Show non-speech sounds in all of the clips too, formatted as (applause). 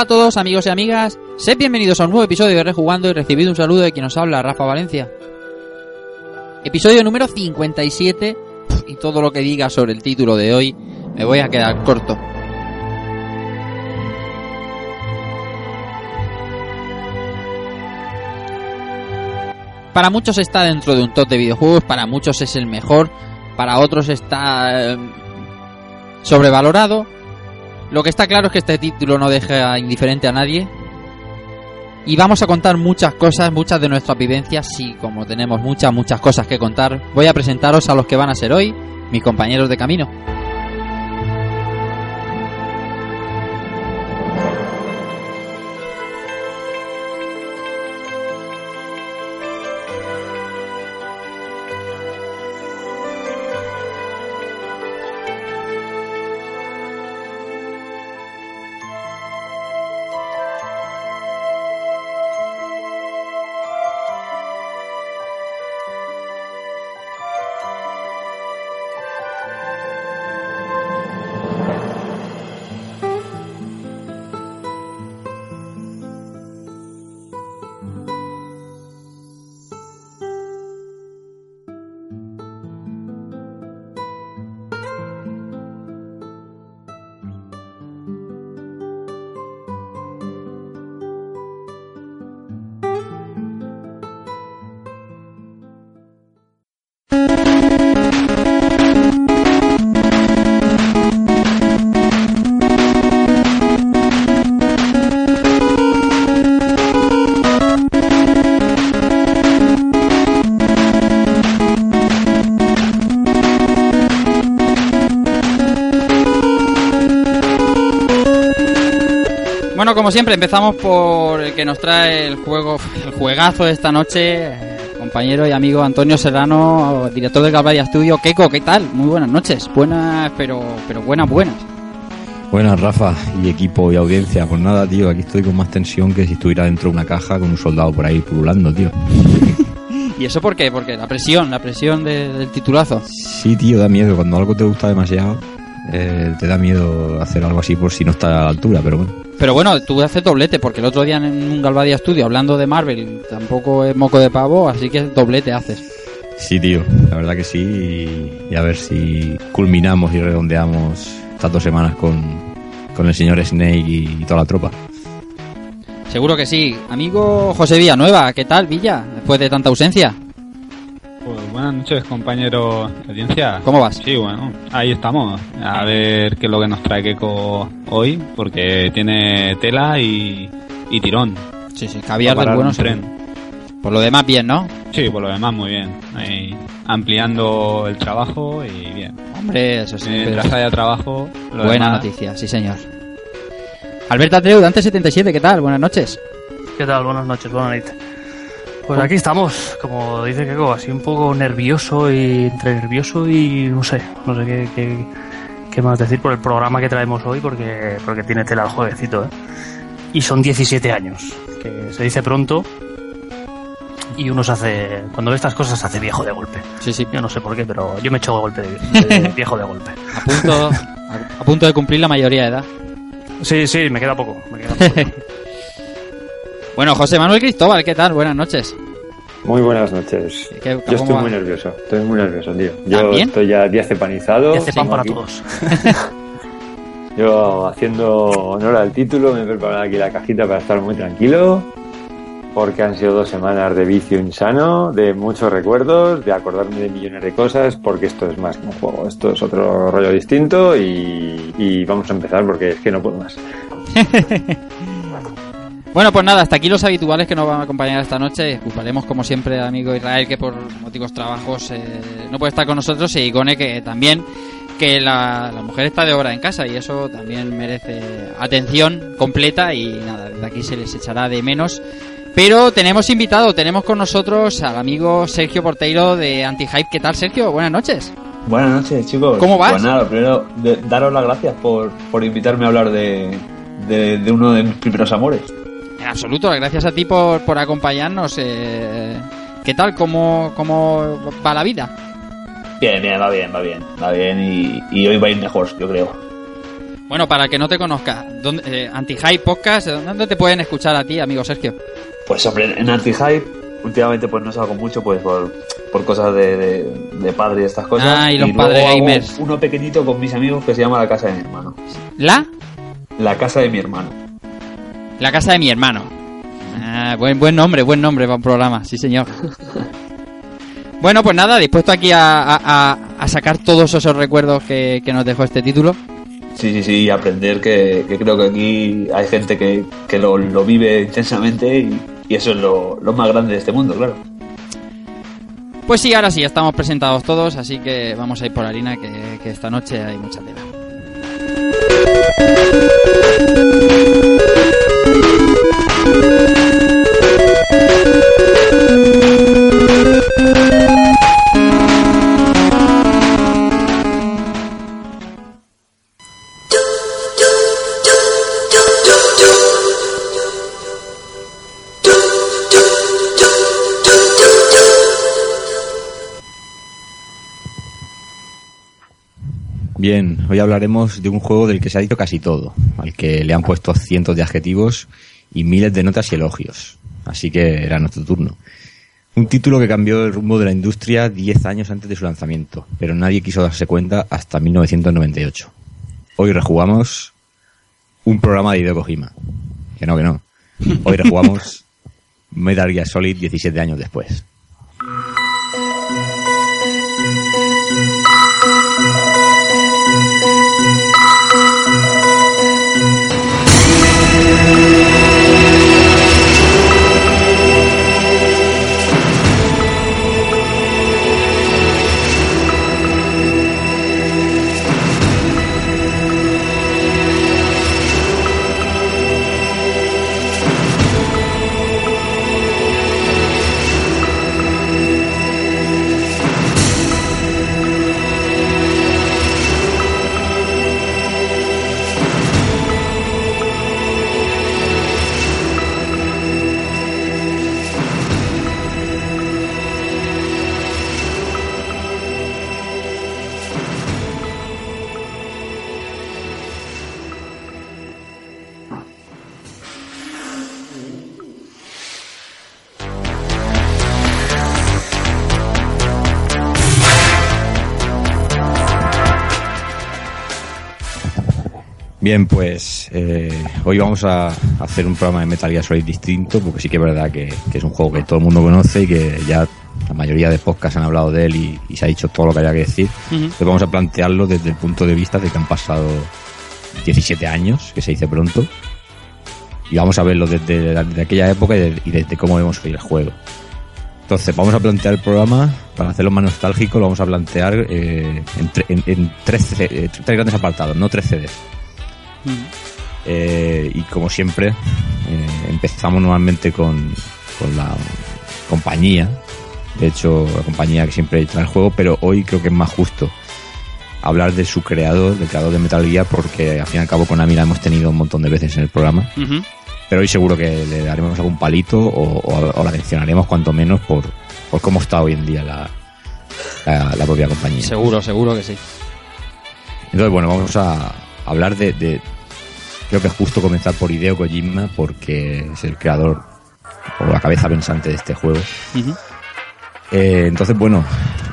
Hola a todos amigos y amigas, sed bienvenidos a un nuevo episodio de Rejugando y recibid un saludo de quien nos habla, Rafa Valencia. Episodio número 57 y todo lo que diga sobre el título de hoy me voy a quedar corto. Para muchos está dentro de un top de videojuegos, para muchos es el mejor, para otros está eh, sobrevalorado. Lo que está claro es que este título no deja indiferente a nadie. Y vamos a contar muchas cosas, muchas de nuestras vivencias. Y como tenemos muchas, muchas cosas que contar, voy a presentaros a los que van a ser hoy mis compañeros de camino. Como siempre, empezamos por el que nos trae el juego, el juegazo de esta noche, eh, compañero y amigo Antonio Serrano, director de Calvaria Studio. Keiko, ¿qué tal? Muy buenas noches. Buenas, pero, pero buenas, buenas. Buenas, Rafa, y equipo y audiencia. Pues nada, tío, aquí estoy con más tensión que si estuviera dentro de una caja con un soldado por ahí pululando, tío. (laughs) ¿Y eso por qué? Porque la presión, la presión de- del titulazo. Sí, tío, da miedo. Cuando algo te gusta demasiado, eh, te da miedo hacer algo así por si no está a la altura, pero bueno. Pero bueno, tú haces doblete, porque el otro día en un Galvadia Studio, hablando de Marvel, tampoco es moco de pavo, así que doblete haces. Sí, tío, la verdad que sí. Y, y a ver si culminamos y redondeamos estas dos semanas con, con el señor Snake y, y toda la tropa. Seguro que sí. Amigo José Villanueva, ¿qué tal, Villa? Después de tanta ausencia. Buenas noches, compañero de audiencia. ¿Cómo vas? Sí, bueno, ahí estamos. A ver qué es lo que nos trae Keiko hoy, porque tiene tela y, y tirón. Sí, sí, caviar del bueno. tren. Por lo demás, bien, ¿no? Sí, por lo demás muy bien. Ahí ampliando el trabajo y bien. Hombre, eso sí. Mientras haya trabajo, lo Buena demás- noticia, sí, señor. Alberto Atreu, Dante77, ¿qué tal? Buenas noches. ¿Qué tal? Buenas noches, buenas noches. Pues aquí estamos, como dice Keiko, así un poco nervioso y entre nervioso y no sé, no sé qué, qué, qué más decir por el programa que traemos hoy porque, porque tiene tela el jueguecito, ¿eh? Y son 17 años, que se dice pronto y uno se hace, cuando ve estas cosas se hace viejo de golpe. Sí, sí. Yo no sé por qué, pero yo me echo de golpe de, (laughs) de viejo de golpe. A punto, a, a punto de cumplir la mayoría de edad. Sí, sí, me queda poco. Me queda poco. (laughs) Bueno, José Manuel Cristóbal, ¿qué tal? Buenas noches. Muy buenas noches. ¿Qué- Yo estoy va? muy nervioso, estoy muy nervioso, tío. Yo ¿También? estoy ya diazepanizado. Y hace pan tengo para aquí- todos. (laughs) Yo haciendo honor al título me he preparado aquí la cajita para estar muy tranquilo. Porque han sido dos semanas de vicio insano, de muchos recuerdos, de acordarme de millones de cosas, porque esto es más que un juego, esto es otro rollo distinto y, y vamos a empezar porque es que no puedo más. (laughs) Bueno, pues nada, hasta aquí los habituales que nos van a acompañar esta noche. Disculparemos, como siempre, al amigo Israel, que por motivos trabajos eh, no puede estar con nosotros, y Igone, que también, que la, la mujer está de obra en casa, y eso también merece atención completa, y nada, desde aquí se les echará de menos. Pero tenemos invitado, tenemos con nosotros al amigo Sergio Porteiro de Antihype. ¿Qué tal, Sergio? Buenas noches. Buenas noches, chicos. ¿Cómo vas? Pues nada, primero, de- daros las gracias por, por invitarme a hablar de, de, de uno de mis primeros amores. En absoluto, gracias a ti por, por acompañarnos. eh, ¿Qué tal? ¿Cómo, ¿Cómo va la vida? Bien, bien, va bien, va bien. Va bien y, y hoy va a ir mejor, yo creo. Bueno, para el que no te conozca, ¿dónde, eh, Anti-Hype Podcast, ¿dónde te pueden escuchar a ti, amigo Sergio? Pues hombre, en Anti-Hype últimamente pues no salgo mucho pues por, por cosas de, de, de padre y estas cosas. Ah, y los padres gamers. Uno pequeñito con mis amigos que se llama La Casa de mi Hermano. ¿La? La Casa de mi Hermano. La casa de mi hermano. Ah, buen, buen nombre, buen nombre para un programa, sí señor. (laughs) Bueno, pues nada, dispuesto aquí a, a- sacar todos esos recuerdos que, que nos dejó este título. Sí, sí, sí, y aprender que, que creo que aquí hay gente que, que lo, lo vive intensamente y, y eso es lo, lo más grande de este mundo, claro. Pues sí, ahora sí, estamos presentados todos, así que vamos a ir por harina, que, que esta noche hay mucha tela. Bien, hoy hablaremos de un juego del que se ha dicho casi todo, al que le han puesto cientos de adjetivos y miles de notas y elogios. Así que era nuestro turno. Un título que cambió el rumbo de la industria 10 años antes de su lanzamiento, pero nadie quiso darse cuenta hasta 1998. Hoy rejugamos un programa de Hideo Kojima. Que no, que no. Hoy rejugamos (laughs) Metal Gear Solid 17 años después. Bien, pues eh, hoy vamos a hacer un programa de Metal Gear Solid distinto, porque sí que es verdad que, que es un juego que todo el mundo conoce y que ya la mayoría de podcasts han hablado de él y, y se ha dicho todo lo que había que decir. Ujú. Entonces vamos a plantearlo desde el punto de vista de que han pasado 17 años, que se dice pronto, y vamos a verlo desde, desde aquella época y, de- y desde cómo vemos hoy el juego. Entonces, vamos a plantear el programa, para hacerlo más nostálgico, lo vamos a plantear eh, en, tre- en- en tres, eh, tres grandes apartados, no tres CDs. Eh, y como siempre, eh, empezamos normalmente con, con la compañía. De hecho, la compañía que siempre trae el juego, pero hoy creo que es más justo hablar de su creador, del creador de Metal Gear, porque al fin y al cabo con Ami la hemos tenido un montón de veces en el programa. Pero hoy seguro que le daremos algún palito o, o- o la mencionaremos cuanto menos por, por cómo está hoy en día la, la, la propia compañía. Seguro, seguro que sí. Entonces, bueno, vamos a hablar de, de- Creo que es justo comenzar por Hideo Kojima porque es el creador o la cabeza pensante de este juego. Eh, entonces, bueno,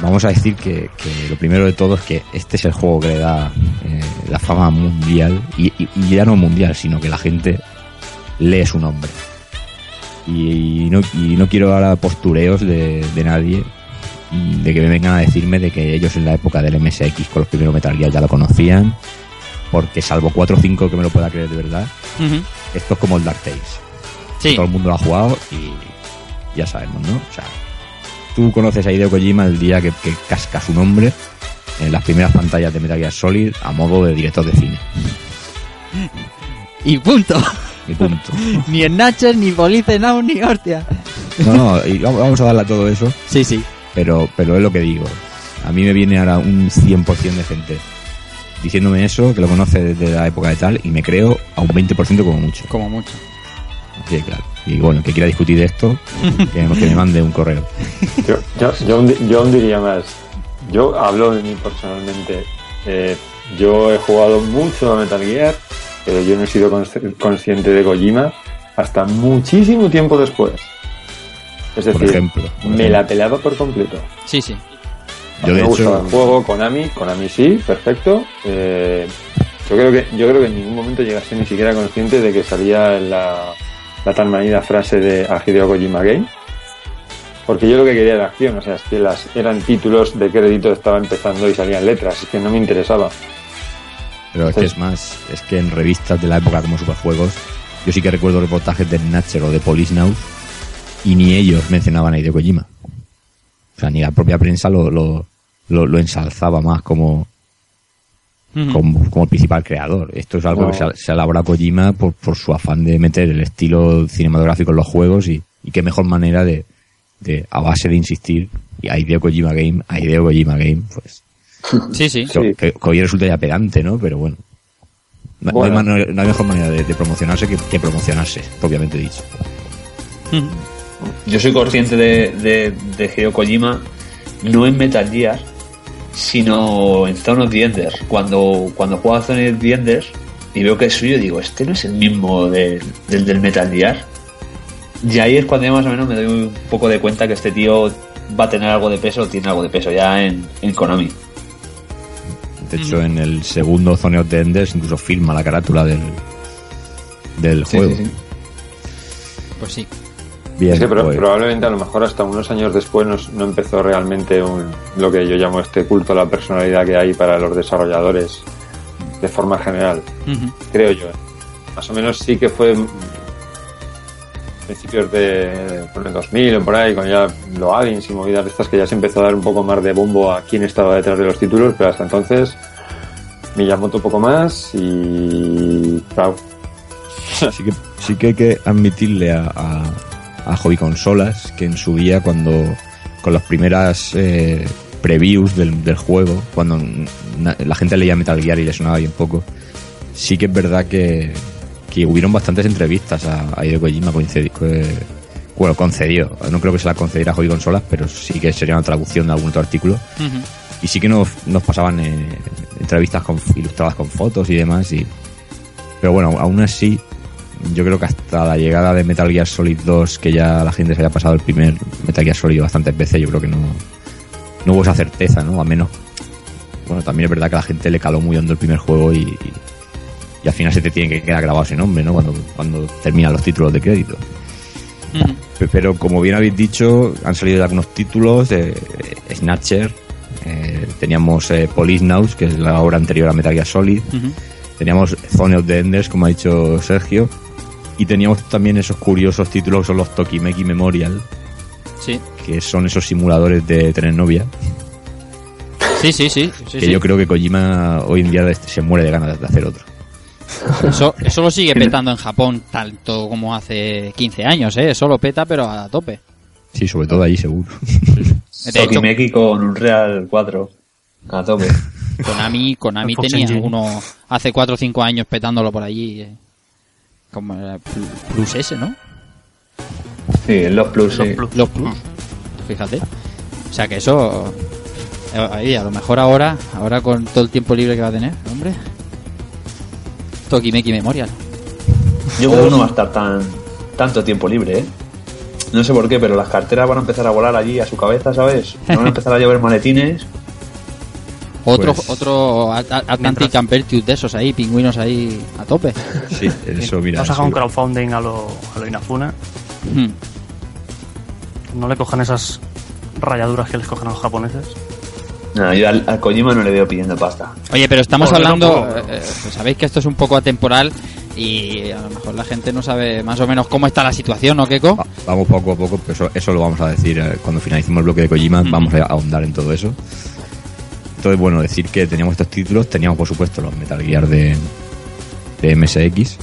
vamos a decir que, que lo primero de todo es que este es el juego que le da eh, la fama mundial y, y- y ya no mundial, sino que la gente lee su nombre. Y, no, y no quiero ahora postureos de, de nadie de que me vengan a decirme de que ellos en la época del MSX con los primeros Metal Gear ya lo conocían, porque salvo 4 o 5 que me lo pueda creer de verdad, esto es como el Dark Tales. Sí. Todo el mundo lo ha jugado y ya sabemos, ¿no? O sea, tú conoces a Hideo Kojima el día que, que casca su nombre en las primeras pantallas de Metal Gear Solid a modo de director de cine. Y punto. Y punto. (laughs) ni Snatcher, ni Police Now, ni hostia. No, no, y vamos vamos a darle a todo eso, Sí, sí. pero, pero es lo que digo. A mí me viene ahora un 100% de gente diciéndome eso, que lo conoce desde la época de tal, y me creo a un 20% como mucho. Como mucho. Sí, claro. Y bueno, que quiera discutir de esto, (laughs) que, que me mande un correo. Yo, yo, yo, diría más. Yo hablo de mí personalmente. Eh, yo he jugado mucho a Metal Gear, pero yo no he sido consci- consciente de Kojima hasta muchísimo tiempo después. Es Por decir, ejemplo. por me la pelaba por completo. Sí, sí. Yo me gustaba hecho, el juego, Konami, Konami sí, perfecto. Eh, yo creo que yo creo que en ningún momento llegaste ni siquiera consciente de que salía la, la tan manida frase de a Hideo Kojima Game. Porque yo lo que quería era acción, o sea, es que las eran títulos de crédito, estaba empezando y salían letras, es que no me interesaba. pero es que es más, es que en revistas de la época como Superjuegos, yo sí que recuerdo reportajes de Snatcher o de Police Now, y ni ellos mencionaban a Hideo Kojima. O sea, ni la propia prensa lo, lo, lo, lo ensalzaba más como, Ujú. como, como el principal creador. Esto es algo que se, ha- se elabora Kojima por, por su afán de meter el estilo cinematográfico en los juegos y, y qué mejor manera de, de, a base de insistir, y a Hideo Kojima Game, a Hideo Kojima Game, pues, Sí, sí. Sí. que, que hoy resulta ya pedante, ¿no? Pero bueno. No, no hay, Bueno. no hay mejor manera de, de promocionarse que, que promocionarse, propiamente dicho. Ujú. Yo soy consciente de, de, de Hideo Kojima, no en Metal Gear, sino en Zone of the Enders. Cuando, cuando juego a Zone of the Enders y veo que es suyo, digo, este no es el mismo de- del, del Metal Gear. Y ahí es cuando ya más o menos me doy un poco de cuenta que este tío va a tener algo de peso, tiene algo de peso ya en, en Konami. De hecho, en el segundo Zone of the Enders incluso filma la carátula del, del Sí, juego. sí, sí. Pues sí. Bien, es que pro- pues, probablemente a lo mejor hasta unos años después no, no empezó realmente un, lo que yo llamo este culto a la personalidad que hay para los desarrolladores de forma general. Creo yo. Más o menos sí que fue principios de por el 2000 o por ahí, con ya lo Addins y movidas de estas que ya se empezó a dar un poco más de bombo a quién estaba detrás de los títulos, pero hasta entonces Miyamoto un poco más y claro, sí, que, sí que hay que admitirle a, a, a Hobby Consolas que en su día, cuando con las primeras eh, previews del, del juego, cuando la gente leía Metal Gear y le sonaba bien poco, sí que es verdad que, que hubieron bastantes entrevistas a, a Hideo Kojima que- bueno, concedió. No creo que se la concediera a Hobby Consolas, pero sí que sería una traducción de algún otro artículo. Y sí que nos, nos pasaban eh, entrevistas con, ilustradas con fotos y demás. Y, pero bueno, aún así, yo creo que hasta la llegada de Metal Gear Solid 2, que ya la gente se haya pasado el primer Metal Gear Solid bastantes veces, yo creo que no, no hubo esa certeza, ¿no? A menos. Bueno, también es verdad que a la gente le caló muy hondo el primer juego y, y, y al final se te tiene que quedar grabado ese nombre, ¿no? Cuando, cuando terminan los títulos de crédito. Pero como bien habéis dicho, han salido ya algunos títulos, eh, Snatcher, eh, teníamos eh, Police Nows, que es la obra anterior a Metal Gear Solid, teníamos Zone of the Enders, como ha dicho Sergio, y teníamos también esos curiosos títulos que son los Tokimeki Memorial, Sí. que son esos simuladores de tener novia, Sí, sí, sí. sí, que sí. yo creo que Kojima hoy en día se muere de ganas de hacer otro. Eso, eso lo sigue (laughs) petando en Japón tanto como hace 15 años, ¿eh? Eso lo peta, pero a tope. Sí, sobre todo allí seguro. (laughs) Hecho, Tokimeki con un Real 4 a tope. Konami, Konami tenía uno hace 4 o 5 años petándolo por allí. eh, Como el Pl- Plus S, ¿no? Sí, los Plus, Los sí. Plus. Los Plus. Fíjate. O sea que eso. eh, Ahí, a lo mejor ahora, ahora con todo el tiempo libre que va a tener, hombre. Tokimeki Memorial. Yo creo que no va a estar tan tanto tiempo libre, ¿eh? No sé por qué, pero las carteras van a empezar a volar allí a su cabeza, ¿sabes? Van a empezar a llevar maletines. Otro, Pues- otro At- At- Atlantic Ampertude de esos ahí, pingüinos ahí a tope. Sí, eso, (laughs) mira. Vamos a hacer un crowdfunding a lo, a lo Inafuna. Hmm. No le cojan esas rayaduras que les cogen a los japoneses. No, yo al, al Kojima no le veo pidiendo pasta. Oye, pero estamos hablando, eh, eh, sabéis que esto es un poco atemporal y a lo mejor la gente no sabe más o menos cómo está la situación, ¿no, Keiko? Va- vamos poco a poco, pero eso, eso lo vamos a decir eh, cuando finalicemos el bloque de Kojima, vamos a ahondar en todo eso. Entonces, bueno, decir que teníamos estos títulos, teníamos por supuesto los Metal Gear de, de MSX.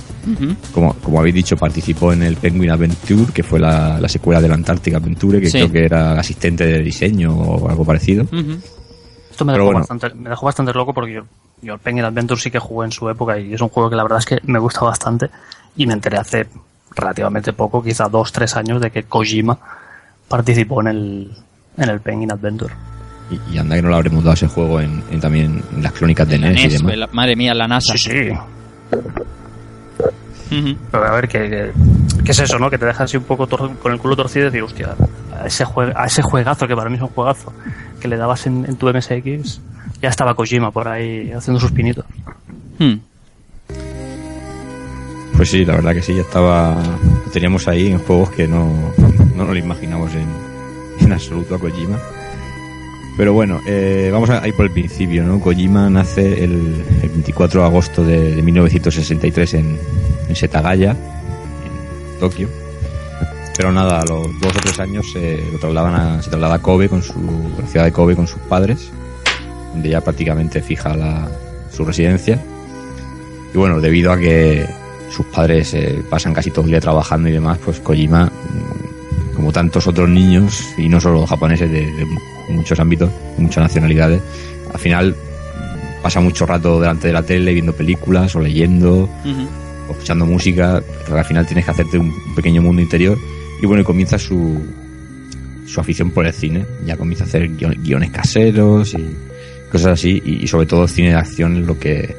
Como, como habéis dicho, participó en el Penguin Adventure, que fue la, la secuela del Antarctic Adventure, que Sí. creo que era asistente de diseño o algo parecido. Esto me dejó, bueno. bastante, me dejó bastante loco porque yo, yo el Penguin Adventure sí que jugué en su época y es un juego que la verdad es que me gusta bastante y me enteré hace relativamente poco, quizá dos, tres años, de que Kojima participó en el, en el Penguin Adventure. Y, y anda que no lo habremos dado ese juego en, en también en las crónicas de La NES y NES, demás. la- madre mía, la NASA. Sí, sí. Pero a ver, ¿qué, qué, qué es eso, no? Que te deja así un poco con el culo torcido y decir, hostia, a ese, jue- a ese juegazo, que para mí es un juegazo, que le dabas en, en tu MSX, ya estaba Kojima por ahí haciendo sus pinitos. Hmm. Pues sí, la verdad que sí, ya estaba. Lo teníamos ahí en juegos que no, no nos lo imaginamos en, en absoluto a Kojima. Pero bueno, eh, vamos a ir por el principio, ¿no? Kojima nace el, el 24 de agosto de, de 1963 en, en Setagaya, en Tokio. Pero nada, a los dos o tres años se lo trasladan a, se traslada a Kobe con su, la ciudad de Kobe con sus padres, donde ya prácticamente fija la, su residencia. Y bueno, debido a que sus padres eh, pasan casi todo el día trabajando y demás, pues Kojima, como tantos otros niños, y no solo japoneses de, de muchos ámbitos, de muchas nacionalidades, al final pasa mucho rato delante de la tele viendo películas o leyendo o escuchando música, pero al final tienes que hacerte un pequeño mundo interior. Y bueno, y comienza su, su afición por el cine, ya comienza a hacer guion- guiones caseros y cosas así. Y, y sobre todo cine de acción es lo que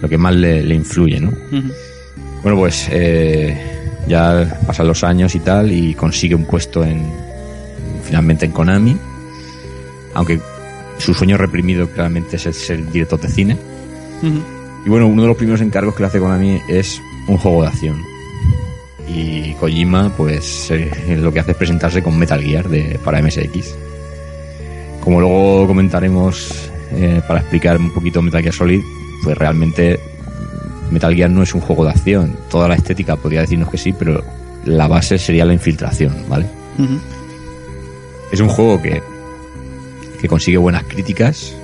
lo que más le, le influye, ¿no? Bueno, pues eh, ya pasan los años y tal y consigue un puesto en finalmente en Konami, aunque su sueño reprimido claramente es el ser director de cine. Y bueno, uno de los primeros encargos que le hace Konami es un juego de acción. Y Kojima, pues eh, lo que hace es presentarse con Metal Gear de, para MSX. Como luego comentaremos eh, para explicar un poquito Metal Gear Solid, pues realmente Metal Gear no es un juego de acción. Toda la estética podría decirnos que sí, pero la base sería la infiltración, ¿vale? Es un juego que, que consigue buenas críticas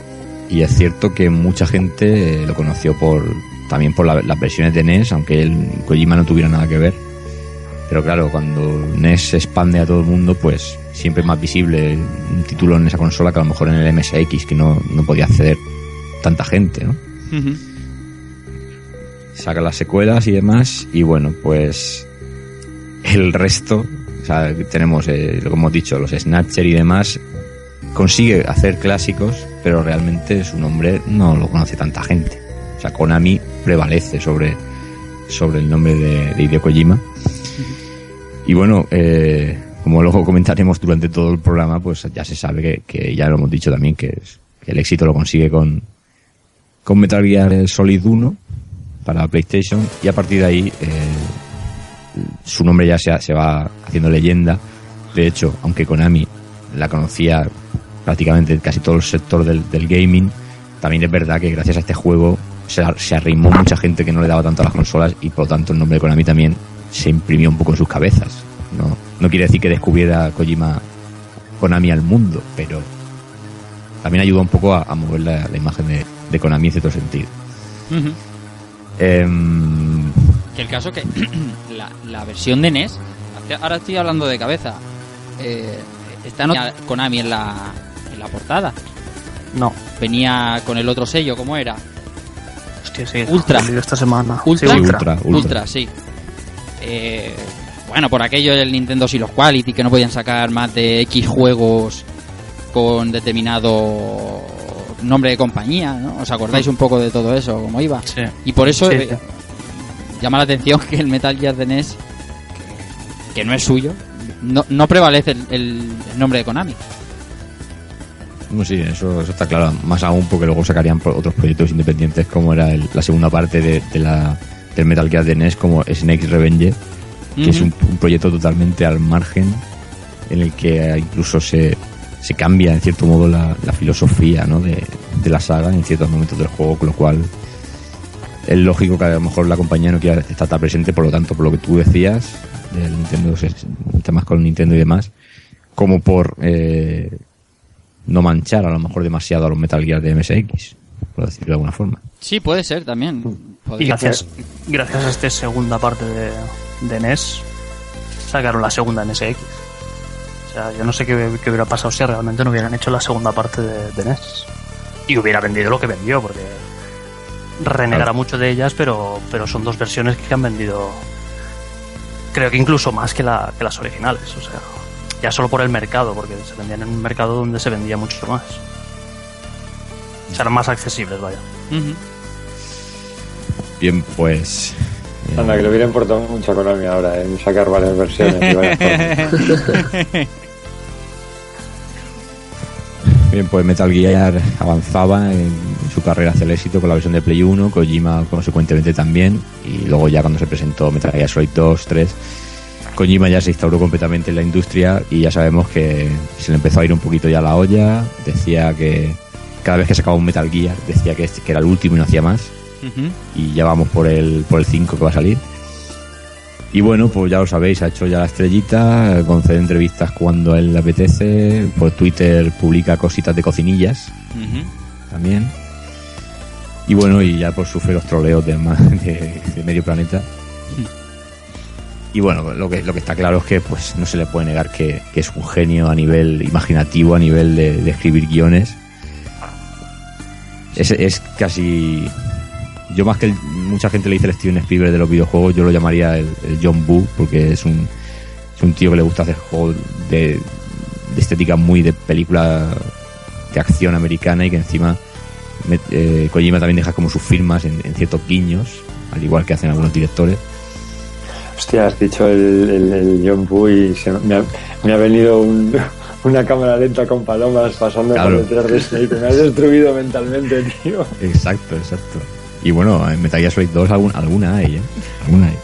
y es cierto que mucha gente eh, lo conoció por también por la- las versiones de NES, aunque el Kojima no tuviera nada que ver. Pero claro, cuando NES se expande a todo el mundo, pues siempre es más visible un título en esa consola que a lo mejor en el MSX, que no, no podía acceder tanta gente, ¿no? Saca las secuelas y demás y bueno pues el resto o sea tenemos eh, que hemos dicho los Snatcher y demás consigue hacer clásicos pero realmente su nombre no lo conoce tanta gente. O sea Konami prevalece sobre sobre el nombre de, de Hideo Kojima. Y bueno eh, como luego comentaremos durante todo el programa pues ya se sabe que, ya lo hemos dicho también que, es- que el éxito lo consigue con con Metal Gear Solid 1 para PlayStation. Y a partir de ahí eh, su nombre ya se, se va haciendo leyenda. De hecho, aunque Konami la conocía prácticamente casi todo el sector del, del gaming, también es verdad que gracias a este juego se, se arrimó mucha gente que no le daba tanto a las consolas y por lo tanto el nombre de Konami también se imprimió un poco en sus cabezas. No, no quiere decir que descubriera Kojima Konami al mundo, pero también ayudó un poco a, a mover la, la imagen de, de Konami en cierto sentido. Em, Que el caso que (clears throat) la, la versión de NES, ahora estoy hablando de cabeza, eh, está Konami en la, la portada. No, Venía con el otro sello, ¿cómo era? hostia, sí. Ultra. esta semana. Ultra. Sí, Sí, Ultra. Ultra. Ultra, sí. Eh, bueno, por aquello del Nintendo Silo Quality, que no podían sacar más de X juegos con determinado nombre de compañía, ¿no? ¿Os acordáis un poco de todo eso, cómo iba? Sí. Y por eso Sí, eh, sí. llama la atención que el Metal Gear de NES, que, que no es suyo, no, no prevalece el, el- el nombre de Konami. No, sí, eso, eso está claro. Más aún porque luego sacarían otros proyectos independientes como era el- la segunda parte de, de la, del Metal Gear de NES como Snake's Revenge, que es un, un proyecto totalmente al margen en el que incluso se, se cambia en cierto modo la, la filosofía ¿no? de, de la saga en ciertos momentos del juego, con lo cual es lógico que a lo mejor la compañía no quiera estar tan presente, por lo tanto, por lo que tú decías, del Nintendo, temas con Nintendo y demás, como por eh, no manchar a lo mejor demasiado a los Metal Gear de MSX, por decirlo de alguna forma. Sí, puede ser también. Y gracias, gracias a esta segunda parte de, de NES, sacaron la segunda en SX. O sea, yo no sé qué, qué hubiera pasado si realmente no hubieran hecho la segunda parte de, de NES. Y hubiera vendido lo que vendió, porque renegará Claro. mucho de ellas, pero, pero son dos versiones que han vendido, creo que incluso más que, la, que las originales. O sea, ya solo por el mercado, porque se vendían en un mercado donde se vendía mucho más. O sea, eran más accesibles, vaya. Bien, pues... eh, Anda, que le hubiera importado mucho a Konami ahora en sacar varias versiones y varias. (laughs) Bien, pues Metal Gear avanzaba en su carrera hacia el éxito con la versión de Play 1, Kojima consecuentemente también, y luego ya cuando se presentó Metal Gear Solid 2, 3, Kojima ya se instauró completamente en la industria y ya sabemos que se le empezó a ir un poquito ya la olla, decía que cada vez que sacaba un Metal Gear decía que, este- que era el último y no hacía más, y ya vamos por el, por el 5 que va a salir. Y bueno, pues ya lo sabéis, ha hecho ya la estrellita, concede entrevistas cuando a él le apetece, por Twitter publica cositas de cocinillas. También. Y bueno, y ya por sufre los troleos de, ma- (laughs) de, de medio planeta. Y bueno, lo que, lo que está claro es que pues no se le puede negar que, que es un genio a nivel imaginativo, a nivel de, escribir guiones. Es, casi... Yo más que mucha gente le dice el Steven Spielberg de los videojuegos, yo lo llamaría el, John Boo, porque es un, es un tío que le gusta hacer juegos de, de estética muy de película de acción americana y que encima eh, Kojima también deja como sus firmas en, en ciertos guiños, al igual que hacen algunos directores. Hostia, has dicho el, el, el John y se me, ha, me ha venido un- (laughs) una cámara lenta con palomas pasando Claro. por detrás de Snake. Me has destruido mentalmente, tío. Exacto, exacto. Y bueno, en Metal Gear Solid 2 algún- alguna hay, ¿eh? Alguna hay.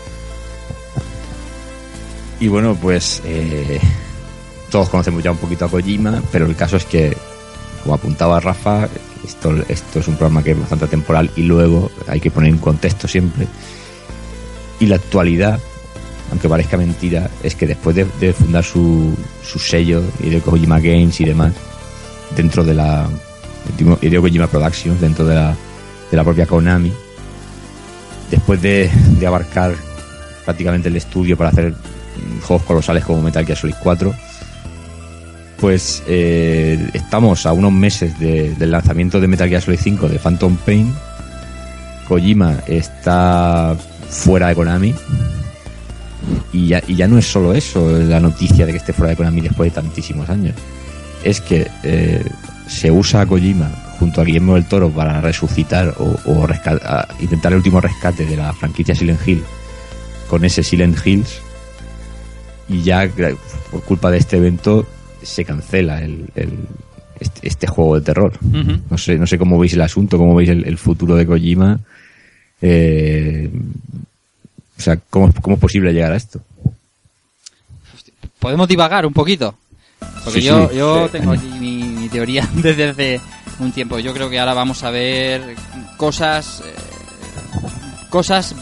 Y bueno, pues eh, todos conocemos ya un poquito a Kojima, pero el caso es que, como apuntaba Rafa, esto, esto es un programa que es bastante temporal y luego hay que poner en contexto siempre. Y la actualidad, aunque parezca mentira, es que después de, fundar su, su sello y de Kojima Games y demás, dentro de la Hideo Kojima Productions, dentro de la, de la propia Konami, después de, de abarcar prácticamente el estudio para hacer mm, juegos colosales como Metal Gear Solid 4, pues eh, estamos a unos meses de- del lanzamiento de Metal Gear Solid 5 de Phantom Pain. Kojima está fuera de Konami. Y ya, y ya no es solo eso, la noticia de que esté fuera de Konami después de tantísimos años. Es que eh, se usa a Kojima junto a Guillermo del Toro para resucitar o, o intentar el último rescate de la franquicia Silent Hill con ese Silent Hills y ya por culpa de este evento se cancela el, el- este, este juego de terror. No sé, no sé cómo veis el asunto, cómo veis el, el futuro de Kojima. Eh, o sea, ¿cómo, ¿cómo es posible llegar a esto? Podemos divagar un poquito. Porque Sí, yo, sí, yo tengo aquí mi, mi teoría (laughs) desde hace un tiempo. Yo creo que ahora vamos a ver cosas. eh, cosas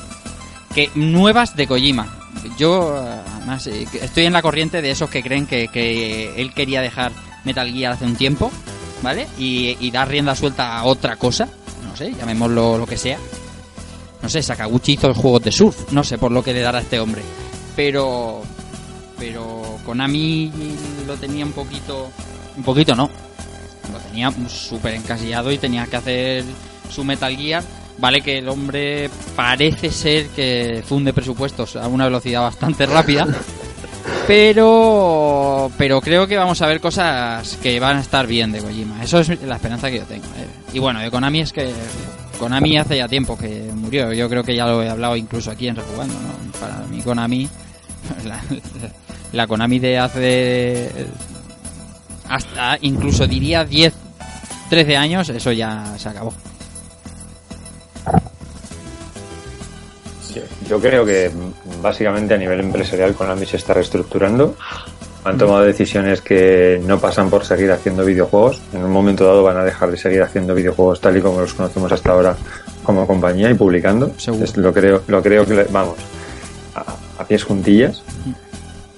que nuevas de Kojima. Yo, además, eh, estoy en la corriente de esos que creen que, que él quería dejar Metal Gear hace un tiempo, ¿vale? Y, y dar rienda suelta a otra cosa. No sé, llamémoslo lo que sea. No sé, Sakaguchi hizo juegos de surf. No sé por lo que le dará a este hombre. Pero pero Konami lo tenía un poquito un poquito no lo tenía súper encasillado y tenía que hacer su Metal Gear vale que el hombre parece ser que funde presupuestos a una velocidad bastante rápida (laughs) pero pero creo que vamos a ver cosas que van a estar bien de Kojima eso es la esperanza que yo tengo eh. y bueno de Konami es que Konami hace ya tiempo que murió. Yo creo que ya lo he hablado incluso aquí en Rejugando ¿no? para mí Konami (laughs) la, la Konami de hace hasta incluso diría 10 13 años eso ya se acabó. Yo, creo que básicamente a nivel empresarial Konami se está reestructurando Han tomado decisiones que no pasan por seguir haciendo videojuegos. En un momento dado van a dejar de seguir haciendo videojuegos tal y como los conocemos hasta ahora como compañía y publicando. Seguro. Es- lo creo, lo creo que vamos a, a pies juntillas.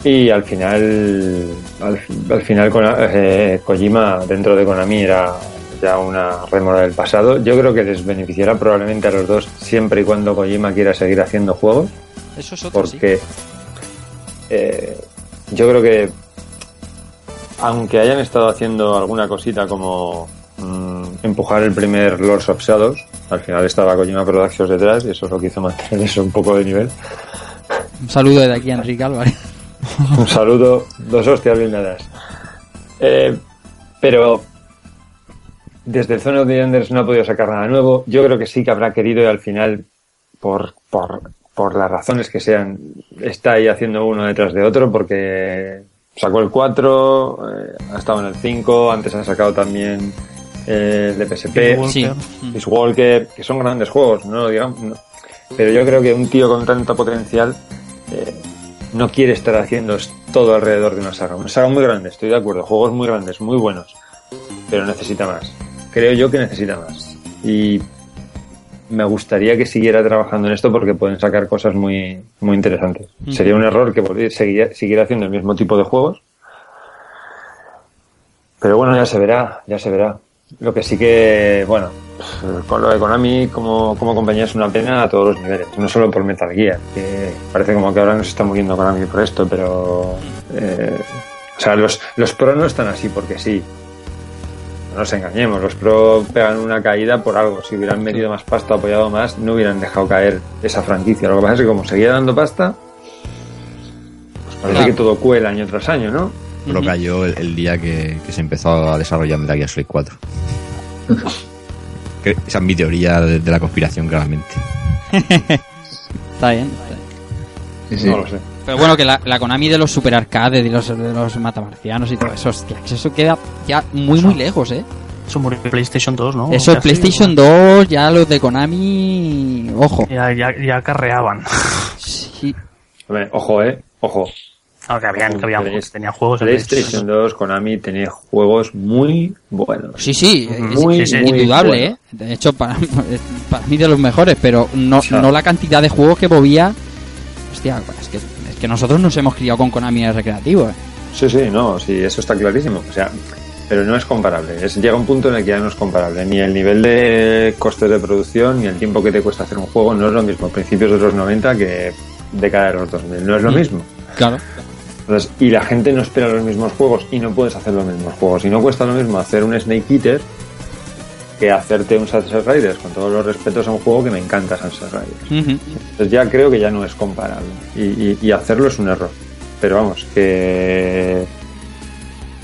Y al final, al, al final eh, Kojima dentro de Konami era ya una remora del pasado. Yo creo que les beneficiará probablemente a los dos siempre y cuando Kojima quiera seguir haciendo juegos Eso es otro, sí. porque eh, yo creo que aunque hayan estado haciendo alguna cosita como mm, empujar el primer Lords of Shadows, al final estaba Kojima Productions detrás y eso es lo que hizo mantener eso un poco de nivel. Un saludo desde aquí a Enrique Álvarez. (laughs) Un saludo, dos hostias bien dadas. Eh, pero desde el Zone of the Enders no ha podido sacar nada nuevo. Yo creo que sí que habrá querido y al final, por, por, por las razones que sean, está ahí haciendo uno detrás de otro porque sacó el 4, eh, ha estado en el 5, antes ha sacado también eh, el de PSP. Sí. Peace Walker, que son grandes juegos, no lo digamos. no. Pero yo creo que un tío con tanto potencial eh, no quiere estar haciendo todo alrededor de una saga. Una saga muy grande, estoy de acuerdo, juegos muy grandes, muy buenos, pero necesita más. Creo yo que necesita más. Y me gustaría que siguiera trabajando en esto porque pueden sacar cosas muy, muy interesantes. Sería un error que volviera- seguiría- siguiera haciendo el mismo tipo de juegos. Pero bueno, ya se verá, ya se verá. Lo que sí que, bueno, con lo de Konami como, como compañía es una pena a todos los niveles, no solo por Metal Gear, que parece como que ahora nos está muriendo Konami por esto, pero... eh, o sea, los, los pro no están así porque sí. No nos engañemos, los pro pegan una caída por algo. Si hubieran metido más pasta, apoyado más, no hubieran dejado caer esa franquicia. Lo que pasa es que como seguía dando pasta, pues parece Claro. que todo cuela año tras año, ¿no? Lo cayó el, el día que, que se empezó a desarrollar Metal Gear Solid 4. (laughs) Que- Esa es mi teoría de, de la conspiración, claramente. (laughs) Está bien. está bien. Sí, sí. No lo sé. Pero bueno, que la, la Konami de los super arcades, de los, de los matamarcianos y todo eso, hostia, que eso queda ya muy, muy lejos, ¿eh? Eso murió en PlayStation 2, ¿no? Eso, Casi, PlayStation 2, ya los de Konami, ojo. Ya, ya, ya carreaban. Sí, Hombre, ojo, eh, ojo. Aunque habían, que habían, Play- tenían juegos en PlayStation 2, Konami tenía juegos muy buenos. sí, sí, es- Muy, es, muy indudable, bueno. ¿eh? De hecho, para, (laughs) para mí de los mejores, pero no, sea- no la cantidad de juegos que movía. Hostia, es que, es que nosotros nos hemos criado con Konami en el recreativo, ¿eh? Sí, sí, no, sí, eso está clarísimo. O sea, pero no es comparable. Es, llega un punto en el que ya no es comparable. Ni el nivel de costes de producción, ni el tiempo que te cuesta hacer un juego no es lo mismo. Principios de los 90 que década de los 2000. No es lo Mm. mismo. Claro. Entonces, y la gente no espera los mismos juegos y no puedes hacer los mismos juegos. Y no cuesta lo mismo hacer un Snake Eater que hacerte un Sunset Riders. Con todos los respetos a un juego que me encanta Sunset Riders. Ujú. Entonces ya creo que ya no es comparable. Y, y- y hacerlo es un error. Pero vamos, que...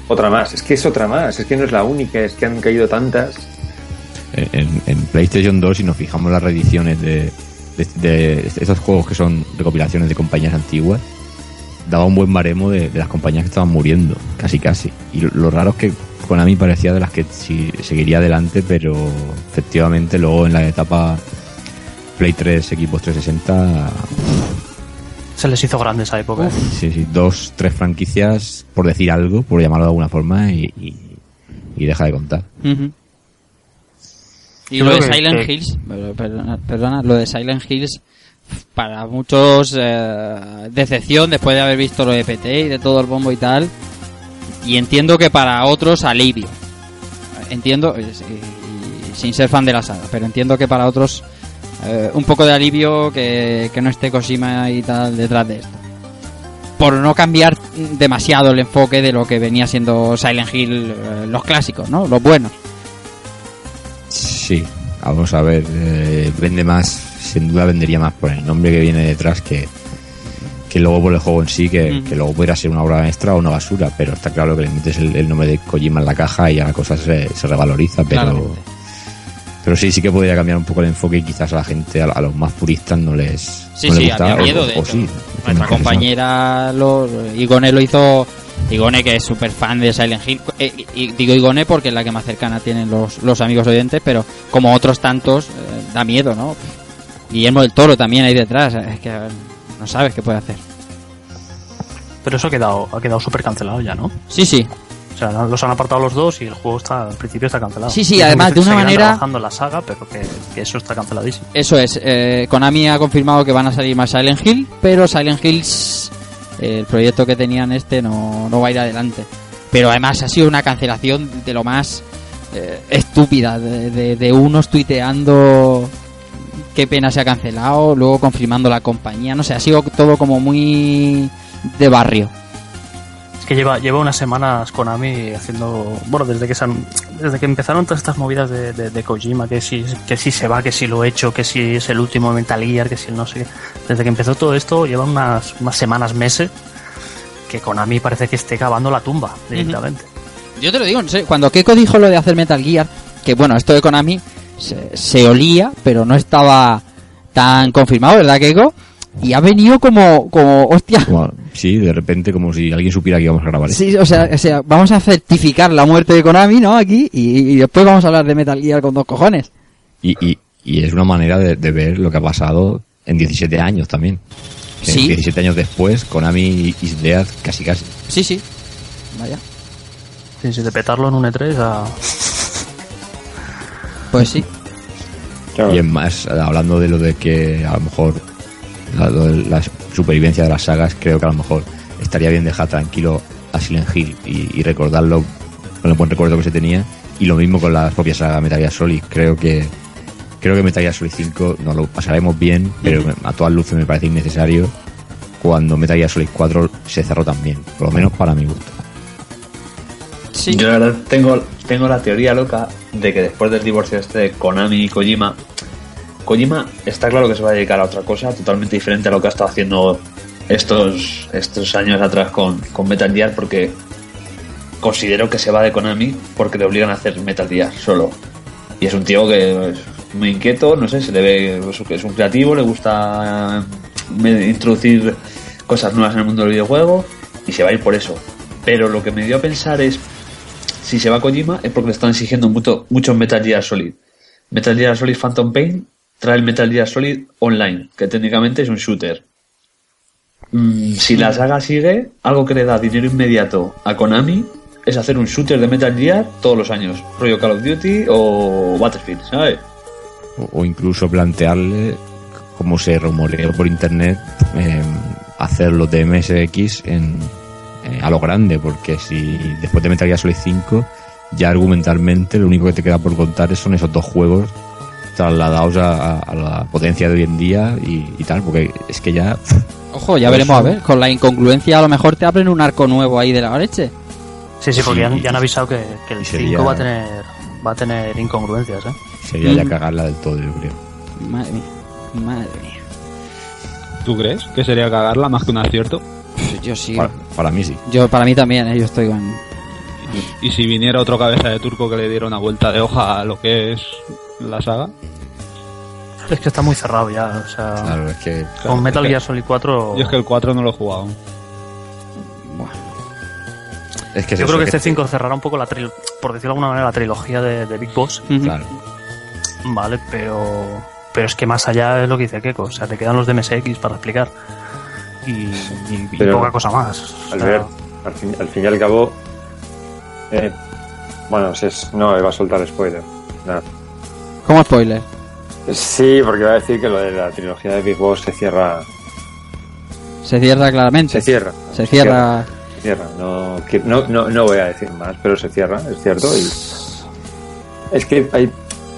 Otra más. Es que es otra más. Es que no es la única. Es que han caído tantas. En, en PlayStation 2, si nos fijamos en las reediciones de, de, de estos juegos que son recopilaciones de compañías antiguas, daba un buen baremo de, de las compañías que estaban muriendo, casi casi. Y lo, lo raro es que Konami parecía de las que sí, seguiría adelante, pero efectivamente luego en la etapa Play 3, equipos 360, Se les hizo grande esa época. ¿eh? sí, sí, dos, tres franquicias, por decir algo, por llamarlo de alguna forma, y, y, y deja de contar. Y lo de Silent que- Hills, perdona, lo de Silent Hills, para muchos eh, decepción después de haber visto lo de PT y de todo el bombo y tal, y entiendo que para otros alivio. Entiendo, y sin ser fan de la saga, pero entiendo que para otros eh, un poco de alivio que, que no esté Kojima y tal detrás de esto. Por no cambiar demasiado el enfoque de lo que venía siendo Silent Hill, eh, los clásicos, ¿no? Los buenos. Sí, vamos a ver, eh, vende más, sin duda vendería más por el nombre que viene detrás que, que luego por el juego en sí, que, que luego pudiera ser una obra maestra o una basura, pero está claro que le metes el, el nombre de Kojima en la caja y ya la cosa se, se revaloriza, pero, Claramente. pero sí, sí que podría cambiar un poco el enfoque y quizás a la gente, a, a los más puristas no les, Sí, no les sí, gustaba, había miedo, o- de o hecho. sí, Nuestra compañera, lo, Igone lo hizo. Igone, que es súper fan de Silent Hill. eh, y digo Igone porque es la que más cercana tienen los, los amigos oyentes, pero como otros tantos, eh, da miedo, ¿no? Guillermo del Toro también ahí detrás. Es que no sabes qué puede hacer. Pero eso ha quedado, ha quedado súper cancelado ya, ¿no? Sí, sí. O sea, los han apartado los dos y el juego está, al principio está cancelado. Sí, sí, además, de una manera- trabajando en la saga, pero que, que eso está canceladísimo. Eso es. eh, Konami ha confirmado que van a salir más Silent Hill, pero Silent Hills, eh, el proyecto que tenían este, no, no va a ir adelante. Pero además ha sido una cancelación de lo más eh, estúpida, de, de- de unos tuiteando qué pena se ha cancelado, luego confirmando la compañía, no sé, ha sido todo como muy de barrio. Es que lleva, lleva unas semanas Konami haciendo. Bueno, desde que se han- desde que empezaron todas estas movidas de, de, de Kojima, que si, que si se va, que si lo he hecho, que si es el último Metal Gear, que si no sé. Desde que empezó todo esto, lleva unas, unas semanas, meses, que Konami parece que esté cavando la tumba directamente. Yo te lo digo, en serio, cuando Keiko dijo lo de hacer Metal Gear, que bueno, esto de Konami se, se olía, pero no estaba tan confirmado, ¿verdad, Keiko? Y ha venido como, como hostia. (laughs) Como- sí, de repente como si alguien supiera que íbamos a grabar esto. Sí, o sea, o sea, vamos a certificar la muerte de Konami, ¿no? Aquí, y, y después vamos a hablar de Metal Gear con dos cojones. Y, y, y es una manera de, de ver lo que ha pasado en 17 años también. Que Sí. 17 años después, Konami is dead casi casi. Sí, sí. Vaya. Sí, sí, de petarlo en un E3 a. (laughs) Pues sí. Claro. Y es más, hablando de lo de que a lo mejor la, supervivencia de las sagas, creo que a lo mejor estaría bien dejar tranquilo a Silent Hill y, y recordarlo con el buen recuerdo que se tenía. Y lo mismo con la propia saga Metal Gear Solid. Creo que creo que Metal Gear Solid 5 nos lo pasaremos bien, pero a todas luces me parece innecesario cuando Metal Gear Solid 4 se cerró también, por lo menos para mi gusto. Yo la verdad tengo, tengo la teoría loca de que después del divorcio este de Konami y Kojima, Kojima está claro que se va a dedicar a otra cosa totalmente diferente a lo que ha estado haciendo estos, estos años atrás con, con Metal Gear porque considero que se va de Konami porque le obligan a hacer Metal Gear solo. Y es un tío que es muy inquieto, no sé, se le ve que es un creativo, le gusta eh, introducir cosas nuevas en el mundo del videojuego y se va a ir por eso. Pero lo que me dio a pensar es si se va Kojima es porque le están exigiendo mucho, mucho Metal Gear Solid. Metal Gear Solid Phantom Pain trae el Metal Gear Solid Online, que técnicamente es un shooter. Mm, si la saga sigue, algo que le da dinero inmediato a Konami es hacer un shooter de Metal Gear todos los años, rollo Call of Duty o Battlefield, ¿sabes? o, incluso plantearle, como se rumoreó por internet, eh, hacer los de MSX en, eh, a lo grande, porque si después de Metal Gear Solid 5, ya argumentalmente lo único que te queda por contar son esos dos juegos trasladados a, a- a la potencia de hoy en día y, y tal, porque es que ya (laughs) Ojo, ya veremos a ver. Con la incongruencia a lo mejor te abren un arco nuevo ahí de la leche. Sí, sí, porque Sí, ya, han avisado que, que el y 5 sería- va a tener va a tener incongruencias, ¿eh? sería ya Mm. cagarla del todo, yo creo. Madre mía. Madre mía. ¿Tú crees que sería cagarla más que un acierto? Yo sí. Para, para mí sí. Yo, para mí también, ¿eh? yo estoy con... Y si viniera otro cabeza de turco que le diera una vuelta de hoja a lo que es la saga, Es que está muy cerrado ya, o sea, Claro, es que con Metal es que- Gear Solid 4 yo es que el 4 no lo he jugado. es que es yo eso, creo que este 5 cerrará un poco la por decirlo de alguna manera la trilogía de, de Big Boss. Claro. vale, pero pero es que más allá es lo que dice Keiko, o sea, te quedan los de MSX para explicar y, y- poca cosa más. O sea, Albert, al fin, al fin y al cabo. eh, bueno, si es, no, iba a soltar spoiler. Nada. ¿Cómo spoiler? Sí, porque iba a decir que lo de la trilogía de Big Boss se cierra. Se cierra claramente. Se cierra. Se cierra... Se cierra. No, no, no, no voy a decir más, pero se cierra, es cierto. Y es que hay.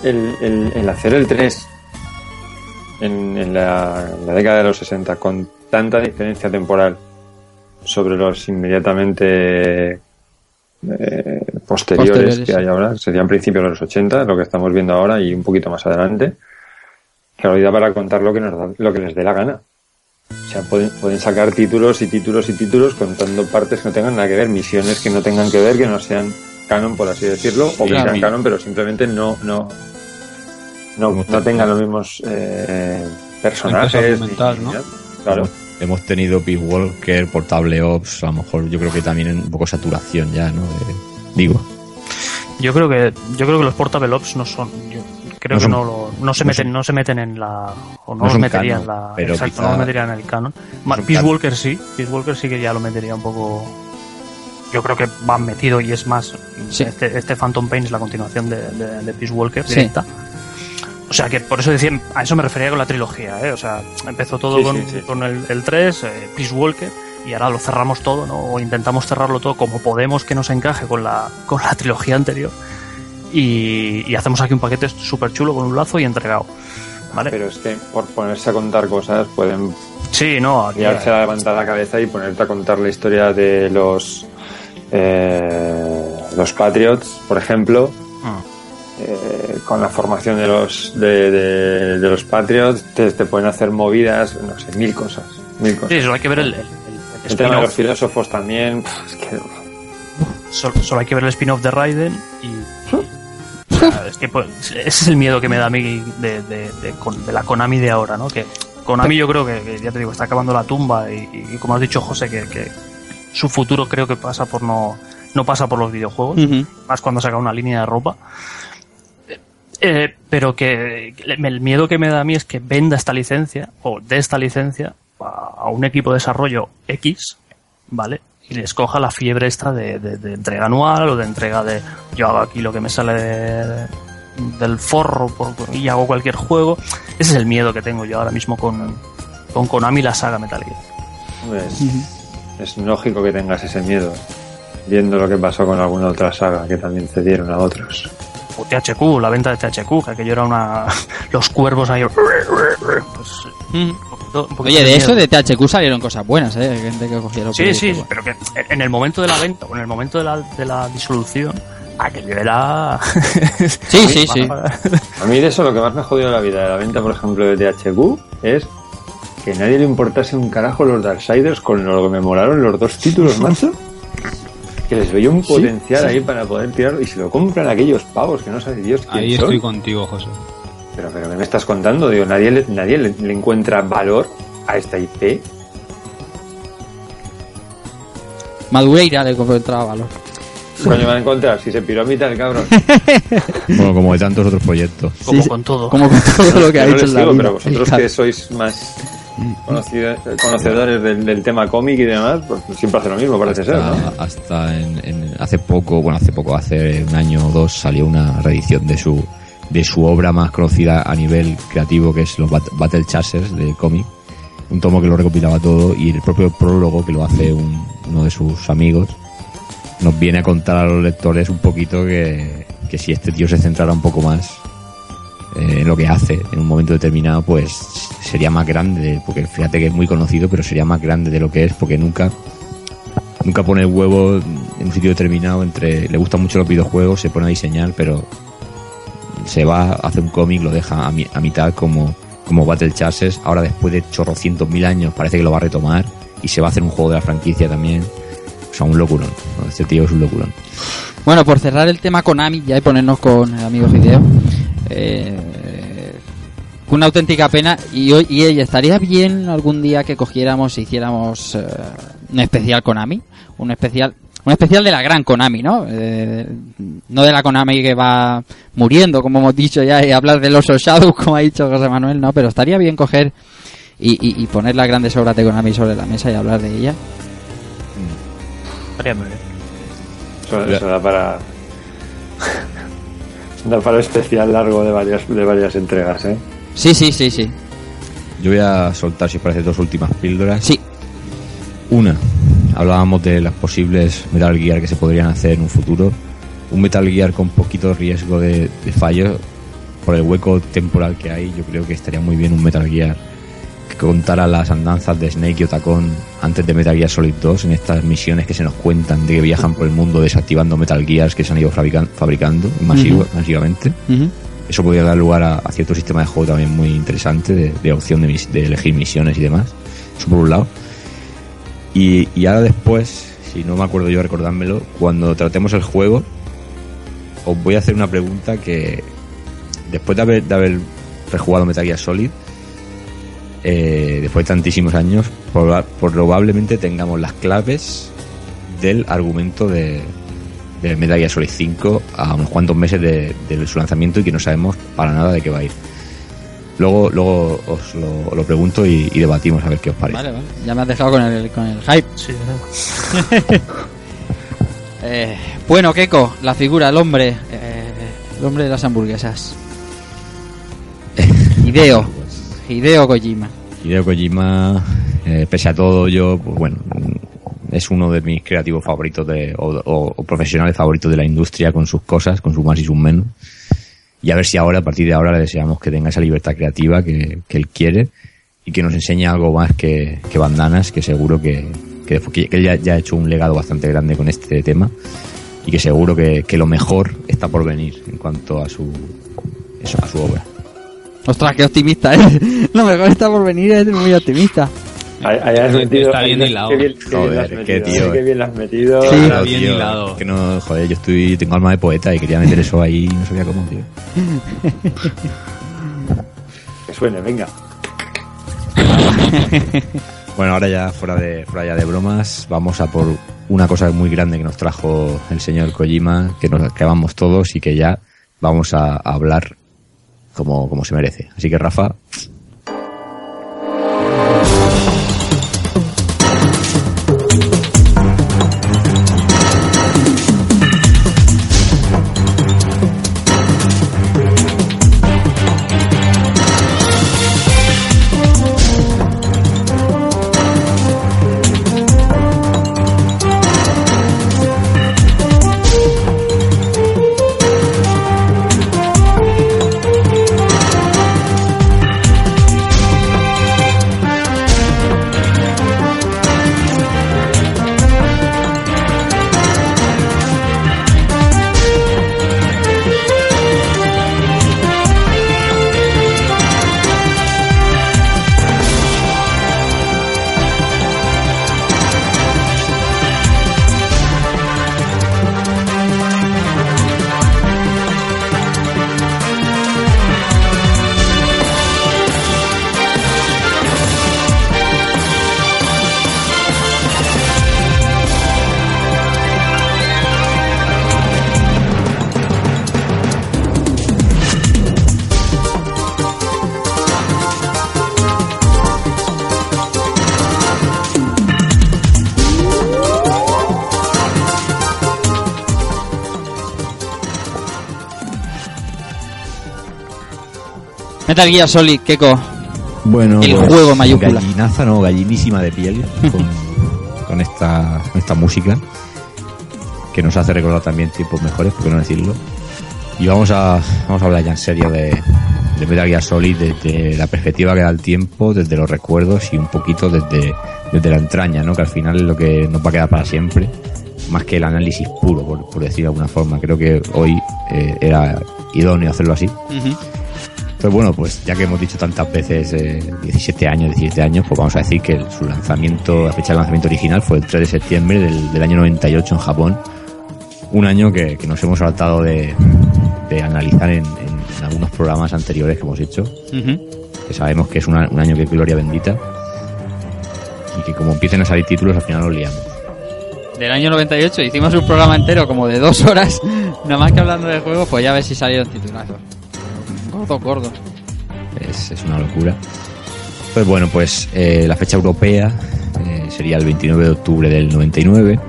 El, el, el hacer el 3 en, en la, en la década de los 60 con tanta diferencia temporal sobre los inmediatamente eh, posteriores, Posteriores, que hay ahora, serían principios de los 80, lo que estamos viendo ahora y un poquito más adelante, ya para contar lo que, nos da- lo que les dé la gana. O sea, pueden, pueden sacar títulos y títulos y títulos contando partes que no tengan nada que ver, misiones que no tengan que ver, que no sean canon, por así decirlo, o que sean canon, pero simplemente no, no, no, no tengan los mismos eh, personajes. Claro. Hemos tenido Peace Walker, Portable Ops, a lo mejor yo creo que también un poco saturación ya, ¿no? De- digo, Yo creo que yo creo que los Portable Ops no son yo creo No que no, lo- no se no meten son- no se meten en la o no, los son metería en la pero exacto, quizá- no los metería en el canon. Peace canon. Walker sí, Peace Walker sí que ya lo metería un poco yo creo que van metido y es más Sí. este, este Phantom Pain es la continuación de, de, de Peace Walker Sí. directa. O sea que por eso decía, a eso me refería con la trilogía, ¿eh? O sea, empezó todo Sí, con, sí, sí. con el, el 3, eh, Peace Walker, y ahora lo cerramos todo, ¿no? O intentamos cerrarlo todo como podemos que nos encaje con la, con la trilogía anterior. Y, y hacemos aquí un paquete súper chulo con un lazo y entregado. ¿Vale? Pero es que por ponerse a contar cosas pueden sí, no, aquí, liarse a levantar la cabeza y ponerte a contar la historia de los eh, los Patriots, por ejemplo, Ah. Eh, con la formación de los de, de- de los Patriots te, te pueden hacer movidas, no sé, mil cosas, mil cosas. Sí, solo hay que ver el, el- el- el el tema de los filósofos también, es que Solo, solo hay que ver el spin-off de Raiden y. es que pues, ese es el miedo que me da a mí de, de- de con- de la Konami de ahora, ¿no? Que Konami yo creo que, que, ya te digo, está acabando la tumba y, y como has dicho José, que, que su futuro creo que pasa por no, no pasa por los videojuegos, más cuando saca una línea de ropa. Eh, pero que el miedo que me da a mí es que venda esta licencia o de esta licencia a, un equipo de desarrollo X, ¿vale? Y les coja la fiebre esta de, de- de entrega anual o de entrega de yo hago aquí lo que me sale de- del forro por- y hago cualquier juego. Ese es el miedo que tengo yo ahora mismo con, con Konami la saga Metal Gear. hombre, es lógico que tengas ese miedo, viendo lo que pasó con alguna otra saga que también cedieron a otros. O THQ, la venta de THQ, que aquello era una... (laughs) los cuervos ahí... Pues, Ujú. un poquito- un poquito Oye, de eso de THQ salieron cosas buenas, ¿eh? Gente que cogía los Sí, sí, pero que en el momento de la venta o en el momento de la, de la disolución, aquello era... (laughs) Sí, sí, sí. A mí de eso lo que más me ha jodido la vida de la venta, por ejemplo, de THQ es que a nadie le importase un carajo los Darksiders con lo que me molaron los dos títulos, macho. Que les veía un potencial ahí para poder tirarlo y se lo compran aquellos pavos que no sabe Dios quién Ahí son. estoy contigo, José. Pero, pero ¿qué me estás contando? Digo, nadie, le, nadie le, le encuentra valor a esta IP. Madureira le encontraba valor. Coño, van a encontrar si se piró a mitad el cabrón. (laughs) Bueno, como de tantos otros proyectos. Como Sí, con todo. Como con todo lo que ha no hecho les en la vida. pero vosotros que sois más conocido- conocedores del, tema cómic y demás, pues siempre hace lo mismo, parece ser. Hasta, en, en- hace poco, bueno, hace poco, hace un año o dos salió una reedición de su de su obra más conocida a nivel creativo, que es los Bat- Battle Chasers de cómic. Un tomo que lo recopilaba todo y el propio prólogo que lo hace un- uno de sus amigos nos viene a contar a los lectores un poquito que, que si este tío se centrara un poco más eh, en lo que hace en un momento determinado, pues sería más grande, porque fíjate que es muy conocido, pero sería más grande de lo que es, porque nunca nunca pone el huevo en un sitio determinado entre le gustan mucho los videojuegos se pone a diseñar pero se va hace un cómic lo deja a, mi- a mitad como como Battle Chasers ahora después de chorrocientos mil años parece que lo va a retomar y se va a hacer un juego de la franquicia también. O sea un locurón este tío es un locurón Bueno, por cerrar el tema Konami ya y ponernos con el amigo Hideo, eh, una auténtica pena y, hoy- y ella estaría bien algún día que cogiéramos e hiciéramos eh, un especial Konami, un especial un especial de la gran Konami, ¿no? Eh, no de la Konami que va muriendo, como hemos dicho ya, y hablar del oso Shadow, (laughs) como ha dicho José Manuel, no, pero estaría bien coger y, y- y poner las grandes obras de Konami sobre la mesa y hablar de ella. Estaría muy bien. Eso, eso da para. (laughs) da para especial largo de varias, de varias entregas, ¿eh? Sí, sí, sí, sí. yo voy a soltar si os parece dos últimas píldoras Sí, Una, hablábamos de las posibles Metal Gear que se podrían hacer en un futuro. Un Metal Gear con poquito riesgo de, de fallo, por el hueco temporal que hay, yo creo que estaría muy bien un Metal Gear que contara las andanzas de Snake y Otacon antes de Metal Gear Solid 2 en estas misiones que se nos cuentan de que viajan por el mundo desactivando Metal Gears que se han ido fabrican- fabricando masivo- masivamente. Eso podría dar lugar a, a cierto sistema de juego también muy interesante, de, de opción de, mis- de elegir misiones y demás. Eso por un lado. Y, y ahora después, si no me acuerdo yo recordármelo, cuando tratemos el juego, os voy a hacer una pregunta que después de haber, de haber rejugado Metal Gear Solid, eh, después de tantísimos años, proba- probablemente tengamos las claves del argumento de, de Metal Gear Solid 5 a unos cuantos meses de, de su lanzamiento y que no sabemos para nada de qué va a ir. Luego, luego os lo, lo pregunto y, y debatimos a ver qué os parece. Vale, vale. Ya me has dejado con el, con el hype. Sí, (laughs) Eh, bueno, Keiko, la figura, el hombre. eh, el hombre de las hamburguesas. (laughs) Hideo. Hideo Kojima. Hideo Kojima, eh, pese a todo, yo, pues bueno, es uno de mis creativos favoritos de, o, profesionales favoritos de la industria con sus cosas, con sus más y sus menos. Y a ver si ahora, a partir de ahora, le deseamos que tenga esa libertad creativa que, que él quiere y que nos enseñe algo más que, bandanas, que seguro que, que, él ya, ha hecho un legado bastante grande con este tema y que seguro que, lo mejor está por venir en cuanto a su, a su obra. Ostras, qué optimista, ¿eh? (laughs) Lo mejor está por venir, es muy optimista. Has metido- Está bien hilado. Qué bien, Joder, qué tío, Qué bien lo has metido. Sí. Está bien tío, hilado. Que no, joder, yo estoy, tengo alma de poeta y quería meter eso ahí y no sabía cómo, tío. (laughs) Que suene, venga. (laughs) Bueno, ahora ya fuera de, fuera ya de bromas, vamos a por una cosa muy grande que nos trajo el señor Kojima, que nos que amamos todos y que ya vamos a, a hablar como, como se merece. Así que Rafa, Metal Gear Solid, Keiko. bueno, pues, El juego mayúscula. Gallinaza, no, gallinísima de piel (laughs) con, con esta, con esta música que nos hace recordar también tiempos mejores, por qué no decirlo. Y vamos a, vamos a hablar ya en serio de, de Metal Gear Solid desde la perspectiva que da el tiempo, desde los recuerdos y un poquito desde, desde la entraña, ¿no? Que al final es lo que nos va a quedar para siempre, más que el análisis puro, por, por decir de alguna forma. Creo que hoy eh, era idóneo hacerlo así. Entonces, bueno, pues ya que hemos dicho tantas veces eh, 17 años, 17 años, pues vamos a decir que el- su lanzamiento, la fecha de lanzamiento original fue el 3 de septiembre del, del año 98 en Japón. Un año que, que nos hemos saltado de, de analizar en, en- en algunos programas anteriores que hemos hecho, que sabemos que es una- un año que es gloria bendita y que como empiecen a salir títulos al final los liamos. Del año 98 hicimos un programa entero como de dos horas, (laughs) nada más que hablando de juegos, pues ya ves si salieron titulazos. Es, una locura. Pues bueno, pues eh, la fecha europea eh, sería el 29 de octubre del 99,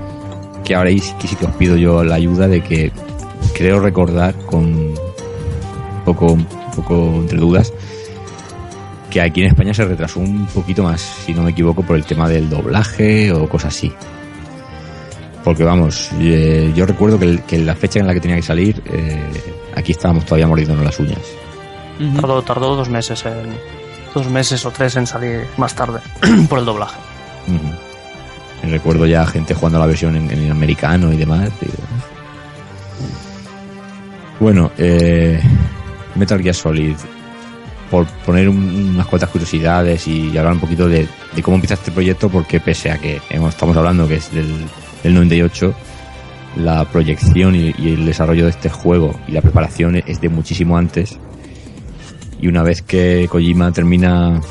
que ahora sí os pido yo la ayuda de que creo recordar con un poco, poco entre dudas que aquí en España se retrasó un poquito más, si no me equivoco, por el tema del doblaje o cosas así. Porque vamos, eh, yo recuerdo que la fecha en la que tenía que salir, eh, aquí estábamos todavía mordiéndonos las uñas. Tardó, tardó dos meses en, dos meses o tres en salir más tarde (clears throat) por el doblaje. Recuerdo ya gente jugando la versión en, en americano y demás. digo. Bueno, eh, Metal Gear Solid. Por poner un- unas cuantas curiosidades y hablar un poquito de, de cómo empieza este proyecto, porque pese a que hemos- estamos hablando que es del, del 98, la proyección y, y el desarrollo de este juego y la preparación es de muchísimo antes. Y una vez que Kojima termina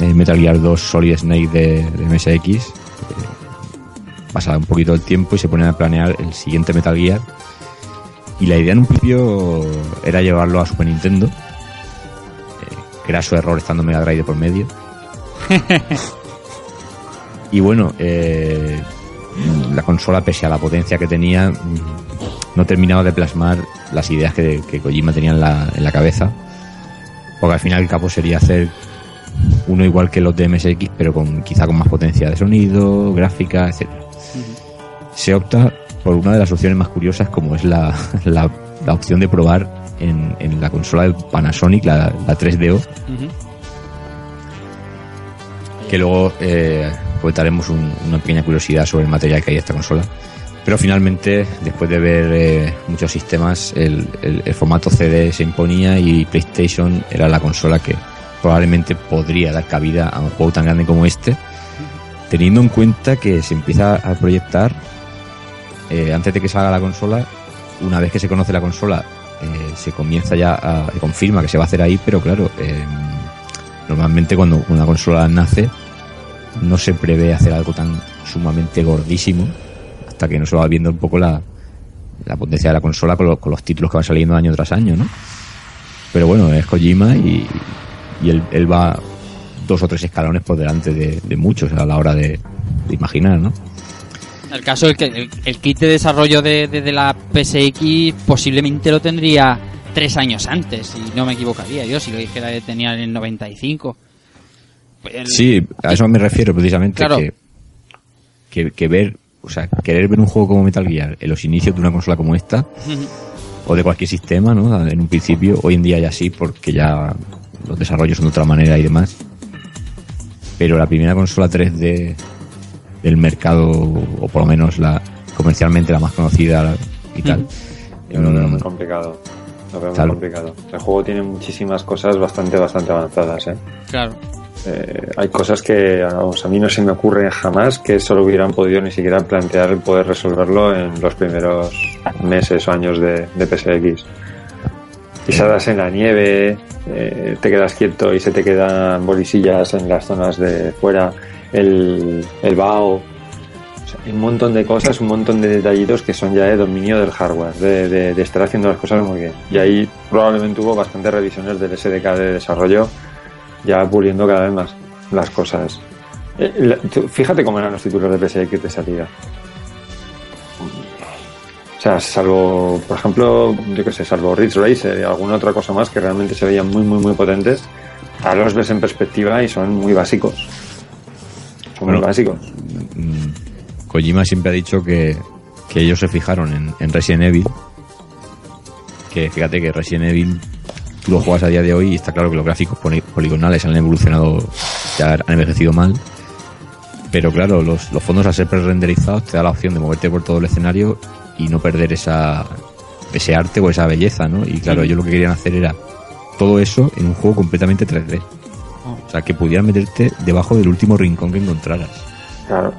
eh, Metal Gear 2 Solid Snake de, de MSX, eh, pasa un poquito el tiempo y se ponen a planear el siguiente Metal Gear. Y la idea en un principio era llevarlo a Super Nintendo, eh, que era su error estando Mega Drive por medio. (laughs) y bueno, eh, la consola, pese a la potencia que tenía, mm, no terminaba de plasmar las ideas que, que Kojima tenía en la, en la cabeza. Porque al final el capo sería hacer uno igual que los de MSX, pero con quizá con más potencia de sonido, gráfica, etcétera. Se opta por una de las opciones más curiosas, como es la, la, la opción de probar en, en la consola de Panasonic, la, la 3DO, que luego eh, comentaremos un- una pequeña curiosidad sobre el material que hay de esta consola. Pero finalmente, después de ver eh, muchos sistemas, el, formato CD se imponía y PlayStation era la consola que probablemente podría dar cabida a un juego tan grande como este, teniendo en cuenta que se empieza a proyectar eh, antes de que salga la consola, una vez que se conoce la consola, eh, se comienza ya a confirma que se va a hacer ahí, pero claro, eh, normalmente cuando una consola nace no se prevé hacer algo tan sumamente gordísimo hasta que no se va viendo un poco la, la potencia de la consola con, lo- con los títulos que van saliendo año tras año, ¿no? Pero bueno, es Kojima y, y él, él va dos o tres escalones por delante de, de muchos a la hora de, de imaginar, ¿no? El caso es que el, el kit de desarrollo de, de- de la PSX posiblemente lo tendría tres años antes, y no me equivocaría yo si lo dijera que tenía en el 95. El- Sí, a eso me refiero precisamente Claro. que, que, que ver, o sea, querer ver un juego como Metal Gear en los inicios de una consola como esta o de cualquier sistema, ¿no? En un principio, hoy en día ya sí, porque ya los desarrollos son de otra manera y demás. Pero la primera consola 3D del mercado, o por lo menos la comercialmente la más conocida y tal. Yo lo veo mm, muy complicado. Lo veo muy complicado. El juego tiene muchísimas cosas bastante, bastante avanzadas, ¿eh? Claro. Eh, hay cosas que vamos, a mí no se me ocurre jamás que solo hubieran podido ni siquiera plantear el poder resolverlo en los primeros meses o años de, PSX. Pisadas en la nieve, eh, te quedas quieto y se te quedan bolisillas en las zonas de fuera, el, el vaho, un montón de cosas, un montón de detallitos que son ya de dominio del hardware, de- de estar haciendo las cosas muy bien. Y ahí probablemente hubo bastantes revisiones del SDK de desarrollo ya puliendo cada vez más las cosas. Eh, la- tú- fíjate cómo eran los títulos de PSX de salida. O sea, salvo, por ejemplo, yo qué sé, salvo Ridge Racer y alguna otra cosa más que realmente se veían muy, muy, muy potentes, ahora los ves en perspectiva y son muy básicos. Son muy básicos. mm, Kojima siempre ha dicho que, que ellos se fijaron en, en Resident Evil. Que fíjate que Resident Evil tú lo juegas a día de hoy y está claro que los gráficos poli- poligonales han evolucionado, ya han envejecido mal. Pero claro, los, los fondos al ser pre-renderizados te da la opción de moverte por todo el escenario y no perder esa ese arte o esa belleza, ¿no? Y claro, ellos lo que querían hacer era todo eso en un juego completamente 3D. O sea, que pudieras meterte debajo del último rincón que encontraras. Claro.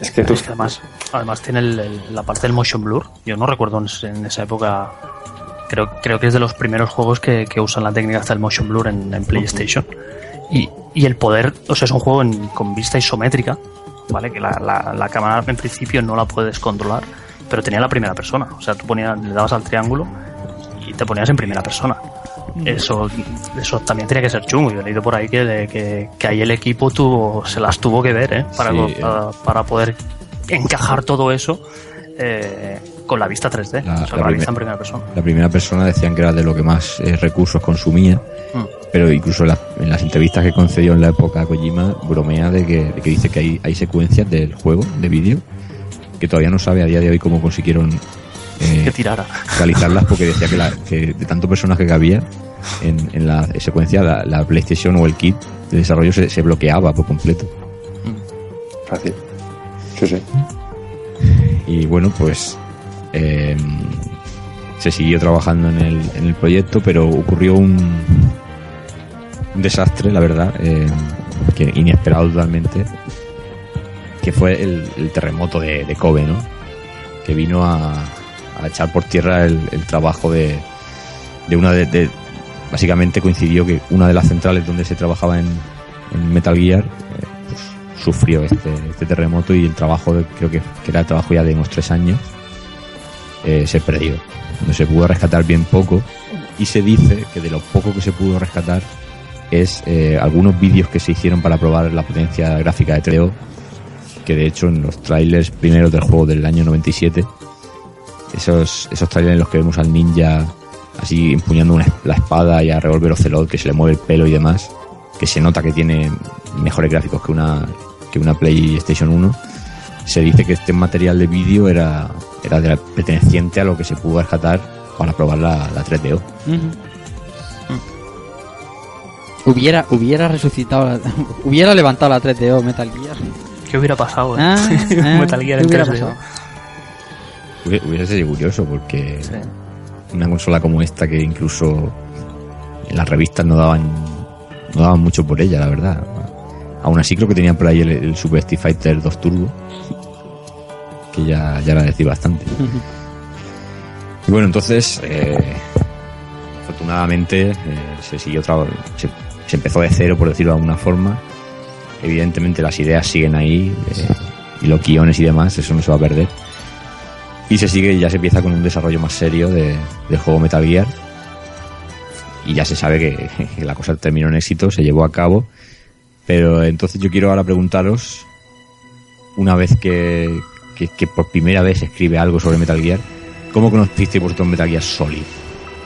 Es que tú, Es que además, además tiene el- el- la parte del motion blur. Yo no recuerdo en, en esa época. Creo, creo que es de los primeros juegos que, que usan la técnica hasta el motion blur en, en PlayStation. Y, y el poder, o sea, es un juego en- con vista isométrica, ¿vale? Que la, la- la cámara en principio no la puedes controlar, pero tenía la primera persona. O sea, tú ponías, le dabas al triángulo y te ponías en primera persona. Eso, eso también tenía que ser chungo. Yo he leído por ahí que, que, que ahí el equipo tuvo, se las tuvo que ver, ¿eh? Para, Sí, eh. para, para poder encajar todo eso eh, con la vista 3D, La- o sea, la con la primer- vista en primera persona. La primera persona decían que era de lo que más eh, recursos consumía, Mm. pero incluso en las, en las entrevistas que concedió en la época Kojima bromea de que, de que dice que hay, hay secuencias del juego, de vídeo, que todavía no sabe a día de hoy cómo consiguieron eh, Que tirara. realizarlas porque decía que, la- que de tanto personaje que había en, en la secuencia la, la PlayStation o el kit de desarrollo se, se bloqueaba por completo. fácil. Sí, sí. Y bueno, pues eh, se siguió trabajando en el, en el proyecto, pero ocurrió un, desastre, la verdad, eh, que inesperado totalmente, que fue el, terremoto de, Kobe, ¿no? Que vino a, echar por tierra el, trabajo de, de una de, Básicamente coincidió que una de las centrales donde se trabajaba en, Metal Gear eh, sufrió este, este terremoto y el trabajo, de- creo que, que era el trabajo ya de unos tres años, eh, se perdió. No se pudo rescatar bien poco y se dice que de lo poco que se pudo rescatar es eh, algunos vídeos que se hicieron para probar la potencia gráfica de 3DO, que de hecho en los trailers primeros del juego del año 97, esos, esos trailers en los que vemos al ninja así empuñando una, la espada y a Revolver Ocelot, que se le mueve el pelo y demás, que se nota que tiene mejores gráficos que una, que una PlayStation 1, se dice que este material de vídeo era, era de la- perteneciente a lo que se pudo rescatar para probar la, la 3DO. Hubiera, hubiera resucitado, la- (laughs) hubiera levantado la 3DO Metal Gear. ¿Qué hubiera pasado? eh? Ah, (laughs) ah, Metal Gear ¿qué en hubiera 3D. pasado? Hubiese hubiese sido curioso porque Sí. una consola como esta que incluso en las revistas no daban no daban mucho por ella, la verdad. Aún así creo que tenían por ahí el, el Super Street Fighter 2 Turbo, que ya, ya era decir bastante. (laughs) Y bueno, entonces, eh, afortunadamente, eh, se siguió se, se empezó de cero, por decirlo de alguna forma. Evidentemente las ideas siguen ahí, eh, y los guiones y demás, eso no se va a perder. Y se sigue, ya se empieza con un desarrollo más serio de, del juego Metal Gear. Y ya se sabe que, (laughs) que la cosa terminó en éxito, se llevó a cabo. Pero entonces yo quiero ahora preguntaros, una vez que, que, por primera vez escribe algo sobre Metal Gear, ¿cómo conocisteis vosotros Metal Gear Solid?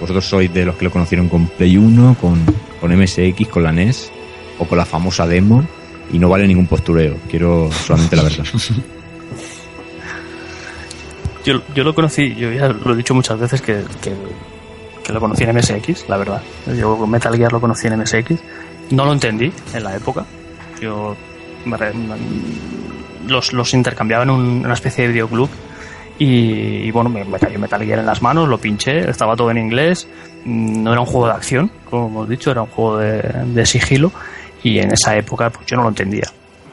¿Vosotros sois de los que lo conocieron con Play 1, con, con MSX, con la NES o con la famosa demo? Y no vale ningún postureo, quiero solamente la verdad. Yo, yo lo conocí, yo ya lo he dicho muchas veces que, que, que lo conocí en MSX, la verdad. Yo Metal Gear lo conocí en MSX. No lo entendí en la época. Yo los, los intercambiaba en un- una especie de videoclub y, y bueno, me, me cayó Metal Gear en las manos, lo pinché, estaba todo en inglés. Mm, No era un juego de acción, como hemos dicho, era un juego de, de sigilo y en esa época pues yo no lo entendía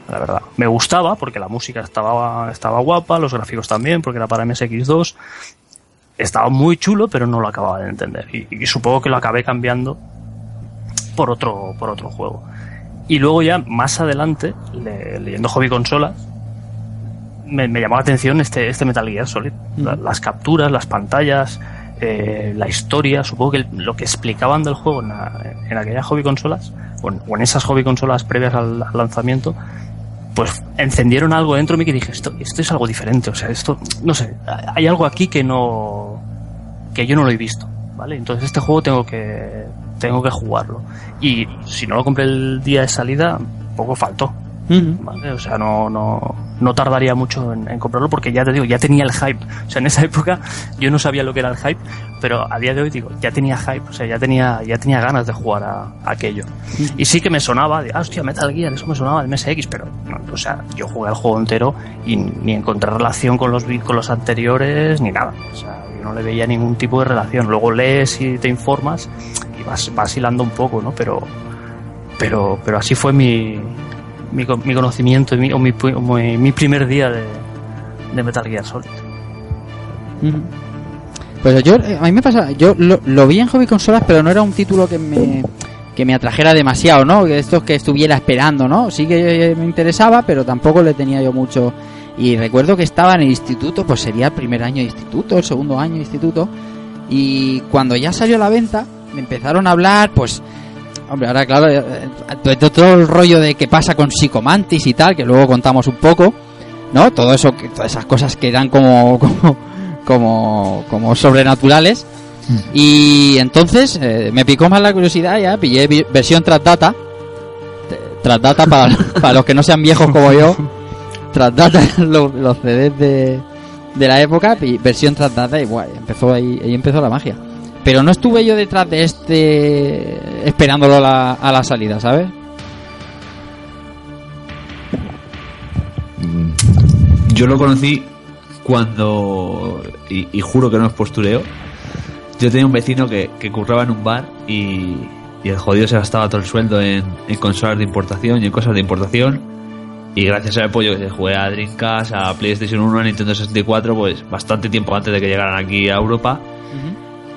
la verdad. Me gustaba porque la música estaba, estaba guapa, los gráficos también, porque era para MSX2. Estaba muy chulo, pero no lo acababa de entender. Y supongo que lo acabé cambiando por otro, por otro juego. Y luego ya más adelante, le- leyendo hobby consolas, me, me llamó la atención este, este Metal Gear Solid. La- las capturas, las pantallas, eh, la historia, supongo que el- lo que explicaban del juego en, la- en aquellas hobby consolas, o en, o en esas hobby consolas previas al, al lanzamiento, pues encendieron algo dentro de mí que dije, esto, esto es algo diferente, o sea, esto, no sé, hay algo aquí que no, que yo no lo he visto, ¿vale? Entonces este juego tengo que, tengo que jugarlo. Y si no lo compré el día de salida, poco faltó. ¿vale? O sea, no, no, no tardaría mucho en, en comprarlo porque ya te digo, ya tenía el hype. O sea, en esa época yo no sabía lo que era el hype, pero a día de hoy digo, ya tenía hype, o sea, ya tenía, ya tenía ganas de jugar a, a aquello. Y sí que me sonaba, de, ah, hostia, Metal Gear, eso me sonaba del MSX, pero, no, o sea, yo jugué el juego entero y ni encontré relación con los, con los anteriores ni nada. O sea, no le veía ningún tipo de relación. Luego lees y te informas y vas, vas hilando un poco, ¿no? Pero, pero, pero así fue mi, mi, mi conocimiento mi, o mi, mi, primer día de, Metal Gear Solid. Pues yo, eh, a mí me pasa, yo lo, vi en hobby consolas, pero no era un título que me, que me atrajera demasiado, ¿no? Estos que estuviera esperando, ¿no? Sí que eh, me interesaba, pero tampoco le tenía yo mucho. Y recuerdo que estaba en el instituto, pues sería el primer año de instituto, el segundo año de instituto, y cuando ya salió a la venta, me empezaron a hablar, pues, hombre, ahora claro, eh, eh, todo el rollo de qué pasa con Psicomantis y tal, que luego contamos un poco, ¿no? Todo eso, que- todas esas cosas que dan como, (laughs) como, como, como sobrenaturales. Y entonces eh, me picó más la curiosidad ya, pillé versión Transdata. T- Transdata para, (laughs) para los que no sean viejos como yo. (laughs) Transdata, (laughs) los, los CDs de, de la época, versión Transdata y guay, empezó ahí, ahí empezó la magia. Pero no estuve yo detrás de este esperándolo a la, a la salida, ¿sabes? Mm, Yo lo conocí cuando, y, y juro que no es postureo, yo tenía un vecino que, que curraba en un bar y, y el jodido se gastaba todo el sueldo en, en consolas de importación y en cosas de importación. Y gracias al apoyo que se jugué a Dreamcast, a PlayStation 1, a Nintendo 64, pues bastante tiempo antes de que llegaran aquí a Europa.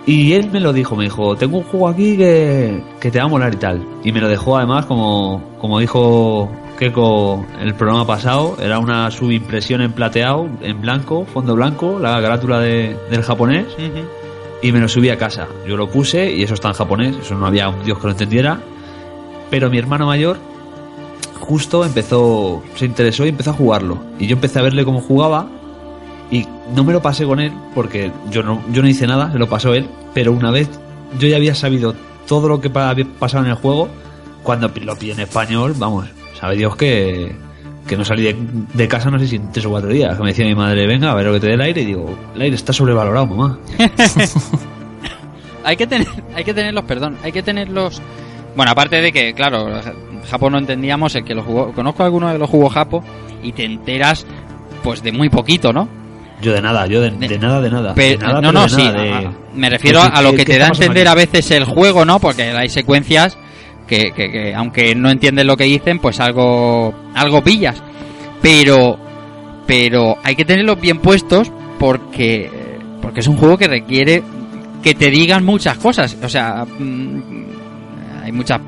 Y él me lo dijo, me dijo, tengo un juego aquí que, que te va a molar y tal. Y me lo dejó además, como, como dijo Keiko el programa pasado. Era una subimpresión en plateado, en blanco, fondo blanco, la carátula de- del japonés. Y me lo subí a casa. Yo lo puse y eso está en japonés. Eso no había un dios que lo entendiera. Pero mi hermano mayor justo empezó, se interesó y empezó a jugarlo. Y yo empecé a verle cómo jugaba y no me lo pasé con él porque yo no, yo no hice nada, se lo pasó él. Pero una vez yo ya había sabido todo lo que había pasado en el juego, cuando lo pillé en español, vamos, sabe Dios que, que no salí de, casa no sé si en tres o cuatro días. Me decía mi madre, venga, a ver lo que te dé el aire. Y digo, el aire está sobrevalorado, mamá. (laughs) hay que tener, hay que tenerlos, perdón, hay que tenerlos. Bueno, aparte de que, claro, Japón no entendíamos, el que lo jugó, conozco a alguno que lo jugó Japo y te enteras, pues de muy poquito, ¿no? Yo de nada, yo de, de nada, de nada. Pe- De nada, no, no, sí. nada, de- a- me refiero a, lo que te da a entender a veces el juego, ¿no? Porque hay secuencias que, que- que, aunque no entiendes lo que dicen, pues algo, algo pillas. Pero, pero hay que tenerlos bien puestos porque, porque es un juego que requiere que te digan muchas cosas. O sea, mm, hay muchas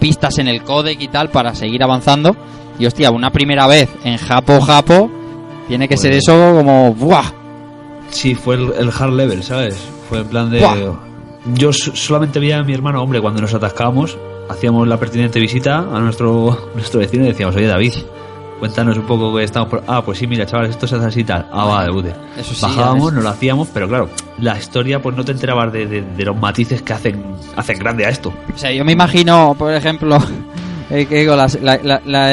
pistas en el codec y tal para seguir avanzando. Y hostia, una primera vez en Japo Japo tiene que ser Pues- eso como ¡buah! Sí, fue el, el hard level, ¿sabes? Fue en plan de... Buah. Yo so- solamente veía a mi hermano, hombre, cuando nos atascábamos, hacíamos la pertinente visita a nuestro, (laughs) nuestro vecino y decíamos, oye David, cuéntanos un poco que estamos por... Ah, pues sí, mira, chavales, esto se hace así tal. Ah, va, de bute. Eso sí, Bajábamos, nos lo hacíamos, pero claro, la historia pues no te enterabas de, de- de los matices que hacen, hacen grande a esto. O sea, yo me imagino, por ejemplo, (laughs) eh, que digo, la, la- la-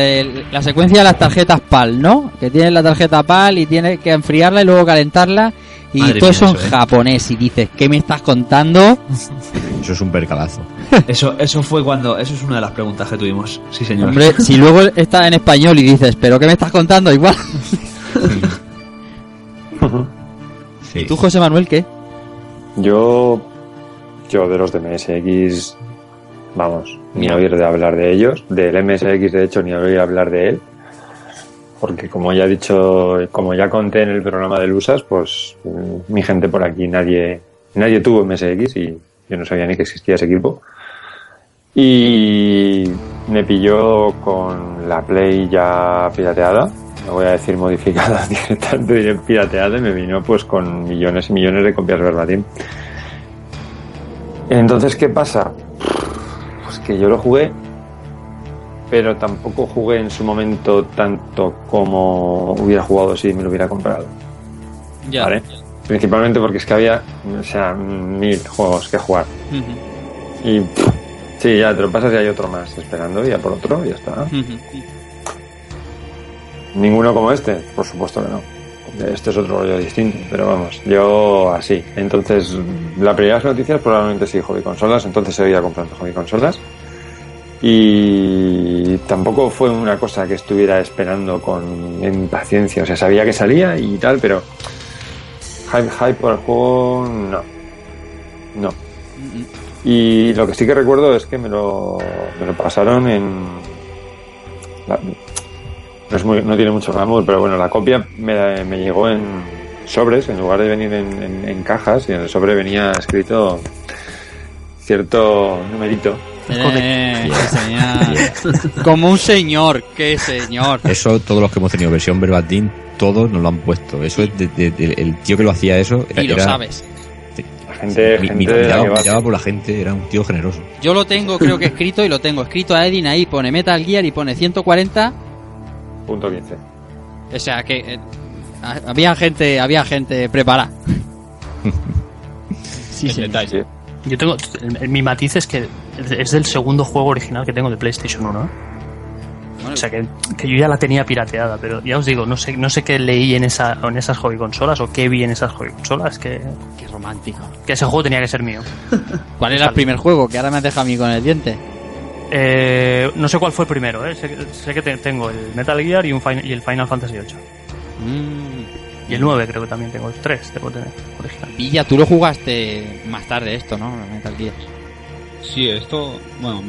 la secuencia de las tarjetas PAL, ¿no? Que tienes la tarjeta PAL y tienes que enfriarla y luego calentarla. Y Madre todo mía, eso en eso, ¿eh? japonés. Y dices, ¿qué me estás contando? (laughs) Eso es un percalazo. Eso, eso fue cuando... Eso es una de las preguntas que tuvimos. Sí, señor. Hombre, (laughs) si luego está en español y dices, ¿pero qué me estás contando? Igual. (laughs) Sí. ¿Y tú, José Manuel, qué? Yo, yo de los de MSX, vamos, ni oír de hablar de ellos. Del MSX, de hecho, ni oír hablar de él. Porque como ya he dicho, como ya conté en el programa de Lusas, pues mm, mi gente por aquí, nadie, nadie tuvo MSX y yo no sabía ni que existía ese equipo. Y me pilló con la Play ya pirateada, no voy a decir modificada, (laughs) directamente pirateada, y me vino pues con millones y millones de copias verbatim. Entonces, ¿qué pasa? Pues que yo lo jugué, pero tampoco jugué en su momento tanto como hubiera jugado si me lo hubiera comprado. Ya. ¿vale? Principalmente porque es que había, o sea, mil juegos que jugar. Y pff, sí, ya te lo pasas y hay otro más esperando, y ya por otro, y ya está. Ninguno como este, por supuesto que no. Este es otro rollo distinto, pero vamos, yo así. Entonces, la primera noticias probablemente sí, hobby consolas, entonces seguía comprando hobby consolas. Y tampoco fue una cosa que estuviera esperando con impaciencia, o sea, sabía que salía y tal, pero hype, hype por el juego, no. No. Y lo que sí que recuerdo es que me lo, me lo pasaron en. no, es muy- no tiene mucho glamour, pero bueno, la copia me, me llegó en sobres, en lugar de venir en, en- en cajas, y en el sobre venía escrito cierto numerito. Eh, sí, señor. Como un señor, qué señor. Eso, todos los que hemos tenido versión verbatim, todos nos lo han puesto. Eso es de- de- de- el tío que lo hacía eso. Era, Y lo era- sabes. La gente, mi- gente mi- miraba, por la gente, era un tío generoso. Yo lo tengo, creo que escrito, y lo tengo escrito a Edin ahí, pone Metal Gear y pone 140. punto 15. O sea que eh, ha- había gente, había gente preparada. (laughs) Sí, sí. Yo tengo. mi matiz es que es del segundo juego original que tengo de PlayStation 1. ¿eh? Bueno, O sea que, que yo ya la tenía pirateada, pero ya os digo, no sé, no sé qué leí en, esa, en esas hobby consolas o qué vi en esas hobby consolas, que, qué romántico. que ese juego tenía que ser mío. (laughs) ¿Cuál era el primer juego? Que ahora me has dejado a mí con el diente. Eh, no sé cuál fue primero, ¿eh? sé, que- sé que te- tengo el Metal Gear y, un y el Final Fantasy VIII. Mm. Y el 9 creo que también tengo, el 3 debo tener, original. Villa, tú lo jugaste más tarde esto, ¿no? Metal Gear. Sí, esto, bueno,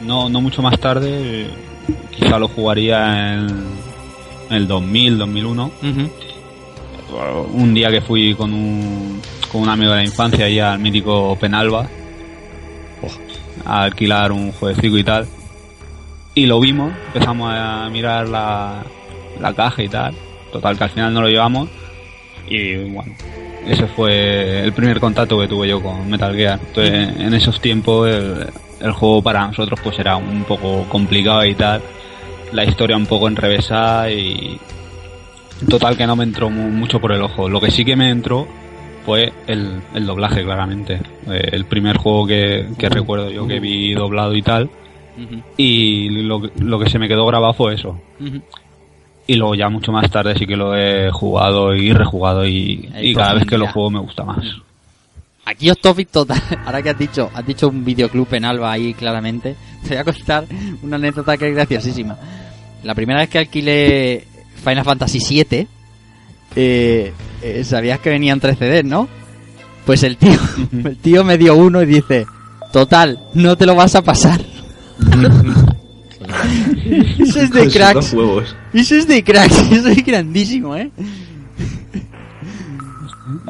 no, no mucho más tarde, quizá lo jugaría en el 2000, 2001. Ujú. Un día que fui con un, con un amigo de la infancia ahí al mítico Penalba a alquilar un jueguecito y tal. y lo vimos, empezamos a mirar la, la caja y tal. Total, que al final no lo llevamos. Y bueno, ese fue el primer contacto que tuve yo con Metal Gear. Entonces, en esos tiempos el, el juego para nosotros pues era un poco complicado y tal. La historia un poco enrevesada y total que no me entró mu- mucho por el ojo. Lo que sí que me entró fue el, el doblaje, claramente. Eh, el primer juego que, que recuerdo yo que vi doblado y tal. Y lo, que- lo que se me quedó grabado fue eso. Y luego ya mucho más tarde sí que lo he jugado y rejugado y, cada vez que lo juego me gusta más. Aquí os topic total. (laughs) Ahora que has dicho, has dicho un videoclub en Alba ahí claramente. (laughs) Te voy a contar una anécdota que es graciosísima. La primera vez que alquilé Final Fantasy VII, eh, eh, sabías que venían tres CDs, ¿no? Pues el tío, (laughs) el tío me dio uno y dice, total, no te lo vas a pasar. Eso es de cracks. Eso es de cracks. (laughs) Eso es grandísimo, ¿eh?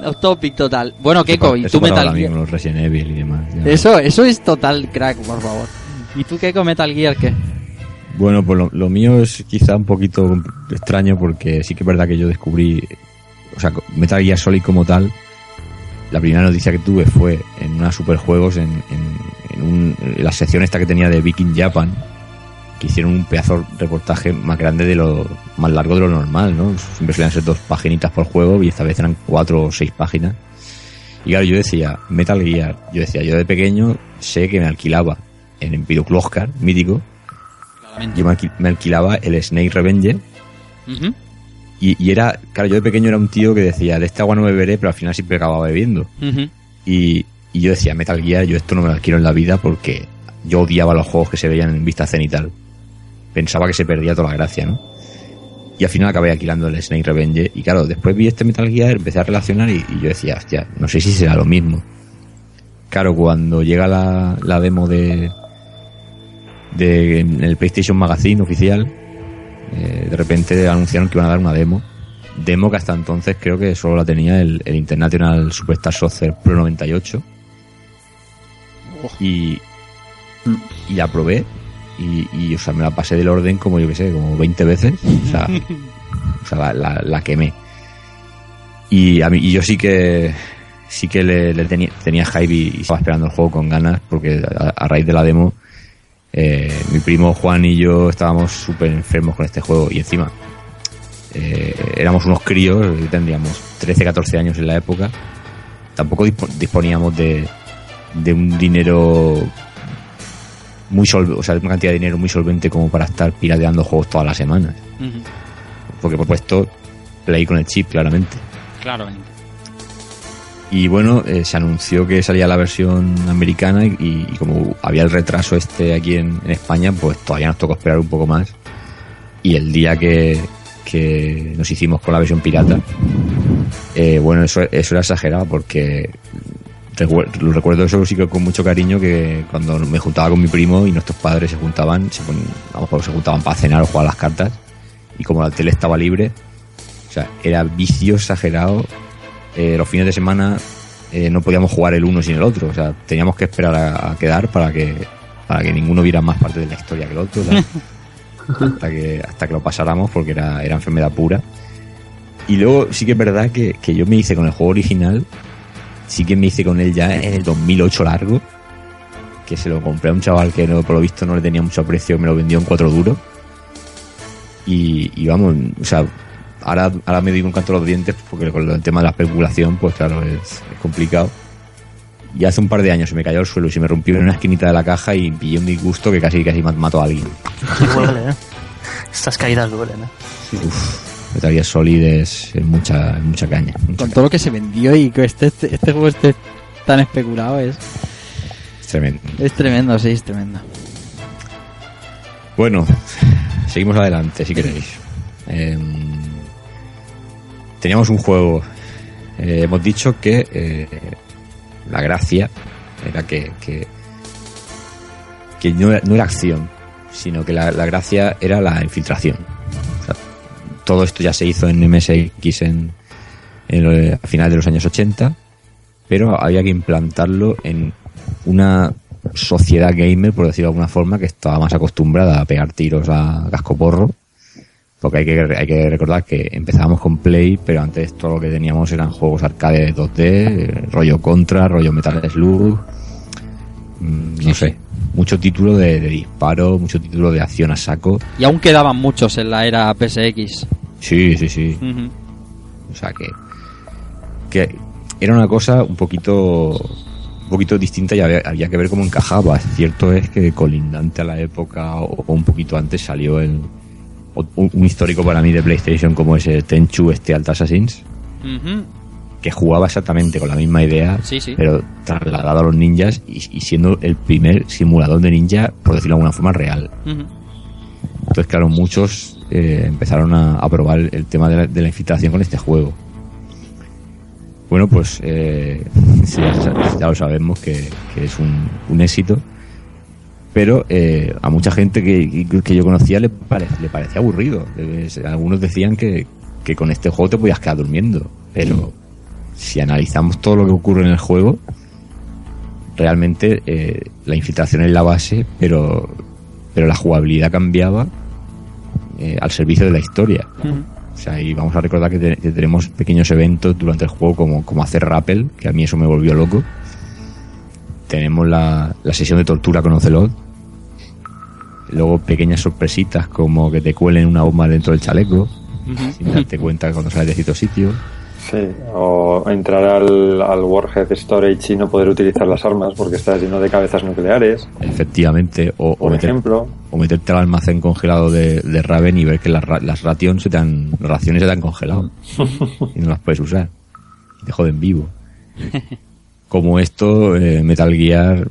Off topic total. Bueno, Keiko, ¿y Eso tú Metal Gear? con los Resident Evil y demás. ya. Eso, eso es total crack, por favor. ¿Y tú qué con Metal Gear qué? Bueno, pues lo, lo mío es quizá un poquito extraño porque sí que es verdad que yo descubrí, o sea, Metal Gear Solid como tal, la primera noticia que tuve fue en una superjuegos en, en, en, un- en la sección esta que tenía de Viking Japan, que hicieron un pedazo de reportaje más grande de lo, más largo de lo normal, ¿no? Siempre solían ser dos paginitas por juego y esta vez eran cuatro o seis páginas. Y claro, yo decía, Metal Gear, yo decía, yo de pequeño sé que me alquilaba en el videoclub Oscar, mítico, yo me, alqui- me alquilaba el Snake Revenger Ujú. y, y era, claro, yo de pequeño era un tío que decía, de esta agua no beberé, pero al final siempre acababa bebiendo. Y, y yo decía, Metal Gear, yo esto no me lo quiero en la vida porque yo odiaba los juegos que se veían en vista cenital. Pensaba que se perdía toda la gracia, ¿no? Y al final acabé alquilando el Snake Revenge. Y claro, después vi este Metal Gear, empecé a relacionar y, y yo decía, hostia, no sé si será lo mismo. Claro, cuando llega la, la demo de, de en el PlayStation Magazine oficial, eh, de repente anunciaron que iban a dar una demo. Demo que hasta entonces creo que solo la tenía el, el International Superstar Soccer Pro 98. Y, y la probé. Y, y, o sea, me la pasé del orden como yo que sé, como 20 veces. O sea, (laughs) o sea la, la, la quemé. Y, a mí, y yo sí que sí que le, le tenía, tenía hype y, y estaba esperando el juego con ganas porque a, a raíz de la demo eh, mi primo Juan y yo estábamos súper enfermos con este juego y encima eh, éramos unos críos, tendríamos 13, 14 años en la época, tampoco dispo- disponíamos de, de un dinero muy solvente, o sea, una cantidad de dinero muy solvente como para estar pirateando juegos todas las semanas. Porque por puesto Play con el chip, claramente. Claro. Y bueno, eh, se anunció que salía la versión americana y, y como había el retraso este aquí en, en España, pues todavía nos tocó esperar un poco más. Y el día que, que nos hicimos con la versión pirata, eh, bueno, eso, eso era exagerado porque lo recuerdo eso sí que con mucho cariño que cuando me juntaba con mi primo y nuestros padres se juntaban, se, pon- a lo mejor se juntaban para cenar o jugar a las cartas y como la tele estaba libre, o sea, era vicio exagerado. Eh, los fines de semana eh, no podíamos jugar el uno sin el otro, o sea, teníamos que esperar a, a quedar para que para que ninguno viera más parte de la historia que el otro, (laughs) hasta que hasta que lo pasáramos porque era, era enfermedad pura. Y luego sí que es verdad que, que yo me hice con el juego original, sí que me hice con él ya en el 2008 largo, que se lo compré a un chaval que no, por lo visto no le tenía mucho aprecio, me lo vendió en cuatro duros. Y, y vamos, o sea, ahora, ahora me doy un canto a los dientes porque con el tema de la especulación, pues claro, es, es complicado. Y hace un par de años se me cayó al suelo y se me rompió en una esquinita de la caja y pillé un disgusto que casi casi mat- mató a alguien. (laughs) Duele, ¿eh? Estas caídas duelen, ¿eh? Uf, Metal Gear Solid es, es mucha, es mucha caña. mucha Con caña. todo lo que se vendió y que este, este, este juego esté tan especulado es, Es tremendo. es tremendo, sí, es tremendo. Bueno, seguimos adelante si queréis. Em, teníamos un juego. eh, hemos dicho que eh, la gracia era que, que, que no, era, no era acción, sino que la, la gracia era la infiltración. O sea, todo esto ya se hizo en MSX en, en lo- a finales de los años 80, pero había que implantarlo en una sociedad gamer, por decirlo de alguna forma, que estaba más acostumbrada a pegar tiros a cascoporro. Porque hay que, hay que recordar que empezábamos con Play, pero antes todo lo que teníamos eran juegos arcade 2D, eh, rollo Contra, rollo Metal Slug, mm, no sé, mucho título de, de disparo, mucho título de acción a saco. Y aún quedaban muchos en la era PSX. Sí, sí, sí. O sea que, que era una cosa un poquito un poquito distinta y había, había que ver cómo encajaba. Cierto es que colindante a la época o, o un poquito antes salió el, un, un histórico para mí de PlayStation como ese Tenchu este Alt Assassins que jugaba exactamente con la misma idea Sí, sí. pero trasladado a los ninjas y, y siendo el primer simulador de ninja por decirlo de alguna forma real. Entonces, claro, muchos eh, empezaron a, a probar el tema de la, de la infiltración con este juego. Bueno, pues eh, (laughs) ya, lo sabemos que, es un, éxito. Pero eh, a mucha gente que, yo conocía le, pare- le parecía aburrido. Algunos decían que, con este juego te podías quedar durmiendo. Pero si analizamos todo lo que ocurre en el juego, realmente la infiltración es la base, pero la jugabilidad cambiaba eh, al servicio de la historia. O sea, y vamos a recordar que, te- que tenemos pequeños eventos durante el juego como, como hacer rappel, que a mí eso me volvió loco. Tenemos la, la sesión de tortura con Ocelot. Luego pequeñas sorpresitas como que te cuelen una bomba dentro del chaleco, sin darte cuenta cuando sales de cierto sitio. Sí, o entrar al, al Warhead Storage y no poder utilizar las armas porque está lleno de cabezas nucleares, Efectivamente. O, o por meter- ejemplo. o meterte al almacén congelado de, de Raven y ver que las, las rations se te han, las raciones se te han congelado (laughs) y no las puedes usar. Te joden vivo. Como esto, eh, Metal Gear,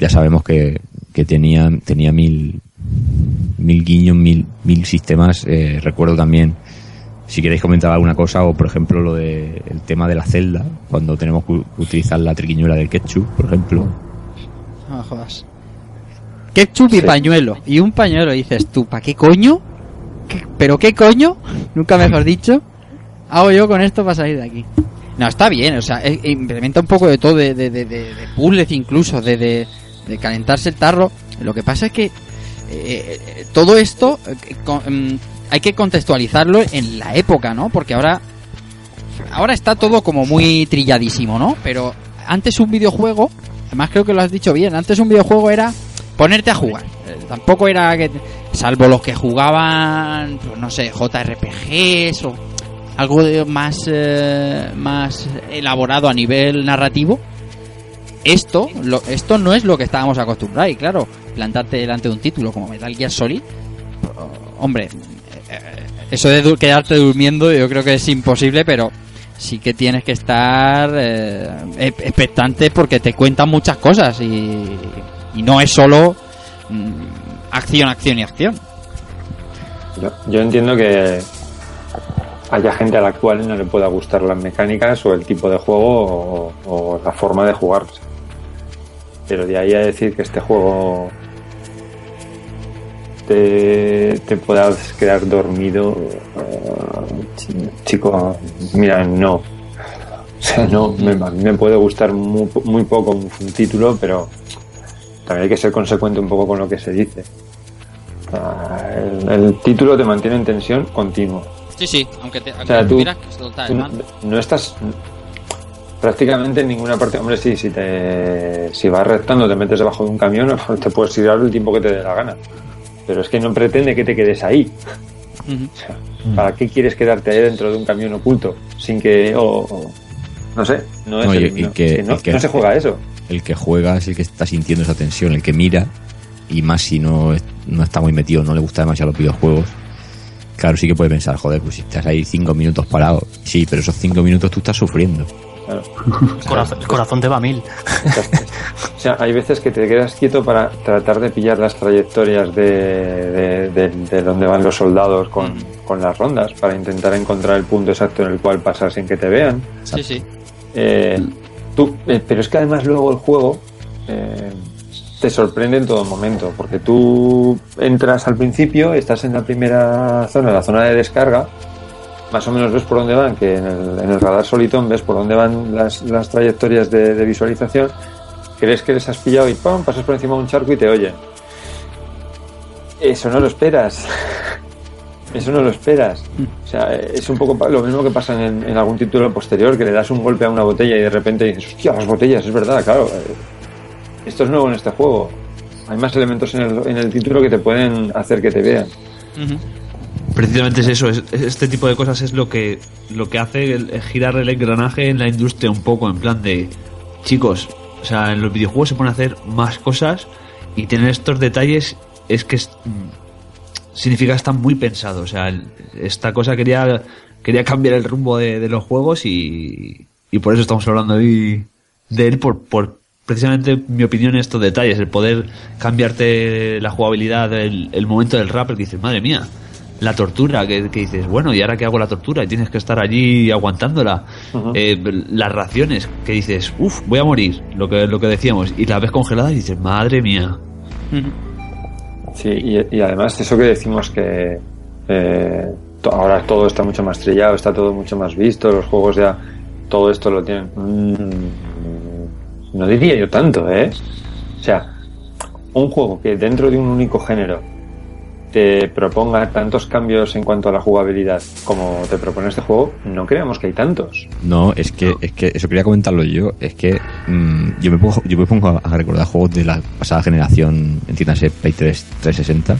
ya sabemos que, que tenía, tenía mil, mil guiños, mil, mil sistemas. Eh, recuerdo también, si queréis comentar alguna cosa, o por ejemplo lo de el tema de la celda, cuando tenemos que utilizar la triquiñuela del ketchup, por ejemplo. No jodas. Ketchup y Sí. pañuelo. Y un pañuelo, dices tú, ¿para qué coño? ¿Qué- ¿Pero qué coño? Nunca mejor (laughs) dicho. Hago yo con esto para salir de aquí. No, está bien, o sea, eh, implementa un poco de todo, de, de, de, de- de puzzles incluso, de, de, de calentarse el tarro. Lo que pasa es que eh, eh, todo esto eh, con- mm, hay que contextualizarlo en la época, ¿no? Porque ahora ahora está todo como muy trilladísimo, ¿no? Pero antes un videojuego, además creo que lo has dicho bien, antes un videojuego era ponerte a jugar. Eh, tampoco era que, salvo los que jugaban, pues, no sé, JRPGs o algo más, eh, más elaborado a nivel narrativo. Esto, lo- esto no es lo que estábamos acostumbrados. Y claro, plantarte delante de un título como Metal Gear Solid, oh, hombre, eso de quedarte durmiendo yo creo que es imposible, pero sí que tienes que estar eh, e- expectante porque te cuentan muchas cosas y, no es solo mm, acción, acción y acción. Yo, entiendo que haya gente a la cual no le pueda gustar las mecánicas o el tipo de juego o, o la forma de jugar. Pero de ahí a decir que este juego te, te puedas quedar dormido, eh, chi- chico, mira, no. O sea, no, me, me puede gustar muy, muy poco un, un título, pero también hay que ser consecuente un poco con lo que se dice. El, el título te mantiene en tensión continuo. Sí, sí, aunque, te, sea, tú- tuvieras que Tú no, mando. no estás prácticamente en ninguna parte. Hombre, sí, si te si vas rectando, te metes debajo de un camión, (laughs) te puedes tirar el tiempo que te dé la gana. Pero es que no pretende que te quedes ahí. Ujú. O sea, ¿Para qué quieres quedarte ahí dentro de un camión oculto? Sin que. o- o- no sé, no, es No, y- el- y no, que- es que no, que- no se juega eso. El que juega es el que está sintiendo esa tensión, el que mira, y más si no, no está muy metido, no le gusta demasiado los videojuegos. Claro, sí que puede pensar, joder, pues si estás ahí cinco minutos parado. Sí, pero esos cinco minutos tú estás sufriendo. Claro. (laughs) El corazón, el corazón te va a mil. O sea, hay veces que te quedas quieto para tratar de pillar las trayectorias de, de, de- de donde van los soldados con, con las rondas, para intentar encontrar el punto exacto en el cual pasar sin que te vean. Sí, sí. Eh, tú, eh, pero es que además luego el juego eh, te sorprende en todo momento, porque tú entras al principio, estás en la primera zona, la zona de descarga, más o menos ves por dónde van, que en el, radar Solitón ves por dónde van las, trayectorias de, visualización, crees que les has pillado y ¡pum! pasas por encima de un charco y te oyen. Eso no lo esperas. (laughs) Eso no lo esperas. O sea, es un poco lo mismo que pasa en, algún título posterior, que le das un golpe a una botella y de repente dices, hostia, las botellas, es verdad, claro. Esto es nuevo en este juego. Hay más elementos en el, en el título que te pueden hacer que te vean. Precisamente es eso, es- es- este tipo de cosas es lo que lo que hace el- girar el engranaje en la industria un poco, en plan de chicos, o sea, en los videojuegos se pueden hacer más cosas y tener estos detalles es que es- mm, significa están muy pensados, o sea, el- esta cosa quería quería cambiar el rumbo de, de los juegos y, y por eso estamos hablando hoy de él por, por precisamente mi opinión estos detalles, el poder cambiarte la jugabilidad, el, el momento del rap, que dices, madre mía, la tortura, que, que dices, bueno, ¿y ahora qué hago la tortura? Y tienes que estar allí aguantándola. Eh, las raciones, que dices, uff, voy a morir, lo que, lo que decíamos, y la ves congelada y dices, madre mía. Sí, y, y además eso que decimos que eh, to- ahora todo está mucho más trillado, está todo mucho más visto, los juegos ya todo esto lo tienen. Mm, no diría yo tanto, ¿eh? O sea, un juego que dentro de un único género te proponga tantos cambios en cuanto a la jugabilidad como te propone este juego, no creamos que hay tantos. No, es que, es que eso quería comentarlo yo. Es que mm, yo, me pongo, yo me pongo a, a recordar juegos de la pasada generación, entiéndase, Play 3 360.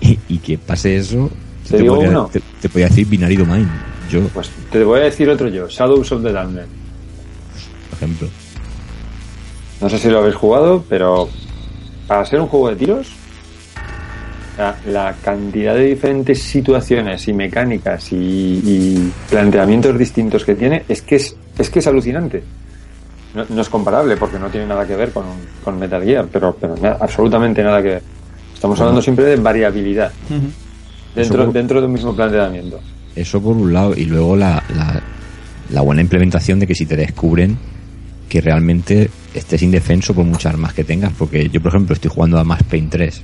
Y, y que pase eso, ¿Te digo podría, uno? te, te podría decir Binary Domain. Yo, Pues te voy a decir otro yo, Shadows of the Damned. por ejemplo. No sé si lo habéis jugado, pero para ser un juego de tiros, la, la cantidad de diferentes situaciones y mecánicas y, y planteamientos distintos que tiene es que es, es que es alucinante. No, no es comparable porque no tiene nada que ver con, con Metal Gear, pero, pero na- absolutamente nada que ver. Estamos hablando siempre de variabilidad dentro, dentro de un mismo planteamiento. Eso por un lado. Y luego la, la, la buena implementación de que si te descubren que realmente estés indefenso por muchas armas que tengas. Porque yo, por ejemplo, estoy jugando a Max Payne 3,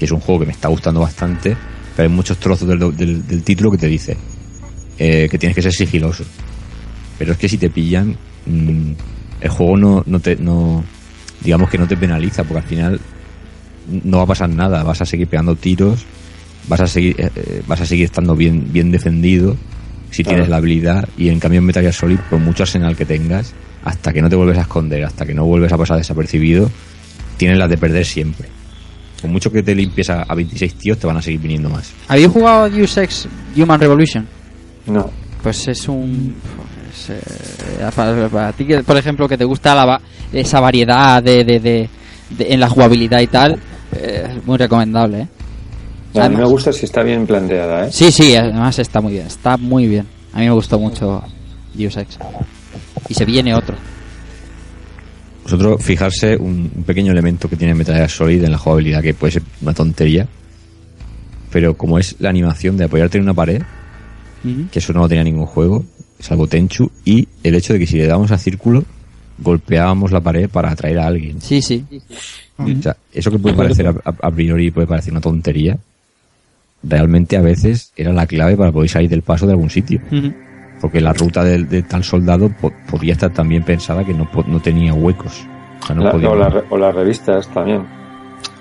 que es un juego que me está gustando bastante, pero hay muchos trozos del, del, del título que te dice eh, que tienes que ser sigiloso. Pero es que si te pillan, mm, el juego no, no te, no, digamos que no te penaliza, porque al final no va a pasar nada, vas a seguir pegando tiros, vas a seguir, eh, eh, vas a seguir estando bien, bien defendido si Claro. tienes la habilidad y en cambio en Metal Gear Solid, por mucho arsenal que tengas, hasta que no te vuelves a esconder, hasta que no vuelves a pasar desapercibido, tienes las de perder siempre. Con mucho que te limpies a, a 26 tíos, te van a seguir viniendo más. ¿Habéis jugado Deus Ex Human Revolution? No. Pues es un... pues, eh, para, para ti, que, por ejemplo, que te gusta la, va- esa variedad de, de, de- de- en la jugabilidad y tal, eh, es muy recomendable, ¿eh? A mí me gusta si está bien planteada, ¿eh? Sí, sí, además está muy bien, está muy bien. A mí me gustó mucho Deus Ex. Y se viene otro. Vosotros fijarse un, un pequeño elemento que tiene Metal Gear Solid en la jugabilidad, que puede ser una tontería, pero como es la animación de apoyarte en una pared, que eso no lo tenía ningún juego, salvo Tenchu, y el hecho de que si le dábamos a círculo, golpeábamos la pared para atraer a alguien. Sí, sí. O sea, eso que puede parecer a, a- a priori puede parecer una tontería, realmente a veces era la clave para poder salir del paso de algún sitio. Porque la ruta del- de, tal soldado po- podría estar también pensada que no, po- no tenía huecos. O sea, no La- podía- o, las re- o las revistas también.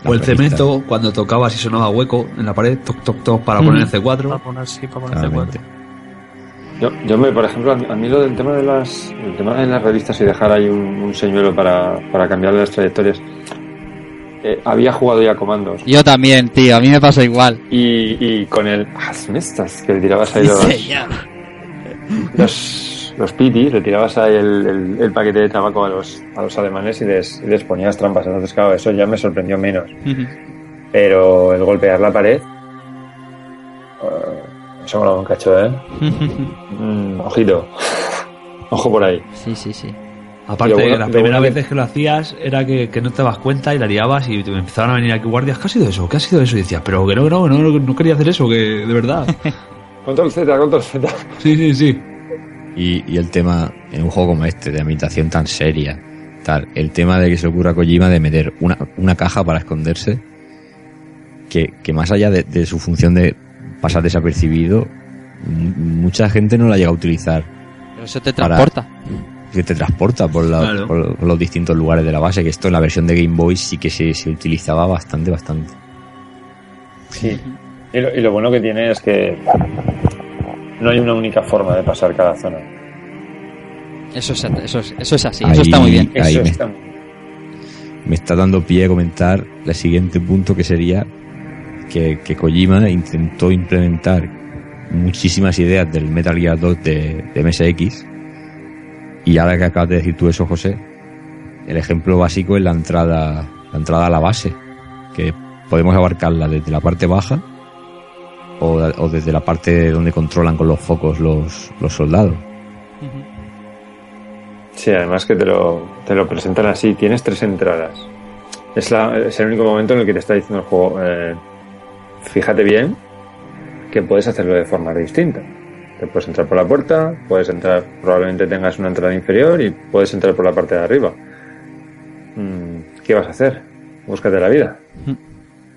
O el cemento, cuando tocabas y sonaba hueco en la pared, toc, toc, toc, para Mm. poner el Para C4. poner, sí, para poner Claramente. C4. Yo, yo me, por ejemplo, a mí, lo del tema de las, el tema de las revistas y dejar ahí un, un señuelo para, para cambiar las trayectorias. eh, había jugado ya comandos Yo también, tío, a mí me pasa igual. y, y con el hazme estas que le tirabas ahí los, los, los pitis, le tirabas ahí el, el- el paquete de tabaco a los, a los alemanes y les, y les ponías trampas. Entonces, claro, eso ya me sorprendió menos. Pero el golpear la pared, eh, eso me lo un cacho, ¿eh? Mm, ojito. (laughs) Ojo por ahí. Sí, sí, sí. Aparte, bueno- las primeras veces que lo hacías era que, que no te das cuenta y la liabas y te empezaban a venir aquí guardias. ¿Qué ha sido eso? ¿Qué ha sido eso? Y decías, pero que no, que no, no, no, no quería hacer eso, que de verdad. (laughs) Control Z, control Z. Sí, sí, sí. Y, y el tema, en un juego como este, de ambientación tan seria, tal, el tema de que se le ocurra a Kojima de meter una, una caja para esconderse, que, que más allá de, de su función de pasar desapercibido, mucha gente no la llega a utilizar. Pero eso te Para- transporta. que te transporta por, la- Claro. por los distintos lugares de la base, que esto en la versión de Game Boy sí que se, se utilizaba bastante, bastante. Sí. Y lo, y lo bueno que tiene es que no hay una única forma de pasar cada zona. Eso es, eso es, eso es así, Ahí- eso está muy bien. Ahí Eso me- está- Me está dando pie a comentar el siguiente punto que sería que, que Kojima intentó implementar muchísimas ideas del Metal Gear 2 de, de MSX y ahora que acabas de decir tú eso José el ejemplo básico es la entrada la entrada a la base que podemos abarcarla desde la parte baja o, o desde la parte donde controlan con los focos los, los soldados Sí, además que te lo, te lo presentan así. Tienes tres entradas. Es, la- es el único momento en el que te está diciendo el juego, eh, fíjate bien que puedes hacerlo de forma distinta. Te puedes entrar por la puerta, puedes entrar, probablemente tengas una entrada inferior y puedes entrar por la parte de arriba. Mm, ¿Qué vas a hacer? Búscate la vida.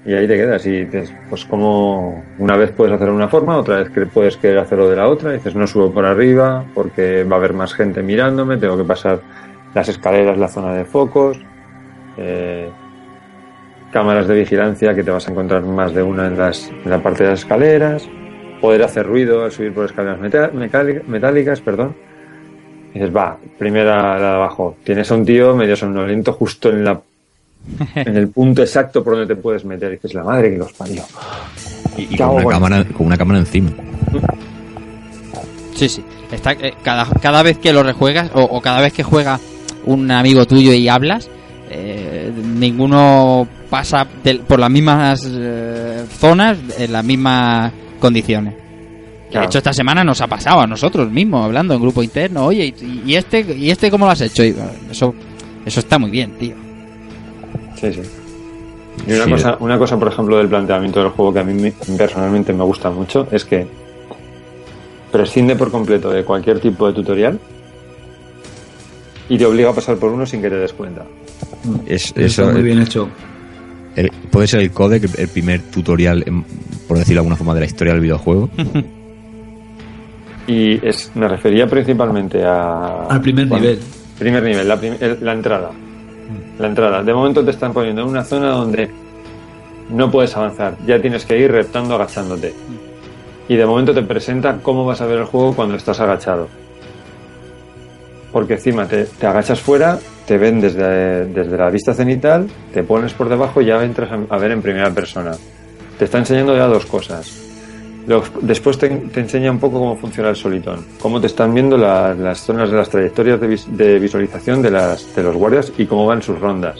Y ahí te quedas y dices, pues como una vez puedes hacerlo de una forma, otra vez que puedes querer hacerlo de la otra, dices no subo por arriba porque va a haber más gente mirándome, tengo que pasar las escaleras, la zona de focos, eh, cámaras de vigilancia que te vas a encontrar más de una en, las, en la parte de las escaleras, poder hacer ruido al subir por escaleras metálicas, perdón. Y dices, va, primera la de abajo, tienes a un tío medio somnoliento justo en la (laughs) en el punto exacto por donde te puedes meter. Y dices, la madre que los parió. y, y ¿Qué hago con, una cámara, con una cámara encima Sí, sí. Está, eh, cada, cada vez que lo rejuegas o, o cada vez que juega un amigo tuyo y hablas, eh, ninguno pasa por las mismas eh, zonas en las mismas condiciones. De hecho, esta semana nos ha pasado a nosotros mismos, hablando en grupo interno. Oye, ¿y, y este y este cómo lo has hecho? Y, eso, eso está muy bien, tío. Sí, sí. Y una, Sí. cosa, una cosa, por ejemplo, del planteamiento del juego que a mí me- personalmente me gusta mucho es que prescinde por completo de cualquier tipo de tutorial y te obliga a pasar por uno sin que te des cuenta. Es- Está eso muy bien hecho. el- puede ser el codec el primer tutorial em, por decirlo de alguna forma de la historia del videojuego Y es, me refería principalmente a... Al primer bueno, nivel. Primer nivel, la, prim- el- la entrada. La entrada. De momento te están poniendo en una zona donde no puedes avanzar. Ya tienes que ir reptando agachándote. Y de momento te presenta cómo vas a ver el juego cuando estás agachado. Porque encima te, te agachas fuera, te ven desde, desde la vista cenital, te pones por debajo y ya entras a, a ver en primera persona. Te está enseñando ya dos cosas. Después te, te enseña un poco cómo funciona el solitón, cómo te están viendo la- las zonas de las trayectorias de, vis- de visualización de, las, de los guardias y cómo van sus rondas.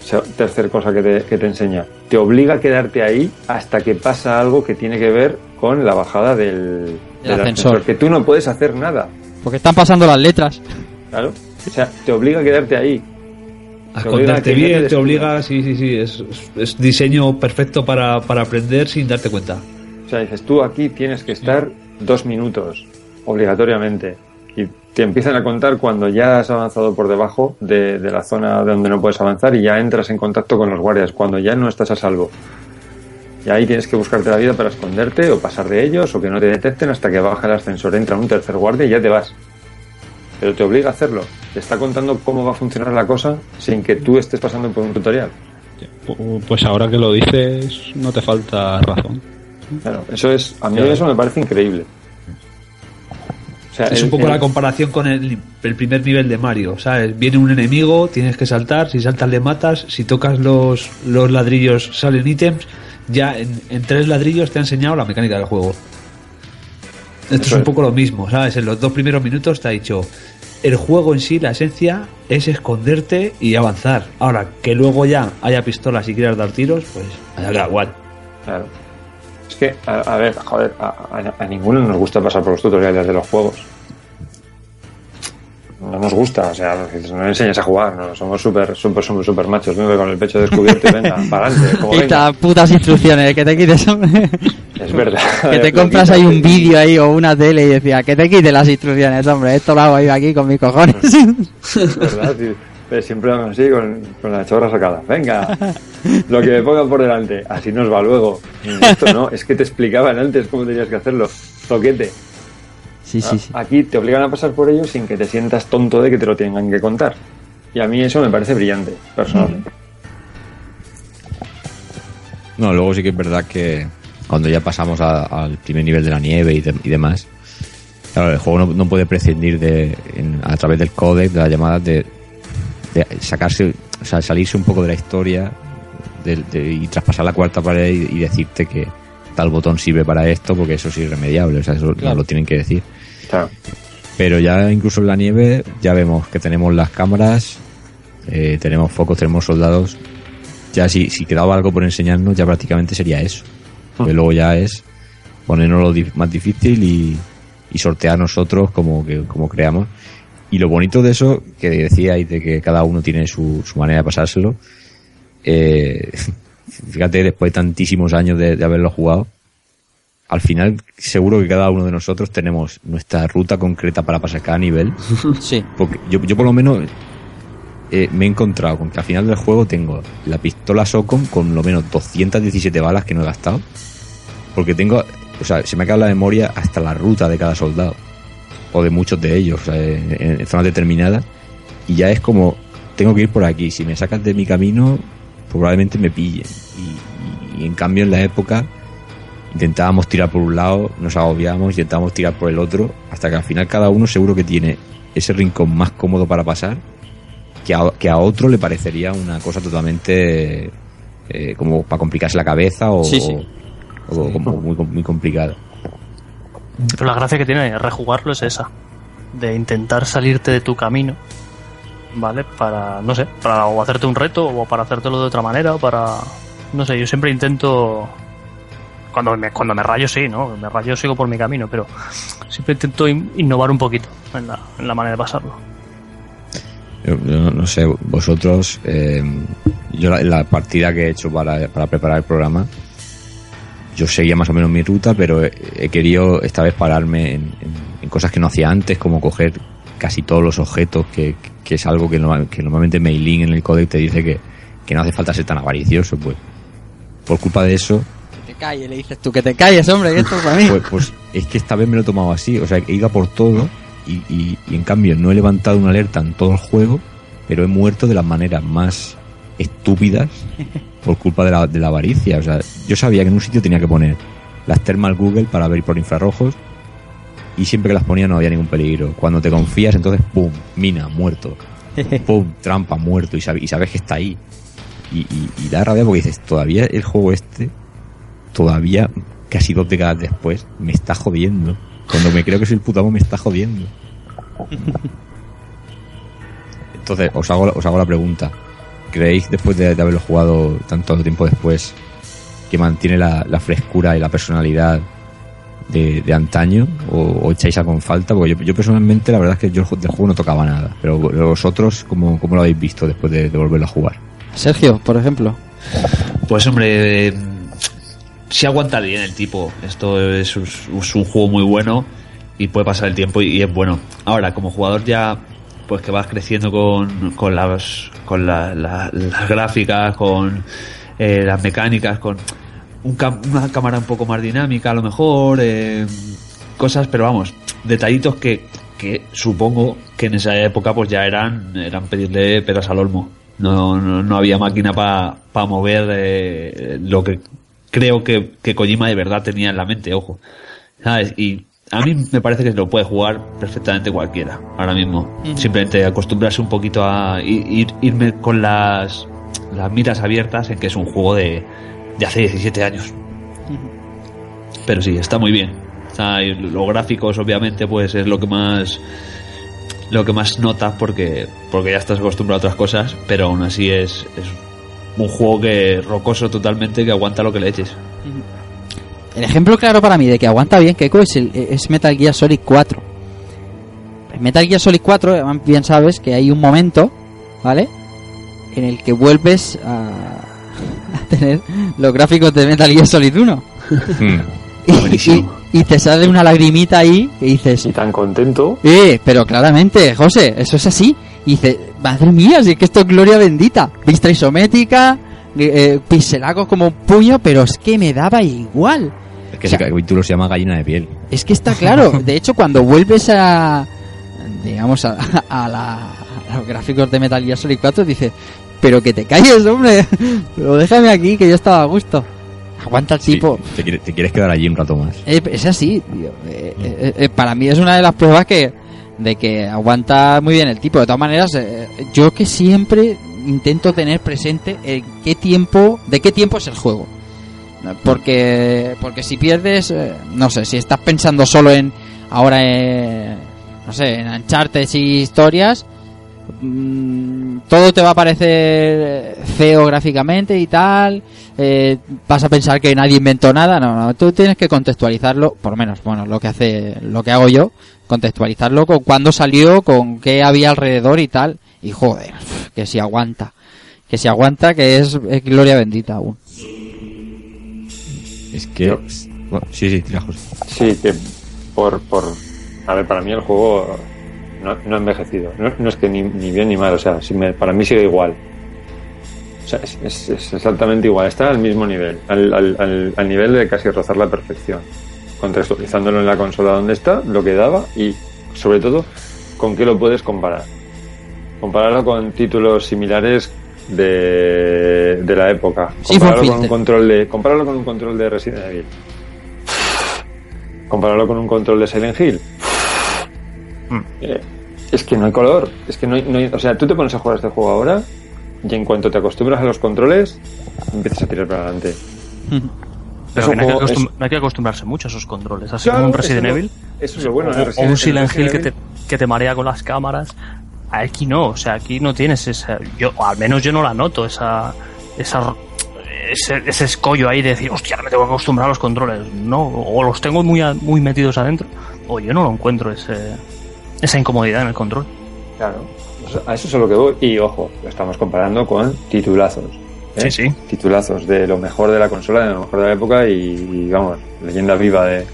O sea, tercer cosa que te, que te enseña, te obliga a quedarte ahí hasta que pasa algo que tiene que ver con la bajada del, del ascensor. que tú no puedes hacer nada, Porque están pasando las letras. claro. O sea, te obliga a quedarte ahí. A Te obliga a esconderte que no te bien, te obliga, sí, sí, sí, es diseño perfecto para, para aprender sin darte cuenta. O sea, dices, tú aquí tienes que estar dos minutos, obligatoriamente. Y te empiezan a contar cuando ya has avanzado por debajo de, de la zona donde no puedes avanzar y ya entras en contacto con los guardias, cuando ya no estás a salvo. Y ahí tienes que buscarte la vida para esconderte o pasar de ellos o que no te detecten hasta que baja el ascensor, entra un tercer guardia y ya te vas. Pero te obliga a hacerlo. Te está contando cómo va a funcionar la cosa sin que tú estés pasando por un tutorial. Pu- Pues ahora que lo dices, no te falta razón. Claro, eso es, a mí Claro. eso me parece increíble. O sea, Es el- un poco el- la comparación con el, el primer nivel de Mario, ¿sabes? Viene un enemigo, tienes que saltar, si saltas le matas, si tocas los, los ladrillos salen ítems, ya en, en tres ladrillos te ha enseñado la mecánica del juego. Esto es un poco lo mismo, ¿sabes? En los dos primeros minutos te ha dicho, el juego en sí, la esencia, es esconderte y avanzar. Ahora, que luego ya haya pistolas y quieras dar tiros, pues da igual. Claro. Es que, a, a ver, joder, a, a- a ninguno nos gusta pasar por los tutoriales de los juegos. No nos gusta, o sea, no nos enseñas a jugar, no, somos súper, súper, súper, súper machos, venga con el pecho descubierto y venga, para adelante, como. Estas putas instrucciones, que te quites, hombre. Es verdad. Que te compras quita, ahí un vídeo ahí o una tele y decía, que te quite las instrucciones, hombre, esto lo hago yo aquí con mis cojones. Es verdad. Eh, Siempre vamos así con, con la chorra sacada. Venga, lo que me pongan por delante, así nos va luego. Esto no, es que te explicaban antes cómo tenías que hacerlo. Toquete. Sí, sí, sí. Aquí te obligan a pasar por ello sin que te sientas tonto de que te lo tengan que contar. Y a mí eso me parece brillante, personalmente. No, luego sí que es verdad que cuando ya pasamos al primer nivel de la nieve y, de- y demás, claro, el juego no, no puede prescindir de, en- a través del códec, de las llamadas, de, de sacarse, o sea, salirse un poco de la historia de- de- y traspasar la cuarta pared y, y decirte que tal botón sirve para esto porque eso es irremediable, o sea, eso Claro. lo tienen que decir. Claro. Pero ya incluso en la nieve ya vemos que tenemos las cámaras, eh, tenemos focos, tenemos soldados. Ya si, si quedaba algo por enseñarnos, ya prácticamente sería eso. Porque luego ya es ponernos lo más difícil y, y sortear nosotros como, que, como creamos. Y lo bonito de eso, que decíais de que cada uno tiene su, su manera de pasárselo, eh, (laughs) fíjate, después de tantísimos años de, de haberlo jugado, al final seguro que cada uno de nosotros tenemos nuestra ruta concreta para pasar cada nivel. (laughs) Sí. Porque yo, yo por lo menos eh, me he encontrado con que al final del juego tengo la pistola Socom con lo menos 217 balas que no he gastado. Porque tengo, o sea, se me ha quedado la memoria hasta la ruta de cada soldado. O de muchos de ellos, o sea, en, en zonas determinadas. Y ya es como, tengo que ir por aquí. Si me sacas de mi camino, probablemente me pillen. Y, y en cambio en la época intentábamos tirar por un lado, nos agobiábamos, intentábamos tirar por el otro, hasta que al final cada uno seguro que tiene ese rincón más cómodo para pasar, que a, que a otro le parecería una cosa totalmente eh, como para complicarse la cabeza o, Sí, sí. o- o como muy, muy complicada. Pero la gracia que tiene rejugarlo es esa. De intentar salirte de tu camino. ¿Vale? Para, no sé, para o hacerte un reto o para hacértelo de otra manera o para... No sé, yo siempre intento... Cuando me, cuando me rayo sí, ¿no? Me rayo sigo por mi camino, pero siempre intento in- innovar un poquito en la, en la manera de pasarlo. Yo, yo no- sé, vosotros, eh, yo la, la partida que he hecho para, para preparar el programa, yo seguía más o menos mi ruta, pero he, querido esta vez pararme en, cosas que no hacía antes, como coger casi todos los objetos, que, que es algo que, que normalmente Mailing en el código te dice que, que no hace falta ser tan avaricioso, pues. Por culpa de eso, Calles, le dices tú que te calles, hombre, esto es para mí. pues, pues es que esta vez me lo he tomado así, o sea, he ido por todo y, y- en cambio no he levantado una alerta en todo el juego, pero he muerto de las maneras más estúpidas por culpa de la, de la avaricia. O sea, yo sabía que en un sitio tenía que poner las thermal Google para ver por infrarrojos y siempre que las ponía no había ningún peligro. Cuando te confías, entonces, ¡pum! Mina, muerto. ¡Pum! Trampa, muerto. Y, sabe- y sabes que está ahí. Y da rabia porque dices, todavía el juego este, todavía casi dos décadas después, me está jodiendo. Cuando me creo que soy el puto amo, me está jodiendo. Entonces, os hago, la- os hago la pregunta. ¿Creéis, después de, de haberlo jugado tanto tiempo después, que mantiene la, la frescura y la personalidad de, de antaño? O, o echáis algo en falta? Porque yo, yo personalmente, la verdad es que yo del juego no tocaba nada. Pero vosotros, ¿cómo, cómo lo habéis visto después de, de volverlo a jugar? Sergio, por ejemplo. Pues hombre, si aguanta bien el tipo. Esto es, un- juego muy bueno y puede pasar el tiempo y, es bueno. Ahora, como jugador ya, pues que vas creciendo con, con las con la- la- las gráficas, con eh, las mecánicas, con un una cámara un poco más dinámica a lo mejor, eh, cosas, pero vamos, detallitos que, que supongo que en esa época pues ya eran, eran pedirle peras al olmo. No, no, no había máquina para mover eh, lo que creo que, que Kojima de verdad tenía en la mente, ojo. ¿Sabes? Y a mí me parece que lo puede jugar perfectamente cualquiera, ahora mismo. Simplemente acostumbrarse un poquito a ir, ir- irme con las, las miras abiertas en que es un juego de, de hace 17 años. Pero sí, está muy bien. Y los gráficos, obviamente, pues es lo que más lo que más notas porque porque ya estás acostumbrado a otras cosas, pero aún así es, es un juego que rocoso totalmente que aguanta lo que le eches. El ejemplo claro para mí de que aguanta bien Keiko es, el, es Metal Gear Solid 4. En Metal Gear Solid 4, además bien sabes que hay un momento, ¿vale? En el que vuelves a, (laughs) a tener los gráficos de Metal Gear Solid 1. (laughs) Y, Buenísimo. y- y te sale una lagrimita ahí que dices, Y tan contento. eh, pero claramente, José, eso es así. Y dice, madre mía, si es que esto es gloria bendita. Vista isométrica, eh, eh, pixelacos como un puño, pero es que me daba igual. que O sea, ese capítulo se llama Gallina de piel. Es que está claro. (laughs) De hecho, cuando vuelves a. digamos, a, a la- a los gráficos de Metal Gear Solid 4, dices, pero que te calles, hombre. Pero déjame aquí, que yo estaba a gusto. Aguanta el Sí, tipo. te, quiere- te quieres quedar allí un rato más. Eh, Es así, tío. Eh, eh, para mí es una de las pruebas que de que aguanta muy bien el tipo. De todas maneras, eh, yo que siempre intento tener presente en qué tiempo, de qué tiempo es el juego. Porque porque si pierdes, eh, no sé, si estás pensando solo en ahora en, no sé, en Uncharted y historias, mm, todo te va a parecer feo gráficamente y tal. eh, vas a pensar que nadie inventó nada. No, no, tú tienes que contextualizarlo, por lo menos, bueno, lo que hace, lo que hago yo, contextualizarlo con cuándo salió, con qué había alrededor y tal. Y joder, que si aguanta, que si aguanta, que es, es gloria bendita aún. Es que... Yo- Bueno, sí, sí, tira, José. Sí, que por, por... A ver, para mí el juego no, no ha envejecido. No, no es que ni, ni bien ni mal, o sea, si me- para mí sigue igual. O sea, es, es- es exactamente igual, está al mismo nivel, al, al- al- al nivel de casi rozar la perfección. Contextualizándolo en la consola donde está, lo que daba y, sobre todo, con qué lo puedes comparar. Compararlo con títulos similares de, de la época. Compararlo con un control de, compararlo con un control de Resident Evil. Compararlo con un control de Silent Hill. Eh, es que no hay color. Es que no hay, no hay- O sea, tú te pones a jugar este juego ahora y en cuanto te acostumbras a los controles, empiezas a tirar para adelante. Pero que no, hay que juego- acostum- es- no hay que acostumbrarse mucho a esos controles. Así Claro, como un Resident Evil Eso es lo bueno. o, de o Resident- un en Silent Hill que te, que te marea con las cámaras. Aquí no, o sea, aquí no tienes esa. Yo, o al menos yo no la noto, esa. esa ese, ese escollo ahí de decir, hostia, me tengo que acostumbrar a los controles. No, o los tengo muy, a- muy metidos adentro, o yo no lo encuentro ese, esa incomodidad en el control. Claro, sea, a eso es a lo que voy. Y ojo, lo estamos comparando con titulazos. ¿eh? Sí, sí. Titulazos de lo mejor de la consola, de lo mejor de la época y, y, vamos, leyenda viva de,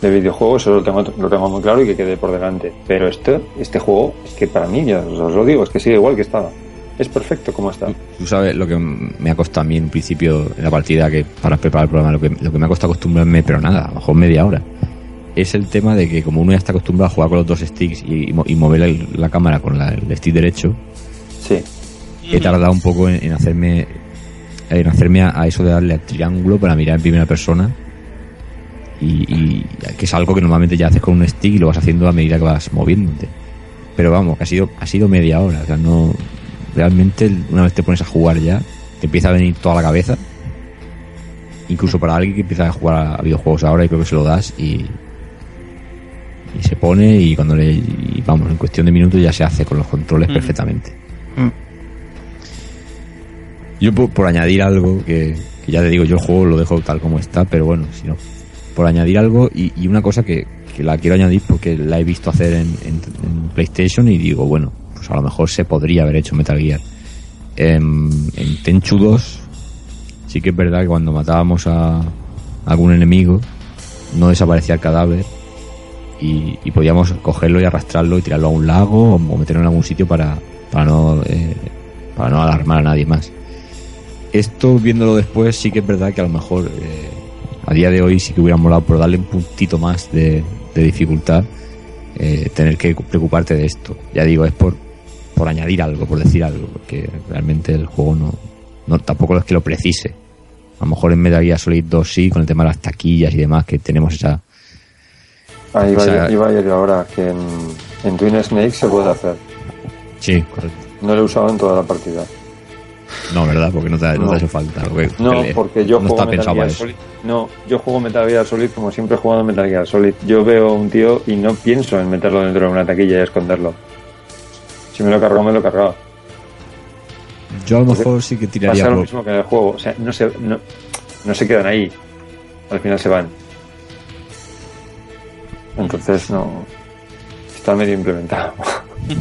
de videojuegos, eso lo tengo, lo tengo muy claro y que quede por delante. Pero este, este juego, es que para mí, ya os, os lo digo, es que sigue igual que estaba. Es perfecto como está. Tú sabes lo que me ha costado a mí en principio en la partida que para preparar el programa, lo que, lo que me ha costado acostumbrarme, pero nada, a lo mejor media hora. Es el tema de que como uno ya está acostumbrado a jugar con los dos sticks y, y mo- y mover el- la cámara con la- el stick derecho, Sí, he tardado un poco en, en hacerme en hacerme a, a eso de darle al triángulo para mirar en primera persona. Y, y que es algo que normalmente ya haces con un stick y lo vas haciendo a medida que vas moviéndote. Pero vamos que ha sido ha sido media hora o sea no realmente una vez te pones a jugar ya te empieza a venir toda la cabeza. Incluso para alguien que empieza a jugar a videojuegos ahora y creo que se lo das y y se pone y cuando le y vamos en cuestión de minutos ya se hace con los controles Mm. perfectamente Mm. yo por, por añadir algo que, que ya te digo, yo el juego lo dejo tal como está, pero bueno, si no, por añadir algo y, y una cosa que, que la quiero añadir porque la he visto hacer en, en- en PlayStation y digo, bueno, pues a lo mejor se podría haber hecho Metal Gear. Em, en Tenchu 2 sí que es verdad que cuando matábamos a algún enemigo no desaparecía el cadáver y, podíamos cogerlo y arrastrarlo y tirarlo a un lago o meterlo en algún sitio para, para no eh, para no alarmar a nadie más. Esto viéndolo después sí que es verdad que a lo mejor eh, a día de hoy sí que hubiera molado por darle un puntito más de, de dificultad eh, tener que preocuparte de esto. Ya digo es por por añadir algo por decir algo porque realmente el juego no, no tampoco es que lo precise. A lo mejor en Metal Gear Solid 2 sí con el tema de las taquillas y demás que tenemos esa ahí va, O sea- iba a ir ahora, que en, en Twin Snake se puede hacer. sí correcto No lo he usado en toda la partida. no verdad porque no te, no te No. hace falta porque- No, porque yo no juego está Metal Gear Solid. No, yo juego Metal Gear Solid como siempre he jugado Metal Gear Solid. Yo veo a un tío y no pienso en meterlo dentro de una taquilla y esconderlo. Si me lo cargó, me lo cargaba. yo a lo mejor sí que tiraría Pasa lo mismo que en el juego. O sea, no se, no, no se quedan ahí. Al final se van. Entonces no. Está medio implementado. (laughs)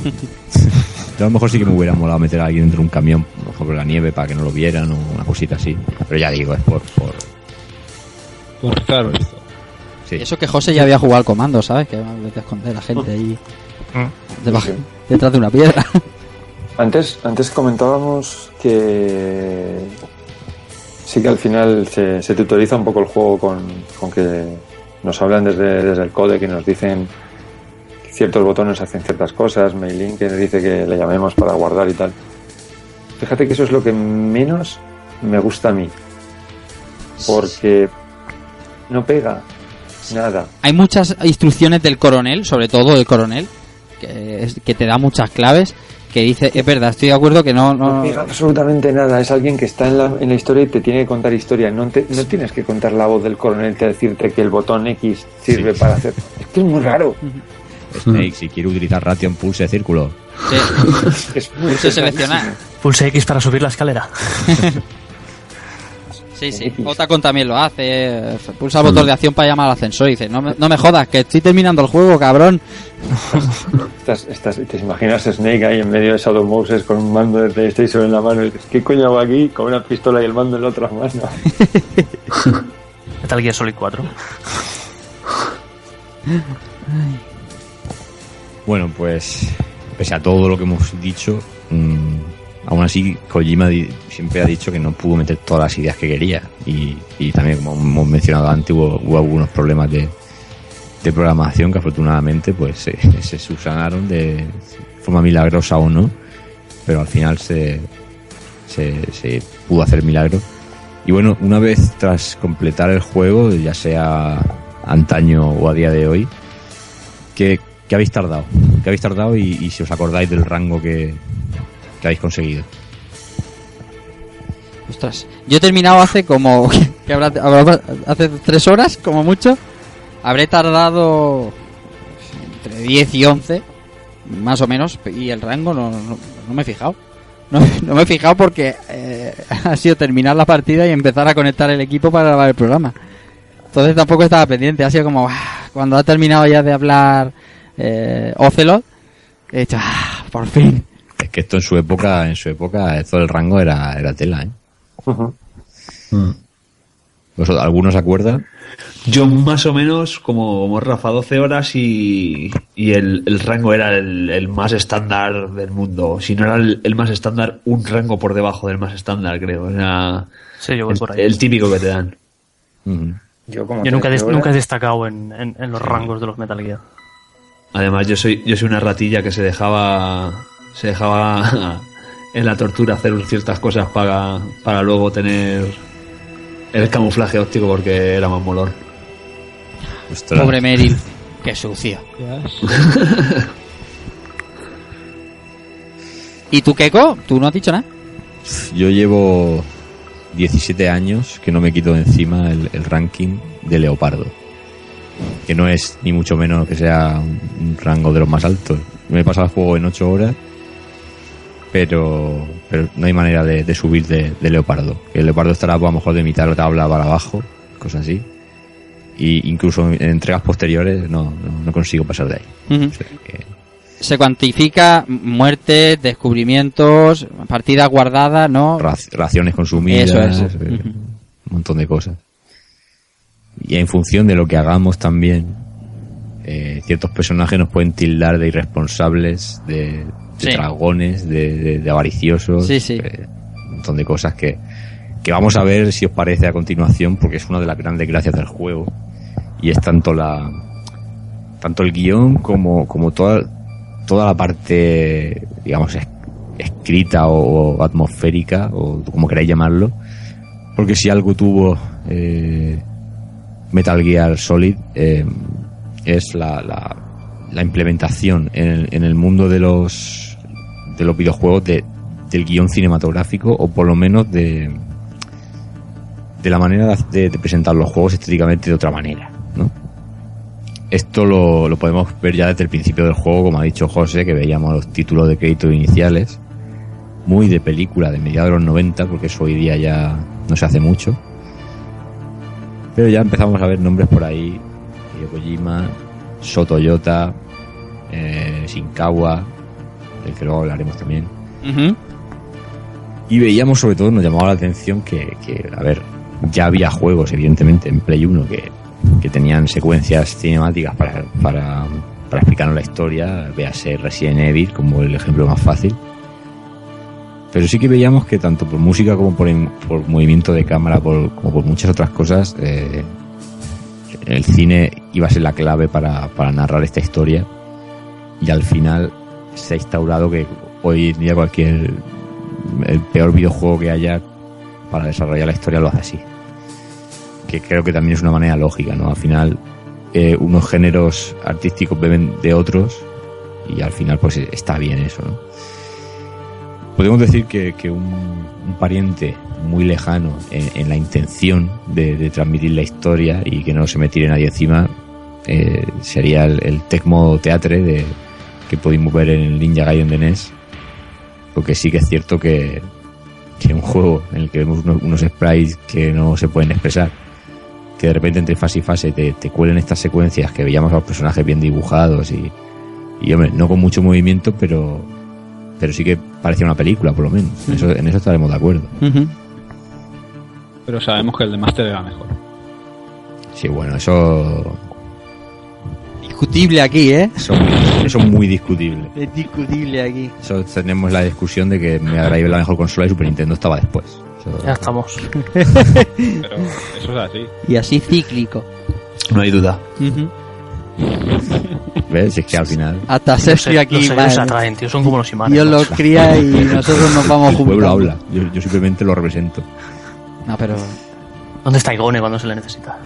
Yo a lo mejor sí que me hubiera molado meter a alguien dentro de un camión, a lo mejor por la nieve, para que no lo vieran o una cosita así. Pero ya digo, es por... por claro, esto. sí. Eso que José ya había jugado al comando, ¿sabes? Que a esconder a la gente ahí debajo- Sí. detrás de una piedra. (laughs) Antes, antes comentábamos que sí que al final se, se tutoriza un poco el juego con, con que nos hablan desde, desde el code, que nos dicen ciertos botones hacen ciertas cosas, Mailin que dice que le llamemos para guardar y tal. Fíjate que eso es lo que menos me gusta a mí. Porque no pega nada. Hay muchas instrucciones del coronel, sobre todo del coronel, que, es- que te da muchas claves, que dice, es verdad, estoy de acuerdo que no... No absolutamente nada. Es alguien que está en la, en la historia y te tiene que contar historia. No, te- no tienes que contar la voz del coronel que decirte que el botón X sirve Sí. para hacer. Es que es muy raro. Snake, si quiere utilizar Ration, pulse círculo. sí, (laughs) Es muy pulse seleccionar. Pulse X para subir la escalera. (laughs) Sí, sí. (laughs) Otacon también lo hace. Pulsa el botón de acción para llamar al ascensor y dice, no me, no me jodas, que estoy terminando el juego, cabrón. (laughs) Estás, estás, te imaginas a Snake ahí en medio de Shadow Moses con un mando de PlayStation en la mano y dices, ¿qué coño hago aquí? Con una pistola y el mando en la otra mano. (laughs) Metal Gear Solid 4. Bueno, pues pese a todo lo que hemos dicho, mm, aún así Kojima siempre ha dicho que no pudo meter todas las ideas que quería. Y, también, como hemos mencionado antes, hubo, algunos problemas de, programación que afortunadamente pues (laughs) se, subsanaron de forma milagrosa o no, pero al final se, pudo hacer milagro. Y bueno, una vez tras completar el juego, ya sea antaño o a día de hoy, ¿qué, habéis tardado? ¿Qué habéis tardado y si os acordáis del rango que, que habéis conseguido? Ostras, yo he terminado hace como... (laughs) que habrá, hace tres horas, como mucho. Habré tardado entre 10 y 11, más o menos, y el rango no, no, no me he fijado. No, (laughs) no me he fijado porque eh, (laughs) ha sido terminar la partida y empezar a conectar el equipo para grabar el programa. Entonces tampoco estaba pendiente, ha sido como ah, cuando ha terminado ya de hablar eh, Ocelot, he dicho, ah, por fin. Es que esto en su época, en su época, esto del rango era, era tela, ¿eh? ¿Vosotros- ¿Algunos se acuerdan? Yo más o menos como, como Rafa 12 horas y, y el, el rango era el, el más estándar del mundo. Si no era el, el más estándar, un rango por debajo del más estándar, creo. O sea, Sí, yo voy el, por ahí. el típico que te dan. Ujú. Yo, como Yo nunca, he des- 13 horas- nunca he destacado en, en- en los rangos de los Metal Gear. Además, yo soy, yo soy una ratilla que se dejaba, se dejaba (laughs) en la tortura hacer ciertas cosas para, para luego tener el camuflaje óptico porque era más molón. Ostras. Pobre Meryl, qué sucio. (laughs) ¿Y tú, Keiko? ¿Tú no has dicho nada? Yo llevo 17 años que no me quito de encima el, el ranking de Leopardo. Que no es ni mucho menos que sea un, un rango de los más altos. Me he pasado el juego en 8 horas, pero, pero no hay manera de, de subir de, de Leopardo. El Leopardo estará pues, a lo mejor de mitad de la tabla para abajo, cosas así. Y incluso en entregas posteriores no, no, no consigo pasar de ahí. Ujú. O sea que- Se cuantifica muertes, descubrimientos, partidas guardadas, ¿no? rac- raciones consumidas, Eso es. eh, un montón de cosas. Y en función de lo que hagamos también, eh, ciertos personajes nos pueden tildar de irresponsables, de, de Sí. dragones, de, de- de avariciosos, Sí, sí. eh, un montón de cosas que, que vamos a ver si os parece a continuación, porque es una de las grandes gracias del juego. Y es tanto la tanto el guion como, como toda, toda la parte, digamos, es- escrita o, o atmosférica, o como queráis llamarlo. Porque si algo tuvo eh, Metal Gear Solid, eh, es la, la, la implementación en el, en el mundo de los, de los videojuegos de, del guion cinematográfico, o por lo menos de, de la manera de, presentar los juegos estéticamente de otra manera, ¿no? Esto lo, lo podemos ver ya desde el principio del juego, como ha dicho José, que veíamos los títulos de crédito iniciales, muy de película de mediados de los 90, porque eso hoy día ya no se hace mucho. Pero ya empezamos a ver nombres por ahí, Hideo Sotoyota, eh, Shinkawa, del que luego hablaremos también. Y veíamos sobre todo, nos llamaba la atención que, que, a ver, ya había juegos, evidentemente, en Play 1 que, que tenían secuencias cinemáticas para, para, para explicarnos la historia, véase Resident Evil como el ejemplo más fácil. pero sí que veíamos que tanto por música como por, por movimiento de cámara, por, como por muchas otras cosas, eh, el cine iba a ser la clave para, para narrar esta historia. Y al final se ha instaurado que hoy en día cualquier el peor videojuego que haya para desarrollar la historia lo hace así. Que creo que también es una manera lógica, ¿no? Al final eh, unos géneros artísticos beben de otros y al final pues está bien eso, ¿no? Podemos decir que, que un, pariente muy lejano en, la intención de, de transmitir la historia y que no se me tire nadie encima eh, sería el, el Tecmo Teatre de, que pudimos ver en el Ninja Gaiden de NES porque sí que es cierto que, que un juego en el que vemos unos, unos sprites que no se pueden expresar que de repente entre fase y fase te, te cuelen estas secuencias que veíamos a los personajes bien dibujados y, y hombre, no con mucho movimiento pero pero sí que parecía una película por lo menos en eso, en eso estaremos de acuerdo. Pero sabemos que el de Master era mejor. sí bueno eso Discutible aquí, ¿eh? eso, eso es muy discutible Es discutible aquí. eso tenemos la discusión de que Mega Drive la mejor consola y Super Nintendo estaba después Eso- Ya estamos. Pero eso es así. Y así cíclico. No hay duda. Ujú. ¿ves? es que al final Hasta Los, Sergio los aquí seres va- se atraen, tío. Son como los imanes. Dios los cría y nosotros nos vamos el juntos. pueblo habla yo, yo simplemente lo represento No, pero ¿Dónde está Igone cuando se le necesita?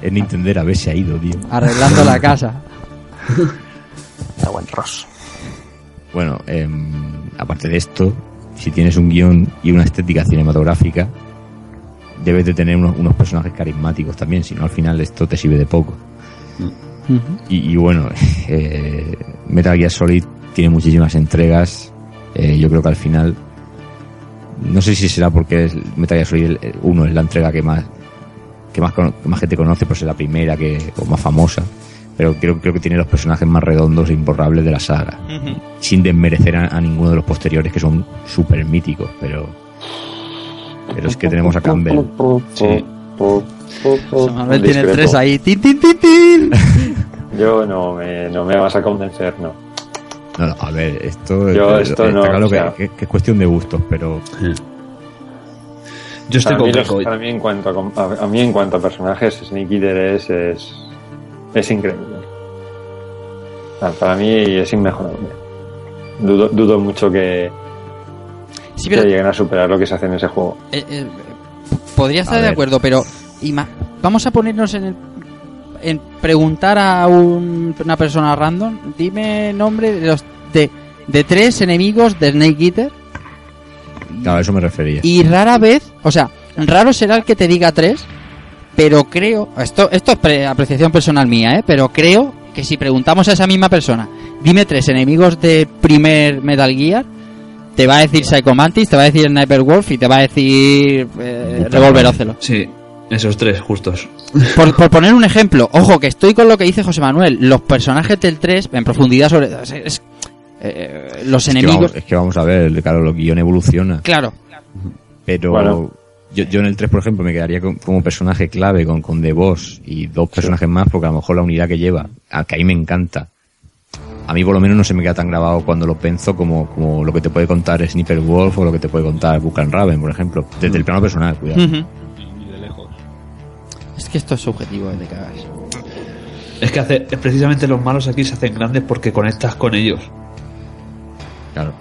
es Nintendo a ver se ha ido tío arreglando la casa. (laughs) Está buen Ross. Bueno, em, aparte de esto, si tienes un guion y una estética cinematográfica, debes de tener unos, unos personajes carismáticos también, si no al final esto te sirve de poco. Y, y bueno, (laughs) eh, Metal Gear Solid tiene muchísimas entregas. eh, yo creo que al final, no sé si será porque es Metal Gear Solid 1 es la entrega que más que más, más gente conoce, por ser la primera que o más famosa. Pero creo, creo que tiene los personajes más redondos e imborrables de la saga sin desmerecer a, a ninguno de los posteriores que son súper míticos, pero pero es que tenemos a Campbell. Sí. Manuel tiene el Discrepo. 3 ahí. ¡Tin, tin, tin, tin! (laughs) Yo no me, no me vas a convencer, no. No, no, a ver, esto, Yo esto está no, claro o sea- que, que- que es cuestión de gustos, pero Yo estoy con mí, los- para mí en cuanto a, a, a mí en cuanto a personajes, Snake Eater es, es, es increíble. Sea, para mí es inmejorable. Dudo, dudo mucho que, Sí, que lleguen a superar lo que se hace en ese juego. eh, eh, podría estar A de ver. acuerdo, pero ima- vamos a ponernos en el en preguntar a un- una persona random, dime nombre de los de, de tres enemigos de Snake Eater claro, a eso me refería. y rara vez, o sea, raro será el que te diga tres, pero creo, esto esto es pre- apreciación personal mía, ¿eh? pero creo que si preguntamos a esa misma persona, dime tres enemigos de primer Metal Gear, te va a decir Psycho Mantis, te va a decir Sniper Wolf y te va a decir eh, Revolver Ocelot. Sí, esos tres justos. Por, por poner un ejemplo, ojo que estoy con lo que dice José Manuel, los personajes del 3 en profundidad sobre es- es- eh, los Es que, enemigos, vamos, es que vamos a ver, claro, el guion evoluciona, claro, pero Bueno. Yo, yo en el 3, por ejemplo, me quedaría con- como personaje clave con, con The Boss y dos personajes más, porque a lo mejor la unidad que lleva, a que a mí me encanta, a mí por lo menos no se me queda tan grabado cuando lo penso como, como lo que te puede contar Sniper Wolf o lo que te puede contar Bucan Raven, por ejemplo, desde el plano personal, cuidado. Es que esto es subjetivo de cagas. Es que hace, es precisamente los malos aquí se hacen grandes porque conectas con ellos. Claro.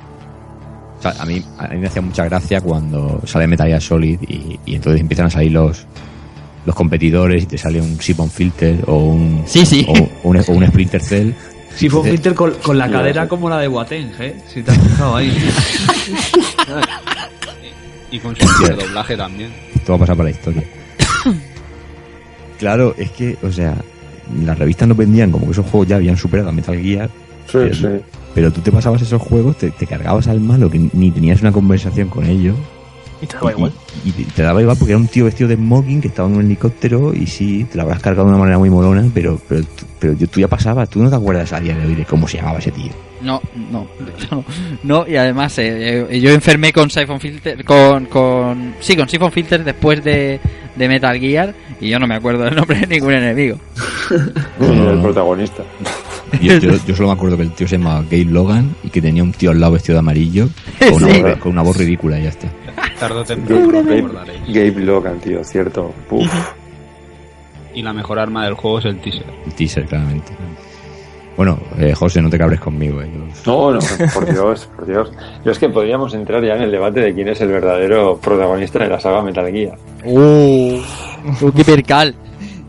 O sea, a mí, a mí me hacía mucha gracia cuando sale Metal Gear Solid y, y entonces empiezan a salir los los competidores y te sale un Sipon Filter o un Sí, sí. o, un, o un Splinter Cell. Si fue un Sí. Filter con, con la cadera como la de Boateng, ¿eh? Si te has fijado ahí. Y con su Hostia. doblaje también. Esto va a pasar para la historia. claro, es que, o sea, las revistas nos vendían como que esos juegos ya habían superado a Metal Gear, Sí, Pero- sí. Pero tú te pasabas esos juegos, te, te cargabas al malo que ni tenías una conversación con ellos. Y te daba y, igual. y- y te daba igual porque era un tío vestido de smoking que estaba en un helicóptero y sí, te lo habrás cargado de una manera muy molona, pero pero, tú- pero yo- tú ya pasabas, tú no te acuerdas a día de hoy de cómo se llamaba ese tío. No, no, no, no, y además eh, eh, yo enfermé con Siphon Filter, con, con, sí, con Siphon Filter después de, de Metal Gear y yo no me acuerdo del nombre de ningún enemigo. (laughs) Del protagonista. Yo, (laughs) yo, yo solo me acuerdo que el tío se llamaba Gabe Logan y que tenía un tío al lado vestido de amarillo con, una, (laughs) Sí. voz, con una voz ridícula y ya está. Tarde o temprano Gabe. Gabe Logan, tío, cierto. Uf. (laughs) Y la mejor arma del juego es el teaser. El teaser, claramente. Bueno, eh, José, no te cabres conmigo. eh, No, no, por Dios, por Dios. Yo es que podríamos entrar ya en el debate de quién es el verdadero protagonista de la saga Metal Gear. ¡Uh! uh, ¡Qué percal!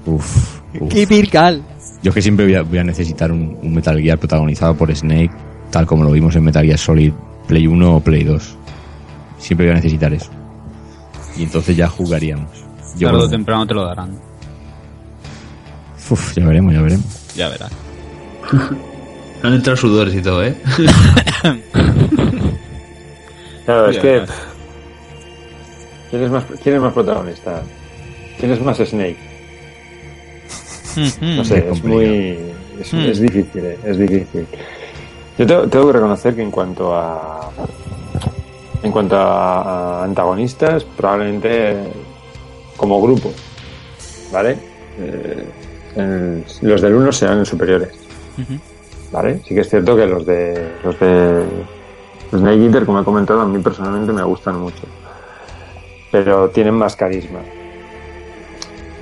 Uf, uf. ¡Qué percal! Yo es que siempre voy a, voy a necesitar un, un Metal Gear protagonizado por Snake, tal como lo vimos en Metal Gear Solid Play 1 o Play 2. Siempre voy a necesitar eso. Y entonces ya jugaríamos. Yo, Tarde o temprano te lo darán. uf, ya veremos, ya veremos. Ya verás. (laughs) Han entrado sudores y todo, ¿eh? (laughs) Claro, es que. ya. ¿Quién es más, quién es más protagonista? ¿Quién es más Snake? No sé, es complicado. muy. Es, Mm. es difícil, eh, es difícil. Yo tengo, tengo que reconocer que en cuanto a. En cuanto a, antagonistas, probablemente como grupo, ¿vale? Eh, el- los del 1 serán superiores, Ujú. ¿vale? Sí que es cierto que los de. Los de. Snake Eater, como he comentado, a mí personalmente me gustan mucho. Pero tienen más carisma.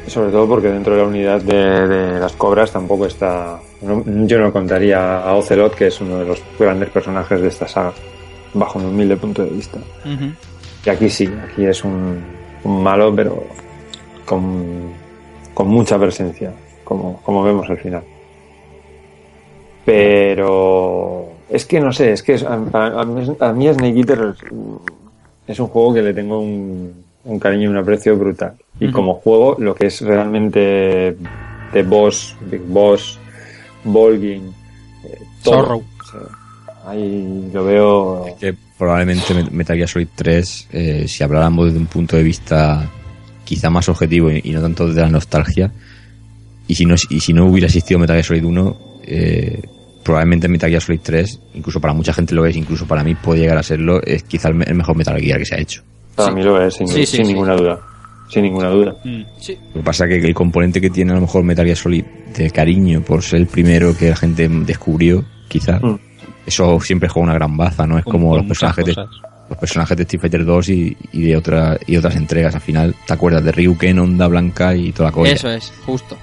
Sobre todo porque dentro de la unidad de, de las cobras tampoco está. no- yo no contaría a Ocelot, que es uno de los grandes personajes de esta saga, bajo mi humilde punto de vista. Y aquí sí, aquí es un, un malo, pero con, con mucha presencia, como, como vemos al final. Pero es que no sé, es que es- a, mí, a mí Snake Eater es un juego que le tengo un, un cariño y un aprecio brutal. Y como juego, lo que es realmente de boss, Big Boss, Volgin, eh, todo. Zorro. O sea, ahí lo veo. que probablemente Met- Metal Gear Solid 3, eh, si habláramos desde un punto de vista quizá más objetivo y, y no tanto de la nostalgia, y si no, y si no hubiera existido Metal Gear Solid 1, eh, probablemente Metal Gear Solid 3, incluso para mucha gente lo es, incluso para mí puede llegar a serlo, es quizá el mejor Metal Gear que se ha hecho. Para Sí. mí lo es, sin, Sí, sí, sin sí. ninguna duda. Sin ninguna duda. Mm. Sí. Lo que pasa es que el componente que tiene a lo mejor Metal Gear Solid de cariño por ser el primero que la gente descubrió, quizá, Mm. eso siempre juega una gran baza, ¿no? Es Con- como con los personajes de, los personajes de Street Fighter 2 y, y de otra, y otras entregas. Al final, ¿te acuerdas de Ryuken, Onda Blanca y toda la cosa? Eso es, justo.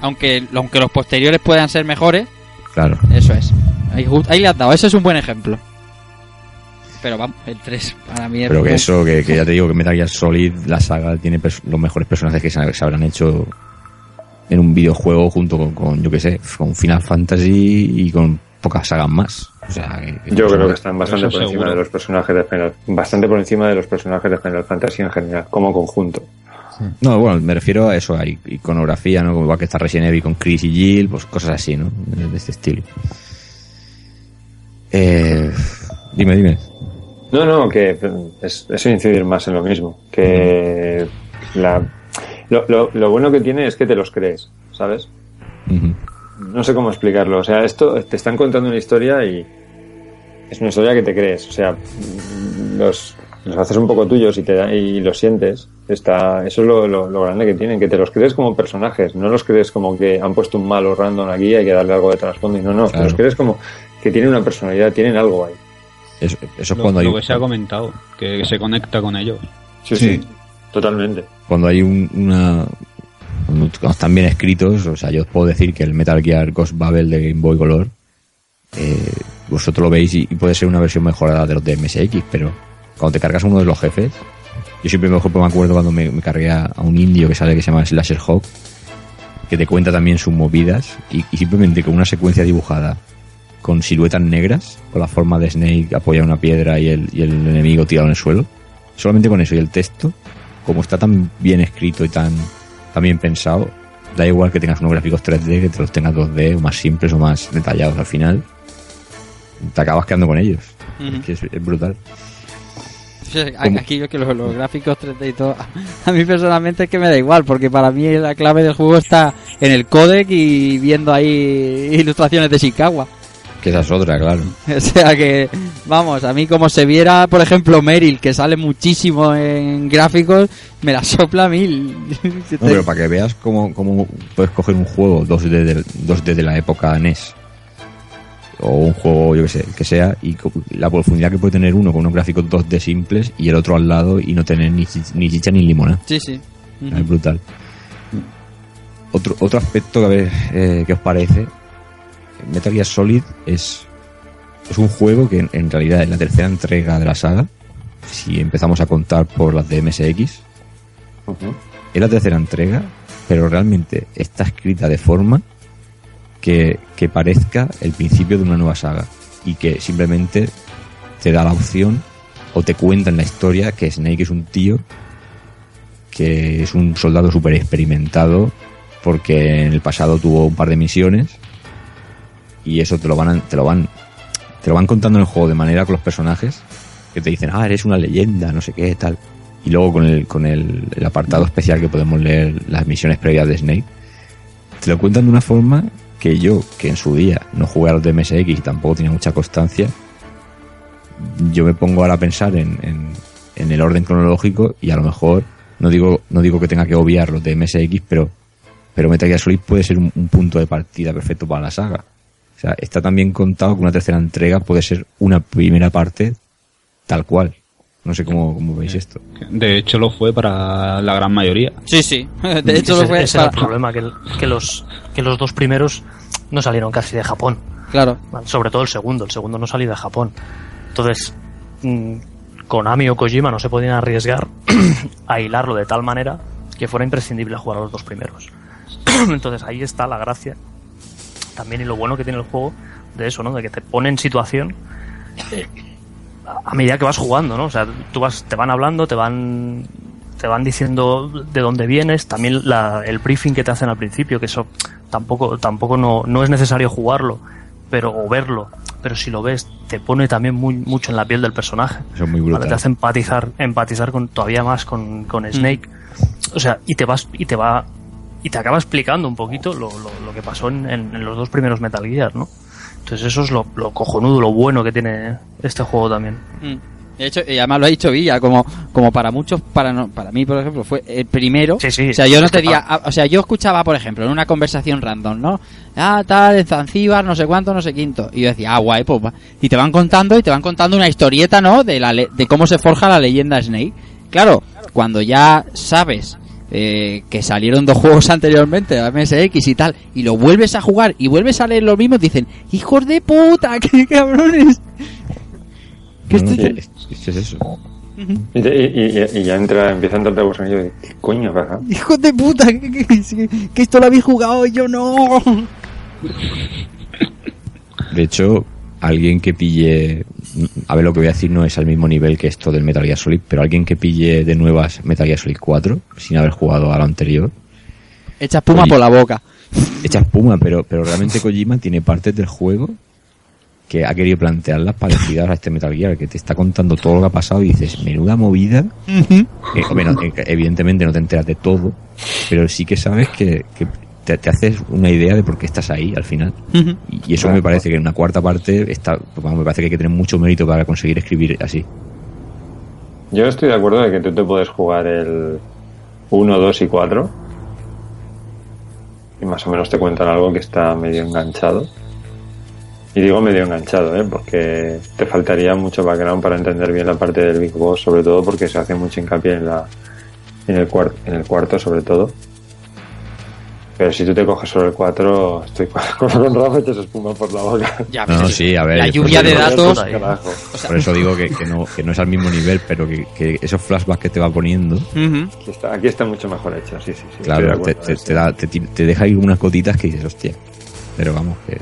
Aunque, aunque los posteriores puedan ser mejores, Claro. eso es. Ahí, ahí le has dado, ese es un buen ejemplo. Pero vamos, el 3 para mí es Pero que eso, que, que ya te digo que Metal Gear Solid, la saga, tiene los mejores personajes que se, se habrán hecho en un videojuego junto con, con, yo que sé, con Final Fantasy y con pocas sagas más. O sea, que- que Yo creo que están bastante por encima de los personajes de Final, bastante por encima de los personajes de Final Fantasy en general, como conjunto. No, bueno, me refiero a eso, a iconografía, ¿no? Como igual que está Resident Evil con Chris y Jill, pues cosas así, ¿no? De, de este estilo. Eh, dime, dime. No, no, que es, es incidir más en lo mismo. Que la, lo, lo, lo bueno que tiene es que te los crees, ¿sabes? No sé cómo explicarlo. O sea, esto te están contando una historia y es una historia que te crees. O sea, los, los haces un poco tuyos y te y los sientes. Está, eso es lo, lo, lo grande que tienen, que te los crees como personajes, no los crees como que han puesto un malo random aquí y hay que darle algo de trasfondo. Y no, no, te los crees como que tienen una personalidad, tienen algo ahí. Eso, eso es Lo, cuando hay, lo que se ha comentado, que, que se conecta con ellos. Sí, Sí. totalmente. cuando hay un- una cuando están bien escritos, o sea, yo os puedo decir que el Metal Gear Ghost Babel de Game Boy Color eh, vosotros lo veis y, y puede ser una versión mejorada de los de MSX, pero cuando te cargas uno de los jefes, yo siempre me me acuerdo cuando me, me cargué a, a un indio que sale que se llama Slasher Hawk, que te cuenta también sus movidas y, y simplemente con una secuencia dibujada con siluetas negras, con la forma de Snake apoyado en una piedra y el, y el enemigo tirado en el suelo, solamente con eso y el texto, como está tan bien escrito y tan, tan bien pensado, da igual que tengas unos gráficos 3D, que te los tengas 2D o más simples o más detallados al final, te acabas quedando con ellos. Es, que es- es brutal. Aquí yo que los, los gráficos 3D y todo, (laughs) a mí personalmente es que me da igual, porque para mí la clave del juego está en el codec y viendo ahí ilustraciones de Chicago. Que esa es otra, claro. (laughs) O sea que, vamos, a mí como se viera, por ejemplo, Meryl, que sale muchísimo en gráficos, me la sopla mil. (laughs) No, pero para que veas cómo, cómo puedes coger un juego 2D de, 2D de la época NES o un juego, yo que sé, que sea, y la profundidad que puede tener uno con unos gráficos 2D simples y el otro al lado y no tener ni, ni chicha ni limona. Sí, sí. Es brutal. Otro, otro aspecto que a ver eh, qué os parece. Metal Gear Solid es, es un juego que en, en realidad es la tercera entrega de la saga. Si empezamos a contar por las de MSX, es la tercera entrega, pero realmente está escrita de forma que, que parezca el principio de una nueva saga y que simplemente te da la opción o te cuentan la historia que Snake es un tío que es un soldado súper experimentado porque en el pasado tuvo un par de misiones y eso te lo van te lo van te lo van contando en el juego de manera con los personajes que te dicen ah eres una leyenda no sé qué tal y luego con el con el, apartado especial que podemos leer las misiones previas de Snake te lo cuentan de una forma que yo que en su día no jugué a los de MSX y tampoco tenía mucha constancia yo me pongo ahora a pensar en, en, en el orden cronológico y a lo mejor no digo no digo que tenga que obviar los de MSX pero pero Metal Gear Solid puede ser un punto de partida perfecto para la saga o sea está también contado que una tercera entrega puede ser una primera parte tal cual no sé cómo, cómo veis esto De hecho, lo fue para la gran mayoría. Sí, sí. (laughs) De hecho, ese, lo fue. ese era el para- problema, que, el- que, los, que los dos primeros no salieron casi de Japón. Claro. Sobre todo el segundo, el segundo no salió de Japón. Entonces, mm, Konami o Kojima no se podían arriesgar (clears throat) a hilarlo de tal manera que fuera imprescindible jugar a los dos primeros. (clears throat) Entonces ahí está la gracia también y lo bueno que tiene el juego de eso, ¿no? De que te pone en situación eh, a medida que vas jugando, ¿no? O sea, tú vas, te van hablando, te van te van diciendo de dónde vienes, también la- el briefing que te hacen al principio, que eso tampoco tampoco no, no es necesario jugarlo, pero o verlo, pero si lo ves te pone también muy mucho en la piel del personaje. eso es muy ¿vale? brutal Te hace empatizar, empatizar con todavía más con, con Snake. O sea, y te vas, y te va, y te acaba explicando un poquito lo, lo, lo que pasó en, en- en los dos primeros Metal Gear, ¿no? Entonces eso es lo, lo cojonudo, lo bueno que tiene este juego también. Mm. De hecho, y además lo ha dicho Villa, como, como para muchos, para no, para mí, por ejemplo, fue el primero. Sí, sí. O sea, yo no Es que te diría, pa- ah, o sea, yo escuchaba, por ejemplo, en una conversación random, ¿no? Ah, tal, en Zanzíbar, no sé cuánto, no sé quinto. Y yo decía, ah, guay, pues. Y te van contando, y te van contando una historieta, ¿no? De la, le- de cómo se forja la leyenda Snake. Claro, cuando ya sabes eh, que salieron dos (laughs) juegos anteriormente, MSX y tal, y lo vuelves a jugar y vuelves a leer los mismos, dicen, hijos de puta, (laughs) qué cabrones. ¿Qué No, no, estoy- es- es- es eso Y, te- y- y- y ya entra, empieza a entrar el gusanillo de ¿qué coño pasa? Hijos de puta, que- que esto lo habéis jugado y yo no. De hecho, alguien que pille. A ver, lo que voy a decir no es al mismo nivel que esto del Metal Gear Solid, pero alguien que pille de nuevas Metal Gear Solid 4, sin haber jugado a lo anterior, Echa espuma por la boca. echa espuma, pero, pero realmente Kojima tiene partes del juego que ha querido plantearlas parecidas a este Metal Gear, que te está contando todo lo que ha pasado y dices, menuda movida. Eh, bueno, eh, evidentemente no te enteras de todo, pero sí que sabes que, que te, te haces una idea de por qué estás ahí al final. Y, y eso me parece que en una cuarta parte está, vamos, me parece que hay que tener mucho mérito para conseguir escribir así. Yo estoy de acuerdo de que tú te puedes jugar el 1, 2 y 4 y más o menos te cuentan algo que está medio enganchado. Y digo medio enganchado, ¿eh? porque te faltaría mucho background para entender bien la parte del Big Boss, sobre todo porque se hace mucho hincapié en, la, en, el, en el cuarto, sobre todo. Pero si tú te coges solo el 4, estoy con, (laughs) Rafa echas espuma por la boca. Ya, No, pero no, sí, a ver. La lluvia de datos. Carajo. Por eso digo que, que no, que no es al mismo nivel, pero que, que esos flashbacks que te va poniendo. Aquí está, aquí está mucho mejor hecho, sí, sí, sí. claro, te, te, te da, te, te deja ahí unas gotitas que dices, hostia. Pero vamos, que.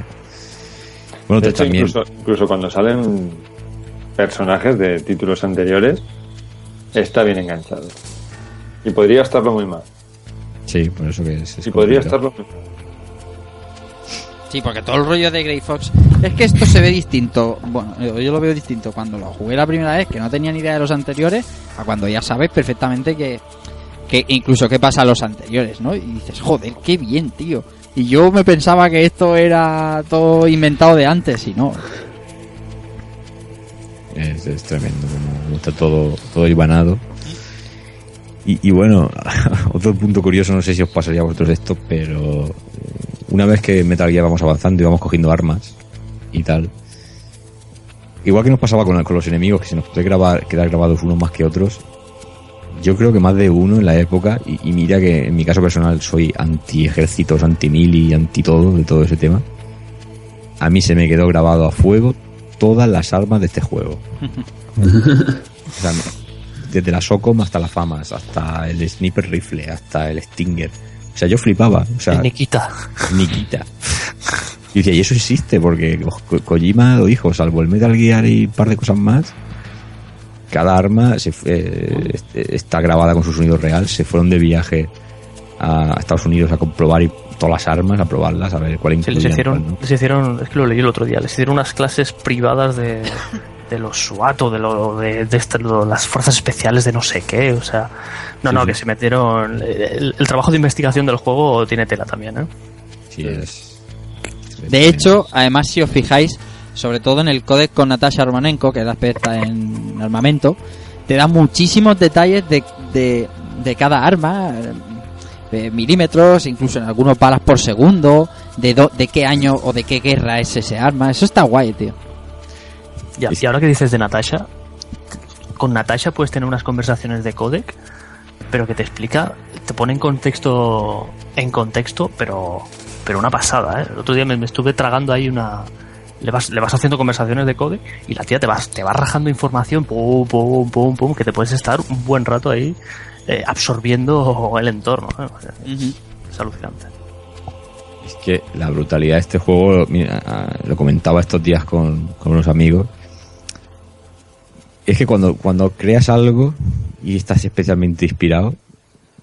Bueno, De te- hecho, también. incluso, incluso cuando salen personajes de títulos anteriores, está bien enganchado. Y podría estarlo muy mal. Sí, por eso que es. es Y podría estarlo. Sí, porque todo el rollo de Grey Fox es que esto se ve distinto. Bueno, yo yo lo veo distinto cuando lo jugué la primera vez, que no tenía ni idea de los anteriores, a cuando ya sabes perfectamente que, que incluso qué pasa a los anteriores, ¿no? Y dices, joder, qué bien, tío. Y yo me pensaba que esto era todo inventado de antes, y no. Es, es tremendo, como, está todo, todo hilvanado. Y, y bueno, (laughs) otro punto curioso, no sé si os pasaría a vosotros esto, pero eh, una vez que Metal Gear vamos avanzando y vamos cogiendo armas, y tal. Igual que nos pasaba con, con los enemigos, que se nos puede grabar, quedar grabados unos más que otros. Yo creo que más de uno en la época, y, y mira que en mi caso personal soy anti ejércitos, anti mili, anti todo, de todo ese tema. A mí se me quedó grabado a fuego todas las armas de este juego. (laughs) O sea, desde la Socom hasta las famas, hasta el sniper rifle, hasta el Stinger. O sea, yo flipaba. O sea, Nikita. Nikita. Y decía, y eso existe, porque Ko- Kojima lo dijo, salvo el Metal Gear y un par de cosas más, cada arma se eh, este- está grabada con su sonido real, se fueron de viaje a Estados Unidos a comprobar y todas las armas, a probarlas, a ver cuál Sí, les incluían, hicieron, cuál no. les hicieron, es que lo leí el otro día, les hicieron unas clases privadas de, (laughs) de los SWAT o de, lo, de, de este- las fuerzas especiales de no sé qué, o sea, no, Sí, no, sí. que se metieron, el, el trabajo de investigación del juego tiene tela también, ¿eh? Sí, es- De hecho, además, si os fijáis, sobre todo en el códex con Natasha Romanenko, que es la experta en armamento, te da muchísimos detalles de, de, de cada arma, eh, de milímetros, incluso en algunos balas por segundo, de, do- de qué año o de qué guerra es ese arma. Eso está guay, tío. Ya, y ahora que dices de Natasha, con Natasha puedes tener unas conversaciones de codec, pero que te explica, te pone en contexto, en contexto, pero, pero una pasada, ¿eh? El otro día me, me estuve tragando ahí una, le vas, le vas haciendo conversaciones de codec y la tía te vas, te va rajando información, pum, pum, pum, pum, que te puedes estar un buen rato ahí eh, absorbiendo el entorno, ¿eh? O sea, es alucinante. Es que la brutalidad de este juego, mira, lo comentaba estos días con, con unos amigos, es que cuando, cuando creas algo y estás especialmente inspirado,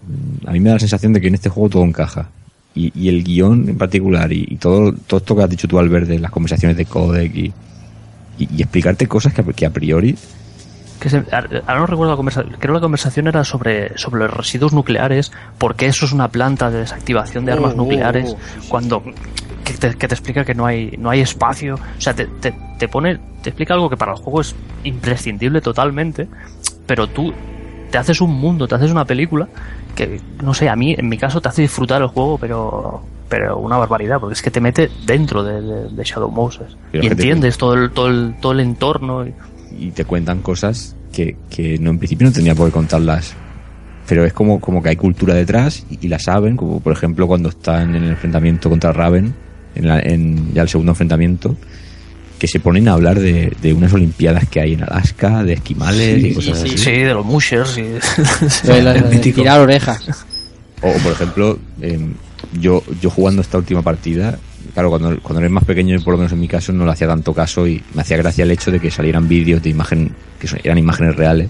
mm, a mí me da la sensación de que en este juego todo encaja. Y, y el guion en particular y, y todo, todo esto que has dicho tú, Albert, de las conversaciones de codec y, y, y explicarte cosas que, a- que a priori que se- ahora no recuerdo la conversación, creo que la conversación era sobre, sobre los residuos nucleares, porque eso es una planta de desactivación de armas Oh, nucleares, oh, oh, cuando que te, que te explica que no hay, no hay espacio, o sea, te, te, te pone, te explica algo que para el juego es imprescindible totalmente, pero tú te haces un mundo, te haces una película que, no sé, a mí, en mi caso, te hace disfrutar el juego, pero pero una barbaridad, porque es que te mete dentro de, de- de Shadow Moses. Pero y entiendes todo el, todo el, todo el entorno y, y te cuentan cosas que, que no en principio no tendría por qué contarlas. Pero es como, como que hay cultura detrás y, y la saben como por ejemplo cuando están en el enfrentamiento contra Raven en, la- en ya el segundo enfrentamiento que se ponen a hablar de, de unas olimpiadas que hay en Alaska de esquimales y cosas sí, así Sí, de los mushers y... (laughs) De la- de tirar orejas. O, por ejemplo, em, yo, yo jugando esta última partida, claro, cuando, cuando eres más pequeño, por lo menos en mi caso, no le hacía tanto caso y me hacía gracia el hecho de que salieran vídeos de imagen, que son- eran imágenes reales.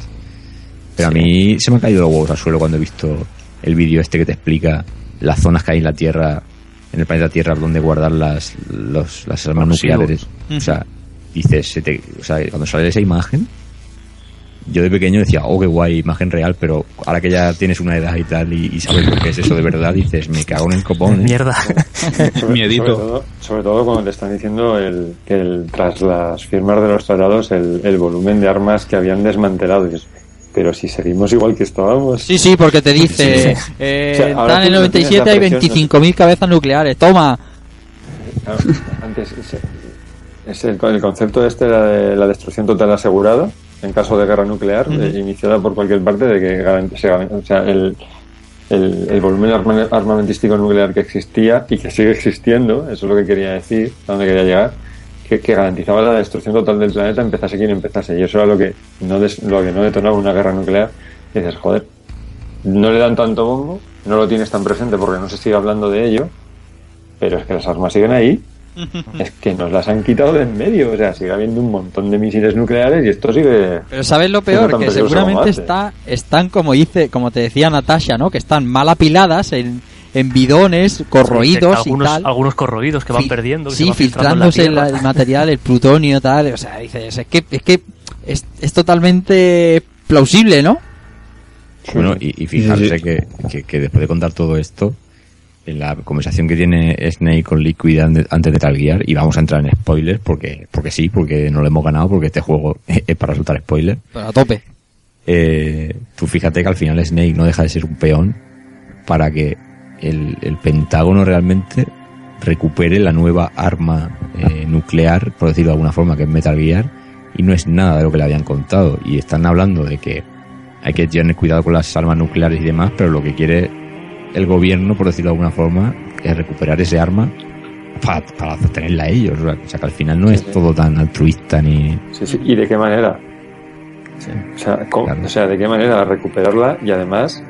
Pero a mí se me han caído los huevos al suelo cuando he visto el vídeo este que te explica las zonas que hay en la Tierra, en el planeta Tierra, donde guardar las, los, las armas nucleares. O sea, dices, se te- o sea, cuando sale esa imagen, yo de pequeño decía, oh, qué guay, imagen real, pero ahora que ya tienes una edad y tal y, y sabes lo que es eso de verdad, dices, me cago en el copón. ¿eh? Mierda. Sobre, (laughs) Miedito. Sobre todo, sobre todo cuando te están diciendo el, que el- tras las firmas de los tratados el, el volumen de armas que habían desmantelado. Y dices, pero si seguimos igual que estábamos. Sí, sí, porque te dice, eh, O sea, están en el no tienes 97 hay la presión, 25.000 cabezas nucleares, toma. Claro, antes es, el, el concepto este era de la destrucción total asegurada en caso de guerra nuclear, eh, iniciada por cualquier parte, de que se o sea, el, el, el volumen arma- armamentístico nuclear que existía y que sigue existiendo, eso es lo que quería decir, a donde quería llegar, que, que garantizaba la destrucción total del planeta, empezase quien empezase. Y eso era lo que no, des- lo que no detonaba una guerra nuclear. Y dices, joder, no le dan tanto bombo, no lo tienes tan presente porque no se sigue hablando de ello, pero es que las armas siguen ahí. (laughs) Es que nos las han quitado de en medio. O sea, sigue habiendo un montón de misiles nucleares y esto sigue. Pero ¿sabes lo peor? Que seguramente está, están como dice, como te decía Natasha, ¿no? Que están mal apiladas en, en bidones corroídos y algunos, tal. algunos corroídos que van Fi- perdiendo. Que sí, se van filtrando en la filtrándose la- el material, el plutonio, tal. O sea, dices, es que es, que es, es totalmente plausible, ¿no? Bueno, y, y fijarse Sí, sí. Que, que, que después de contar todo esto, en la conversación que tiene Snake con Liquid antes de Tal Gear, y vamos a entrar en spoilers porque, porque sí, porque no lo hemos ganado, porque este juego (laughs) es para resultar spoiler. Pero a tope. Eh, tú fíjate que al final Snake no deja de ser un peón para que el, el Pentágono realmente recupere la nueva arma eh, nuclear, por decirlo de alguna forma, que es Metal Gear, y no es nada de lo que le habían contado. Y están hablando de que hay que tener cuidado con las armas nucleares y demás, pero lo que quiere el gobierno, por decirlo de alguna forma, es recuperar ese arma para, para tenerla ellos. O sea, que al final no es todo tan altruista ni... Sí, sí. ¿Y de qué manera? O, sea, ¿cómo- Claro. o sea, ¿de qué manera recuperarla y además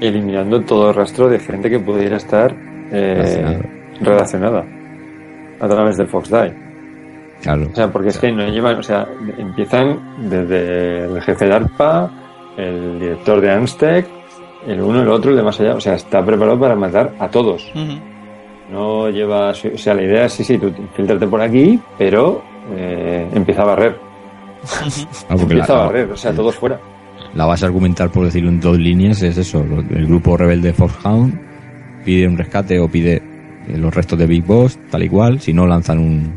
eliminando todo el rastro de gente que pudiera estar eh, Relacionada. a través del Fox Die? Claro. O sea, porque es que no llevan, o sea, empiezan desde el jefe de ARPA, el director de Amstec, el uno, el otro, el de más allá. O sea, está preparado para matar a todos. No lleva, o sea, la idea es sí, sí, tú infiltrate por aquí, pero eh, empieza a barrer. Ah, la, Empieza a barrer, o sea, todos fuera. La base argumental, por decirlo en dos líneas, es eso. El grupo rebelde Foxhound pide un rescate o pide eh, los restos de Big Boss, tal y cual, si no lanzan un,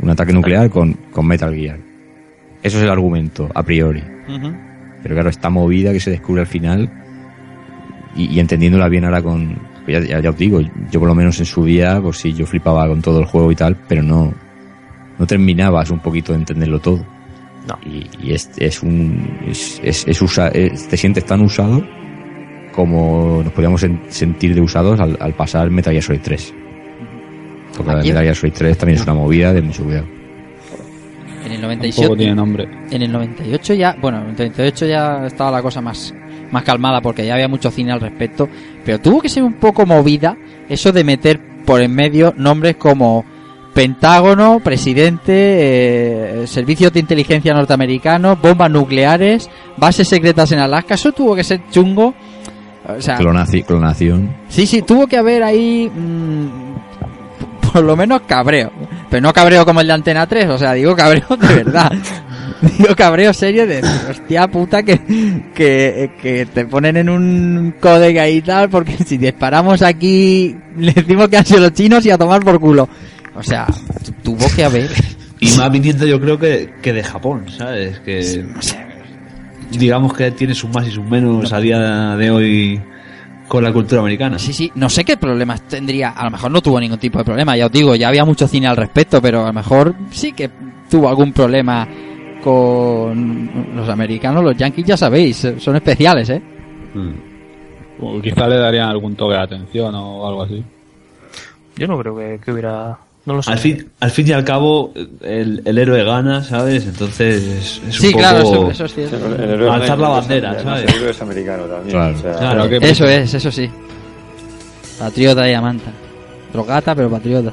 un ataque nuclear con, con Metal Gear. Eso es el argumento, a priori. Pero claro, esta movida que se descubre al final y, y entendiéndola bien ahora con... pues Ya, ya, ya os digo, yo por lo menos en su día, pues sí, yo flipaba con todo el juego y tal, pero no, no terminabas un poquito de entenderlo todo. No. Y, y es, es un... Es, es, es usa- es- te sientes tan usado como nos podíamos sen- sentir de usados al, al pasar Metal Gear Solid 3. Porque la Aquí- Metal Gear Solid 3 también es una movida de mucho cuidado. En el Tampoco 97, tiene nombre. en el 98 ya, bueno, en el 98 ya estaba la cosa más, más calmada porque ya había mucho cine al respecto, pero tuvo que ser un poco movida eso de meter por en medio nombres como Pentágono, presidente, eh, servicios de inteligencia norteamericanos, bombas nucleares, bases secretas en Alaska, eso tuvo que ser chungo. O sea, Clonaci- clonación. Sí, sí, tuvo que haber ahí mm, por lo menos cabreo. Pero no cabreo como el de Antena 3, o sea, digo cabreo de verdad. (laughs) digo cabreo serio de hostia puta que, que, que te ponen en un código ahí y tal, porque si disparamos aquí le decimos que han sido los chinos y a tomar por culo. O sea, tu- tuvo que haber. Y más viniendo yo creo que, que de Japón, ¿sabes? Que digamos que tiene sus más y sus menos a día de hoy con la cultura americana. Sí, sí, no sé qué problemas tendría. A lo mejor no tuvo ningún tipo de problema, ya os digo, ya había mucho cine al respecto, pero a lo mejor sí que tuvo algún problema con los americanos, los yankees, ya sabéis, son especiales, ¿eh? Mm. O quizá le darían algún toque de atención o algo así. Yo no creo que, que hubiera. No lo sé. Al fin, al fin y al cabo, el, el héroe gana, ¿sabes? Entonces es, es Sí, un poco... claro, eso, eso es cierto. El héroe Alzar la es- bandera, además, ¿sabes? El héroe es americano también. Claro. o sea, Claro. Pero que- Eso es, eso sí. Patriota y amanta. Drogata, pero patriota.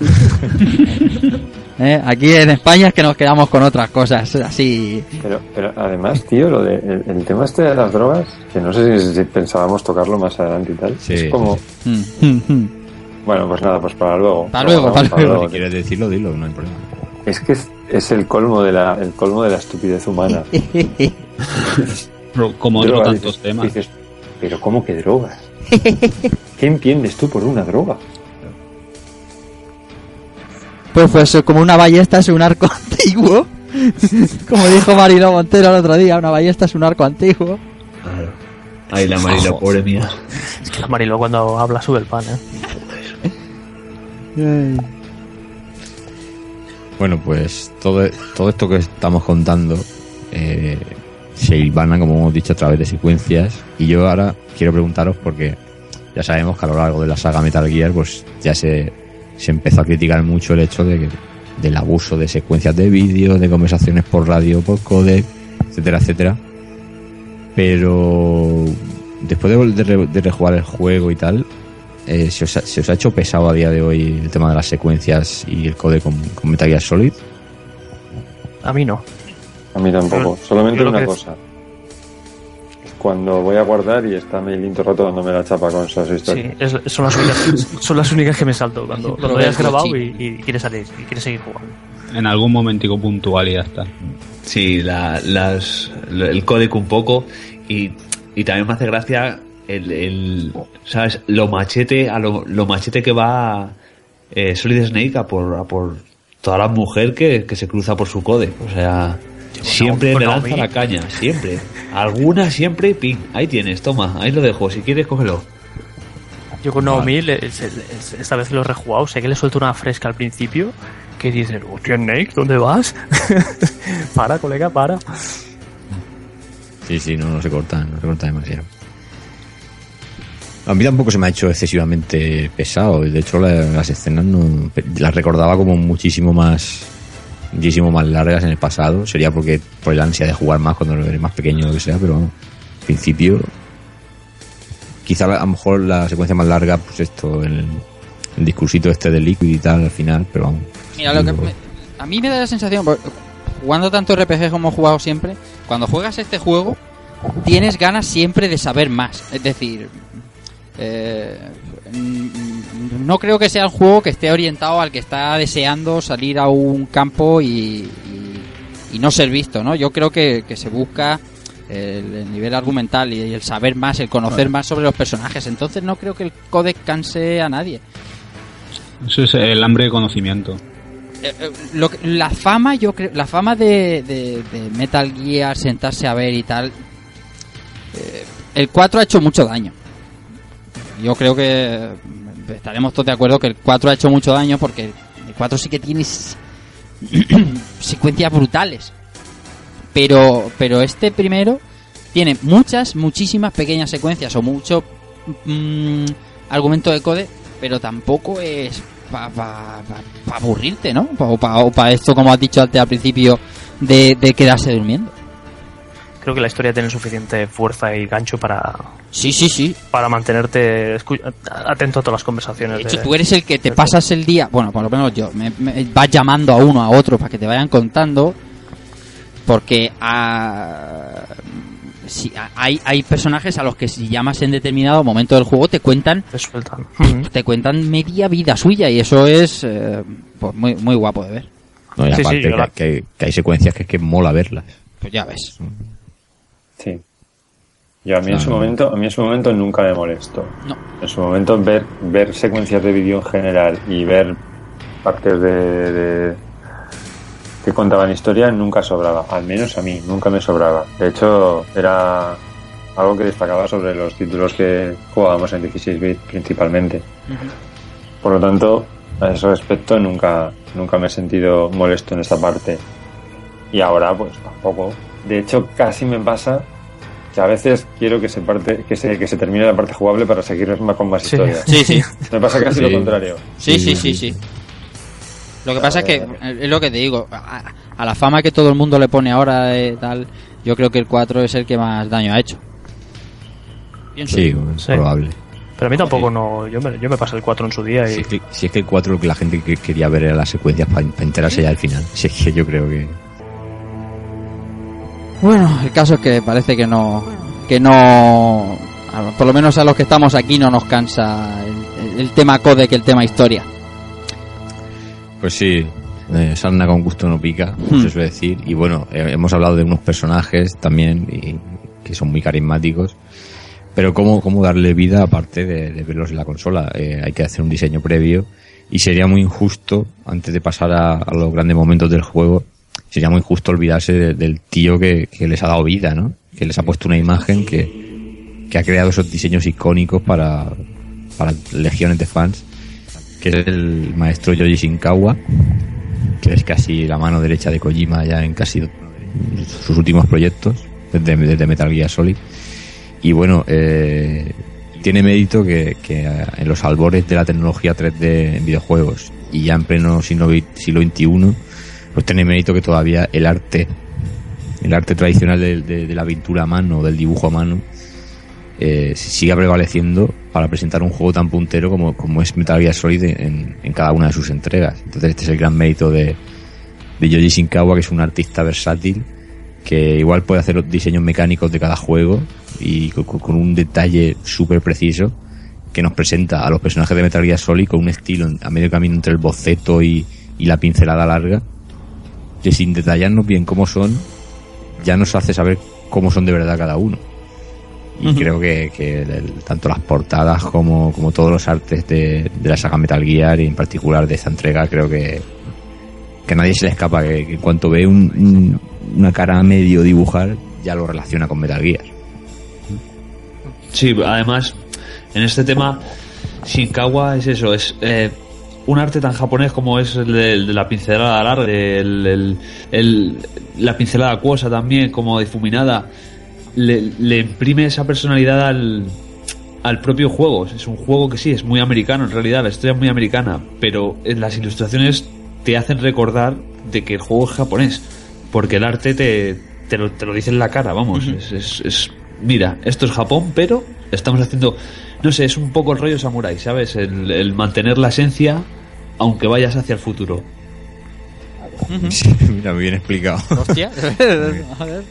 (laughs) ¿Eh? Aquí en España es que nos quedamos con otras cosas, así. Pero, pero además, tío, lo de, el, el tema este de las drogas, que no sé si, si pensábamos tocarlo más adelante y tal, Sí, es como, mm. Bueno, pues nada, pues para luego. Para luego, para luego. Si quieres decirlo, dilo, no hay problema. Es que es, es el colmo de la, el colmo de la estupidez humana. Como otros tantos dices- temas. dices, pero ¿cómo que drogas? ¿Qué entiendes tú por una droga? Pues pues como una ballesta es un arco (laughs) antiguo. Como dijo Marilo Montero el otro día, una ballesta es un arco antiguo. Claro. Ay, la Marilo, pobre mía. Es que la Marilo cuando habla sube el pan, ¿eh? Bueno, pues todo, todo esto que estamos contando eh, se hilvana, como hemos dicho, a través de secuencias. Y yo ahora quiero preguntaros porque ya sabemos que a lo largo de la saga Metal Gear pues ya se, se empezó a criticar mucho el hecho de que, del abuso de secuencias de vídeo, de conversaciones por radio, por codec, etcétera, etcétera. Pero después de, de, de rejugar el juego y tal, eh, ¿se, os ha, se os ha hecho pesado a día de hoy el tema de las secuencias y el codec con, con Metal Gear Solid? A mí no. A mí tampoco. Yo- Solamente yo una cosa. Cuando voy a guardar y está Mailin todo el rato dándome la chapa con esas Sí, historias. es- son, las únicas, (laughs) son las únicas que me salto cuando, (laughs) cuando hayas grabado y, y quieres salir y quieres seguir jugando. En algún momentico puntual y ya está. Sí, la, las, el código un poco y, y también me hace gracia el, el ¿sabes? Lo machete, a lo, lo machete que va eh, Solid Snake a por, a por toda la mujer que, que se cruza por su code. O sea, siempre le lanza la caña, siempre. Alguna siempre, ping, ahí tienes, toma, ahí lo dejo, si quieres cógelo. Yo con Naomi, le- se- le- esta vez que lo he rejugado, sé que le suelto una fresca al principio que dice, hostia, Snake, ¿dónde vas? (laughs) para, colega, para. Sí, sí, no, no se corta, no se corta demasiado. A mí tampoco se me ha hecho excesivamente pesado. De hecho, la- las escenas no, las recordaba como muchísimo más muchísimo más largas en el pasado. Sería porque por el ansia de jugar más cuando eres más pequeño o lo que sea, pero vamos, al principio quizá a lo mejor la secuencia más larga, pues esto, el, el discursito este de Liquid y tal al final, pero vamos. Mira, lo que me- a mí me da la sensación, jugando tanto RPG como he jugado siempre, cuando juegas este juego, tienes ganas siempre de saber más. Es decir, eh, no creo que sea un juego que esté orientado al que está deseando salir a un campo y, y- y no ser visto, ¿no? Yo creo que, que se busca el, el nivel argumental y el saber más, el conocer más sobre los personajes. Entonces no creo que el códex canse a nadie. Eso es el hambre de conocimiento. Eh, eh, lo que- la fama yo creo la fama de, de- de Metal Gear sentarse a ver y tal eh, el 4 ha hecho mucho daño yo creo que mm, estaremos todos de acuerdo que el 4 ha hecho mucho daño porque el 4 sí que tiene (clears throat) secuencias brutales pero pero este primero tiene muchas muchísimas pequeñas secuencias o mucho mm, argumento de code pero tampoco es para aburrirte, ¿no? O para esto, como has dicho antes al principio, de, de quedarse durmiendo. Creo que la historia tiene suficiente fuerza y gancho para, Sí, sí, sí. para mantenerte atento a todas las conversaciones. De hecho, de- tú eres el que te pasas el día, bueno, por lo menos yo, me, me- vas llamando a uno, a otro, para que te vayan contando, porque ah, si, hay, hay personajes a los que si llamas en determinado momento del juego te cuentan te sueltan. te cuentan media vida suya y eso es eh, pues muy, muy guapo de ver. No, y Sí, sí, aparte que, la- que- que hay secuencias que es que mola verlas. Pues ya ves. Yo a mí en su momento, a mí en su momento nunca me molestó. No. En su momento ver, ver secuencias de vídeo en general y ver partes de, de- que contaban historia nunca sobraba. Al menos a mí, nunca me sobraba. De hecho, era algo que destacaba sobre los títulos que jugábamos en 16 bit principalmente. Por lo tanto, a ese respecto nunca, nunca me he sentido molesto en esta parte. Y ahora, pues tampoco. De hecho, casi me pasa a veces quiero que se parte, que se, que se termine la parte jugable para seguir más con más Sí. historias. Sí, sí. Me pasa casi Sí. lo contrario. Sí, sí, sí, sí. Lo que pasa es que, es lo que te digo, a, a la fama que todo el mundo le pone ahora de tal, yo creo que el 4 es el que más daño ha hecho. Pienso. Sí, es Sí. probable. Pero a mí tampoco no. Yo me, yo me pasé el 4 en su día y. Si es, que, si es que el 4 lo que la gente que- quería ver era las secuencias para enterarse ya al final. Si es que yo creo que... Bueno, el caso es que parece que no, que no, por lo menos a los que estamos aquí no nos cansa el, el tema code que el tema historia. Pues sí, eh, sarna con gusto no pica, Hmm. se suele decir. Y bueno, eh, hemos hablado de unos personajes también y, que son muy carismáticos. Pero cómo, cómo darle vida aparte de, de verlos en la consola. Eh, hay que hacer un diseño previo y sería muy injusto, antes de pasar a, a los grandes momentos del juego, sería muy injusto olvidarse de- del tío que, les ha dado vida, ¿no? Que les ha puesto una imagen que, que ha creado esos diseños icónicos para, para legiones de fans, que es el maestro Yoji Shinkawa, que es casi la mano derecha de Kojima ya en casi sus últimos proyectos, desde, desde Metal Gear Solid. Y bueno, eh, tiene mérito que, que en los albores de la tecnología 3D en videojuegos y ya en pleno siglo, siglo XXI, pues tiene mérito que todavía el arte, el arte tradicional de, de- la pintura a mano, del dibujo a mano, eh, siga prevaleciendo para presentar un juego tan puntero como, como es Metal Gear Solid en, cada una de sus entregas. Entonces este es el gran mérito de, de Yoji Shinkawa, que es un artista versátil, que igual puede hacer los diseños mecánicos de cada juego y con, un detalle súper preciso que nos presenta a los personajes de Metal Gear Solid con un estilo a medio camino entre el boceto y la pincelada larga, que sin detallarnos bien cómo son, ya nos hace saber cómo son de verdad cada uno. Y creo que, que el- tanto las portadas como, como todos los artes de, de la saga Metal Gear y en particular de esta entrega, creo que, que a nadie se le escapa que, que en cuanto ve un- un- una cara a medio dibujar, ya lo relaciona con Metal Gear. Sí, además, en este tema, Shinkawa es eso, es eh, un arte tan japonés como es el de, el de la pincelada larga, el, la pincelada acuosa también, como difuminada, le, le imprime esa personalidad al, al propio juego. Es un juego que sí, es muy americano en realidad, la historia es muy americana, pero en las ilustraciones te hacen recordar de que el juego es japonés, porque el arte te, te, lo, te lo dice en la cara, vamos. es, es- es- mira, esto es Japón, pero estamos haciendo, no sé, es un poco el rollo samurai, ¿sabes? El, el mantener la esencia aunque vayas hacia el futuro. Sí, mira, muy bien explicado. Hostia. (laughs) A ver.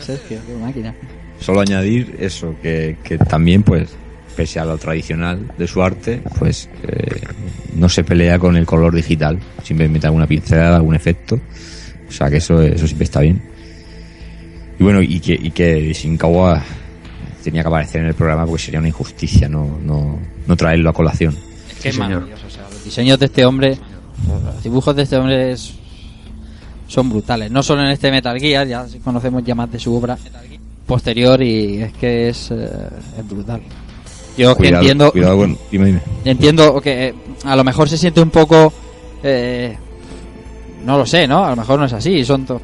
Sergio, qué máquina. Solo añadir eso, que, que también, pues, pese a lo tradicional de su arte, pues eh, no se pelea con el color digital. Siempre mete alguna pincelada, algún efecto. O sea que eso, eso siempre está bien. Y bueno, y que, y que Shinkawa tenía que aparecer en el programa porque sería una injusticia no, no, no traerlo a colación. Es que es señor. maravilloso. O sea, los diseños de este hombre, los dibujos de este hombre es- son brutales. No solo en este Metal Gear, ya conocemos ya más de su obra posterior y es que es, eh, es brutal. Yo que entiendo, cuidado, bueno, dime, dime. entiendo que eh, a lo mejor se siente un poco eh, no lo sé no a lo mejor no es así son to-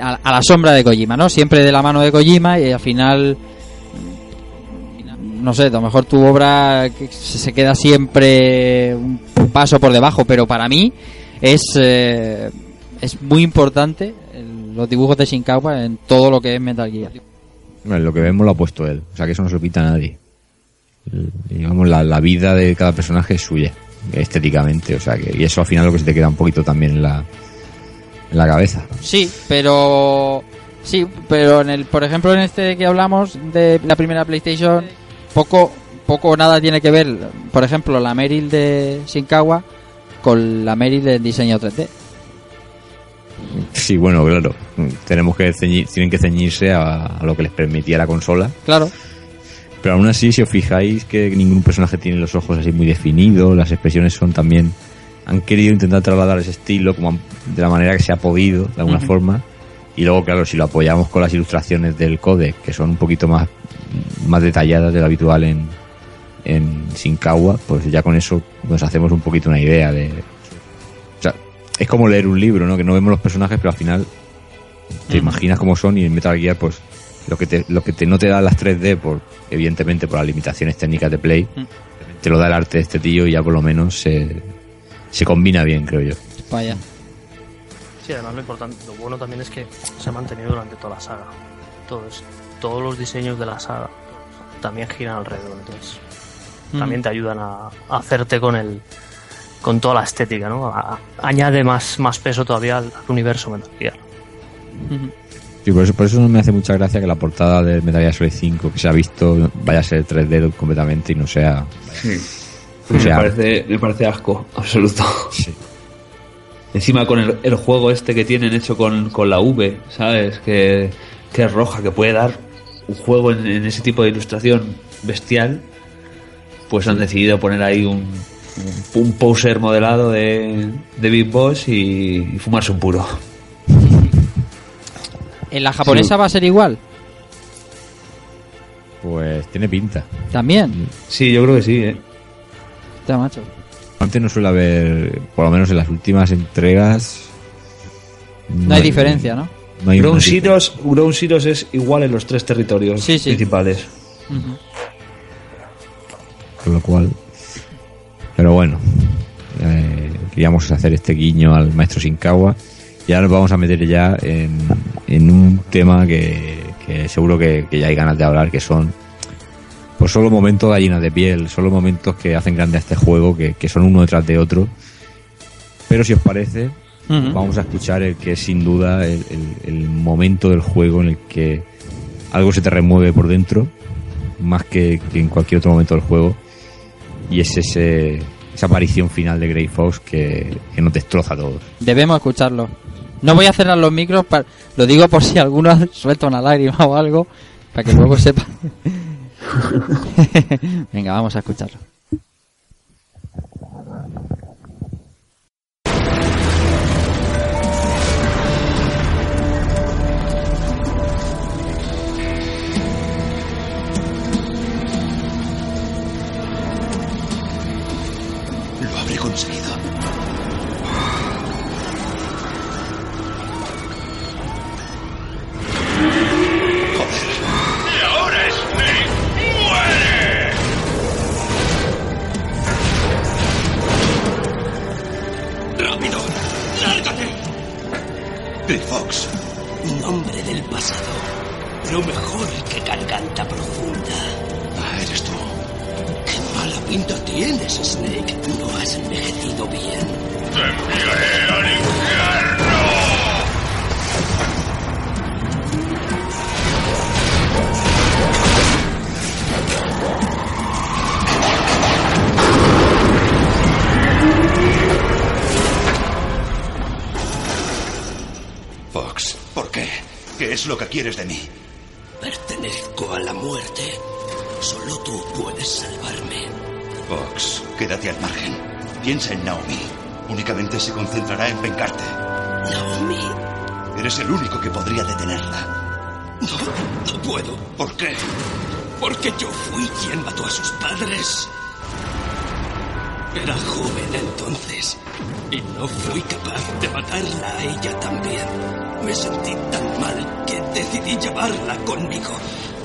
a, a la sombra de Kojima no siempre de la mano de Kojima y al final no sé a lo mejor tu obra se queda siempre un paso por debajo pero para mí es eh, es muy importante el- los dibujos de Shinkawa en todo lo que es Metal Gear Bueno, lo que vemos lo ha puesto él. O sea que eso no se lo quita a nadie. Digamos, la, la vida de cada personaje es suya, estéticamente. O sea que, y eso al final lo que se te queda un poquito también en la, en la cabeza. Sí, pero sí, pero en el, por ejemplo, en este que hablamos de la primera PlayStation, poco, poco o nada tiene que ver, por ejemplo, la Meryl de Shinkawa con la Meryl del diseño 3D. Sí, bueno, claro. Tenemos que ceñir- tienen que ceñirse a, a lo que les permitía la consola. Claro, Pero aún así, si os fijáis que ningún personaje tiene los ojos así muy definidos, las expresiones son también... Han querido intentar trasladar ese estilo como han- de la manera que se ha podido, de alguna forma. Y luego, claro, si lo apoyamos con las ilustraciones del codec, que son un poquito más, más detalladas de lo habitual en, en Shinkawa, pues ya con eso nos hacemos un poquito una idea de... O sea, es como leer un libro, ¿no? Que no vemos los personajes, pero al final te imaginas cómo son y en Metal Gear, pues lo que te, lo que te, no te da las 3D, por, evidentemente por las limitaciones técnicas de Play, Mm. te lo da el arte de este tío y ya por lo menos se, se combina bien, creo yo. vaya. Sí, además lo importante, lo bueno también es que se ha mantenido durante toda la saga. Todos, todos los diseños de la saga también giran alrededor, entonces también te ayudan a, a hacerte con el con toda la estética, ¿no? A- añade más, más peso todavía al, al universo Metal Gear. Sí, por eso, por eso no me hace mucha gracia que la portada de Metal Gear Solid 5 que se ha visto vaya a ser 3D completamente y no sea... O me, sea, parece, me parece asco, absoluto. sí. Encima con el, el juego este que tienen hecho con, con la V, ¿sabes? Que, que es roja, que puede dar un juego en, en ese tipo de ilustración bestial. Pues han decidido poner ahí un, un, un poser modelado de, de Big Boss y, y fumarse un puro. (laughs) ¿En la japonesa va a ser igual? Pues tiene pinta. También. Sí, yo creo que sí, ¿eh? Está macho. Antes no suele haber, por lo menos en las últimas entregas... No hay diferencia, ¿no? No hay Ground Zeroes, Ground Zeroes es igual en los tres territorios Sí, sí. principales. Con lo cual. Pero bueno. eh, queríamos hacer este guiño al maestro Shinkawa. Y ahora nos vamos a meter ya en, en un tema que, que seguro que, que ya hay ganas de hablar, que son. Pues solo momentos gallinas de piel, solo momentos que hacen grande a este juego, que, que son uno detrás de otro. Pero si os parece, Vamos a escuchar el que es sin duda el, el- el momento del juego en el que algo se te remueve por dentro, más que, que en cualquier otro momento del juego, y es ese, esa aparición final de Grey Fox que, que nos destroza a todos. Debemos escucharlo. No voy a cerrar los micros, pa- lo digo por si alguno suelta una lágrima o algo, para que luego sepa. (laughs) (laughs) Venga, vamos a escucharlo. conseguido. Joder. Y ahora Snake muere. Rápido, lárgate. Clifox, nombre del pasado, lo mejor que garganta profunda pinta tienes, Snake. No has envejecido bien. ¡Te enviaré al infierno! Fox, ¿por qué? ¿Qué es lo que quieres de mí? Pertenezco a la muerte. Solo tú puedes salvarme. Fox, quédate al margen. Piensa en Naomi. Únicamente se concentrará en vengarte. Naomi. Eres el único que podría detenerla. No, no puedo. ¿Por qué? Porque yo fui quien mató a sus padres. Era joven entonces y no fui capaz de matarla a ella también. Me sentí tan mal que decidí llevarla conmigo.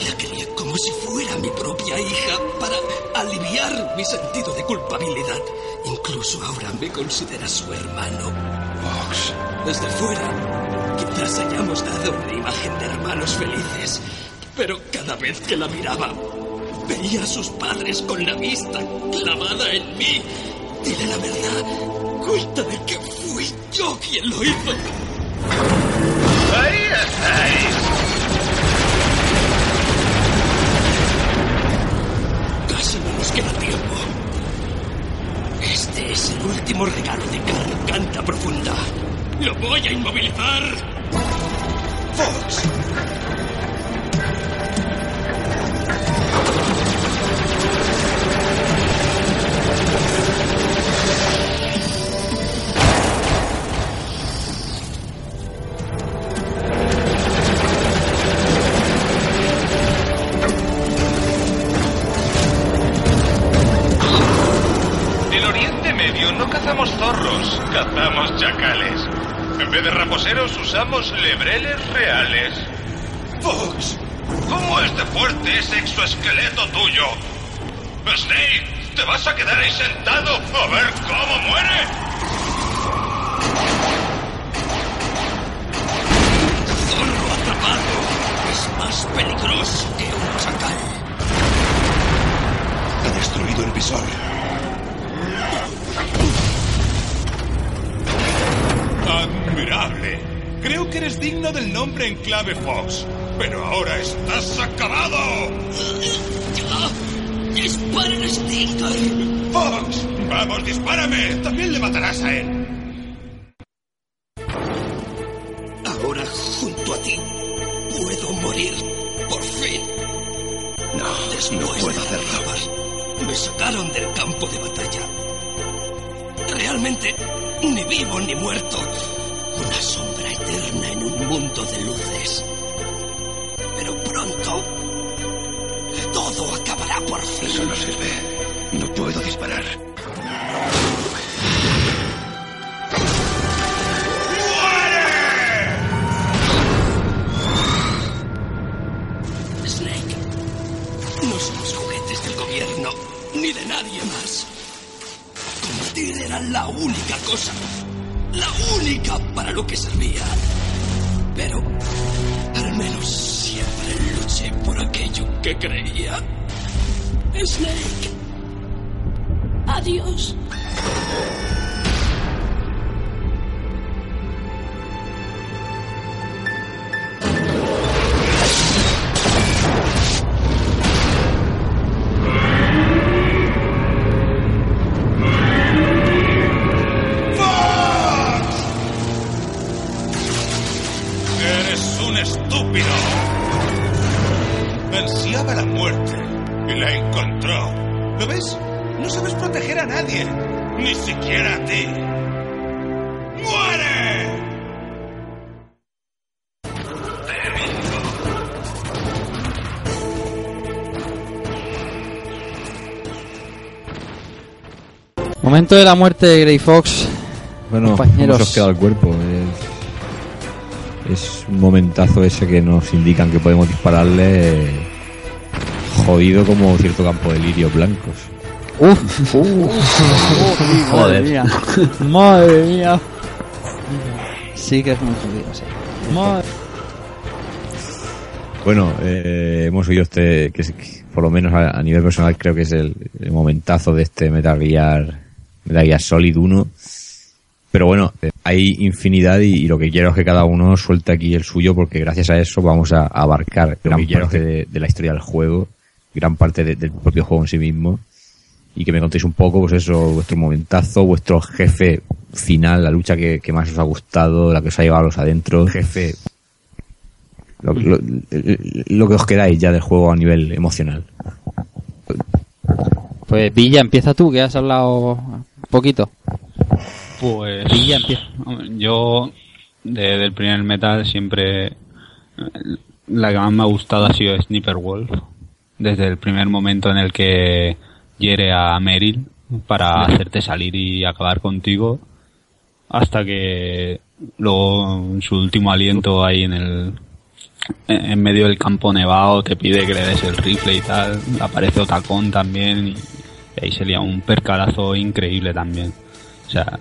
La quería como si fuera mi propia hija para aliviar mi sentido de culpabilidad. Incluso ahora me considera su hermano. Fox. Desde fuera, quizás hayamos dado una imagen de hermanos felices, pero cada vez que la miraba, veía a sus padres con la vista clavada en mí. Dile la verdad. Cuéntame que fui yo quien lo hizo. Ahí estáis. Casi no nos queda tiempo. Este es el último regalo de garganta profunda. Lo voy a inmovilizar. Fox. Reales. Fox. ¿Cómo es de fuerte ese exoesqueleto tuyo? Snake, ¿te vas a quedar ahí sentado a ver cómo muere? Zorro atrapado es más peligroso que un chacal. Ha destruido el visor. Admirable. Creo que eres digno del nombre en clave Fox. Pero ahora estás acabado. ¡Disparen, Stinger! Fox, vamos, dispárame. También le matarás a él. Momento de la muerte de Grey Fox. Bueno, Compañeros. ¿cómo se os queda el cuerpo? Es, es un momentazo ese que nos indican que podemos dispararle eh, jodido como cierto campo de lirios blancos. Uf, uf, Joder. Madre mía. (laughs) Madre mía. Sí que es muy jodido, sí. Madre- Bueno, eh, hemos oído este, que, es- que por lo menos a, a nivel personal creo que es el, el momentazo de este Metal Gear, Metal Gear Solid 1. Pero bueno, eh, hay infinidad y, y lo que quiero es que cada uno suelte aquí el suyo porque gracias a eso vamos a, a abarcar gran parte de, de la historia del juego, gran parte de- del propio juego en sí mismo y que me contéis un poco, pues eso, vuestro momentazo, vuestro jefe final, la lucha que, que más os ha gustado, la que os ha llevado a los adentros, jefe, lo, lo- lo que os quedáis ya del juego a nivel emocional. Pues Villa, empieza tú, que has hablado poquito. Pues empieza. hombre, yo de- del primer metal siempre la que más me ha gustado ha sido Sniper Wolf. Desde el primer momento en el que hiere a Meryl para hacerte salir y acabar contigo hasta que luego en su último aliento ahí en el en en medio del campo nevado te pide que le des el rifle y tal aparece Otacón también y ahí sería un percalazo increíble también. O sea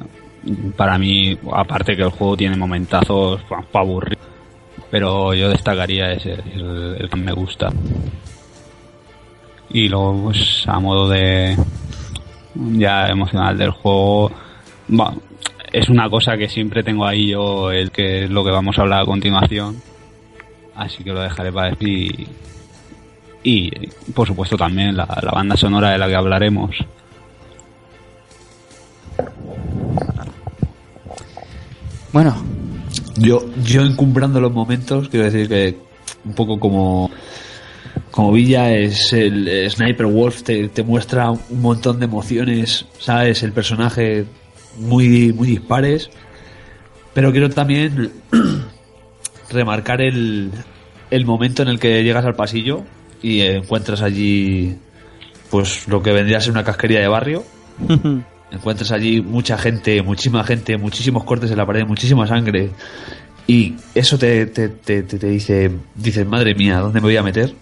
para mí aparte que el juego tiene momentazos para aburrir pero yo destacaría ese el, el que me gusta. Y luego pues a modo de ya emocional del juego bueno, es una cosa que siempre tengo ahí yo el que es lo que vamos a hablar a continuación. Así que lo dejaré para decir y por supuesto también la, la banda sonora de la que hablaremos Bueno, Yo, yo encumbrando los momentos, quiero decir que un poco como, como Villa es el Sniper Wolf, te, te muestra un montón de emociones, ¿sabes? El personaje muy, muy dispares. Pero quiero también (clears throat) remarcar el, el momento en el que llegas al pasillo y encuentras allí pues lo que vendría a ser una casquería de barrio (laughs) encuentras allí mucha gente, muchísima gente, muchísimos cortes en la pared, muchísima sangre. Y eso te, te, te, te- dice, dices, madre mía, ¿dónde me voy a meter?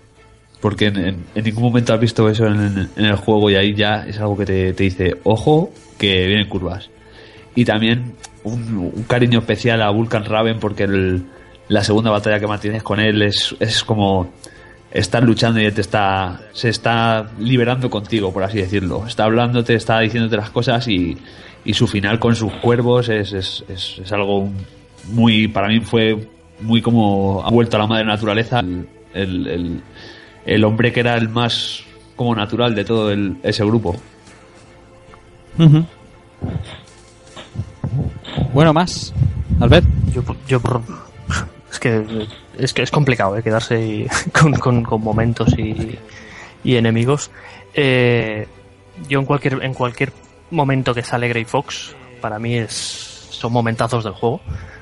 Porque en, en- en ningún momento has visto eso en, en el juego y ahí ya es algo que te, te dice, ojo, que vienen curvas. Y también un, un cariño especial a Vulcan Raven porque el- la segunda batalla que mantienes con él es, es como estar luchando y te está se está liberando contigo por así decirlo está hablándote está diciéndote las cosas y, y su final con sus cuervos es, es, es, es algo muy para mí fue muy como ha vuelto a la madre naturaleza el, el, el- el hombre que era el más como natural de todo el- ese grupo bueno, más. Albert. Yo, yo por- (laughs) es que es que es complicado ¿eh? quedarse (laughs) con, con, momentos y, y enemigos. Eh, yo en cualquier en cualquier momento que sale Grey Fox para mí es son momentazos del juego,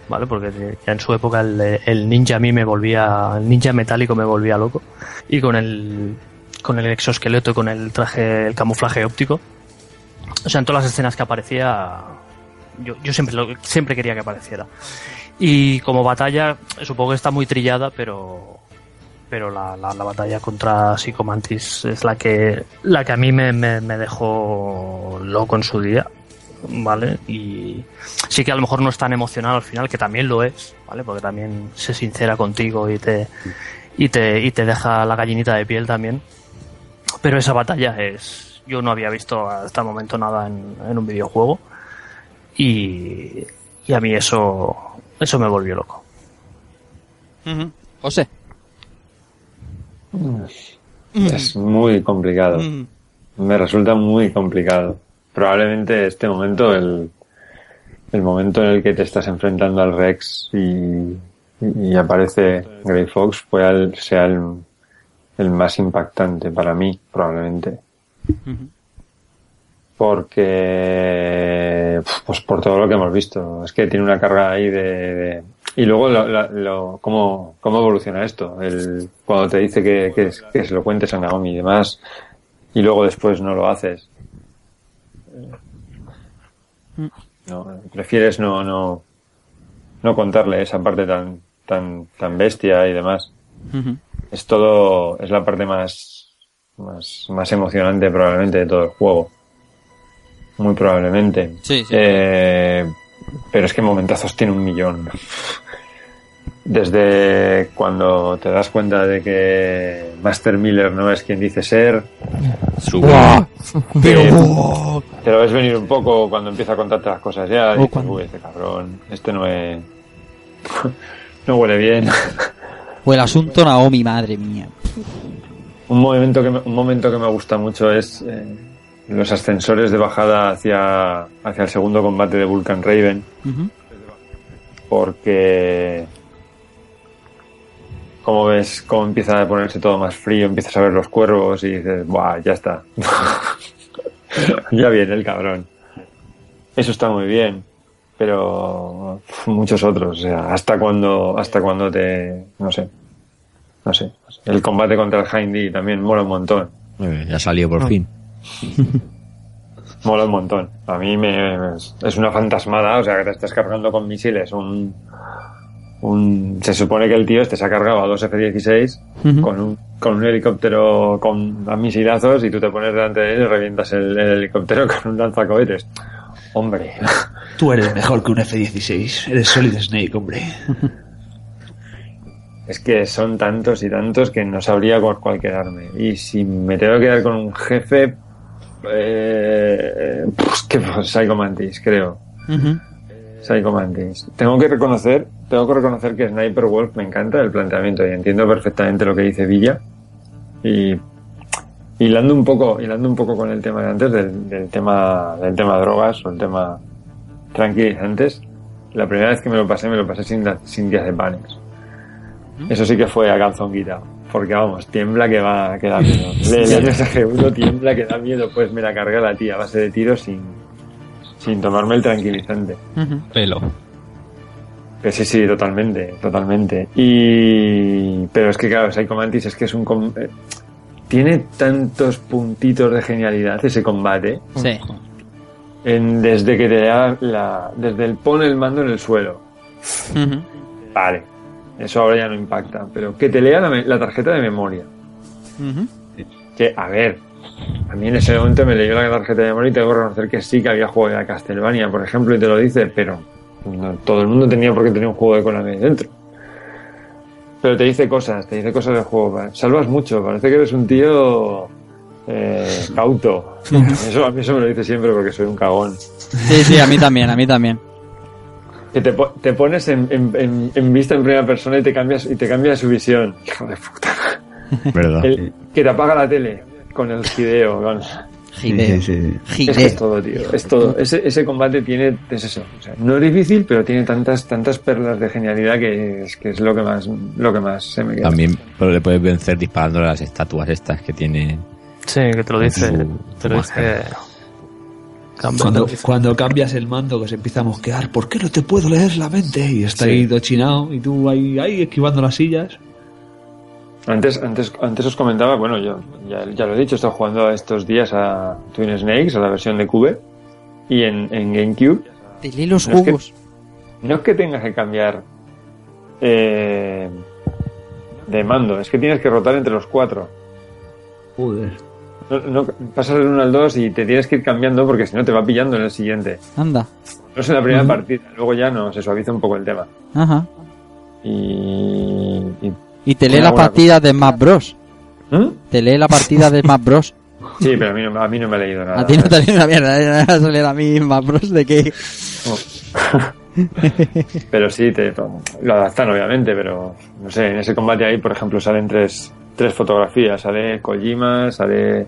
vale, porque ya en su época el, ninja a mí me volvía el ninja metálico me volvía loco y con el con el exoesqueleto y con el traje el camuflaje óptico o sea en todas las escenas que aparecía yo, yo siempre siempre quería que apareciera y como batalla, supongo que está muy trillada, pero pero la, la, la batalla contra Psychomantis es la que la que a mí me, me, me dejó loco en su día, ¿vale? Y sí que a lo mejor no es tan emocional al final, que también lo es, ¿vale? Porque también se sincera contigo y te y te y te deja la gallinita de piel también. Pero esa batalla es yo no había visto hasta el momento nada en, en un videojuego y, y a mí eso eso me volvió loco. José. Es muy complicado. Me resulta muy complicado. Probablemente este momento, el, el momento en el que te estás enfrentando al Rex y, y aparece Grey Fox, fue el- sea el, el más impactante para mí, probablemente. Porque, pues por todo lo que hemos visto, es que tiene una carga ahí de, de- y luego lo, lo- lo- cómo, cómo evoluciona esto, el, cuando te dice que, que, que se lo cuentes a Naomi y demás, y luego después no lo haces. No, prefieres no, no, no contarle esa parte tan, tan, tan bestia y demás. Es todo, es la parte más, más, más emocionante probablemente de todo el juego. Muy probablemente. Sí, sí. Eh, pero es que momentazos tiene un millón. desde cuando te das cuenta de que Master Miller no es quien dice ser, que Pero- te lo ves venir un poco cuando empieza a contarte las cosas ya, dices, cuando- "Uy, este cabrón, este no es... (laughs) no huele bien. O el asunto Naomi, madre mía. Un momento que me, un momento que me gusta mucho es eh, los ascensores de bajada hacia, hacia el segundo combate de Vulcan Raven, porque como ves cómo empieza a ponerse todo más frío, empiezas a ver los cuervos y dices, ¡buah, ya está! (laughs) ya viene el cabrón. Eso está muy bien, pero muchos otros, o sea, hasta cuando, hasta cuando te, no sé, no sé. El combate contra el Hindy también mola un montón. Eh, Ya salió por fin. (laughs) Mola un montón. A mí me, es una fantasmada, o sea, que te estás cargando con misiles. Un, un, se supone que el tío este se ha cargado a dos F-16 Ujú. con, un, con un helicóptero con misilazos y tú te pones delante de él y revientas el, el helicóptero (laughs) con un lanzacohetes. Hombre, (laughs) Tú eres mejor que un F-16. Eres Solid Snake, hombre. es que son tantos y tantos que no sabría por cuál quedarme. Y si me tengo que quedar con un jefe, eh, pues que pues, Psycho Mantis, creo. Ujú. Psycho Mantis. Tengo que reconocer, tengo que reconocer que Sniper Wolf me encanta el planteamiento y entiendo perfectamente lo que dice Villa. Y hilando un poco, hilando un poco con el tema de antes, del, del tema, del tema drogas o el tema tranquilizantes, la primera vez que me lo pasé, me lo pasé sin, sin diazepanes. Eso sí que fue a calzón quitado. Porque vamos, tiembla que va, que da miedo. (laughs) Le, le mensaje uno tiembla que da miedo, pues me la cargué a la tía a base de tiros sin, sin tomarme el tranquilizante. Pelo. Que sí, sí, totalmente, totalmente. Y... Pero es que claro, Psycho Mantis es que es un... com- eh, Tiene tantos puntitos de genialidad ese combate. Sí. En, desde que te da la... Desde el pone el mando en el suelo. Ujú. Vale. Eso ahora ya no impacta. Pero que te lea la, la tarjeta de memoria. Que, a ver, a mí en ese momento me leyó la tarjeta de memoria y tengo que reconocer que sí que había juego de Castlevania, por ejemplo, y te lo dice, pero no todo el mundo tenía por qué tener un juego de Konami dentro. Pero te dice cosas, te dice cosas del juego. Salvas mucho, parece que eres un tío eh, cauto. (laughs) Eso, a mí eso me lo dice siempre porque soy un cagón. Sí, sí, a mí también, a mí también. Que te, po- te pones en, en- en- en vista en primera persona y te cambias y te cambia su visión. Hijo de puta. (laughs) ¿Verdad? El- que te apaga la tele con el gideo. con- Gideo. Es que Gideo. es todo, tío. Es todo. Ese, ese combate tiene, es eso. O sea, no es difícil, pero tiene tantas, tantas perlas de genialidad que es, que es lo que más, lo que más se me queda. También pero le puedes vencer disparándole a las estatuas estas que tiene. Sí, que te lo dice. Su- Te lo dice. Cambia, Cuando, cuando cambias el mando que se empieza a mosquear, ¿por qué no te puedo leer la mente? Y está ahí dochinado y tú ahí, ahí esquivando las sillas. Antes, antes, antes os comentaba, bueno, yo ya, ya lo he dicho, he estado jugando estos días a Twin Snakes, a la versión de Cube, y en, en GameCube. Te lee los No es que- jugos. No es que tengas que cambiar eh, de mando, es que tienes que rotar entre los cuatro. Joder. No, no- pasas del 1 al 2 y te tienes que ir cambiando porque si no te va pillando en el siguiente. Anda. No es en la primera partida, luego ya no, se suaviza un poco el tema. Ajá. Y. y- Y te lee buena partidas de Smash Bros. ¿Mm? Te lee la partida de Smash Bros. Sí, pero a mí, no, a mí no me ha leído nada. A ti no te lee una mierda. ¿eh? Me va a salir a mí Smash Bros. de que... (laughs) Pero sí, te, lo adaptan obviamente, pero no sé, en ese combate ahí, por ejemplo, salen tres, tres fotografías. Sale Kojima, sale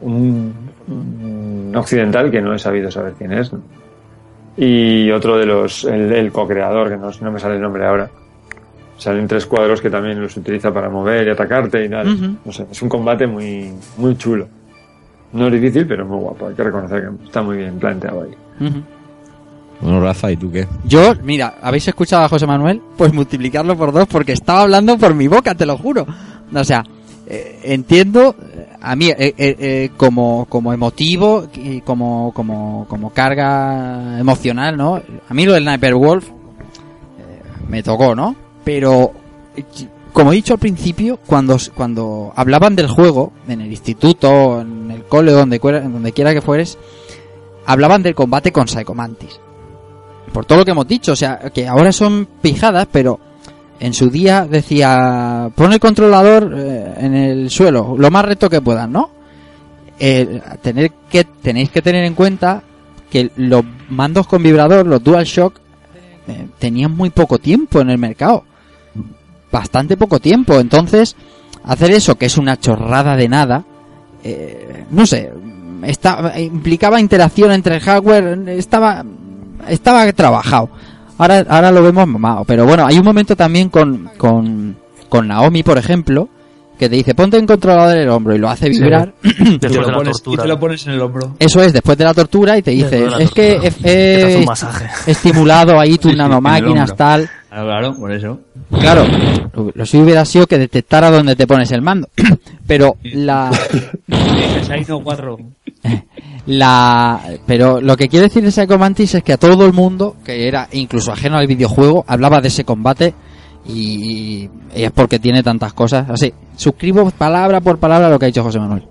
un, un occidental que no he sabido saber quién es. Y otro de los, el, el co-creador, que no, no me sale el nombre ahora. Salen tres cuadros que también los utiliza para mover y atacarte y tal. No sé, es un combate muy, muy chulo. No es difícil, pero muy guapo. Hay que reconocer que está muy bien planteado ahí. Bueno, Rafa, ¿y tú qué? Yo, mira, ¿habéis escuchado a José Manuel? Pues multiplicarlo por dos porque estaba hablando por mi boca, te lo juro. O sea, eh, entiendo, eh, a mí, eh, eh, como, como emotivo y como, como, como carga emocional, ¿no? A mí lo del Sniper Wolf me tocó, ¿no? Pero, como he dicho al principio, cuando, cuando hablaban del juego, en el instituto, en el cole, donde, donde quiera que fueres, hablaban del combate con Psycho Mantis por todo lo que hemos dicho, o sea, que ahora son pijadas, pero en su día decía, pon el controlador eh, en el suelo, lo más recto que puedas, ¿no? Eh, tener que, tenéis que tener en cuenta que los mandos con vibrador, los DualShock, eh, tenían muy poco tiempo en el mercado. Bastante poco tiempo. Entonces, hacer eso, que es una chorrada de nada, eh, no sé, está, implicaba interacción entre el hardware, estaba, estaba trabajado. Ahora, ahora lo vemos mamado. Pero bueno, hay un momento también con, con, con Naomi, por ejemplo, que te dice ponte en controlador el hombro y lo hace vibrar. Y te, Después lo (clears throat) de la pones, y te lo pones en el hombro. Eso es, después de la tortura y te dice, es que (laughs) un masaje. (laughs) estimulado ahí tus Sí, sí, en nanomáquinas, tal. Claro, claro, por eso. Claro, lo, lo suyo hubiera sido que detectara dónde te pones el mando. (clears throat) Pero la, (laughs) cuatro. (laughs) la, pero lo que quiere decir ese Mantis es que a todo el mundo, que era incluso ajeno al videojuego, hablaba de ese combate y, y es porque tiene tantas cosas. Así, suscribo palabra por palabra lo que ha dicho José Manuel.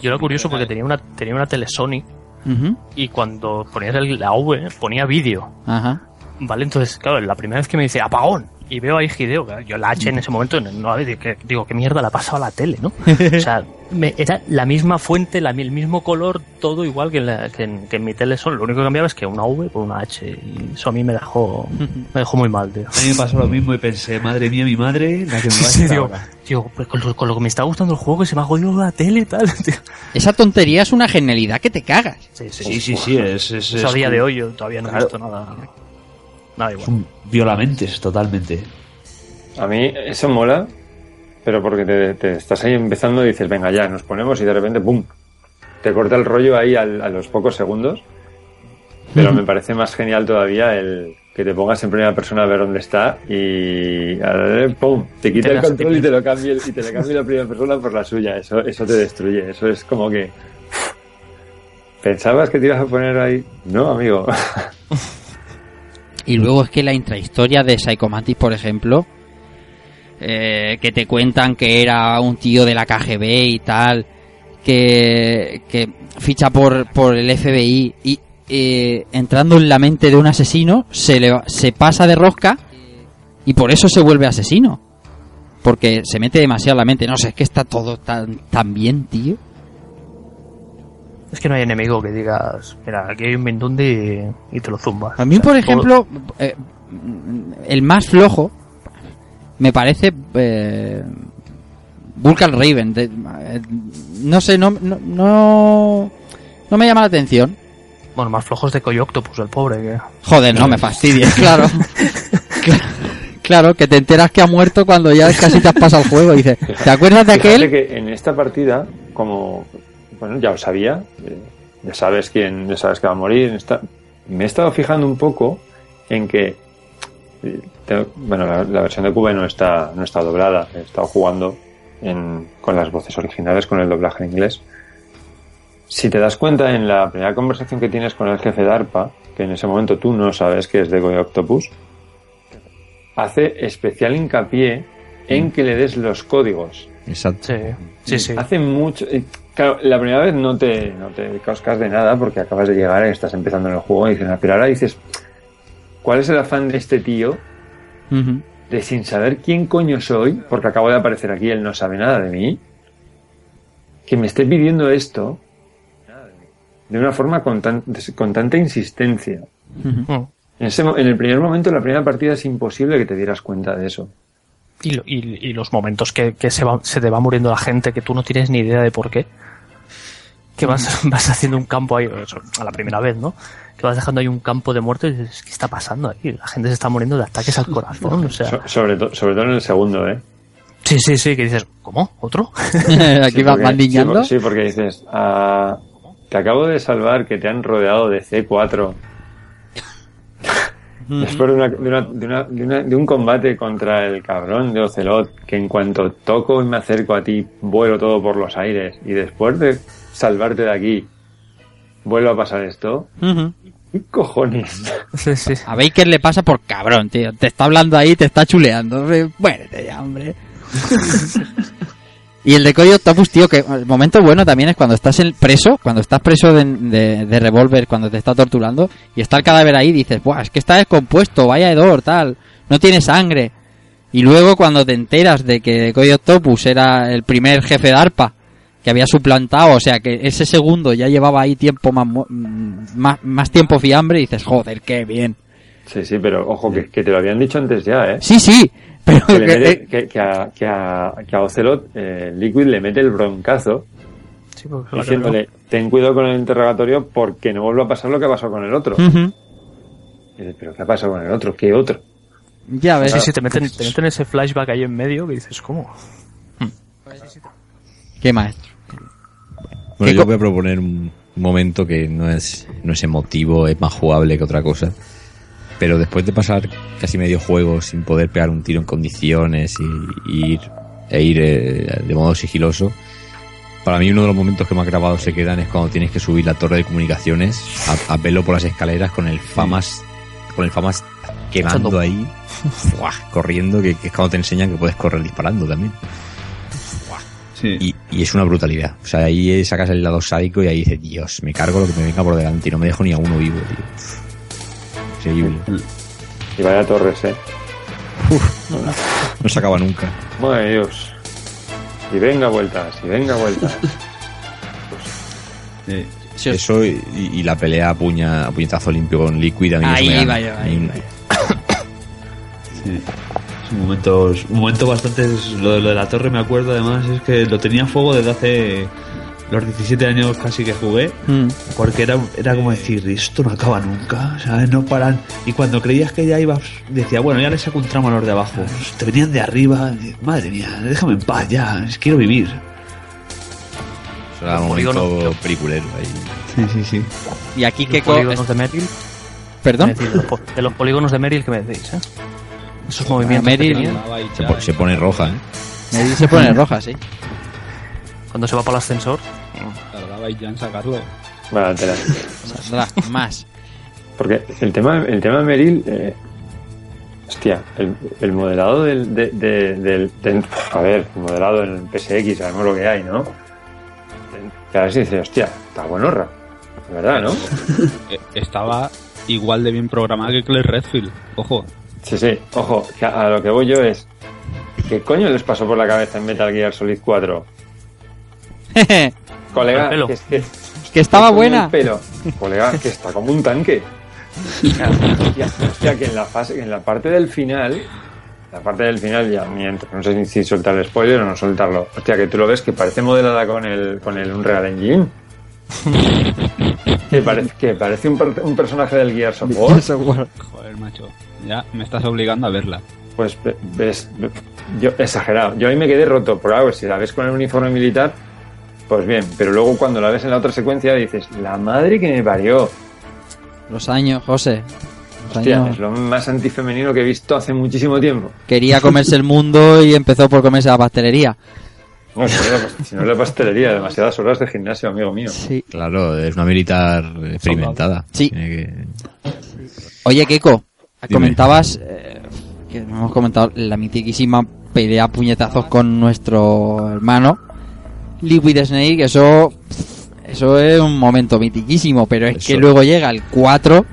Yo era curioso porque tenía una, tenía una tele Sony Ujú, y cuando ponías la V ponía vídeo. Ajá. Vale, entonces, claro, la primera vez que me dice apagón y veo ahí Hideo, yo la H en ese momento no digo, ¿qué mierda la ha pasado a la tele, no? O sea, (laughs) me- era la misma fuente, la, el mismo color, todo igual que en, la- que en, que en mi tele son. Lo único que cambiaba es que una V por una H y eso a mí me dejó, me dejó muy mal, tío. A mí me pasó lo mismo y pensé, madre mía, mi madre, la que (laughs) me va a Sí, digo, pues con, lo, con lo que me está gustando el juego que se me ha jodido la tele y tal, (laughs) tío. Esa tontería es una genialidad que te cagas. Sí, sí, Sí, sí, sí, es, es, Eso a es día de hoy yo todavía no he visto nada, nada igual. Son violamentes, totalmente. A mí eso mola, pero porque te, te estás ahí empezando y dices, venga ya, nos ponemos y de repente, ¡pum! Te corta el rollo ahí al- a los pocos segundos. Pero me parece más genial todavía el que te pongas en primera persona a ver dónde está y ¡pum! Te quita Te el control y te lo cambia y te le cambia la primera persona por la suya. Eso, eso te destruye. Eso es como que ¿Pensabas que te ibas a poner ahí? No, amigo. (laughs) Y luego es que la intrahistoria de Psycho Mantis, por ejemplo, eh, que te cuentan que era un tío de la KGB y tal, que, que ficha por, por el FBI y eh, entrando en la mente de un asesino se, le, se pasa de rosca y por eso se vuelve asesino. Porque se mete demasiado en la mente. No sé, es que está todo tan, tan bien, tío. Es que no hay enemigo que digas, mira, aquí hay un Mindundi y, y te lo zumbas. A mí, O sea, por todo- ejemplo, eh, el más flojo me parece eh, Vulcan Raven. de- eh, no sé, no, no, no, no me llama la atención. Bueno, más flojos de Coyo Octopus, el pobre. Que... Joder, no me fastidies, (laughs) claro. Cla- Claro, que te enteras que ha muerto cuando ya casi te has pasado el juego. ¿te acuerdas de Fíjate aquel? que en esta partida, como bueno, ya lo sabía, eh, ya sabes quién, ya sabes que va a morir. me he estado fijando un poco en que eh, bueno, la, la versión de Cuba no está, no está doblada. He estado jugando en- con las voces originales, con el doblaje en inglés. Si te das cuenta en la primera conversación que tienes con el jefe de ARPA, que en ese momento tú no sabes que es de Goy Octopus, hace especial hincapié en que le des los códigos. Exacto. Sí, sí, sí. Hace mucho. eh, Claro, la primera vez no te, no te cascas de nada porque acabas de llegar y estás empezando en el juego y dices, "Ah", pero ahora dices, ¿cuál es el afán de este tío de sin saber quién coño soy, porque acabo de aparecer aquí, él no sabe nada de mí, que me esté pidiendo esto de una forma con, tan- con tanta insistencia? Mm. En, ese mo- en el primer momento, en la primera partida, es imposible que te dieras cuenta de eso. Y, lo- y- y los momentos que, que se, va, se te va muriendo la gente que tú no tienes ni idea de por qué. Que vas, (laughs) vas haciendo un campo ahí, a la primera vez, ¿no? Que vas dejando ahí un campo de muertos y dices, ¿qué está pasando aquí? La gente se está muriendo de ataques al corazón, o sea. So- sobre, to- sobre todo en el segundo, ¿eh? Sí, sí, sí, que dices, ¿cómo? ¿Otro? (laughs) (laughs) Aquí va porque- mandiñando. Sí, por- sí, porque dices, ah, te acabo de salvar que te han rodeado de C4. Después de, una- de una- de una- de una- de un combate contra el cabrón de Ocelot, que en cuanto toco y me acerco a ti, vuelo todo por los aires. Y después de salvarte de aquí, vuelvo a pasar esto. ¿Qué cojones? Sí, sí. A Baker le pasa por cabrón, tío. Te está hablando ahí, te está chuleando. Muérete ya, hombre. (laughs) y el de Coyo Octopus, tío, que el momento bueno también es cuando estás en preso, cuando estás preso de, de, de revólver, cuando te está torturando, y está el cadáver ahí dices, Buah, es que está descompuesto, vaya hedor, tal. No tiene sangre. Y luego cuando te enteras de que Cody Octopus era el primer jefe de ARPA que había suplantado, o sea que ese segundo ya llevaba ahí tiempo más, mm, más, más tiempo fiambre y dices, joder, qué bien. Sí, sí, pero ojo, que, que te lo habían dicho antes ya, ¿eh? Sí, sí, pero Que, le que- mete- eh, que, que a, que, a, que a Ocelot eh, Liquid le mete el broncazo Sí, diciéndole, ten cuidado con el interrogatorio porque no vuelva a pasar lo que pasó con el otro. dices, pero ¿qué ha pasado con el otro? ¿Qué otro? ya ves. Sí, sí, te meten, te meten ese flashback ahí en medio que dices, ¿cómo? Qué maestro. Bueno, ¿Qué yo voy a proponer un momento que no es, no es emotivo, es más jugable que otra cosa. Pero después de pasar casi medio juego sin poder pegar un tiro en condiciones y, y ir, e ir eh, de modo sigiloso, para mí uno de los momentos que más grabados se quedan es cuando tienes que subir la torre de comunicaciones a, a pelo por las escaleras con el famas, con el famas quemando Echando- ahí, ¡fua! corriendo, que, que es cuando te enseñan que puedes correr disparando también. Sí. Y, y es una brutalidad. O sea, ahí sacas el lado sádico y ahí dices, Dios, me cargo lo que me venga por delante y no me dejo ni a uno vivo, tío. Increíble. Y vaya torres, ¿eh? No se acaba nunca. Madre Dios. Y venga vueltas, y venga vueltas. Sí, Eso y, y la pelea a, puña, a puñetazo limpio con Liquid a mí Ahí me ahí iba yo. Sí. Son momentos, un momento bastante. Lo de, lo de la torre, me acuerdo además, es que lo tenía a fuego desde hace los 17 años casi que jugué. Mm. Porque era, era como decir, esto no acaba nunca, ¿sabes? No paran. Y cuando creías que ya ibas, decía, bueno, ya les saco un tramo a los de abajo. Te venían de arriba, madre mía, déjame en paz ya, quiero vivir. Eso era un momento peliculero ahí. Sí, sí, sí. Y aquí co- polígonos de Meryl. Perdón. ¿qué? De los, polígonos de Meryl, ¿qué me decís? Eh? Esos movimientos que Meryl- tenía. Se, se pone roja, ¿eh? Meryl se pone roja, sí. Cuando se va para el ascensor. Tardaba ya en sacarlo. Vale, tela. Saldrá más. Porque el tema, el tema de Meril, eh, hostia, el, el modelado del, de- de- del, del- a ver, el modelado en PSX, sabemos lo que hay, ¿no? Que a ver si dice, hostia, está buenorra, de verdad, ¿no? Eh, Estaba igual de bien programada que Claire Redfield. Ojo. Sí, sí, ojo, a lo que voy yo es, ¿qué coño les pasó por la cabeza en Metal Gear Solid 4? (laughs) Colega, que es que que estaba buena. el pelo. (laughs) Colega, que está como un tanque. Hostia, hostia, que en la fase, en la parte del final, la parte del final ya mientras, no sé si soltar el spoiler o no soltarlo. Hostia, que tú lo ves que parece modelada con el, con el Unreal Engine. que parece, que parece un, per- un personaje del Gears of War. Joder, macho. Ya me estás obligando a verla. Pues ve- ves, ve- yo exagerado. Yo ahí me quedé roto, por algo, si la ves con el uniforme militar, pues bien, pero luego cuando la ves en la otra secuencia dices, la madre que me parió. Los años, José. Los Hostia, años. es lo más antifemenino que he visto hace muchísimo tiempo. Quería comerse el mundo y empezó por comerse la pastelería. No, si no, es la- si no la pastelería, demasiadas horas de gimnasio, amigo mío. Sí. Claro, es una militar experimentada. Sí. Tiene que- Oye, Keiko, Dime. comentabas eh, que no hemos comentado la mitiquísima pelea a puñetazos con nuestro hermano Liquid Snake. Eso, eso es un momento mitiquísimo, pero es que luego llega el 4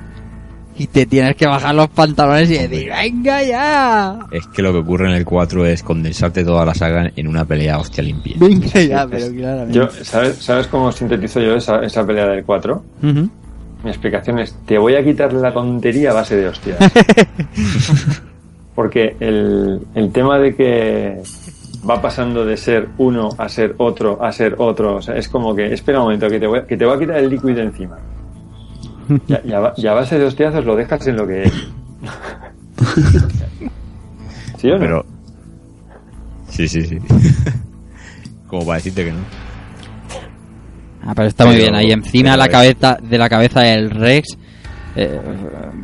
y te tienes que bajar los pantalones y decir, ¡venga ya! Es que lo que ocurre en el 4 es condensarte toda la saga en una pelea hostia limpia. Venga ya, pero claramente. Yo, ¿sabes, ¿Sabes cómo sintetizo yo esa, esa pelea del 4? Ujú. Mi explicación es, te voy a quitar la tontería a base de hostias. (laughs) Porque el, el tema de que va pasando de ser uno a ser otro, a ser otro, o sea, es como que, espera un momento, que te voy, a- que te voy a quitar el líquido encima. Y a, y a ba- y a base de hostiazos lo dejas en lo que es. (laughs) ¿Sí o no? Pero. Sí, sí, sí. (laughs) Como para decirte que no. Ah, pero está muy bien. Ahí encima pero la cabeza, de la cabeza del Rex. Eh,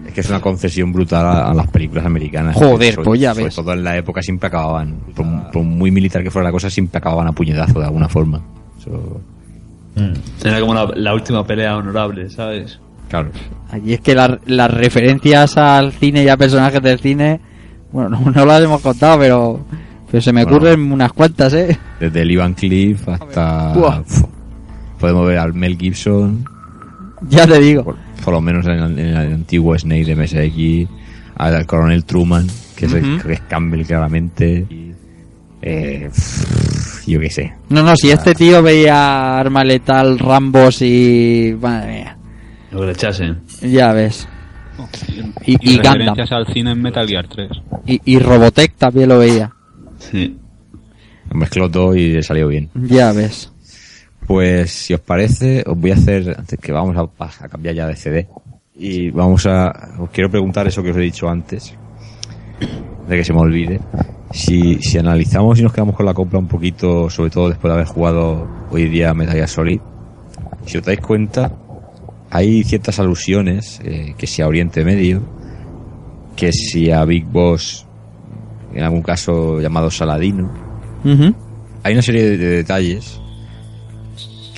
Es que es una concesión brutal a, a las películas americanas. Joder, sobre, pues ya sobre ves. todo en la época siempre acababan, por, por muy militar que fuera la cosa, siempre acababan a puñetazo de alguna forma. Eso- Era como la, la última pelea honorable, ¿sabes? claro. Allí es que la- las referencias al cine y a personajes del cine, bueno, (laughs) no, no las hemos contado, pero, pero se me Bueno. ocurren unas cuantas, ¿eh? Desde el Ivan Cliff hasta. Podemos ver al Mel Gibson, (laughs) Ya te digo. por, por lo menos en, el- en el antiguo Snake de MSX, al, al coronel Truman, que es, es Campbell claramente. Y, eh, pff, yo qué sé. No, no, si este tío veía Arma Letal, Rambos y... Madre mía. Lo que le echasen. Ya ves. Y, Y, y referencias al cine en Metal Gear 3. Y, y Robotech también lo veía. Sí. Mezcló todo y le salió bien. Ya ves. Pues si os parece, os voy a hacer, antes que vamos a, a cambiar ya de CD. Y vamos a, os quiero preguntar eso que os he dicho antes, de que se me olvide. Si, si analizamos y nos quedamos con la compra un poquito, sobre todo después de haber jugado hoy día Metal Gear Solid, si os dais cuenta, hay ciertas alusiones, eh, que si a Oriente Medio, que si a Big Boss, en algún caso llamado Saladino, hay una serie de, de detalles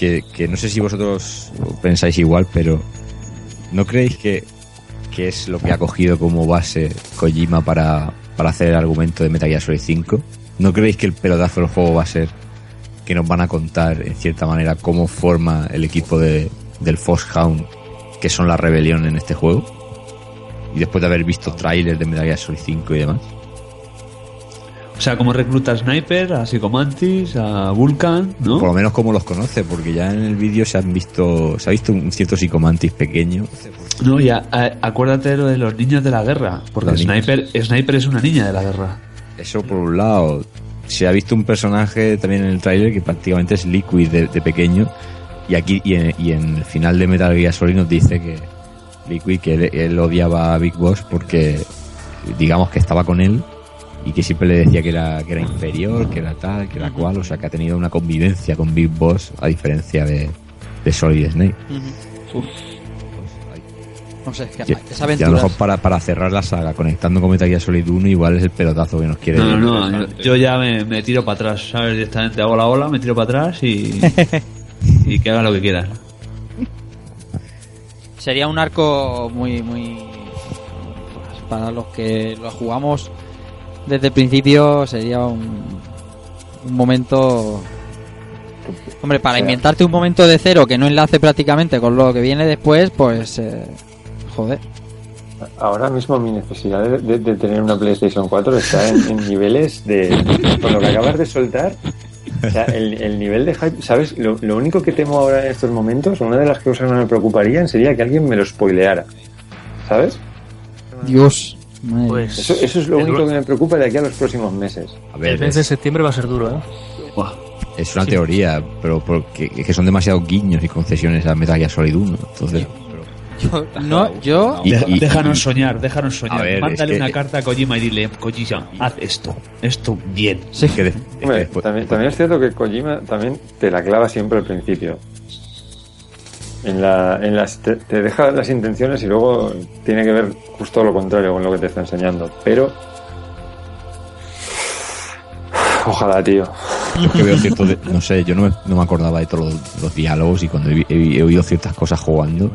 que, que no sé si vosotros pensáis igual, pero ¿no creéis que, que es lo que ha cogido como base Kojima para, para hacer el argumento de Metal Gear Solid 5? ¿No creéis que el pelotazo del juego va a ser que nos van a contar, en cierta manera, cómo forma el equipo de, del Foxhound, que son la rebelión en este juego? Y después de haber visto trailers de Metal Gear Solid 5 y demás. O sea, como recluta a Sniper, a Psychomantis, a Vulcan, ¿no? Por lo menos como los conoce, porque ya en el vídeo se han visto, se ha visto un cierto psicomantis pequeño. No, ya, acuérdate de lo de los niños de la guerra. Porque Los niños. Sniper, Sniper es una niña de la guerra. Eso por un lado. Se ha visto un personaje también en el tráiler que prácticamente es Liquid de, de pequeño. Y aquí, y en, y en el final de Metal Gear Solid nos dice que Liquid, que él, él odiaba a Big Boss porque, digamos que estaba con él y que siempre le decía que era, que era inferior, que era tal, que era cual. O sea, que ha tenido una convivencia con Big Boss a diferencia de, de Solid Snake. Uf. No sé, que y a lo mejor para, para cerrar la saga, conectando con Metal Gear Solid 1, igual es el pelotazo que nos quiere No, no, no. Yo, ya me, me tiro para atrás, ¿sabes? Directamente hago la ola, me tiro para atrás y. (laughs) y que haga lo que quiera. Sería un arco muy, muy. Para los que lo jugamos desde el principio, sería un, un momento. Hombre, para O sea- inventarte un momento de cero que no enlace prácticamente con lo que viene después, pues. eh, joder. Ahora mismo mi necesidad de, de- de tener una PlayStation 4 está en, en niveles de... Con lo que acabas de soltar, o sea, el, el nivel de hype, ¿sabes? Lo, lo único que temo ahora en estos momentos, una de las cosas que me preocuparían sería que alguien me lo spoileara, ¿sabes? Dios. Pues Eso, eso es lo el- único que me preocupa de aquí a los próximos meses. A El ver, mes de septiembre va a ser duro, ¿eh? Buah. es una sí. teoría, pero porque, es que son demasiados guiños y concesiones a Metal Gear Solid 1. Entonces, Yo, no, yo. Y- De- y- déjanos y- soñar, déjanos soñar. Ver, Mándale es que- una carta a Kojima y dile, Kojima, haz esto, esto bien. Sí. es que de- es que Hombre, después- también, también es cierto que Kojima también te la clava siempre al principio. En la, en las, te, te deja las intenciones y luego tiene que ver justo lo contrario con lo que te está enseñando. Pero. Ojalá, tío. yo que veo cierto de- no sé, yo no me, no me acordaba de todos los, diálogos y cuando he- he oído ciertas cosas jugando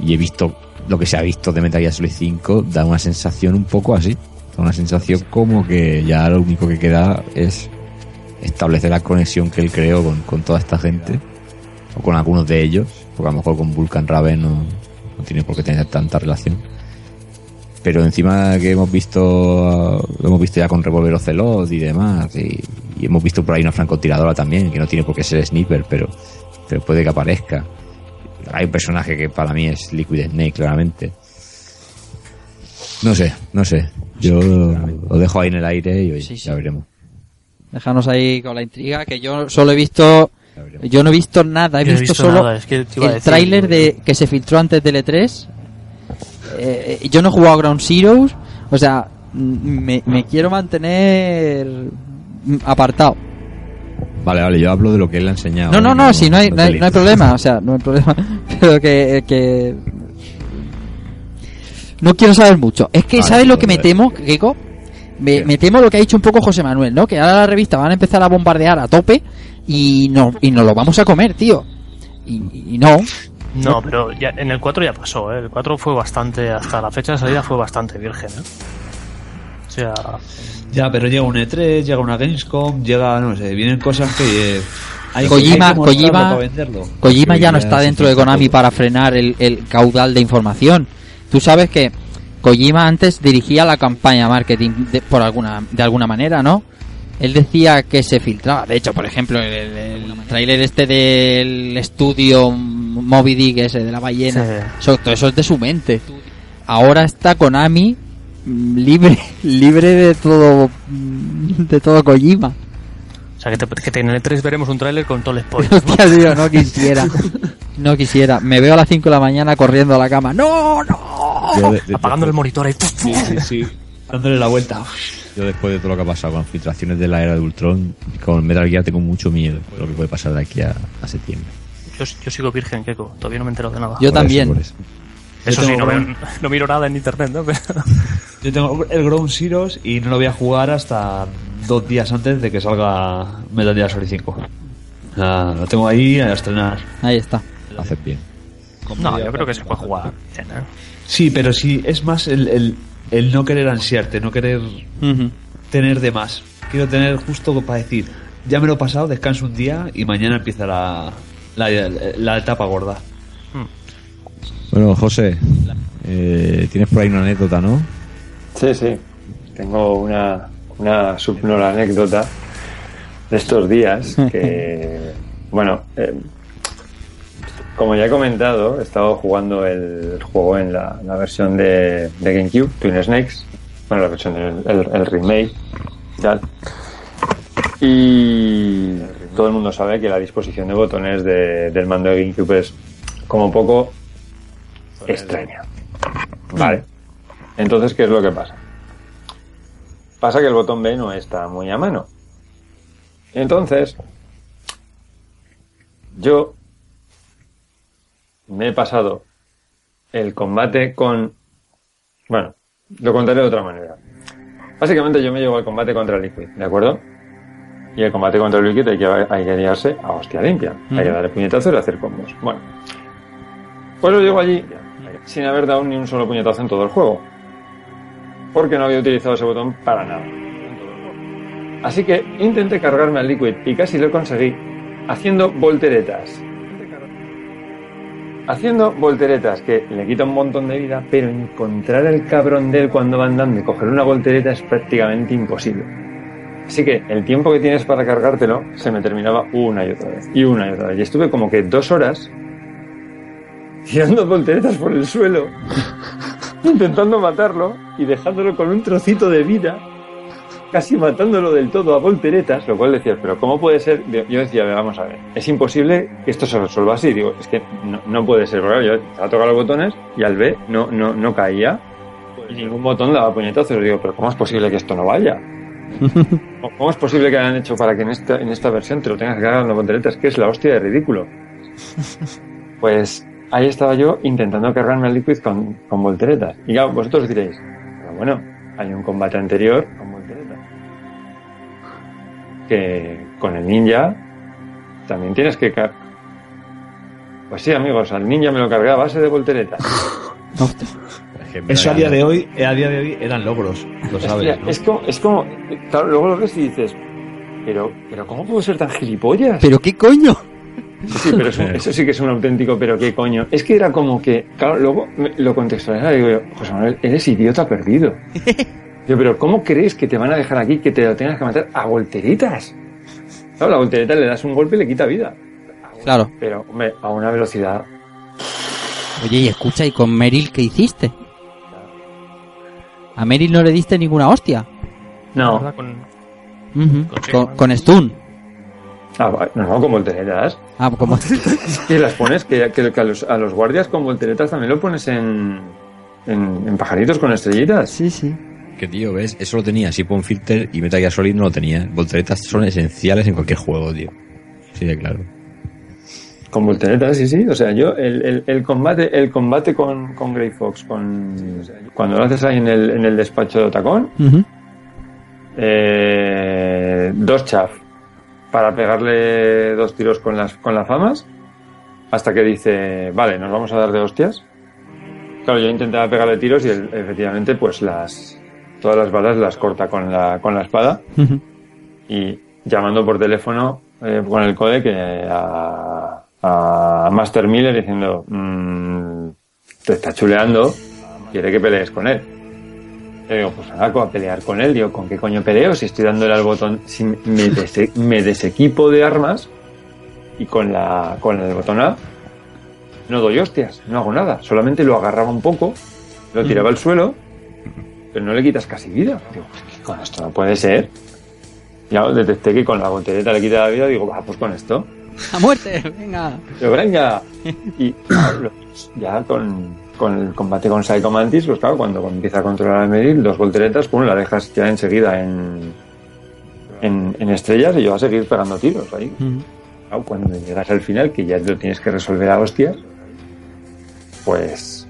y he visto lo que se ha visto de Metal Gear Solid 5, da una sensación un poco así. Da una sensación como que ya lo único que queda es establecer la conexión que él creó con, con toda esta gente o con algunos de ellos, porque a lo mejor con Vulcan Raven no, no tiene por qué tener tanta relación. Pero encima que hemos visto, lo hemos visto ya con Revolver Ocelot y demás, y, y hemos visto por ahí una francotiradora también, que no tiene por qué ser Sniper, pero, pero puede que aparezca. Hay un personaje que para mí es Liquid Snake, claramente. No sé, no sé. Yo lo dejo ahí en el aire y oye, Sí, sí. ya veremos. Déjanos ahí con la intriga, que yo solo he visto. Yo no he visto nada, he no visto, solo es que el decir, tráiler de que se filtró antes del E3. Eh, yo no he jugado a Ground Zeroes, o sea, me, me quiero mantener apartado. Vale, vale, yo hablo de lo que él ha enseñado. No, no, ¿eh? no, si no hay, no hay, no hay problema, o sea, no hay problema. (laughs) Pero que, que... No quiero saber mucho. Es que, Vale, ¿sabes lo que me temo? Me, ¿Qué? me temo lo que ha dicho un poco José Manuel, ¿no? Que ahora la revista van a empezar a bombardear a tope y no y nos lo vamos a comer, tío. Y, y no. No, pero ya, en el 4 ya pasó, ¿eh? El 4 fue bastante, hasta la fecha de salida fue bastante virgen, ¿eh? O sea, Ya, pero llega un E3, llega una Gamescom, llega, no sé, vienen cosas que. eh, hay, Kojima- hay que Kojima- para venderlo. Kojima ya no está dentro de Konami para frenar el, el caudal de información. Tú sabes que Kojima antes dirigía la campaña marketing de, por alguna, de alguna manera, ¿no? Él decía que se filtraba. De hecho, por ejemplo, el, el, el tráiler este del estudio Moby Dick, ese de la ballena, Sí. eso, todo eso es de su mente. Ahora está Konami mm, libre, (laughs) libre de todo, mm, de todo Kojima. O sea, que, te, que en el E3 veremos un tráiler con todo el spoiler. Hostia, tío, no (laughs) quisiera. No quisiera. Me veo a las 5 de la mañana corriendo a la cama. ¡No, no! Yo, de- de- Apagando el monitor ahí. Sí, sí, sí. (laughs) Dándole la vuelta. Yo después de todo lo que ha pasado con las filtraciones de la era de Ultron, con Metal Gear tengo mucho miedo de lo que puede pasar de aquí a, a septiembre. Yo, yo sigo virgen, Keiko. Todavía no me entero de nada. Yo Por también. eso. Eso Yo sí, no, veo- (laughs) no miro nada en internet, ¿no? Pero- (laughs) Yo tengo el Ground Zeroes y no lo voy a jugar hasta dos días antes de que salga Metal Gear Solid 5. Ah, lo tengo ahí a estrenar. Ahí está. Haces bien. No, yo creo que se puede jugar. ¿eh? Sí, pero sí, es más el, el, el no querer ansiarte, no querer tener de más. Quiero tener justo para decir, ya me lo he pasado, descanso un día y mañana empieza la, la, la etapa gorda. Bueno, José, eh, tienes por ahí una anécdota, ¿no? Sí, sí. Tengo una, una subnora anécdota de estos días (laughs) que, bueno, eh, como ya he comentado, he estado jugando el juego en la, versión de, GameCube, Twin Snakes, bueno, la versión, el, el- el remake y tal. Y todo el mundo sabe que la disposición de botones de- del mando de GameCube es como un poco extraña. Vale. Entonces, ¿qué es lo que pasa? Pasa que el botón B no está muy a mano. Entonces, yo me he pasado el combate con... Bueno, lo contaré de otra manera. Básicamente yo me llevo al combate contra el Liquid, ¿de acuerdo? Y el combate contra el Liquid hay que, hay que liarse a hostia limpia. Hay que darle puñetazos y hacer combos. Bueno. Pues yo llego allí sin haber dado ni un solo puñetazo en todo el juego. Porque no había utilizado ese botón para nada. Así que intenté cargarme al Liquid y casi lo conseguí haciendo volteretas. Haciendo volteretas que le quita un montón de vida, pero encontrar el cabrón de él cuando va andando y coger una voltereta es prácticamente imposible. Así que el tiempo que tienes para cargártelo se me terminaba una y otra vez. Y una y otra vez. Y estuve como que dos horas tirando volteretas por el suelo, (laughs) intentando matarlo y dejándolo con un trocito de vida, casi matándolo del todo a volteretas, lo cual decías, pero ¿cómo puede ser? Yo decía, vamos a ver, es imposible que esto se resuelva así. Digo, es que no, no puede ser, porque yo estaba tocando los botones y al B no, no, no caía y ningún botón daba puñetazos. Digo, pero ¿cómo es posible que esto no vaya? (laughs) ¿Cómo es posible que hayan hecho para que en esta, en esta versión te lo tengas que cargar con volteretas? Que es la hostia de ridículo. (laughs) Pues ahí estaba yo intentando cargarme al Liquid con, con volteretas. Y claro, vosotros diréis, pero bueno, hay un combate anterior. Que con el ninja también tienes que cargar. Pues sí, amigos, al ninja me lo cargué a base de volteretas. (laughs) Eso a día de hoy, eh, a día de hoy eran logros, lo sabes. ¿no? es, como, es como, claro, luego lo ves y dices, pero, pero ¿cómo puedo ser tan gilipollas? ¿Pero qué coño? Sí, sí, pero eso, (laughs) eso sí que es un auténtico, pero qué coño. Es que era como que, claro, luego me- lo contextualizaba y digo yo, José Manuel, eres idiota perdido. (laughs) Yo, pero ¿cómo crees que te van a dejar aquí que te lo tengas que matar a volteritas? Claro, la voltereta le das un golpe y le quita vida. Claro. Pero, hombre, a una velocidad. Oye, y escucha, ¿y con Meryl qué hiciste? A Meryl no le diste ninguna hostia. No. Con-. Con- Con, con- con stun. Ah, no, no, con volteretas. Ah, como... (laughs) Que las pones, que, que- que a, los, a los guardias con volteretas también lo pones en, en, en pajaritos con estrellitas. sí, sí. Que tío, ¿ves? Eso lo tenía Sipon Filter y Metal Gear Solid no lo tenía. Volteretas son esenciales en cualquier juego, tío. Sí, de claro. Con volteretas, sí, sí. O sea, yo, el, el, el combate, el combate con, con Grey Fox, con, cuando lo haces ahí en el, en el despacho de Otacón, eh, dos chaf para pegarle dos tiros con las, con las famas, hasta que dice, vale, nos vamos a dar de hostias. Claro, yo intentaba pegarle tiros y él, efectivamente, pues las, todas las balas las corta con la, con la espada y llamando por teléfono eh, con el codec a, a Master Miller diciendo mm, te está chuleando quiere que pelees con él. Le digo, pues nada, a pelear con él. Digo, ¿con qué coño peleo? Si estoy dándole al botón, si me, dese- me desequipo de armas y con, la, con el botón A no doy hostias, no hago nada. Solamente lo agarraba un poco, lo tiraba al suelo, pero no le quitas casi vida. Digo, pues, ¿qué con esto no puede ser. Ya detecté que con la voltereta le quita la vida, digo, va, pues con esto. ¡A muerte! ¡Venga! Pero venga. Y ya con, con el combate con Psycho Mantis, pues claro, cuando empieza a controlar a Meril, dos volteretas, pum, la dejas ya enseguida en, en, en estrellas y yo va a seguir pegando tiros ahí. Claro, cuando llegas al final, que ya lo tienes que resolver a hostias, pues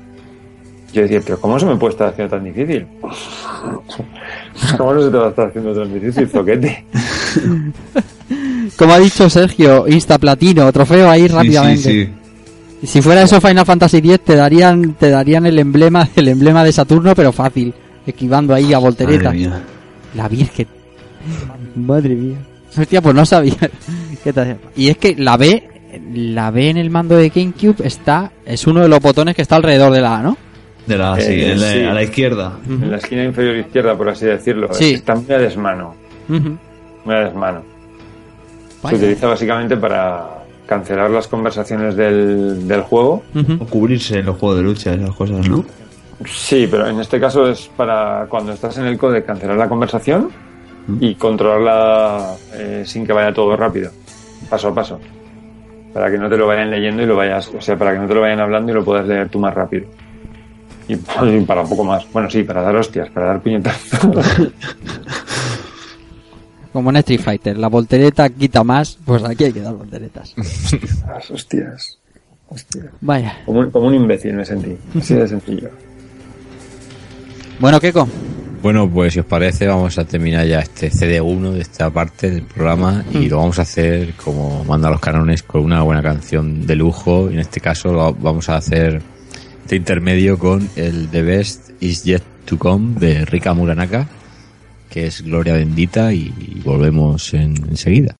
yo decía, pero ¿cómo se me puede estar haciendo tan difícil? (laughs) ¿Cómo no se te va a estar haciendo tan difícil, zoquete? (laughs) Como ha dicho Sergio, Insta Platino, trofeo ahí rápidamente. Sí, Si fuera eso Final Fantasy X te darían te darían el emblema (laughs) el emblema de Saturno pero fácil, esquivando ahí a voltereta. Madre mía. La Virgen. Madre mía. Hostia, pues no sabía. ¿Qué tal? Y es que la B la B en el mando de GameCube está es uno de los botones que está alrededor de la A, ¿no? De la, sí, Eh, en la- sí. a la izquierda. En la esquina inferior izquierda, por así decirlo. Sí. Está muy a desmano. Muy a desmano. Vaya. Se utiliza básicamente para cancelar las conversaciones del, del juego. O cubrirse en los juegos de lucha, esas cosas, ¿no? Sí, pero en este caso es para cuando estás en el code cancelar la conversación y controlarla eh, sin que vaya todo rápido, paso a paso. Para que no te lo vayan leyendo y lo vayas, o sea, para que no te lo vayan hablando y lo puedas leer tú más rápido. Y, y para un poco más. Bueno, sí, para dar hostias, para dar puñetazos. (laughs) Como en Street Fighter, la voltereta quita más, pues aquí hay que dar volteretas. (laughs) Las hostias. Hostias. Vaya. Como un, como un imbécil me sentí. Así de sencillo. Bueno, Keko, Bueno, pues si os parece, vamos a terminar ya este CD1 de esta parte del programa y lo vamos a hacer como manda los canones con una buena canción de lujo. Y en este caso lo vamos a hacer este intermedio con el The Best Is Yet to Come de Rika Muranaka, que es Gloria Bendita, y, volvemos en, enseguida.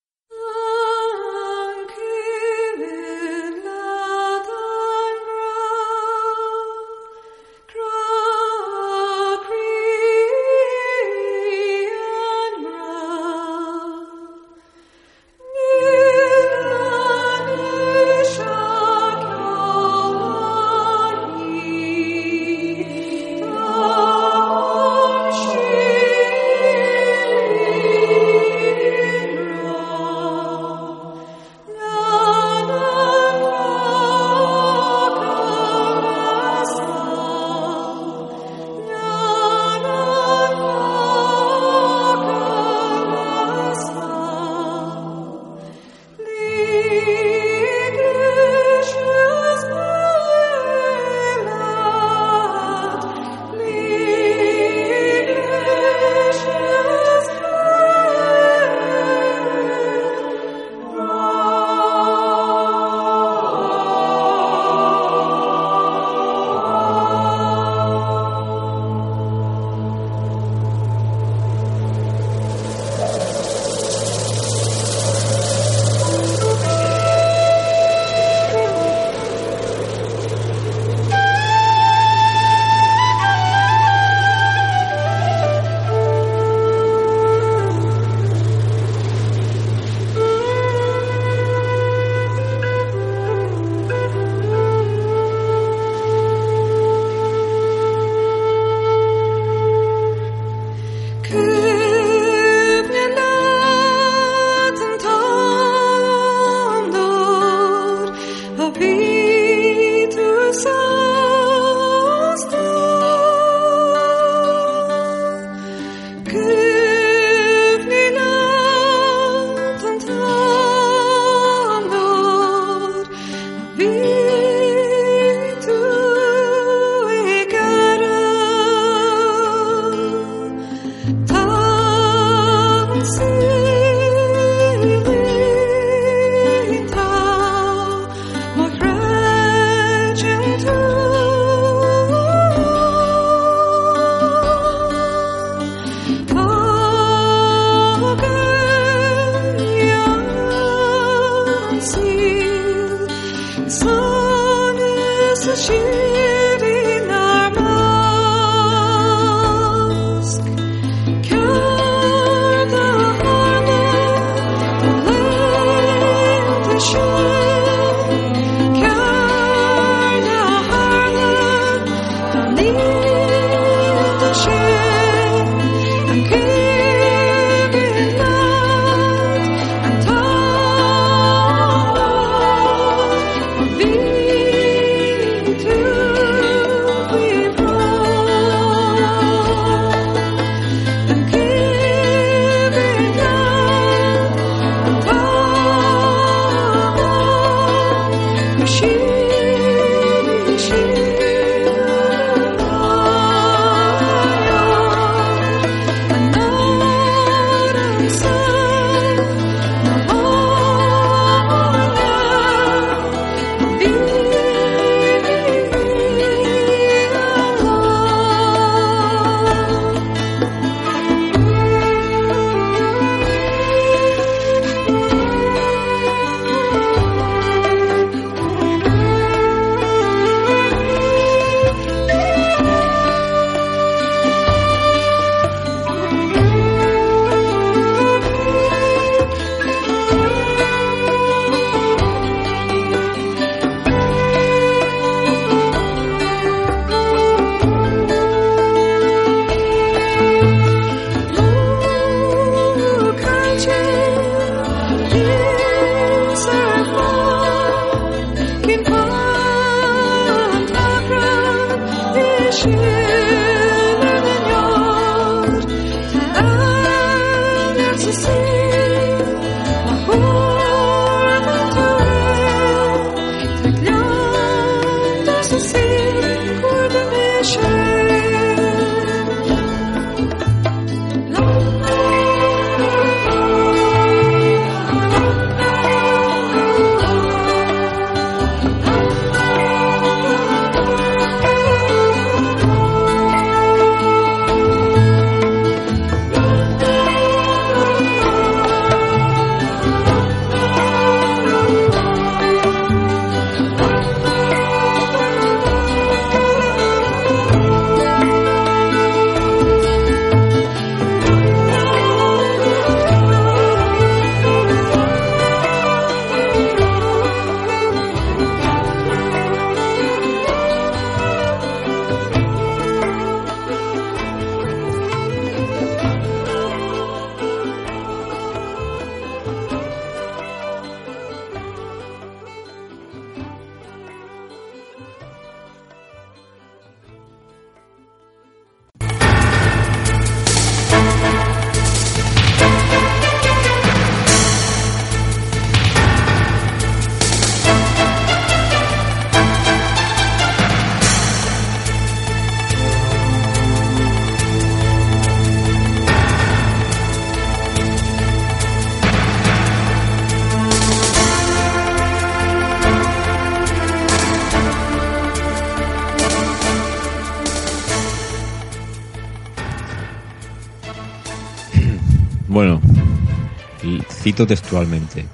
Cito textualmente.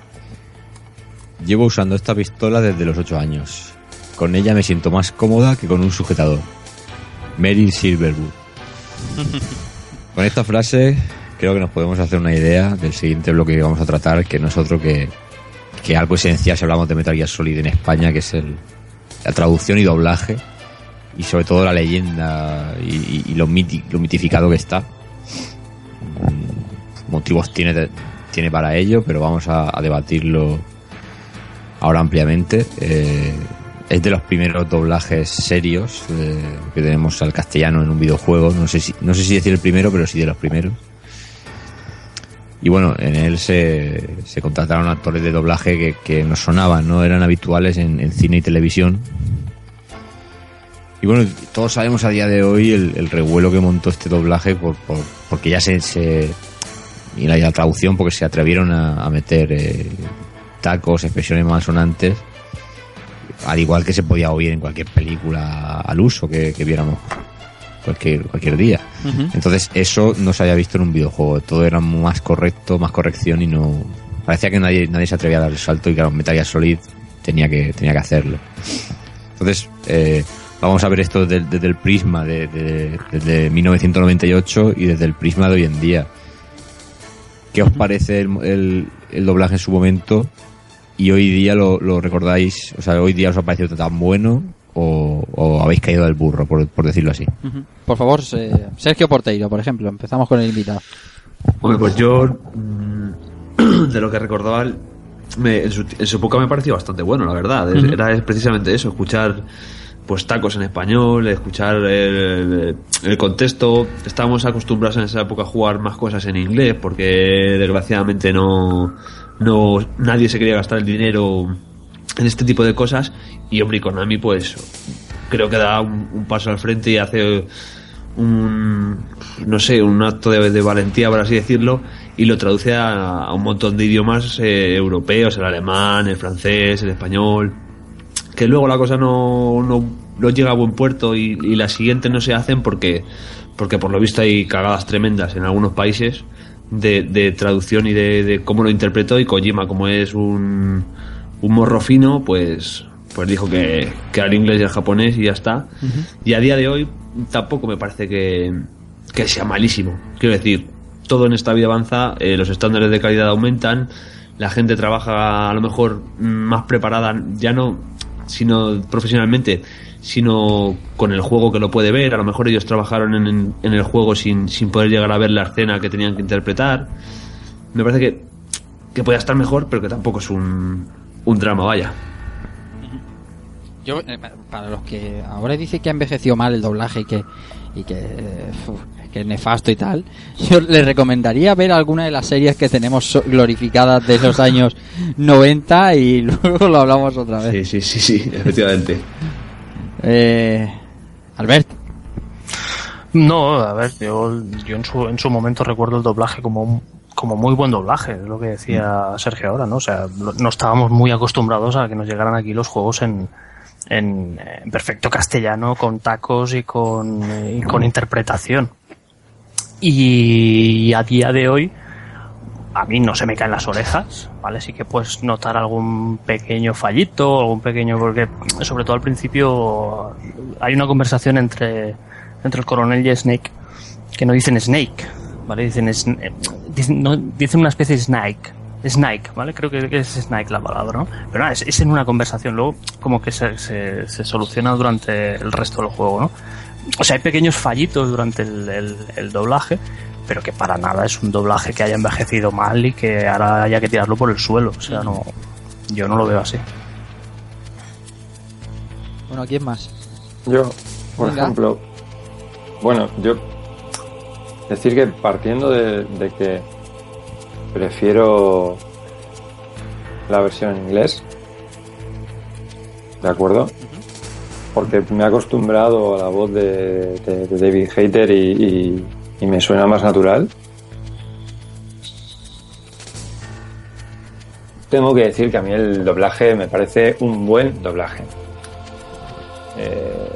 Llevo usando esta pistola desde los 8 años. Con ella me siento más cómoda que con un sujetador. Meryl Silverwood. (laughs) Con esta frase creo que nos podemos hacer una idea del siguiente bloque que vamos a tratar, que no es otro que, que algo esencial si hablamos de Metal Gear Solid en España, que es el, la traducción y doblaje, y sobre todo la leyenda y, y- y lo, miti- lo mitificado que está. Mm, Motivos tiene, de- tiene para ello, pero vamos a, debatirlo ahora ampliamente. Eh, es de los primeros doblajes serios eh, que tenemos al castellano en un videojuego. No sé si, no sé si decir el primero, pero sí de los primeros. Y bueno, en él se, se contrataron actores de doblaje que, que nos sonaban, no eran habituales en, cine y televisión. Y bueno, todos sabemos a día de hoy el, el revuelo que montó este doblaje por, por- porque ya se, se- y la, y la traducción porque se atrevieron a, a meter eh, tacos, expresiones malsonantes, al igual que se podía oír en cualquier película al uso que, que viéramos cualquier, cualquier día. Entonces eso no se había visto en un videojuego, todo era más correcto, más corrección y no... Parecía que nadie, nadie se atrevía a dar el salto y claro, Metal Gear Solid tenía que, tenía que hacerlo. Entonces, eh, vamos a ver esto desde, desde el prisma de, de- desde 1998 y desde el prisma de hoy en día. ¿Qué os parece el, el- el doblaje en su momento? Y hoy día lo, lo recordáis, o sea, hoy día os ha parecido tan bueno o, o habéis caído del burro, por, por decirlo así. Ujú. Por favor, se- Sergio Porteiro, por ejemplo. Empezamos con el invitado. Hombre, pues yo, mm, (clears throat) de lo que recordaba, me- en, su, en su época me pareció bastante bueno, la verdad. Es- Ujú. Era precisamente eso, escuchar pues tacos en español, escuchar el, el contexto. Estábamos acostumbrados en esa época a jugar más cosas en inglés porque desgraciadamente no, no nadie se quería gastar el dinero en este tipo de cosas y hombre, Konami pues creo que da un, paso al frente y hace un no sé un acto de, valentía por así decirlo y lo traduce a, a un montón de idiomas eh, europeos el alemán el francés el español que luego la cosa no, no, no llega a buen puerto y, y las siguientes no se hacen porque porque por lo visto hay cagadas tremendas en algunos países de, de traducción y de, de cómo lo interpretó y Kojima como es un, un morro fino pues pues dijo que, que era el inglés y el japonés y ya está. Y a día de hoy tampoco me parece que, que sea malísimo. Quiero decir todo en esta vida avanza eh, los estándares de calidad aumentan la gente trabaja a lo mejor más preparada ya no sino profesionalmente sino con el juego que lo puede ver. A lo mejor ellos trabajaron en, el juego sin, sin poder llegar a ver la escena que tenían que interpretar. Me parece que que puede estar mejor pero que tampoco es un, un drama vaya. Yo, eh, para los que ahora dice que ha envejecido mal el doblaje y que, y que, eh, que es nefasto y tal, yo les recomendaría ver alguna de las series que tenemos glorificadas de los años (laughs) 90 y (laughs) luego lo hablamos otra vez. sí sí sí sí efectivamente Eh, Albert, No, a ver, yo, yo en, su, en su momento recuerdo el doblaje como, un- como muy buen doblaje, es lo que decía Sergio ahora, ¿no? O sea, no estábamos muy acostumbrados a que nos llegaran aquí los juegos en, en, en perfecto castellano, con tacos y con, y con interpretación. Y a día de hoy, a mí no se me caen las orejas, ¿vale? Sí que puedes notar algún pequeño fallito, algún pequeño, porque sobre todo al principio hay una conversación entre, entre el coronel y Snake que no dicen Snake, ¿vale? Dicen, dicen, dicen una especie de Snake. Snake, ¿vale? Creo que es Snake la palabra, ¿no? Pero nada, es, es en una conversación, luego como que se, se soluciona durante el resto del juego, ¿no? O sea, hay pequeños fallitos durante el, el- el doblaje, pero que para nada es un doblaje que haya envejecido mal y que ahora haya que tirarlo por el suelo. O sea, no, yo no lo veo así. bueno, ¿quién más? Yo, por Venga. ejemplo, bueno, yo decir que partiendo de, de que prefiero la versión en inglés, ¿de acuerdo? Porque me he acostumbrado a la voz de, David Hater y, me suena más natural. Tengo que decir que a mí el doblaje me parece un buen doblaje. Eh,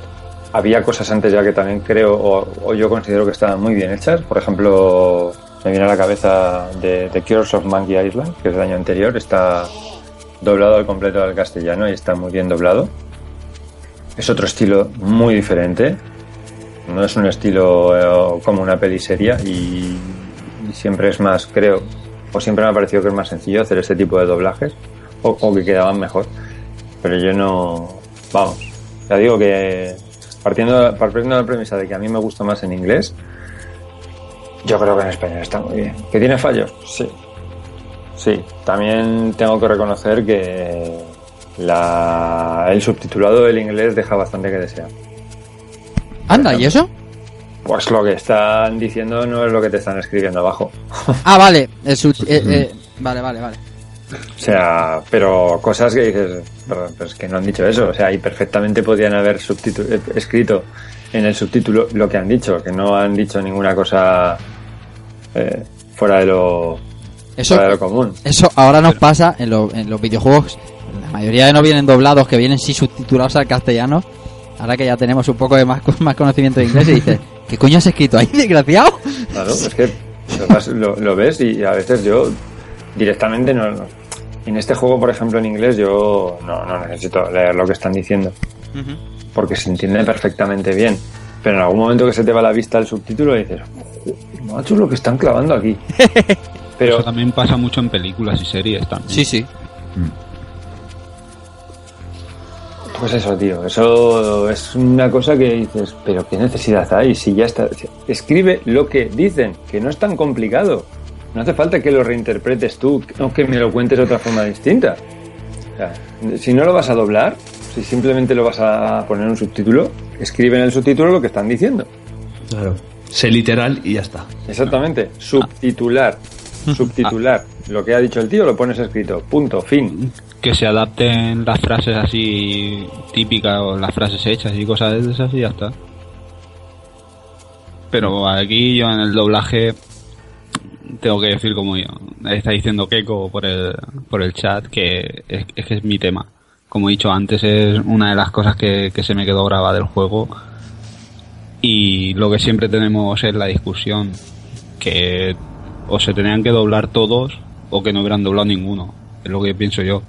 había cosas antes ya que también creo o, o yo considero que estaban muy bien hechas. Por ejemplo, me viene a la cabeza de The Cures of Monkey Island, que es del año anterior, está doblado al completo al castellano y está muy bien doblado. Es otro estilo muy diferente, no es un estilo eh, como una peli seria y, siempre es más, creo, o siempre me ha parecido que es más sencillo hacer este tipo de doblajes o, o que quedaban mejor. Pero yo no, vamos, ya digo que partiendo, partiendo de la premisa de que a mí me gusta más en inglés, yo creo que en español está muy bien. ¿Que tiene fallos? Sí. Sí, también tengo que reconocer que la, el subtitulado del inglés deja bastante que desear. Anda, ¿y eso? Pues lo que están diciendo no es lo que te están escribiendo abajo. (laughs) Ah, vale. el sub- eh, eh, vale, vale, vale. O sea, pero cosas que dices, pero, pero es que no han dicho eso. O sea, y perfectamente podían haber eh, escrito en el subtítulo lo que han dicho, que no han dicho ninguna cosa eh, fuera de lo Eso, fuera de lo común. eso ahora nos pasa en, lo- en los videojuegos. La mayoría de no vienen doblados, que vienen sí subtitulados al castellano. Ahora que ya tenemos un poco de más, (laughs) más conocimiento de inglés y dices, ¿qué coño has escrito ahí, desgraciado? Claro, es que lo, lo- ves y a veces yo directamente no, no- En este juego, por ejemplo, en inglés, yo no, no necesito leer lo que están diciendo. Porque se entiende perfectamente bien. Pero en algún momento que se te va a la vista el subtítulo y dices, "Joder, macho, lo que están clavando aquí. (laughs) Pero Eso también pasa mucho en películas y series también. Sí, sí. Pues eso, tío, eso es una cosa que dices, pero qué necesidad hay si ya está. Escribe lo que dicen, que no es tan complicado. No hace falta que lo reinterpretes tú o que me lo cuentes de otra forma distinta. O sea, si no lo vas a doblar, si simplemente lo vas a poner en un subtítulo, escribe en el subtítulo lo que están diciendo. Claro. Sé literal y ya está. Exactamente, subtitular. (laughs) Subtitular. Lo que ha dicho el tío lo pones escrito. Punto, fin. Que se adapten las frases así típicas o las frases hechas y cosas de esas y ya está. Pero aquí yo en el doblaje tengo que decir como yo. Está diciendo Keiko por el, por el chat que es, que es mi tema. Como he dicho antes, es una de las cosas que, que se me quedó grabada del juego. Y lo que siempre tenemos es la discusión. Que o se tenían que doblar todos o que no hubieran doblado ninguno. Es lo que pienso yo.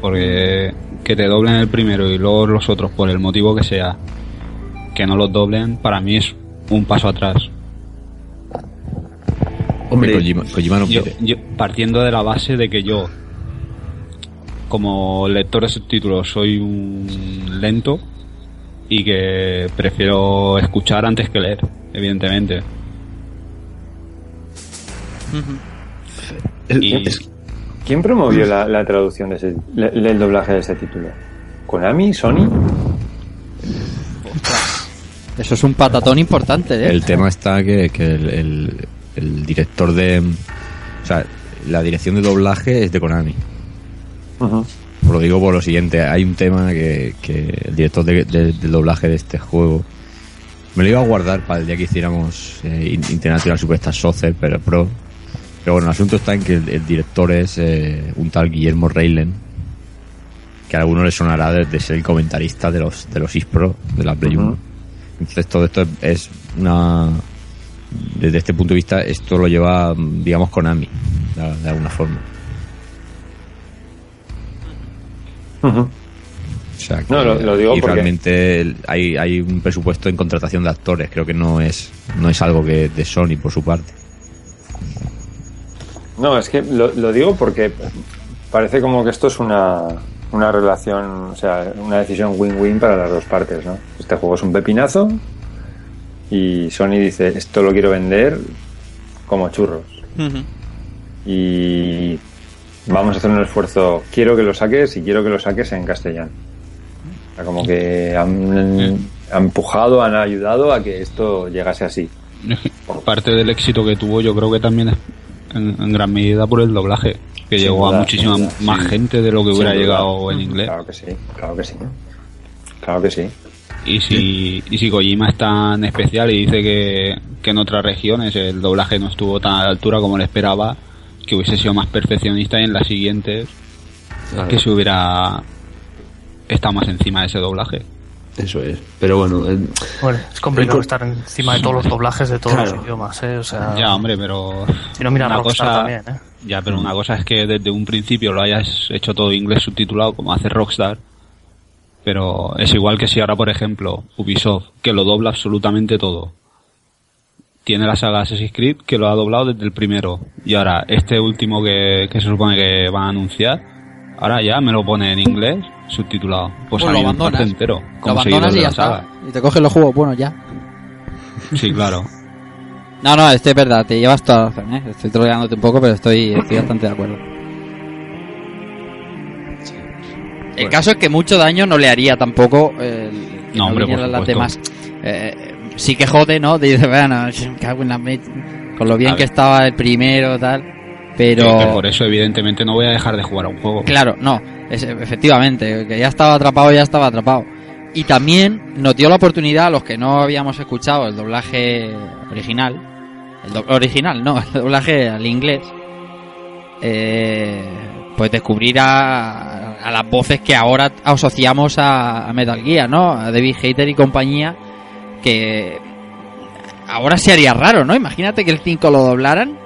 Porque que te doblen el primero y luego los otros por el motivo que sea, que no los doblen, para mí es un paso atrás. Hombre, Kojima, Kojima no Yo- partiendo de la base de que yo, como lector de subtítulos, soy un lento y que prefiero escuchar antes que leer, evidentemente. Y- ¿Quién promovió la, la traducción de ese, le- el doblaje de ese título? ¿Konami? ¿Sony? Eso es un patatón importante, ¿eh? El tema está que, que el, el- el director de. O sea, la dirección de doblaje es de Konami. Os lo digo por lo siguiente: hay un tema que, que el director de- de- del doblaje de este juego. Me lo iba a guardar para el día que hiciéramos eh, In- International Superstar Soccer, pero pro. Pero bueno, el asunto está en que el, el director es eh, un tal Guillermo Reilen, que a alguno le sonará de, de ser el comentarista de los de los eSpro de la Play 1. Entonces todo esto es una... Desde este punto de vista, esto lo lleva, digamos, Konami, de, de alguna forma. O sea, que- No, lo- lo digo y porque- realmente hay, hay un presupuesto en contratación de actores. Creo que no es no es algo que de Sony por su parte. No, es que lo, lo digo porque parece como que esto es una, una relación, o sea, una decisión win-win para las dos partes, ¿no? Este juego es un pepinazo y Sony dice, esto lo quiero vender como churros. Y vamos a hacer un esfuerzo, quiero que lo saques y quiero que lo saques en castellano. O sea, como que han, han empujado, han ayudado a que esto llegase así. (laughs) Parte del éxito que tuvo yo creo que también es en, en gran medida por el doblaje, que Sin llegó duda, a muchísima duda, más sí. gente de lo que Sin hubiera duda. llegado en inglés. Claro que sí, claro que sí. Claro que sí. Y si, y si Kojima es tan especial y dice que, que en otras regiones el doblaje no estuvo tan a la altura como le esperaba, que hubiese sido más perfeccionista y en las siguientes Claro. que se hubiera estado más encima de ese doblaje. Eso es. Pero bueno, eh, Bueno, es complicado estar encima de todos los doblajes de todos Claro. los idiomas, ¿eh? O sea, Ya, hombre, pero. si no miras una Rockstar cosa- también, ¿eh? Ya, pero una cosa es que desde un principio lo hayas hecho todo inglés subtitulado, como hace Rockstar. Pero es igual que si ahora, por ejemplo, Ubisoft, que lo dobla absolutamente todo. Tiene la saga Assassin's Creed, que lo ha doblado desde el primero. Y ahora, este último que, que se supone que van a anunciar, ahora ya me lo pone en inglés subtitulado. Pues, Pues a lo abandonas. entero. Lo abandonas y ya está. Y te coges los juegos buenos ya. Sí, claro. (laughs) No, no, este es verdad, te llevas toda la razón, ¿eh? Estoy troleándote un poco, pero estoy, estoy bastante de acuerdo. El caso es que mucho daño no le haría tampoco el que No, hombre, por las supuesto. demás. Eh, sí que jode, ¿no? Dice, bueno, me cago en la me- con lo bien A que ver. estaba el primero, tal. Pero... Por eso, evidentemente, no voy a dejar de jugar a un juego. Claro, no, es- efectivamente, que ya estaba atrapado, ya estaba atrapado. Y también nos dio la oportunidad a los que no habíamos escuchado el doblaje original, el do- original, no, (laughs) el doblaje al inglés, eh, pues descubrir a, a las voces que ahora asociamos a, Metal Gear, ¿no? A David Hater y compañía, que ahora se haría raro, ¿no? Imagínate que el 5 lo doblaran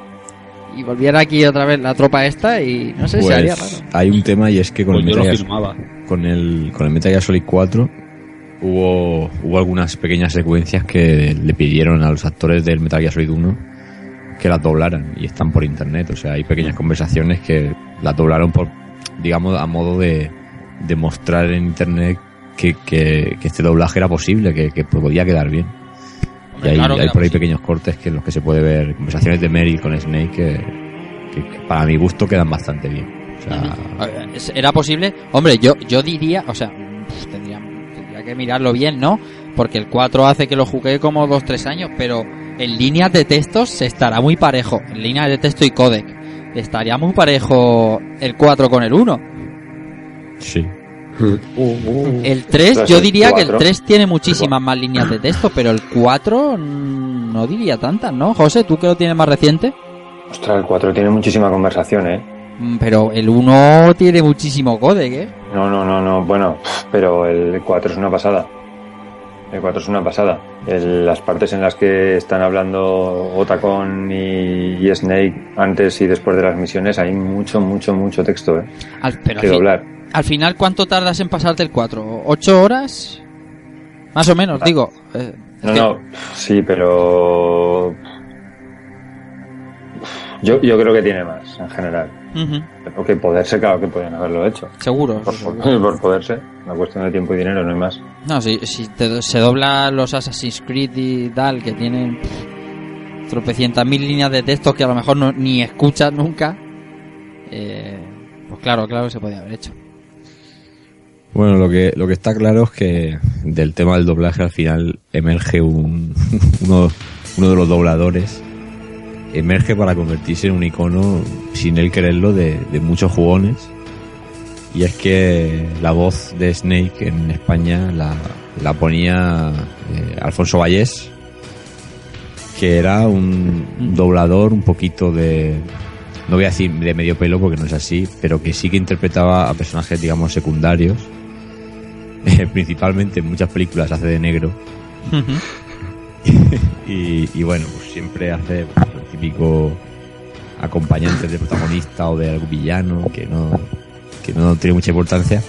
y volviera aquí otra vez la tropa esta y no sé, se haría raro. Pues hay un tema y es que con Pues el lo Metal Gear- con el, con el Metal Gear Solid 4 hubo, hubo algunas pequeñas secuencias que le pidieron a los actores del Metal Gear Solid 1 que las doblaran y están por internet. O sea, hay pequeñas conversaciones que las doblaron por, digamos, a modo de, de mostrar en internet que, que, que este doblaje era posible, que, que podía quedar bien. Y hay, claro hay por ahí pequeños cortes que en los que se puede ver conversaciones de Meryl con Snake que, que- que para mi gusto quedan bastante bien. O sea, Era posible, hombre, yo yo diría, o sea, tendría, tendría que mirarlo bien, ¿no? Porque el 4 hace que lo jugué como 2-3 años, pero en líneas de textos se estará muy parejo, en líneas de texto y codec, estaría muy parejo el 4 con el 1. sí. El 3, Ostras, yo el diría que el 4. 3 tiene muchísimas más líneas de texto, pero el 4 mm, no diría tantas, ¿no? José, tú que lo tienes más reciente, Ostras, el 4 tiene muchísima conversación, ¿eh? Mm, pero el 1 tiene muchísimo codec, ¿eh? No, no, no, no, bueno, pero el 4 es una pasada. El 4 es una pasada. El- las partes en las que están hablando Otacon y, y Snake antes y después de las misiones hay mucho, mucho, mucho texto, ¿eh? Al, pero Que doblar. Al final, ¿cuánto tardas en pasarte el 4? ¿Ocho horas? Más o menos, digo. Eh, No, que- no, sí, pero... Yo, yo creo que tiene más, en general. Porque poderse, claro que podían haberlo hecho. seguro. Por, seguro. por- (laughs) por poderse, una cuestión de tiempo y dinero, no hay más. No, si, si te- se doblan los Assassin's Creed y tal, que tienen tropecientas mil líneas de texto que a lo mejor no, ni escuchas nunca, eh, pues claro, claro que se podía haber hecho. Bueno, lo que, lo que está claro es que del tema del doblaje al final emerge un, (laughs) uno, de los dobladores, emerge para convertirse en un icono, sin él quererlo, de, de muchos jugones. Y es que la voz de Snake en España la, la ponía eh, Alfonso Vallés, que era un doblador un poquito de, no voy a decir de medio pelo porque no es así, pero que sí que interpretaba a personajes, digamos, secundarios. (laughs) Principalmente en muchas películas hace de negro. (laughs) y, y bueno, pues siempre hace pues, el típico acompañante del protagonista o de algún villano que no, que no tiene mucha importancia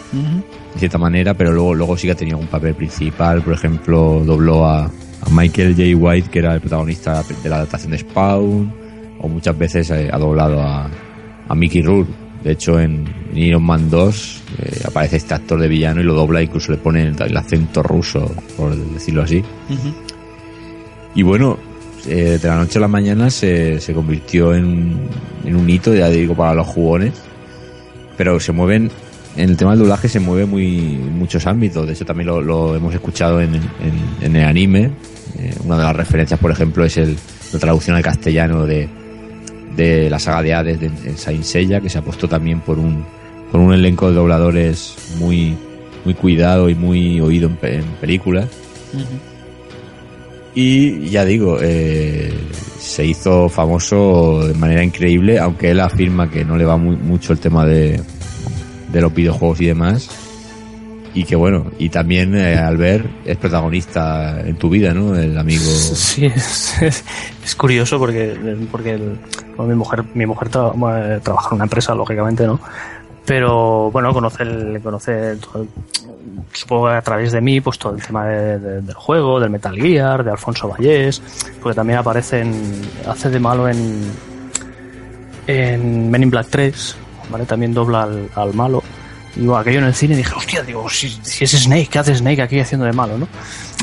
de cierta manera, pero luego, luego sí que ha tenido un papel principal. Por ejemplo, dobló a, a Michael J. White, que era el protagonista de la adaptación de Spawn, o muchas veces eh, ha doblado a, a Mickey Rourke. De hecho, en, en Iron Man 2 eh, aparece este actor de villano y lo dobla, incluso le pone el, el acento ruso, por decirlo así. Y bueno, eh, de la noche a la mañana se, se convirtió en, un- en un hito, ya digo, para los jugones. Pero se mueven, en el tema del doblaje se mueve muy en muchos ámbitos. De hecho, también lo, lo hemos escuchado en, en- en el anime. Eh, una de las referencias, por ejemplo, es el, la traducción al castellano de, de la saga de Hades de, Saint Seiya, que se ha puesto también por un, por un elenco de dobladores muy, muy cuidado y muy oído en películas. Y ya digo, eh, se hizo famoso de manera increíble, aunque él afirma que no le va muy, mucho el tema de, de los videojuegos y demás. Y que bueno, y también eh, Albert es protagonista en tu vida, ¿no? El amigo. Sí, (laughs) es, es, curioso porque, porque mi mujer, mi mujer bueno, trabaja en una empresa, lógicamente, ¿no? Pero bueno, conoce, el, conoce supongo que a través de mí, pues todo el tema de- del juego, del Metal Gear, de Alfonso Vallés, porque también aparece en, hace de malo en, en Men in Black 3, ¿vale? También dobla al, al malo. Y bueno, aquello en el cine dije, hostia, digo, si, si es Snake, ¿qué hace Snake aquí haciendo de malo, no?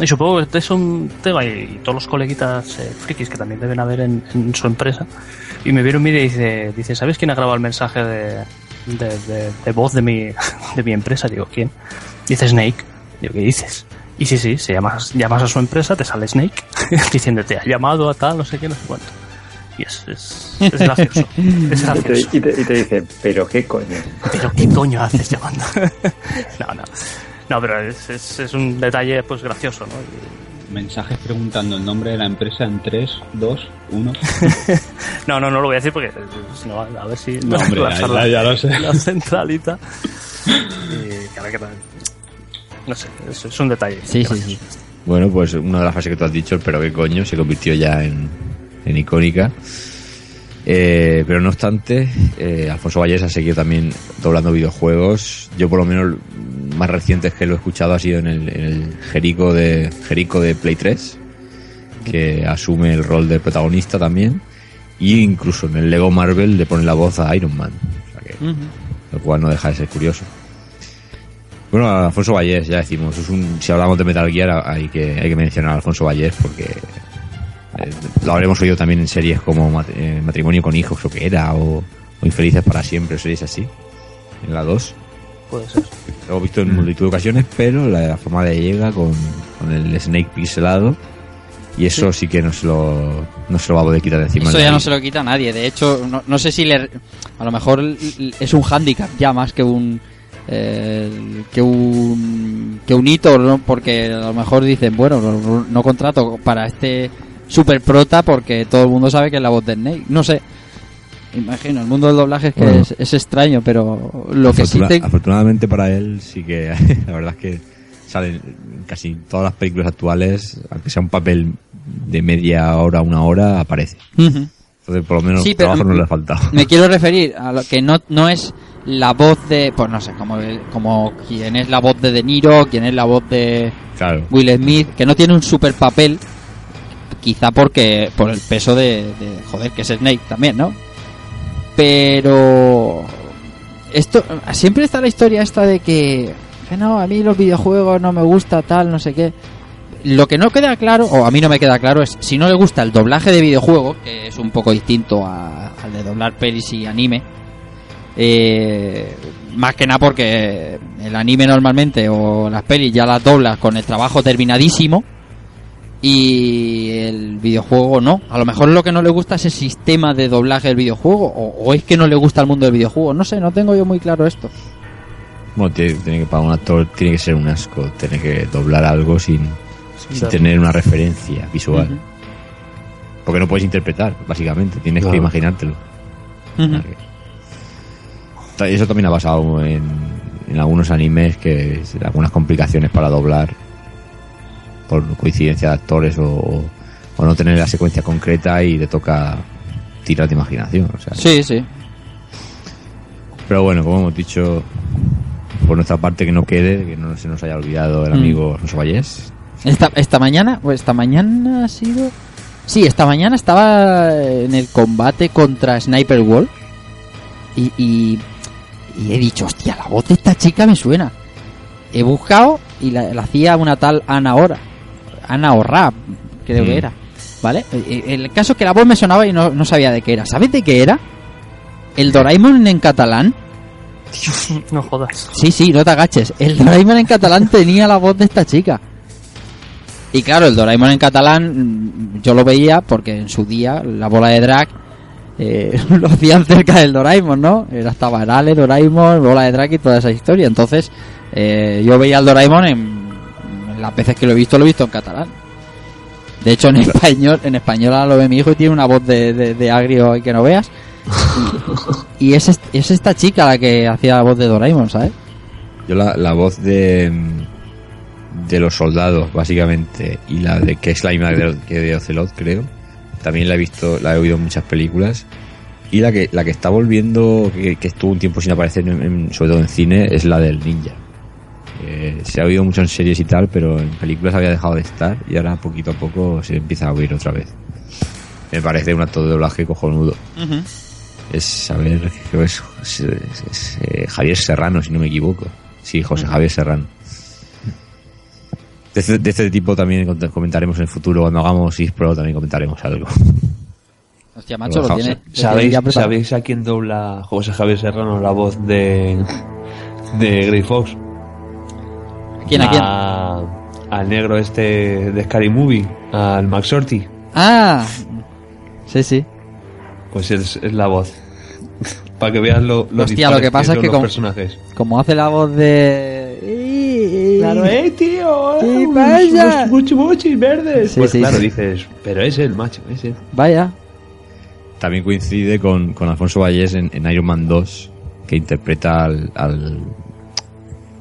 Y supongo que es un tema, y, todos los coleguitas eh, frikis que también deben haber en, su empresa, y me vieron mire y dice, dice, ¿sabes quién ha grabado el mensaje de, de, de- de voz de mi, (laughs) de mi empresa? Digo, ¿quién? Dice Snake. Digo, ¿qué dices? Y sí, sí, se llamas, llamas a su empresa, te sale Snake, (laughs) diciéndote, ha llamado a tal, no sé qué, no sé cuánto. Y es, es, es gracioso. Es (laughs) Y te, y te- y te dice, pero qué coño. Pero ¿qué coño haces llamando? (laughs) no, no. No, pero es, es, es un detalle pues gracioso, ¿no? Y- Mensajes preguntando el nombre de la empresa en 3, 2, 1. No, no, no lo voy a decir porque si no, a ver si No, hombre, (laughs) la ya- charla- ya lo sé. La centralita. Y que. No sé, es, es un detalle. Sí, sí, sí. Bueno, pues una de las frases que tú has dicho, pero qué coño, se convirtió ya en, en icónica. Eh, pero no obstante, eh, Alfonso Vallés ha seguido también doblando videojuegos. Yo por lo menos más recientes que lo he escuchado ha sido en el, en el Jerico de Jerico de Play 3, que asume el rol de protagonista también. Y incluso en el Lego Marvel le pone la voz a Iron Man. O sea que, lo cual no deja de ser curioso. Bueno, Alfonso Vallés, ya decimos, es un, si hablamos de Metal Gear hay que, hay que mencionar a Alfonso Vallés porque eh, lo habremos oído también en series como mat- eh, Matrimonio con hijos, creo que era, o, o Infelices para siempre, series así, en la 2. Puede ser. Lo hemos visto en multitud de ocasiones, pero la forma de llega con, con el Snake pixelado y eso sí, que no se, lo, no se lo va a poder quitar de encima. Eso ya la no se lo quita a nadie. De hecho, no, no sé si le. A lo mejor es un hándicap ya más que un. eh, que un. que un hito, ¿no? Porque a lo mejor dicen, bueno, no, no contrato para este super prota porque todo el mundo sabe que es la voz de Snake. No sé. Imagino, el mundo del doblaje es que Bueno. es, es extraño, pero lo que sí Afortuna- te. Afortunadamente para él, sí que (laughs) la verdad es que salen en casi todas las películas actuales, aunque sea un papel de media hora, una hora, aparece. Entonces, por lo menos, Sí, trabajo no le ha faltado. Me (laughs) quiero referir a lo que no, no es la voz de, pues no sé, como, como quién es la voz de De Niro, quién es la voz de Claro. Will Smith, que no tiene un super papel, quizá porque por el peso de, de joder, que es Snake también, ¿no? Pero esto siempre está la historia esta de que, no, a mí los videojuegos no me gusta tal, no sé qué. Lo que no queda claro, o a mí no me queda claro, es si no le gusta el doblaje de videojuegos, que es un poco distinto a- al de doblar pelis y anime. eh, más que nada porque el anime normalmente o las pelis ya las doblas con el trabajo terminadísimo y el videojuego no. A lo mejor lo que no le gusta es el sistema de doblaje del videojuego o, o es que no le gusta el mundo del videojuego. No sé, no tengo yo muy claro esto. Bueno, tiene, tiene que para un actor tiene que ser un asco, tiene que doblar algo sin, sin tener una referencia visual. Porque no puedes interpretar, básicamente, tienes que imaginártelo. Eso también ha pasado en, en algunos animes que algunas complicaciones para doblar por coincidencia de actores o, o no tener la secuencia concreta y te toca tirar de imaginación. O sea, Sí, sí. Pero bueno, como hemos dicho, por nuestra parte que no quede, que no se nos haya olvidado el Mm. amigo Alfonso Vallés. Esta, esta mañana, pues esta mañana ha sido... Sí, esta mañana estaba en el combate contra Sniper Wolf y, y, y he dicho, hostia, la voz de esta chica me suena. He buscado y la, la hacía una tal Ana Ora. Ana Orra, creo que Mm. era. ¿Vale? Eh, El caso es que la voz me sonaba y no, no sabía de qué era. ¿Sabes de qué era? El Doraemon en catalán. No jodas. Sí, sí, no te agaches. El Doraemon en catalán tenía la voz de esta chica. Y claro, el Doraemon en catalán mm, yo lo veía porque en su día la bola de drag eh, (laughs) lo hacían cerca del Doraemon, ¿no? Era estaba Arale, Doraemon, bola de drag y toda esa historia. Entonces eh, yo veía al Doraemon en las veces que lo he visto, lo he visto en catalán. De hecho, en español, en español ahora lo ve mi hijo y tiene una voz de, de, de agrio ahí que no veas. (laughs) Y, y es, est- es esta chica la que hacía la voz de Doraemon, ¿sabes? Yo la, la voz de de los soldados, básicamente, y la de que es la misma de, que de Ocelot, creo. También la he visto, la he oído en muchas películas. Y la que, la que está volviendo, que, que estuvo un tiempo sin aparecer, en- en- sobre todo en cine, es la del ninja. Eh, se ha oído mucho en series y tal, pero en películas había dejado de estar y ahora poquito a poco se empieza a oír otra vez. Me parece un acto de doblaje cojonudo. Es saber que es, es- es- es, eh, Javier Serrano, si no me equivoco. Sí, José Javier Serrano. De este, de este tipo también comentaremos en el futuro, cuando hagamos ISPRO también comentaremos algo. Hostia, macho, lo Lo tiene. dejamos. lo tiene ¿Sabéis. ¿Sabéis a quién dobla José Javier Serrano la voz de, de Grey Fox? ¿Quién, a quién? Al negro este de Scary Movie, al Max Shorty. Ah, sí, sí. Pues es, es la voz. (laughs) Para que veas lo, lo Hostia, lo que pasa es que los como- personajes. Como hace la voz de. Claro, eh, tío. ¿Qué eh, pasa? muchi verdes. Sí, pues sí, claro, sí. dices, pero es el macho, es él. Vaya. También coincide con, con Alfonso Vallés en, en Iron Man 2, que interpreta al, al,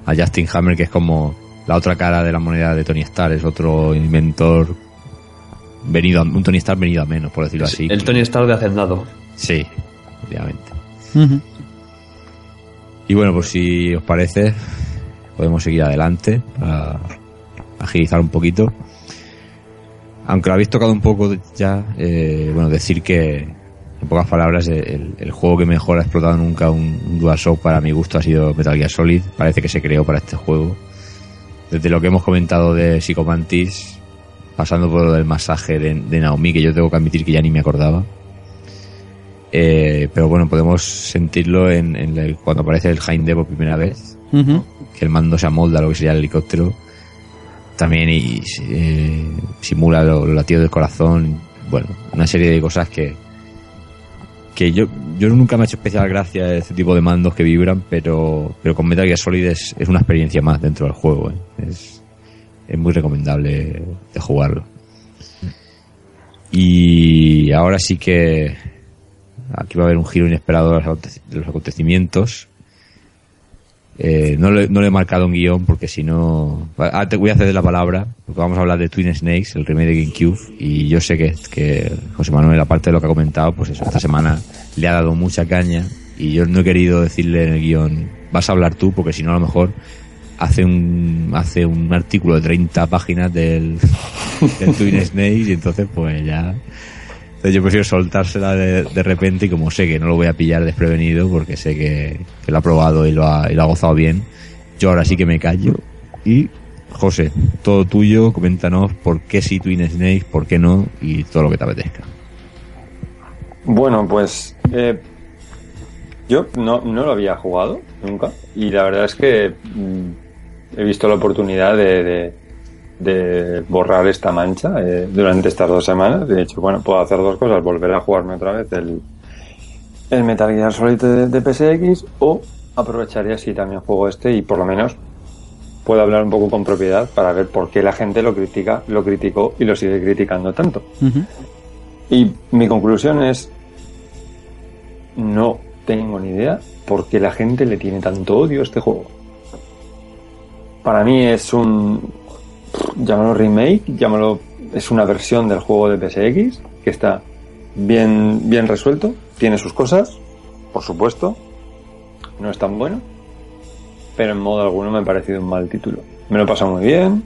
a Justin Hammer, que es como la otra cara de la moneda de Tony Stark, es otro inventor venido a- un Tony Stark venido a menos, por decirlo Es así. El Tony Stark de Hacendado. Sí, obviamente. Y bueno, pues si os parece, podemos seguir adelante para agilizar un poquito. Aunque lo habéis tocado un poco ya, eh, bueno, decir que, en pocas palabras, el, el juego que mejor ha explotado nunca un, un DualShock para mi gusto ha sido Metal Gear Solid. Parece que se creó para este juego. Desde lo que hemos comentado de Psychomantis, pasando por lo del masaje de, de Naomi, que yo tengo que admitir que ya ni me acordaba. Eh, pero bueno, podemos sentirlo en, en el- cuando aparece el Hind por primera vez, que el mando se amolda a lo que sería el helicóptero. También y, eh, simula lo- los latidos del corazón. Bueno, una serie de cosas que, que yo, yo nunca me ha hecho especial gracia este tipo de mandos que vibran, pero, pero con Metal Gear Solid es, una experiencia más dentro del juego. ¿eh? Es, es muy recomendable de jugarlo. Y ahora sí que aquí va a haber un giro inesperado de los acontecimientos. Eh, no, le, no le he marcado un guion porque si no... Ah, te voy a ceder la palabra porque vamos a hablar de Twin Snakes, el remake de GameCube y yo sé que, que José Manuel, aparte de lo que ha comentado, pues eso, esta semana le ha dado mucha caña y yo no he querido decirle en el guion vas a hablar tú porque si no a lo mejor hace un hace un artículo de 30 páginas del, (laughs) del Twin Snakes y entonces pues ya entonces yo prefiero soltársela de, repente y como sé que no lo voy a pillar desprevenido porque sé que, lo ha probado y lo ha, y lo ha gozado bien, yo ahora sí que me callo. Y José, todo tuyo, coméntanos por qué sí Twin Snakes, por qué no y todo lo que te apetezca. Bueno, pues eh, yo no, no lo había jugado nunca y la verdad es que mm, he visto la oportunidad de- de borrar esta mancha eh, durante estas dos semanas. De hecho, bueno, puedo hacer dos cosas, volver a jugarme otra vez el, el Metal Gear Solid de, de PSX o aprovecharía si también juego este y por lo menos puedo hablar un poco con propiedad para ver por qué la gente lo critica, lo criticó y lo sigue criticando tanto. Y mi conclusión es, no tengo ni idea por qué la gente le tiene tanto odio a este juego. Para mí es un, llámalo remake, llámalo, es una versión del juego de PSX que está bien, bien resuelto, tiene sus cosas, por supuesto, no es tan bueno, pero en modo alguno me ha parecido un mal título. Me lo he pasado muy bien,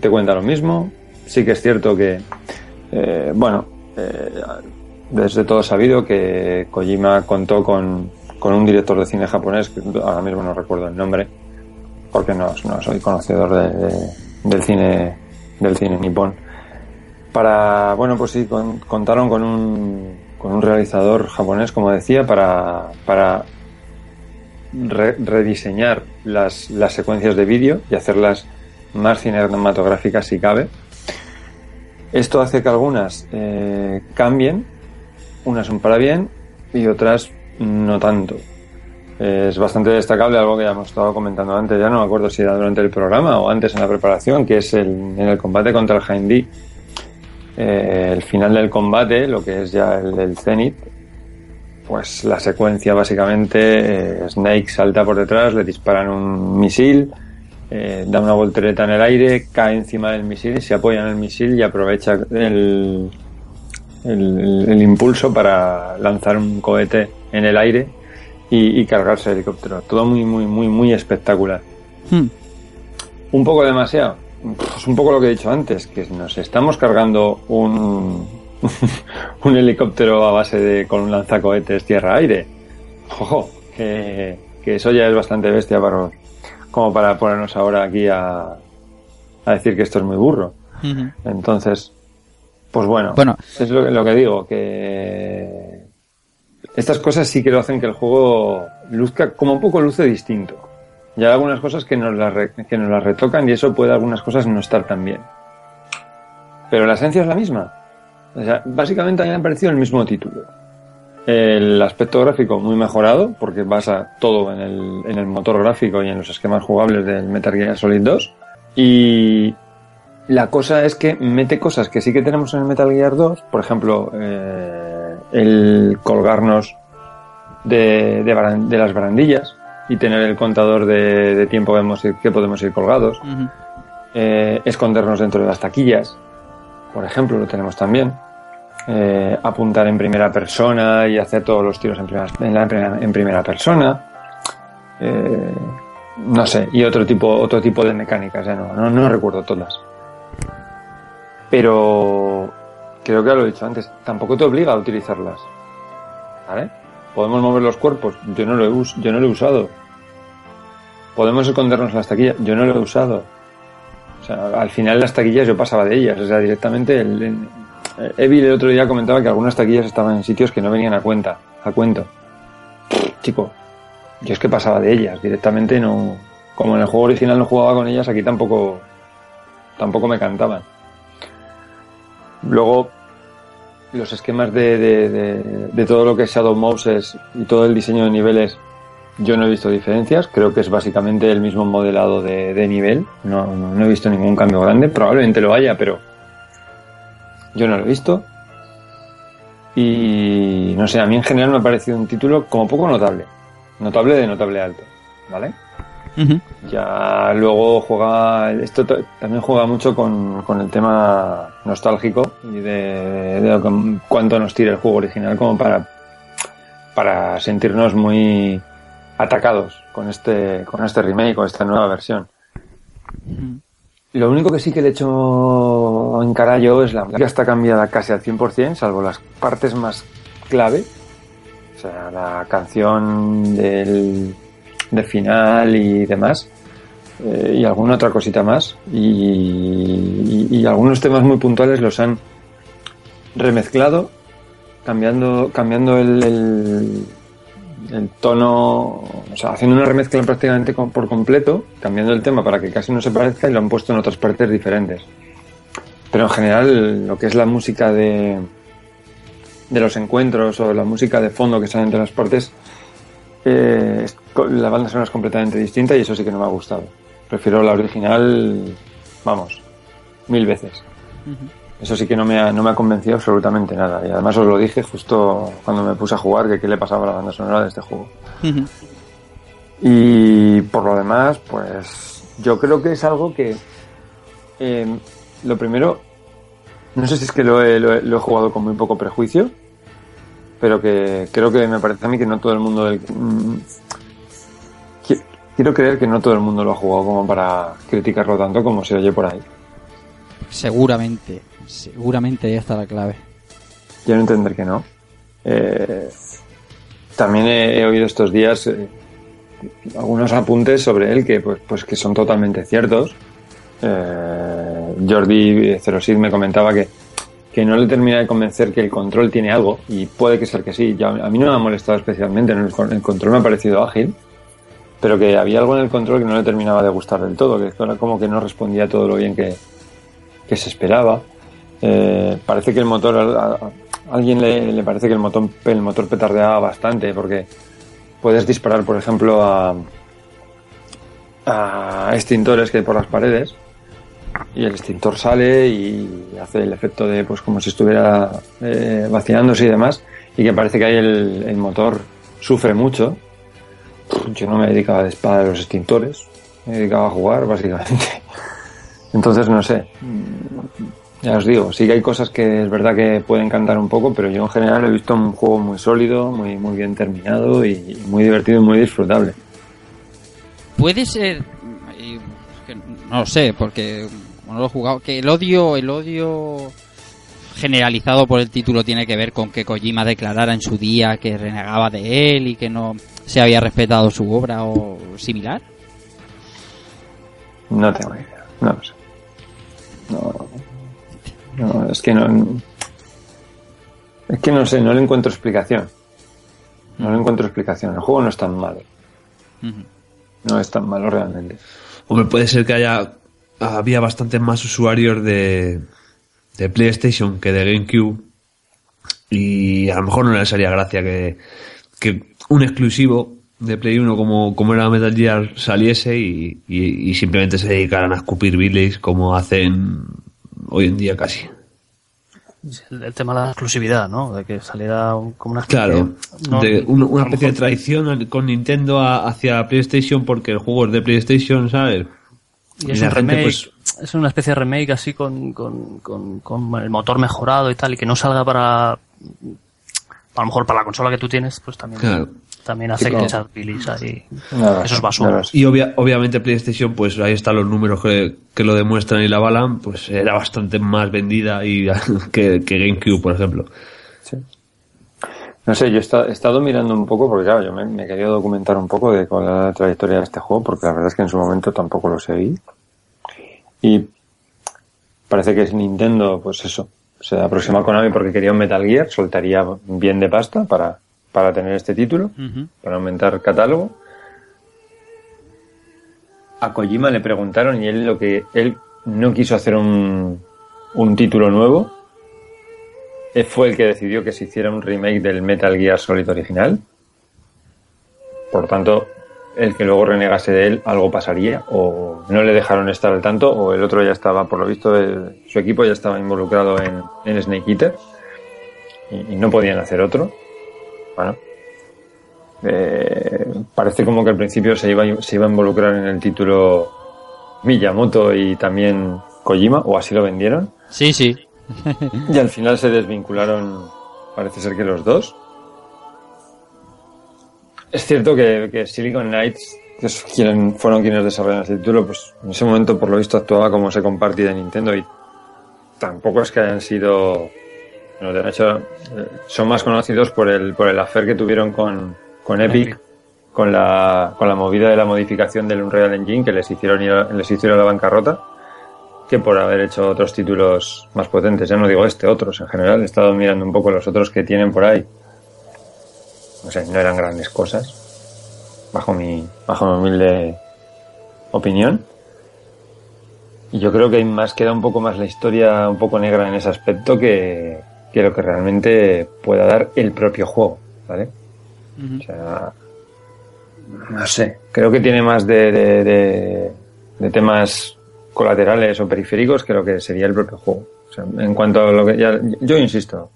te cuenta lo mismo, sí que es cierto que, eh, bueno, eh, desde todo sabido que Kojima contó con, con un director de cine japonés, que ahora mismo no recuerdo el nombre, porque no, soy conocedor de- del cine del cine nipón. Para, bueno, pues sí, con- contaron con un, con un realizador japonés, como decía, para, para re- rediseñar las, las secuencias de vídeo y hacerlas más cinematográficas si cabe. Esto hace que algunas eh, cambien, unas son para bien y otras no tanto. Es bastante destacable algo que ya hemos estado comentando antes, ya no me acuerdo si era durante el programa o antes en la preparación, que es el, en el combate contra el Jaindí. Eh, el final del combate, lo que es ya el, el Zenith, pues la secuencia básicamente, eh, Snake salta por detrás, le disparan un misil, eh, da una voltereta en el aire, cae encima del misil, se apoya en el misil y aprovecha el, el, el impulso para lanzar un cohete en el aire y, y cargarse el helicóptero. Todo muy, muy, muy, muy espectacular. Hmm. Un poco demasiado. Pues un poco lo que he dicho antes, que nos estamos cargando un, (laughs) un helicóptero a base de con un lanzacohetes tierra-aire. Ojo, que, que eso ya es bastante bestia para, como para ponernos ahora aquí a, a decir que esto es muy burro. Entonces, pues bueno, Bueno. es lo, lo que digo, que estas cosas sí que lo hacen que el juego luzca como un poco luce distinto. Y hay algunas cosas que nos las, que nos las retocan y eso puede algunas cosas no estar tan bien. Pero la esencia es la misma. O sea, básicamente a mí ha parecido el mismo título. El aspecto gráfico muy mejorado, porque basa todo en el, en el motor gráfico y en los esquemas jugables del Metal Gear Solid 2. Y la cosa es que mete cosas que sí que tenemos en el Metal Gear 2, por ejemplo, eh, el colgarnos de, de baran- de las barandillas y tener el contador de, de tiempo que, hemos que podemos ir colgados, eh, escondernos dentro de las taquillas, por ejemplo, lo tenemos también. Eh, apuntar en primera persona y hacer todos los tiros en primera, en la primera- en primera persona. Eh, no sé, y otro tipo, otro tipo de mecánicas, ya no, no, no recuerdo todas. Pero creo que ya lo he dicho antes, tampoco te obliga a utilizarlas. ¿Vale? Podemos mover los cuerpos, yo no lo he, us- yo no lo he usado. Podemos escondernos las taquillas, yo no lo he usado. O sea, al final las taquillas yo pasaba de ellas, o sea, directamente el, el- Evil el otro día comentaba que algunas taquillas estaban en sitios que no venían a cuenta, a cuento. Chico, yo es que pasaba de ellas, directamente no, como en el juego original no jugaba con ellas, aquí tampoco, tampoco me cantaban. Luego, los esquemas de, de, todo lo que es Shadow Moses y todo el diseño de niveles, yo no he visto diferencias. Creo que es básicamente el mismo modelado de, de nivel. No, no, no he visto ningún cambio grande. Probablemente lo haya, pero yo no lo he visto. Y no sé, a mí en general me ha parecido un título como poco notable. Notable de notable alto. ¿Vale? Ya luego juega, esto también juega mucho con, con el tema nostálgico y de, de cuánto nos tira el juego original como para, para sentirnos muy atacados con este, con este remake o esta nueva versión. Lo único que sí que le he hecho en cara yo es la música está cambiada casi al 100%, salvo las partes más clave. O sea, la canción del, de final y demás. eh, y alguna otra cosita más. Y, algunos temas muy puntuales los han remezclado, cambiando, cambiando el, el, tono, o sea, haciendo una remezcla prácticamente por completo, cambiando el tema para que casi no se parezca y lo han puesto en otras partes diferentes. Pero en general, lo que es la música de, de los encuentros o la música de fondo que sale entre las partes, eh, la banda sonora es completamente distinta y eso sí que no me ha gustado. Prefiero la original, vamos, mil veces. Eso sí que no me ha, no me ha convencido absolutamente nada. Y además os lo dije justo cuando me puse a jugar que qué le pasaba a la banda sonora de este juego. Y por lo demás, pues yo creo que es algo que eh, lo primero, no sé si es que lo he, lo he- lo he jugado con muy poco prejuicio, pero que creo que me parece a mí que no todo el mundo del- mm, qui- quiero creer que no todo el mundo lo ha jugado como para criticarlo tanto como se oye por ahí. Seguramente, seguramente ahí está la clave. Quiero entender que no. Eh, también he, he oído estos días eh, algunos apuntes sobre él que pues, pues que son totalmente ciertos. Eh, Jordi Cerosid me comentaba que, no le termina de convencer que el control tiene algo y puede que ser que sí. Ya, a mí no me ha molestado especialmente, el, con- el control me ha parecido ágil, pero que había algo en el control que no le terminaba de gustar del todo, que era como que no respondía todo lo bien que, que se esperaba. Eh, parece que el motor, a, alguien le, le parece que el motor, el motor petardeaba bastante porque puedes disparar, por ejemplo, a, a extintores que hay por las paredes y el extintor sale y hace el efecto de pues como si estuviera eh, vaciándose y demás y que parece que ahí el, el motor sufre mucho. Yo no me dedicaba de espada de los extintores, me dedicaba a jugar básicamente. (laughs) Entonces no sé. Ya os digo, sí que hay cosas que es verdad que pueden cantar un poco, pero yo en general he visto un juego muy sólido, muy, muy bien terminado y muy divertido y muy disfrutable. Puede ser, no lo sé, porque como no lo he jugado, que el odio, el odio generalizado por el título tiene que ver con que Kojima declarara en su día que renegaba de él y que no se había respetado su obra o similar. No tengo ni idea, no lo sé. No, no, es que no. Es que no sé, no le encuentro explicación. No le encuentro explicación. El juego no es tan malo. No es tan malo realmente. Hombre, puede ser que haya había bastantes más usuarios de, de PlayStation que de GameCube y a lo mejor no les haría gracia que, que un exclusivo de Play 1 como, como era Metal Gear saliese y, y- y simplemente se dedicaran a escupir biles como hacen hoy en día casi. El, el tema de la exclusividad, ¿no? De que saliera como una especie- Claro, no, de un- a una especie de traición con Nintendo a- hacia PlayStation porque el juego es de PlayStation, ¿sabes? Y es la un gente, remake, pues, es una especie de remake así con, con, con, con el motor mejorado y tal, y que no salga para, a lo mejor para la consola que tú tienes, pues también, Claro. también hace Sí, que echar bilis ahí. Nada, Eso es basura. Y obvia- obviamente PlayStation, pues ahí están los números que, que lo demuestran y la avalan, pues era bastante más vendida y (laughs) que, que GameCube, por ejemplo. No sé, yo he esta- he estado mirando un poco, porque claro, yo me, me quería documentar un poco de cuál era la trayectoria de este juego, porque la verdad es que en su momento tampoco lo seguí. Y parece que es Nintendo, pues eso, se aproxima a Konami porque quería un Metal Gear, soltaría bien de pasta para, para tener este título, para aumentar catálogo. A Kojima le preguntaron y él lo que él no quiso hacer un, un título nuevo, fue el que decidió que se hiciera un remake del Metal Gear Solid original. Por tanto, el que luego renegase de él, algo pasaría, o no le dejaron estar al tanto, o el otro ya estaba, por lo visto, el- su equipo ya estaba involucrado en, en Snake Eater, y, y no podían hacer otro. Bueno, eh, parece como que al principio se iba, se iba a involucrar en el título Miyamoto y también Kojima, o así lo vendieron. Sí, sí. (laughs) Y al final se desvincularon, parece ser que los dos. Es cierto que, que Silicon Knights, que es quien- fueron quienes desarrollaron ese título, pues en ese momento por lo visto actuaba como ese compartida de Nintendo y tampoco es que hayan sido... bueno, de hecho, eh, son más conocidos por el, por el affair que tuvieron con, con Epic, con la, con la movida de la modificación del Unreal Engine que les hicieron, ir a- les hicieron la bancarrota que por haber hecho otros títulos más potentes. Ya no digo este, otros en general. He estado mirando un poco los otros que tienen por ahí. No sé, no eran grandes cosas. Bajo mi, bajo mi humilde opinión. Y yo creo que hay más, queda un poco más la historia un poco negra en ese aspecto que, que lo que realmente pueda dar el propio juego, ¿vale? O sea, no sé, creo que tiene más de, de, de- de temas colaterales o periféricos que lo que sería el propio juego. O sea, en cuanto a lo que ya, yo insisto,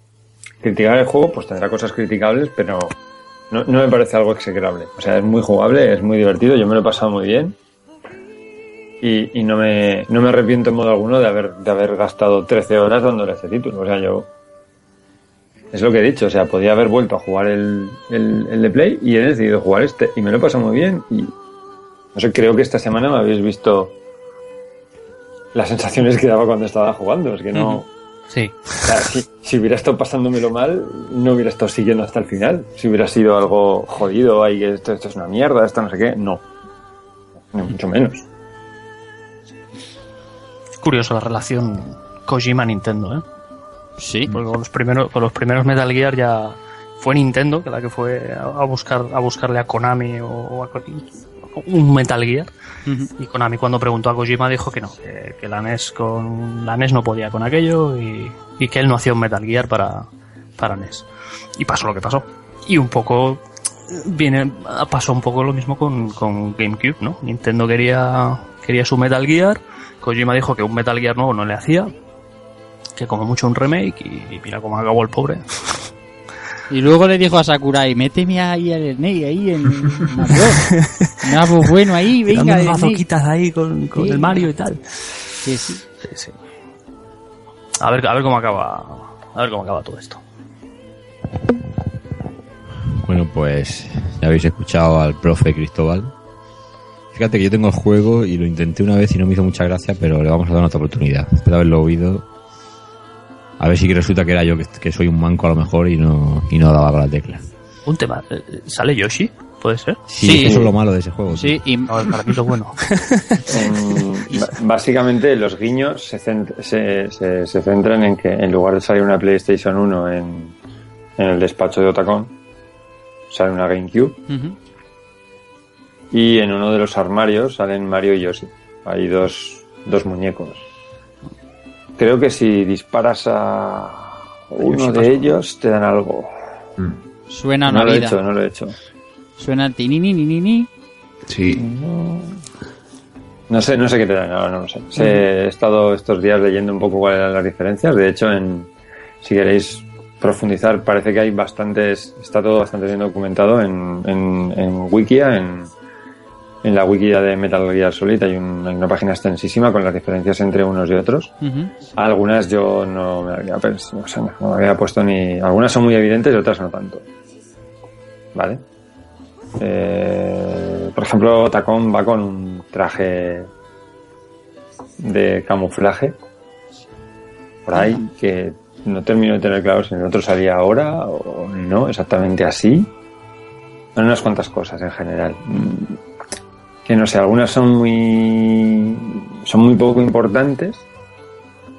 criticar el juego pues tendrá cosas criticables, pero no, me parece algo execrable. O sea, es muy jugable, es muy divertido, yo me lo he pasado muy bien. Y, no, me, no me arrepiento en modo alguno de haber, de haber gastado 13 horas dándole ese título. O sea, yo. Es lo que he dicho, o sea, podía haber vuelto a jugar el, el, el de Play y he decidido jugar este. Y me lo he pasado muy bien. Y no sé, creo que esta semana me habéis visto las sensaciones que daba cuando estaba jugando. Es que no. Sí. O sea, si, si hubiera estado pasándomelo mal, no hubiera estado siguiendo hasta el final. Si hubiera sido algo jodido, que esto, esto es una mierda, esto no sé qué, no. Ni mucho menos. Es curioso la relación Kojima-Nintendo, ¿eh? Sí. Porque con los primeros, con los primeros Metal Gear ya fue Nintendo, que la que fue a buscar, a buscarle a Konami o, o a un Metal Gear. Y Konami cuando preguntó a Kojima dijo que no, que, que la NES con la NES no podía con aquello y, y que él no hacía un Metal Gear para, para NES. Y pasó lo que pasó. Y un poco viene pasó un poco lo mismo con, con GameCube, ¿no? Nintendo quería quería su Metal Gear, Kojima dijo que un Metal Gear nuevo no le hacía, que como mucho un remake y, y mira cómo acabó el pobre. Y luego le dijo a Sakurai, méteme ahí al Snake, ahí en (laughs) Mario. Un árbol bueno ahí, (laughs) venga. De unas foquitas ahí con, con Sí. el Mario y tal. Sí, sí. Sí, sí. A ver, a ver cómo acaba. A ver cómo acaba todo esto. Bueno, pues ya habéis escuchado al profe Cristóbal. Fíjate que yo tengo el juego y lo intenté una vez y no me hizo mucha gracia, pero le vamos a dar otra oportunidad. Después de haberlo oído, a ver si resulta que era yo que, que soy un manco a lo mejor y no, y no daba con la tecla. Un tema. eh, ¿Sale Yoshi? ¿Puede ser? Sí, Sí. eso es lo malo de ese juego. Sí, y No, para mí es lo bueno. En- (laughs) ba- básicamente los guiños se, cent- se, se- se centran en que en lugar de salir una PlayStation 1 en, en el despacho de Otacon, sale una GameCube y en uno de los armarios salen Mario y Yoshi. Hay dos, dos muñecos. Creo que si disparas a uno de ellos te dan algo. suena No una lo he vida. hecho, no lo he hecho. Suena el ni, ni, ni. Sí. No sé, no sé qué te dan, ahora no lo sé. Se- He estado estos días leyendo un poco cuáles eran las diferencias. De hecho, en, si queréis profundizar, parece que hay bastantes, está todo bastante bien documentado en, en, en Wikia, en, en la Wikia de Metal Gear Solid hay, un- hay una página extensísima con las diferencias entre unos y otros. Algunas yo no me había, pens- o sea, no me había puesto ni... Algunas son muy evidentes y otras no tanto. ¿Vale? Eh, por ejemplo, Tacón va con un traje de camuflaje por ahí que no termino de tener claro si en el otro salía ahora o no, exactamente así. Son unas cuantas cosas en general. Mm, Que no sé, algunas son muy son muy poco importantes,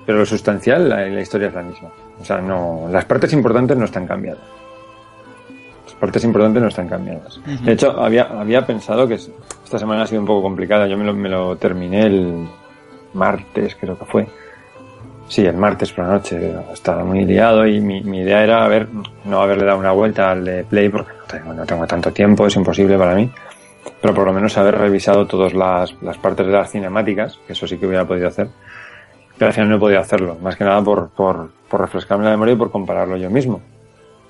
pero lo sustancial, la, la historia es la misma. O sea, no, las partes importantes no están cambiadas. Partes importantes no están cambiadas. De hecho, había, había pensado que esta semana ha sido un poco complicada. Yo me lo, me lo terminé el martes, creo que fue. Sí, el martes por la noche. Estaba muy liado y mi, mi idea era haber, no haberle dado una vuelta al de Play porque no tengo, no tengo tanto tiempo, es imposible para mí. Pero por lo menos haber revisado todas las, las partes de las cinemáticas, que eso sí que hubiera podido hacer. Pero al final no he podido hacerlo, más que nada por, por, por refrescarme la memoria y por compararlo yo mismo.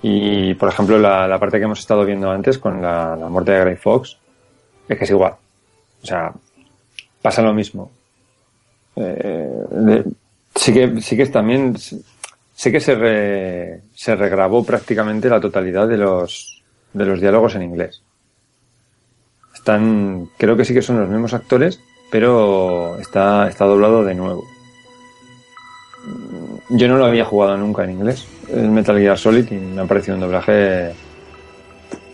Y, por ejemplo, la, parte que hemos estado viendo antes con la, muerte de Grey Fox, es que es igual. O sea, pasa lo mismo. Eh, sí que, sí que también, sí que se, re- se regrabó prácticamente la totalidad de los, de los diálogos en inglés. Están, creo que sí que son los mismos actores, pero está, está doblado de nuevo. Yo no lo había jugado nunca en inglés, el Metal Gear Solid, y me ha parecido un doblaje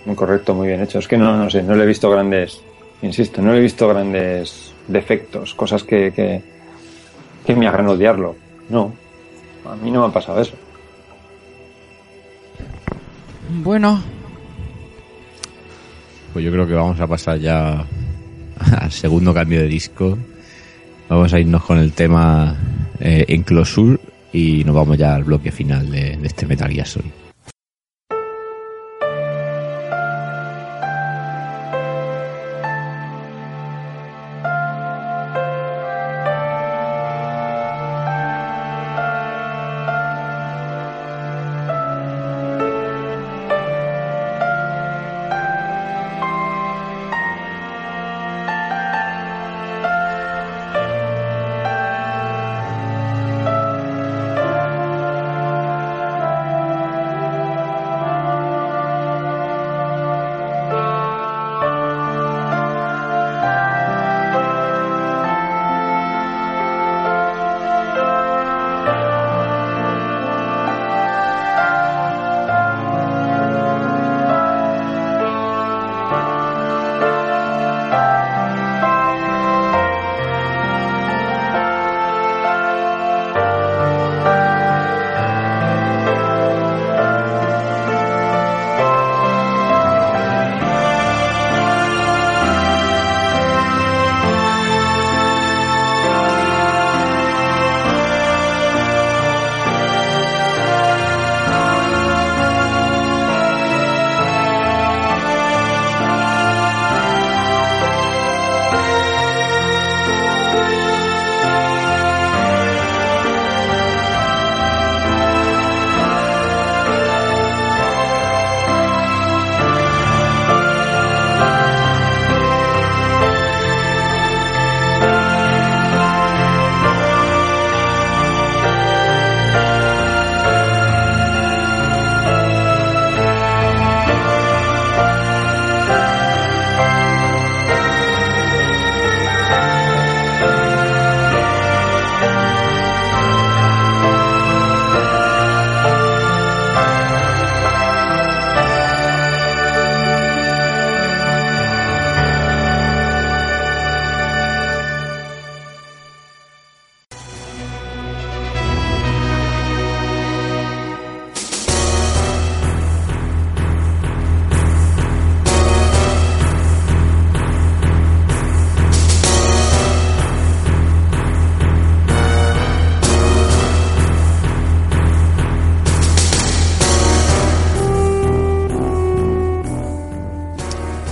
muy correcto, muy bien hecho. Es que no, no sé, no le he visto grandes, insisto, no le he visto grandes defectos, cosas que, que, que me hagan odiarlo. No, a mí no me ha pasado eso. Bueno, Pues yo creo que vamos a pasar ya (laughs) al segundo cambio de disco. Vamos a irnos con el tema eh, Enclosure y nos vamos ya al bloque final de, este Metal Gear Solid.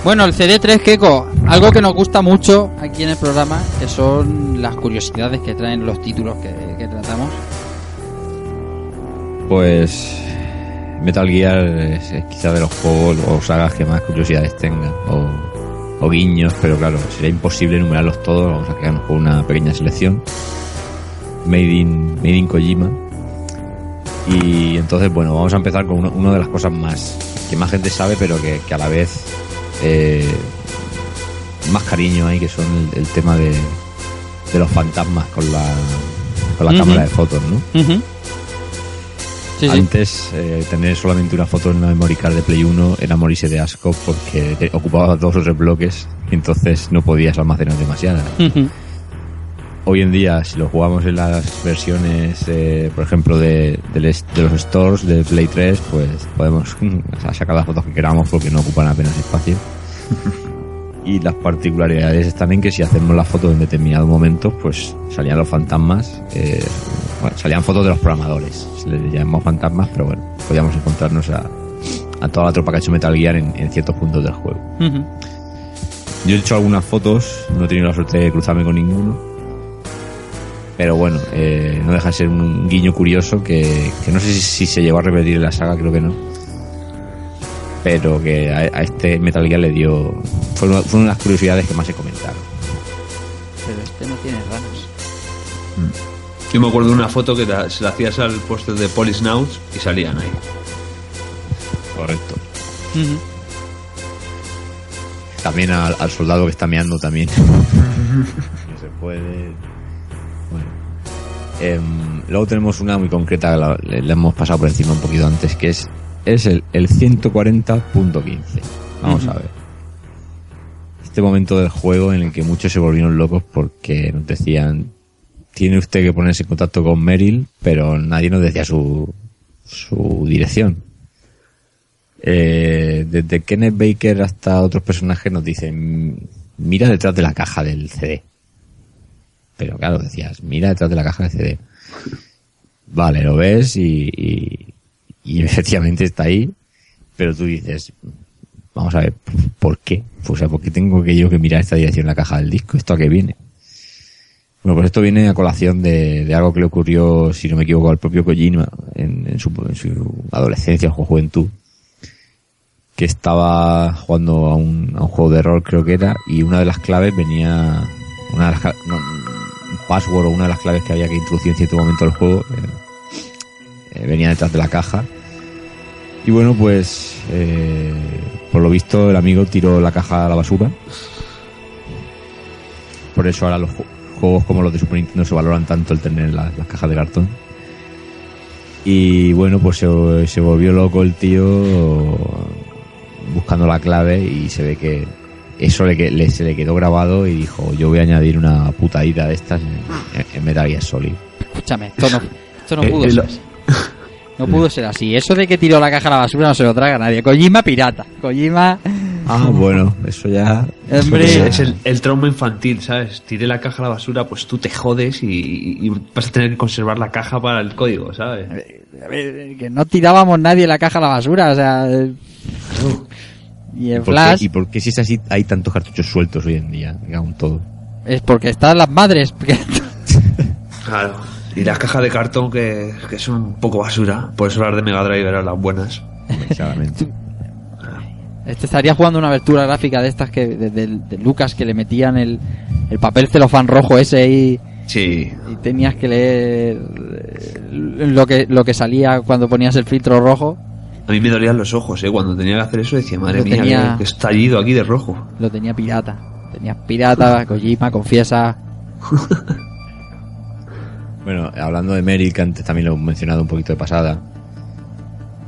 Bueno, el CD3 Keiko, algo que nos gusta mucho aquí en el programa, que son las curiosidades que traen los títulos que, tratamos. Pues Metal Gear es, es quizá de los juegos o sagas que más curiosidades tengan o, o guiños, pero claro, sería imposible enumerarlos todos, vamos a quedarnos con una pequeña selección. Made in, Made in Kojima. Y entonces, bueno, vamos a empezar con una, una de las cosas más que más gente sabe, pero que a la vez eh, más cariño hay, que son el, el tema de, de los fantasmas con la, con la cámara de fotos, ¿no? Sí. Antes, eh, tener solamente una foto en la memory card de Play 1 era morirse de asco porque ocupaba dos o tres bloques y entonces no podías almacenar demasiadas. Ujú. Hoy en día, si lo jugamos en las versiones, eh, por ejemplo, de, de los stores de Play 3, pues podemos (laughs) sacar las fotos que queramos porque no ocupan apenas espacio. y las particularidades están en que si hacemos la foto en determinado momento, pues salían los fantasmas, eh, bueno, salían fotos de los programadores. Se les llamamos fantasmas, pero bueno, podíamos encontrarnos a, a toda la tropa que ha hecho Metal Gear en, en ciertos puntos del juego. Yo he hecho algunas fotos, no he tenido la suerte de cruzarme con ninguno. Pero bueno, eh, no deja de ser un guiño curioso que, que no sé si, si se llegó a repetir en la saga, creo que no. Pero que a, a este Metal Gear le dio. Fue una, fue una de las curiosidades que más se comentaron. Pero este no tiene ranas. Yo me acuerdo de una foto que la- se la hacías al póster de Polisnauts y salían ahí. Correcto. También al, al soldado que está meando también. (laughs) no se puede. Em, luego tenemos una muy concreta, la, le, le hemos pasado por encima un poquito antes, que es, es el, el 140.15. Vamos a ver. Este momento del juego en el que muchos se volvieron locos porque nos decían, tiene usted que ponerse en contacto con Meryl, pero nadie nos decía su, su dirección. Eh, desde Kenneth Baker hasta otros personajes nos dicen, mira detrás de la caja del CD. Pero claro, decías, mira detrás de la caja del CD. Vale, lo ves y, y, y (laughs) efectivamente está ahí, pero tú dices, vamos a ver, ¿por qué? O sea, ¿por qué tengo que yo que mirar esta dirección la caja del disco? ¿Esto a qué viene? Bueno, pues esto viene a colación de, de algo que le ocurrió, si no me equivoco, al propio Kojima en, su, en su adolescencia juventud que estaba jugando a un, a un juego de rol, creo que era, y una de las claves venía, una de las, no, password o una de las claves que había que introducir en cierto momento del juego, eh, eh, venía detrás de la caja. Y bueno, pues, eh, por lo visto, el amigo tiró la caja a la basura. Por eso ahora los ju- juegos como los de Super Nintendo se valoran tanto el tener las, cajas de cartón. Y bueno, pues se volvió loco el tío buscando la clave y se ve que eso le, le- se le quedó grabado y dijo, yo voy a añadir una putadita de estas en, en Metal Gear Solid. Escúchame, esto no, esto no Eh, pudo eh, ser así. No pudo ser así. Eso de que tiró la caja a la basura no se lo traga nadie. Kojima pirata. Kojima... Ah, bueno, eso ya... Hombre. Es, es el, el trauma infantil, ¿sabes? Tiré la caja a la basura, pues tú te jodes y, y vas a tener que conservar la caja para el código, ¿sabes? A ver, que no tirábamos nadie la caja a la basura, o sea... Y en ¿Por qué- Flash ¿Y por qué si es así hay tantos cartuchos sueltos hoy en día? Aún todo. es porque están las madres. (laughs) Claro. Y la caja de cartón que, que son un poco basura. Por eso las de Mega Drive eran las buenas. Exactamente. (laughs) Este estaría jugando una abertura gráfica de estas que de, de- de Lucas que le metían el, el papel celofán rojo ese y, Sí. y tenías que leer eh, lo que lo que salía cuando ponías el filtro rojo. A mí me dolían los ojos, ¿eh? Cuando tenía que hacer eso decía, madre Lo mía, tenía- qué estallido aquí de rojo. Lo tenía pirata. Tenías pirata, Kojima, confiesa. (laughs) Bueno, hablando de Meryl, que antes también lo he mencionado un poquito de pasada.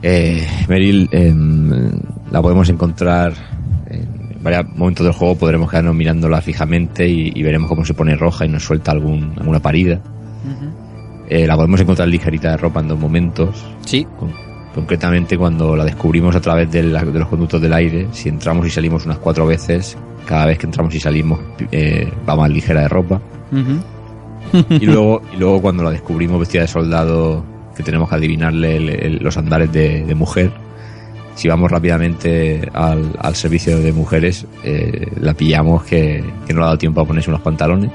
Eh, Meryl em, la podemos encontrar en varios momentos del juego, podremos quedarnos mirándola fijamente y, y veremos cómo se pone roja y nos suelta algún, alguna parida. Eh, la podemos encontrar ligerita de ropa en dos momentos. Sí. Concretamente cuando la descubrimos a través de, la- de los conductos del aire, si entramos y salimos unas cuatro veces, cada vez que entramos y salimos eh, va más ligera de ropa. Y luego, y luego cuando la descubrimos vestida de soldado, que tenemos que adivinarle el- el- los andares de, de mujer, si vamos rápidamente al, al servicio de mujeres, eh, la pillamos que, que no le ha dado tiempo a ponerse unos pantalones.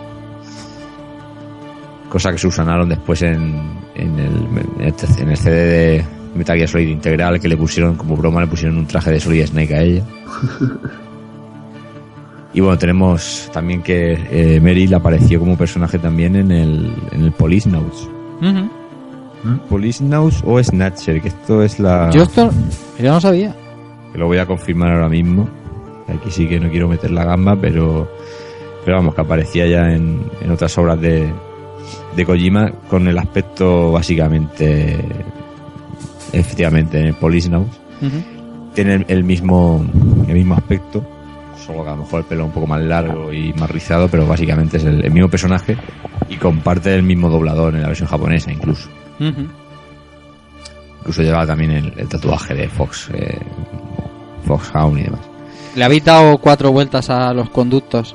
Cosa que subsanaron después en, en, el, en el- en el CD de Metal Gear Solid Integral, que le pusieron, como broma, le pusieron un traje de Solid Snake a ella. (laughs) Y bueno, tenemos también que eh, Meryl apareció como personaje también en el, en el Police Notes. Police Notes o Snatcher, que esto es la... Yo esto yo no sabía. que lo voy a confirmar ahora mismo. Aquí sí que no quiero meter la gamba, pero, pero vamos, que aparecía ya en, en otras obras de, de Kojima con el aspecto básicamente, efectivamente, en el Police. Tiene el, el mismo, el mismo aspecto, solo que a lo mejor el pelo un poco más largo y más rizado, pero básicamente es el, el mismo personaje y comparte el mismo doblador en la versión japonesa incluso. Incluso llevaba también el, el tatuaje de Fox, eh, Foxhound y demás. Le habéis dado cuatro vueltas a los conductos.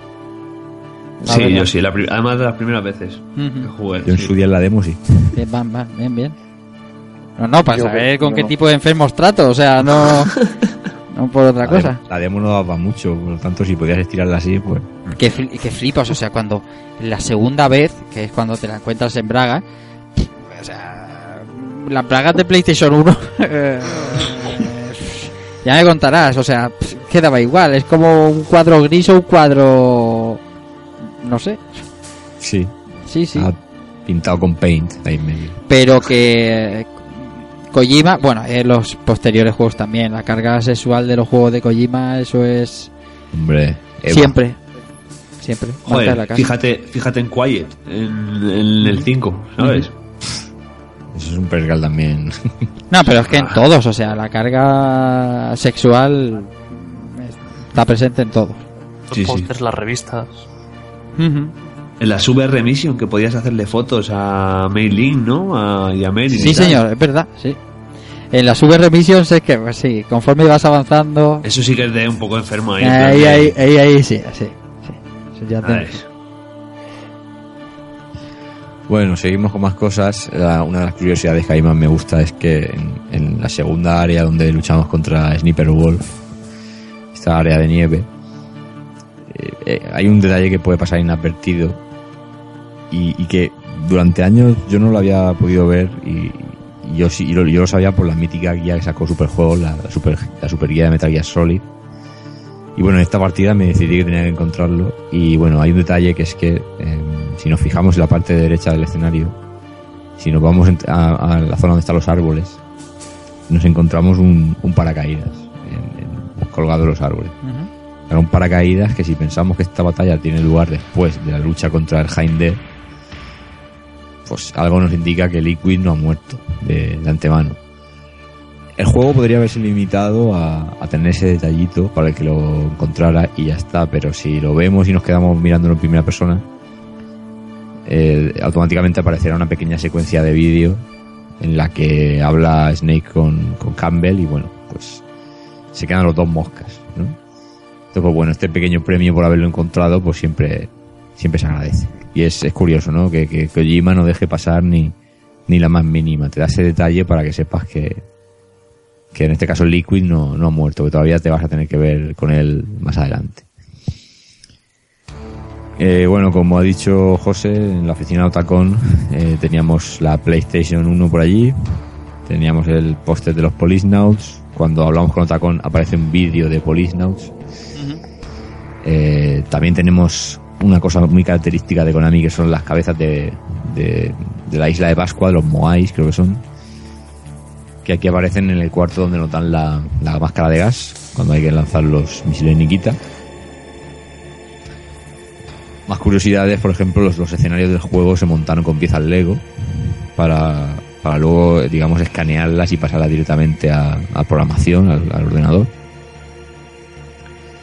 La Sí, verdad. yo sí, la además de las primeras veces que jugué. Yo en sí. su día en la demo sí. Bien, van, van, bien, bien. No, no, para Yo saber que- con qué tipo de enfermos trato, o sea, no, (laughs) no por otra La cosa. la demo no daba mucho, por lo tanto si podías estirarla así, pues... Que, que flipas, o sea, cuando la segunda vez, que es cuando te la encuentras en Braga, o sea, las Bragas de PlayStation 1, (laughs) eh, ya me contarás, o sea, quedaba igual, es como un cuadro gris o un cuadro, no sé, Sí. sí, sí. Ah, pintado con paint ahí en medio. pero que Kojima, bueno, en los posteriores juegos también, la carga sexual de los juegos de Kojima, eso es Hombre, Eva. siempre, siempre. la Joder, casa. fíjate, fíjate en Quiet, en, en el 5, ¿sabes? Eso es un pergal también. No, pero es que en todos, o sea, la carga sexual está presente en todos. Los Sí, sí. pósters, las revistas. En la VR Mission que podías hacerle fotos a Mei Ling, ¿no? A, y a y Sí, tal. señor, es verdad, sí. En las VR Missions es que, pues sí, conforme vas avanzando, Eso sí que es de un poco enfermo ahí. ahí, ahí, ahí, ahí, sí, sí, sí. Eso ya te- Bueno, seguimos con más cosas. La- una de las curiosidades que a mí más me gusta es que en, en la segunda área donde luchamos contra Sniper Wolf, esta área de nieve, eh, eh, hay un detalle que puede pasar inadvertido y, y que durante años yo no lo había podido ver y, y yo sí y lo, yo lo sabía por la mítica guía que sacó Superjuegos, la, la super, la super guía de Metal Gear Solid. Y bueno, en esta partida me decidí que tenía que encontrarlo. Y bueno, hay un detalle que es que eh, si nos fijamos en la parte derecha del escenario, si nos vamos a, a la zona donde están los árboles, nos encontramos un, un paracaídas en- en- colgado en los árboles. Ujú. Era un paracaídas que si pensamos que esta batalla tiene lugar después de la lucha contra el Heimdall, pues algo nos indica que Liquid no ha muerto de, antemano. El juego podría haberse limitado a, a tener ese detallito para el que lo encontrara y ya está, pero si lo vemos y nos quedamos mirándolo en primera persona, automáticamente aparecerá una pequeña secuencia de vídeo en la que habla Snake con, con Campbell y bueno, pues se quedan los dos moscas, ¿no? Entonces, pues bueno, este pequeño premio por haberlo encontrado, pues siempre, siempre se agradece. Y es, es curioso, ¿no? Que, que Kojima no deje pasar ni, ni la más mínima. Te da ese detalle para que sepas que, que en este caso Liquid no, no ha muerto, que todavía te vas a tener que ver con él más adelante. Eh, bueno, como ha dicho José, en la oficina de Otacon (laughs) eh, teníamos la PlayStation 1 por allí, teníamos el póster de los Police Nauts. Cuando hablamos con Otacon aparece un vídeo de Police Nauts. Eh, también tenemos una cosa muy característica de Konami que son las cabezas de, de, de la isla de Pascua, de los Moais, creo que son. Que aquí aparecen en el cuarto donde notan la, la máscara de gas, cuando hay que lanzar los misiles Nikita. Más curiosidades, por ejemplo, los, escenarios del juego se montaron con piezas Lego para, para luego, digamos, escanearlas y pasarlas directamente a, a programación, al, al ordenador.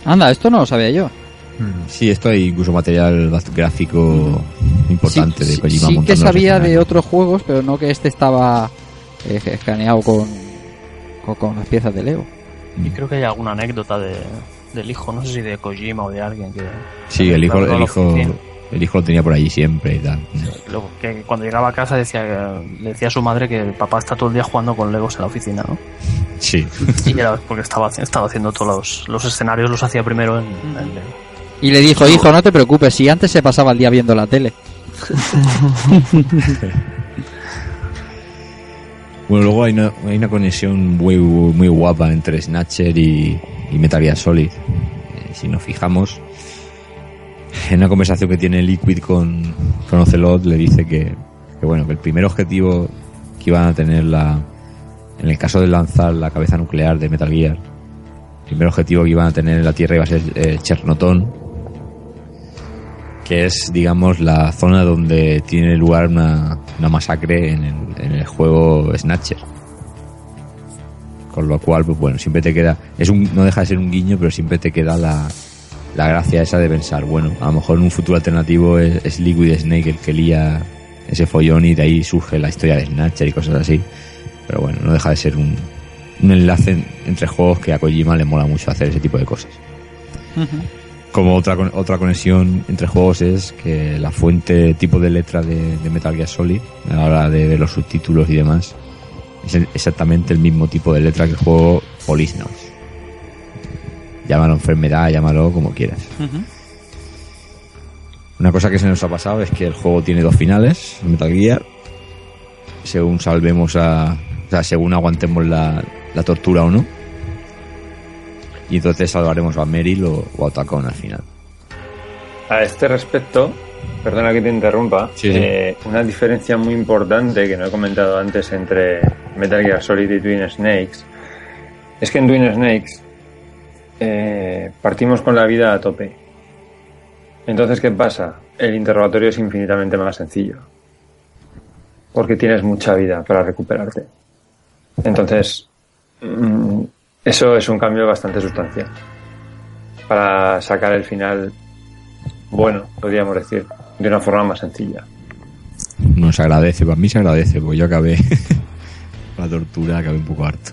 Anda, esto no lo sabía yo. Sí, esto hay incluso material gráfico importante sí, de sí, Kojima sí que montando los sabía de otros juegos, pero no que este estaba eh, escaneado con, con, con las piezas de Lego. Y creo que hay alguna anécdota de, del hijo, no sé si de Kojima o de alguien que... Sí, el hijo, el hijo, el hijo lo tenía por allí siempre y tal. Luego, que cuando llegaba a casa decía, le decía a su madre que el papá está todo el día jugando con Legos en la oficina, ¿no? Sí. Y era porque estaba, estaba haciendo todos los, los escenarios, los hacía primero en, en- Y le dijo, hijo, no te preocupes, si antes se pasaba el día viendo la tele. (laughs) Bueno, luego hay una, hay una conexión muy, muy guapa entre Snatcher y, y Metal Gear Solid. Eh, si nos fijamos, en una conversación que tiene Liquid con, con Ocelot, le dice que, que, bueno, que el primer objetivo que iban a tener la, en el caso de lanzar la cabeza nuclear de Metal Gear, el primer objetivo que iban a tener en la Tierra iba a ser eh, Chernotón, que es, digamos, la zona donde tiene lugar una, una masacre en el, en el juego Snatcher. Con lo cual, pues bueno, siempre te queda, es un, no deja de ser un guiño, pero siempre te queda la, la gracia esa de pensar, bueno, a lo mejor en un futuro alternativo es, es Liquid Snake el que lía ese follón y de ahí surge la historia de Snatcher y cosas así. Pero bueno, no deja de ser un, un enlace en- entre juegos que a Kojima le mola mucho hacer ese tipo de cosas. Como otra, otra conexión entre juegos es que la fuente tipo de letra de, de Metal Gear Solid, a la hora de ver los subtítulos y demás, es exactamente el mismo tipo de letra que el juego Polisnauts. Llámalo enfermedad, llámalo como quieras. Una cosa que se nos ha pasado es que el juego tiene dos finales, Metal Gear. Según salvemos a. O sea, según aguantemos la, la tortura o no. Y entonces salvaremos a Meryl o, o a Otacon al final. A este respecto, perdona que te interrumpa, Sí, sí. eh, una diferencia muy importante que no he comentado antes entre Metal Gear Solid y Twin Snakes es que en Twin Snakes eh, partimos con la vida a tope. Entonces, ¿qué pasa? El interrogatorio es infinitamente más sencillo. Porque tienes mucha vida para recuperarte. Entonces, mm, eso es un cambio bastante sustancial. Para sacar el final bueno, podríamos decir, de una forma más sencilla. Nos agradece, para mí se agradece, porque yo acabé (laughs) la tortura, acabé un poco harto.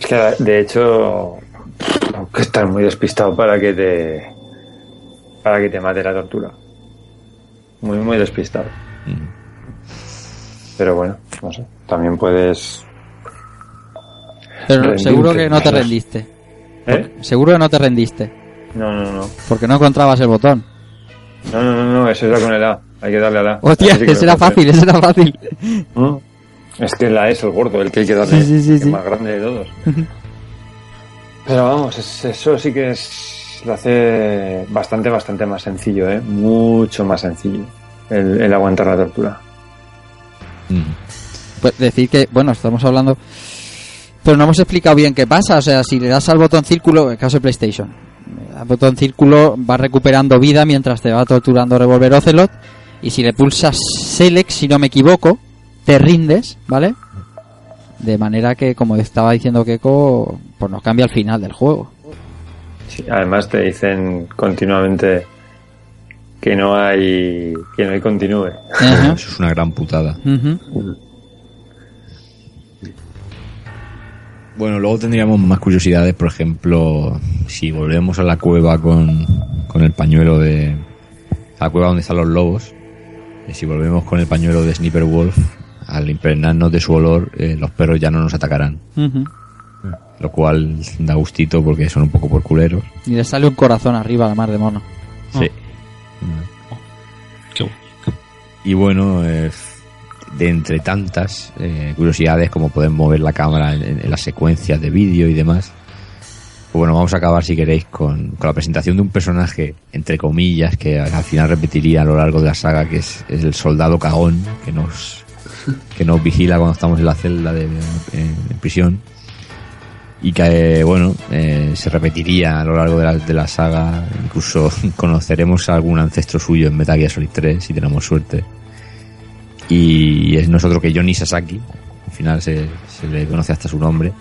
Es que, de hecho, que estar muy despistado para que te para que te mate la tortura. Muy, muy despistado. Pero bueno, no sé. También puedes. Pero rendirte, seguro que no te rendiste. ¿Eh? Seguro que no te rendiste. No, no, no. Porque no encontrabas el botón. No, no, no, no, eso era con el A. Hay que darle al A. Hostia, Así que ese era fácil, ese era fácil. ¿Mm? Es que la es el gordo, el que hay que darle, Sí, sí, sí, el sí. más grande de todos. Pero vamos, es- eso sí que es lo hace bastante, bastante más sencillo, ¿eh? Mucho más sencillo el, el aguantar la tortura. Pues decir que, bueno, estamos hablando. Pero no hemos explicado bien qué pasa. O sea, si le das al botón círculo, en el caso de PlayStation, al botón círculo va recuperando vida mientras te va torturando Revolver Ocelot. Y si le pulsas Select, si no me equivoco, te rindes, ¿vale? De manera que, como estaba diciendo Keiko, pues nos cambia el final del juego. Sí, además te dicen continuamente que no hay que no hay continúe. Eso es una gran putada. Ujú. Bueno, luego tendríamos más curiosidades, por ejemplo, si volvemos a la cueva con, con el pañuelo de... A la cueva donde están los lobos, y si volvemos con el pañuelo de Sniper Wolf, al impregnarnos de su olor, eh, los perros ya no nos atacarán. Lo cual da gustito porque son un poco por culeros. Y le sale un corazón arriba a la mar de mono. Sí. Y bueno, eh, de entre tantas eh, curiosidades como poder mover la cámara en, las secuencias de vídeo y demás, pues bueno, vamos a acabar si queréis con, con la presentación de un personaje, entre comillas, que al al final repetiría a lo largo de la saga, que es, el soldado cagón, que nos, que nos vigila cuando estamos en la celda de, prisión. Y que, bueno, eh, se repetiría a lo largo de la, de la saga. Incluso (laughs) conoceremos a algún ancestro suyo en Metal Gear Solid 3, si tenemos suerte. Y es nosotros que Johnny Sasaki. Al final se, se le conoce hasta su nombre.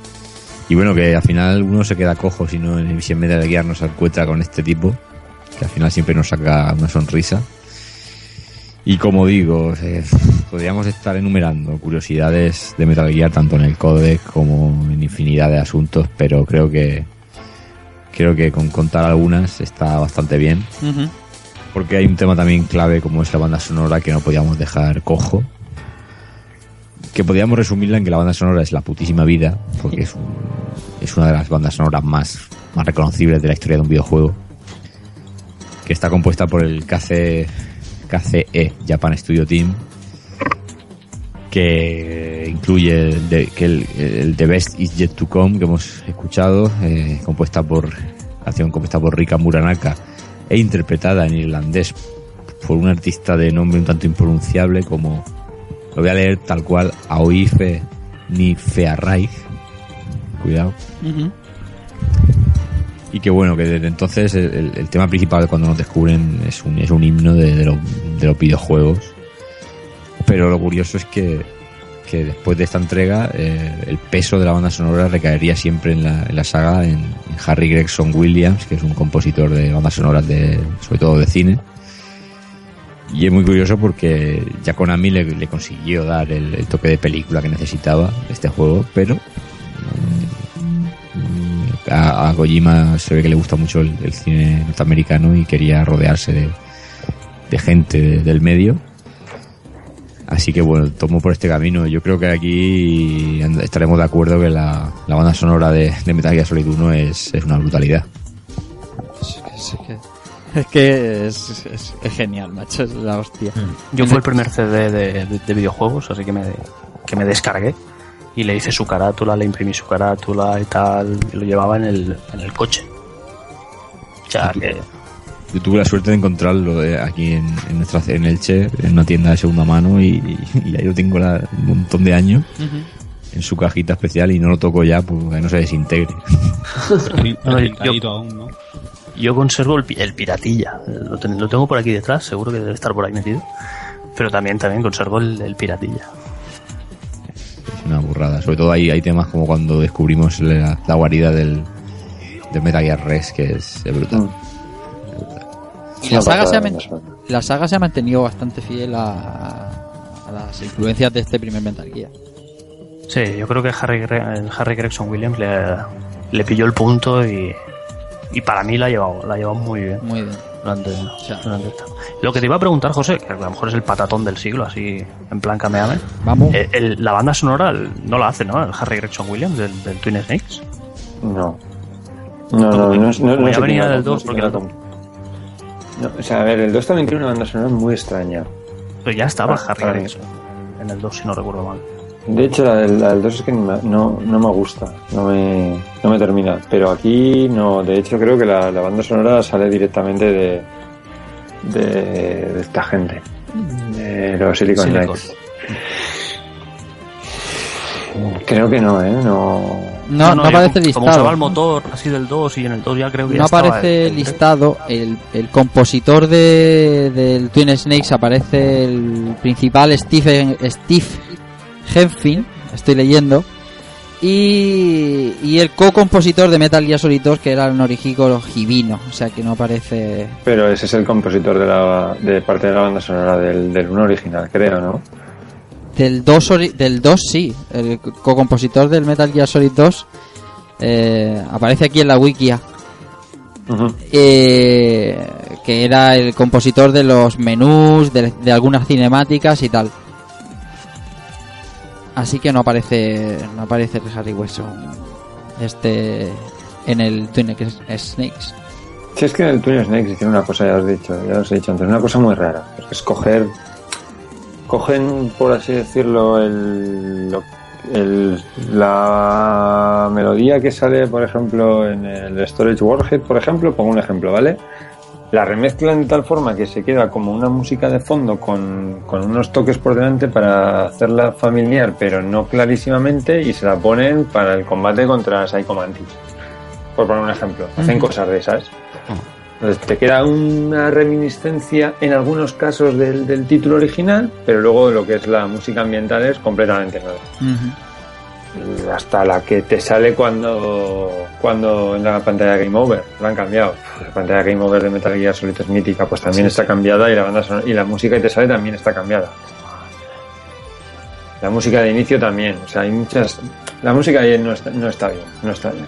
Y bueno, que al final uno se queda cojo si, no, en Metal Gear no se encuentra con este tipo. Que al final siempre nos saca una sonrisa. Y como digo, eh, podríamos estar enumerando curiosidades de Metal Gear tanto en el códex como en infinidad de asuntos, pero creo que creo que con contar algunas está bastante bien. Porque hay un tema también clave como es la banda sonora que no podíamos dejar cojo. Que podríamos resumirla en que la banda sonora es la putísima vida, porque es un- es una de las bandas sonoras más, más reconocibles de la historia de un videojuego. Que está compuesta por el KC, KCE Japan Studio Team. Que incluye que el, The Best Is Yet to Come que hemos escuchado, eh, compuesta por acción compuesta por Rika Muranaka e interpretada en irlandés por un artista de nombre un tanto impronunciable como lo voy a leer tal cual Aoife ni Fearraig cuidado y que bueno que desde entonces el, tema principal cuando nos descubren es un, es un himno de, de, los, de los videojuegos. Pero lo curioso es que, que después de esta entrega eh, el peso de la banda sonora recaería siempre en la, en la saga en, Harry Gregson Williams que es un compositor de bandas sonoras de sobre todo de cine y es muy curioso porque ya Konami le, le consiguió dar el, toque de película que necesitaba este juego, pero mm, a, a Kojima se ve que le gusta mucho el, cine norteamericano y quería rodearse de, gente de- del medio. Así que bueno, tomo por este camino. Yo creo que aquí and- estaremos de acuerdo que la, la banda sonora de, de Metal Gear Solid 1 es, es una brutalidad. Es que, es, que es, es- es genial, macho, es la hostia. Yo fue el primer CD de, de- de videojuegos, así que me, que me descargué y le hice su carátula, le imprimí su carátula y tal, y lo llevaba en el, en el coche. O sea, que Yo tuve la suerte de encontrarlo eh, aquí en, en nuestra en Elche, en una tienda de segunda mano y, y ahí lo tengo la- un montón de años en su cajita especial y no lo toco ya porque no se desintegre. (laughs) Yo- Pintadito aún, ¿no? yo conservo el, pi- el piratilla, lo, ten- lo tengo por aquí detrás, seguro que debe estar por ahí metido. Pero también, también conservo el, el piratilla. Es una burrada. Sobre todo hay, hay temas como cuando descubrimos la, la guarida del, del Metal Gear Rex que es, es brutal. Y la saga, se ha, man- la saga se ha mantenido bastante fiel a, a las influencias de este primer Metal Gear. Sí, yo creo que Harry, Harry Gregson Williams le, le pilló el punto y, y para mí la ha llevado, la ha llevado muy bien. Muy bien. Durante, durante esta- Lo que te iba a preguntar, José, que a lo mejor es el patatón del siglo, así en plan cameame. Vamos. Eh, el- la banda sonora el- no la hace, ¿no? El Harry Gregson Williams del, del Twin Snakes. No. No, no, no, es- no, no sé venía quién la del compuso, 2, porque quién el la compuso. No, o sea, a ver, el 2 también tiene una banda sonora muy extraña. Pero ya estaba Ah, Harry. Gregson en el 2, si no recuerdo mal. De hecho, la del, la del 2 es que no, no me gusta, no me, no me termina. Pero aquí no, de hecho creo que la, la banda sonora sale directamente de, de, de esta gente, de los Silicon, Silicon. Knights. Creo que no, ¿eh? No, No, no, yo aparece como- listado. Como usaba el motor así del 2 y en el 2 ya creo que No aparece el- el- listado. El, el compositor de, del Twin Snakes aparece el principal Steve, Steve Henfin, estoy leyendo. Y, y el co-compositor de Metal Gear Solid 2, que era el Norihiko Hibino. O sea que no aparece. pero ese es el compositor de, la, de parte de la banda sonora del, del 1 original, creo, ¿no? Del 2, ori- del 2 sí. El co-compositor del Metal Gear Solid 2 eh, aparece aquí en la wikia. eh, que era el compositor de los menús, de, de algunas cinemáticas y tal. Así que no aparece, no aparece el Harry Wilson este en el Twin Snakes. Si es que en el Twin Snakes hicieron una cosa, ya os he dicho, ya os he dicho antes, una cosa muy rara. Es coger, cogen, por así decirlo, el, el- la melodía que sale, por ejemplo, en el Storage Warhead, por ejemplo, pongo un ejemplo, ¿vale? La remezclan de tal forma que se queda como una música de fondo con, con unos toques por delante para hacerla familiar, pero no clarísimamente, y se la ponen para el combate contra Psycho Mantis. Por poner un ejemplo. Hacen cosas de esas. Entonces te queda una reminiscencia en algunos casos del, del título original, pero luego lo que es la música ambiental es completamente nueva. Hasta la que te sale cuando, cuando en la pantalla Game Over, la han cambiado. La pantalla Game Over de Metal Gear Solid es mítica, pues también Sí, está cambiada y la banda sonora- y la música que te sale también está cambiada. La música de inicio también, o sea, hay muchas. La música ahí no está, no está bien, no está bien.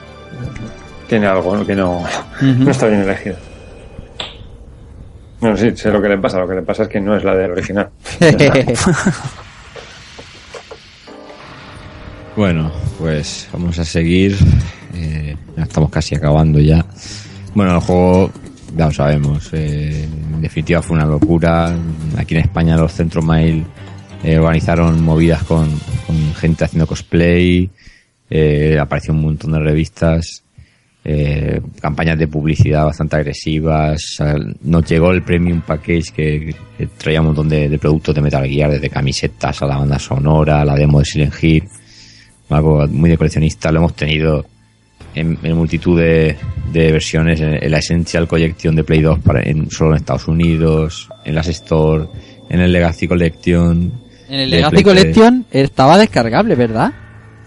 Tiene algo ¿no? que no, no está bien elegido. Bueno, sí, sé lo que le pasa, lo que le pasa es que no es la del original. (laughs) Bueno, pues vamos a seguir Eh, estamos casi acabando ya. Bueno, el juego, ya lo sabemos, eh, en definitiva fue una locura. Aquí en España los centros mail eh, organizaron movidas con, con gente haciendo cosplay, eh, apareció un montón de revistas, eh, campañas de publicidad bastante agresivas. nos llegó el Premium Package que, que traía un montón de, de productos de Metal Gear, desde camisetas a la banda sonora, la demo de Silent Hill, algo muy de coleccionista. Lo hemos tenido en, en multitud de, de versiones, en, en la Essential Collection de Play 2 para, en, solo en Estados Unidos, en las Store, en el Legacy Collection. En el Legacy Play 3. Collection estaba descargable, ¿verdad?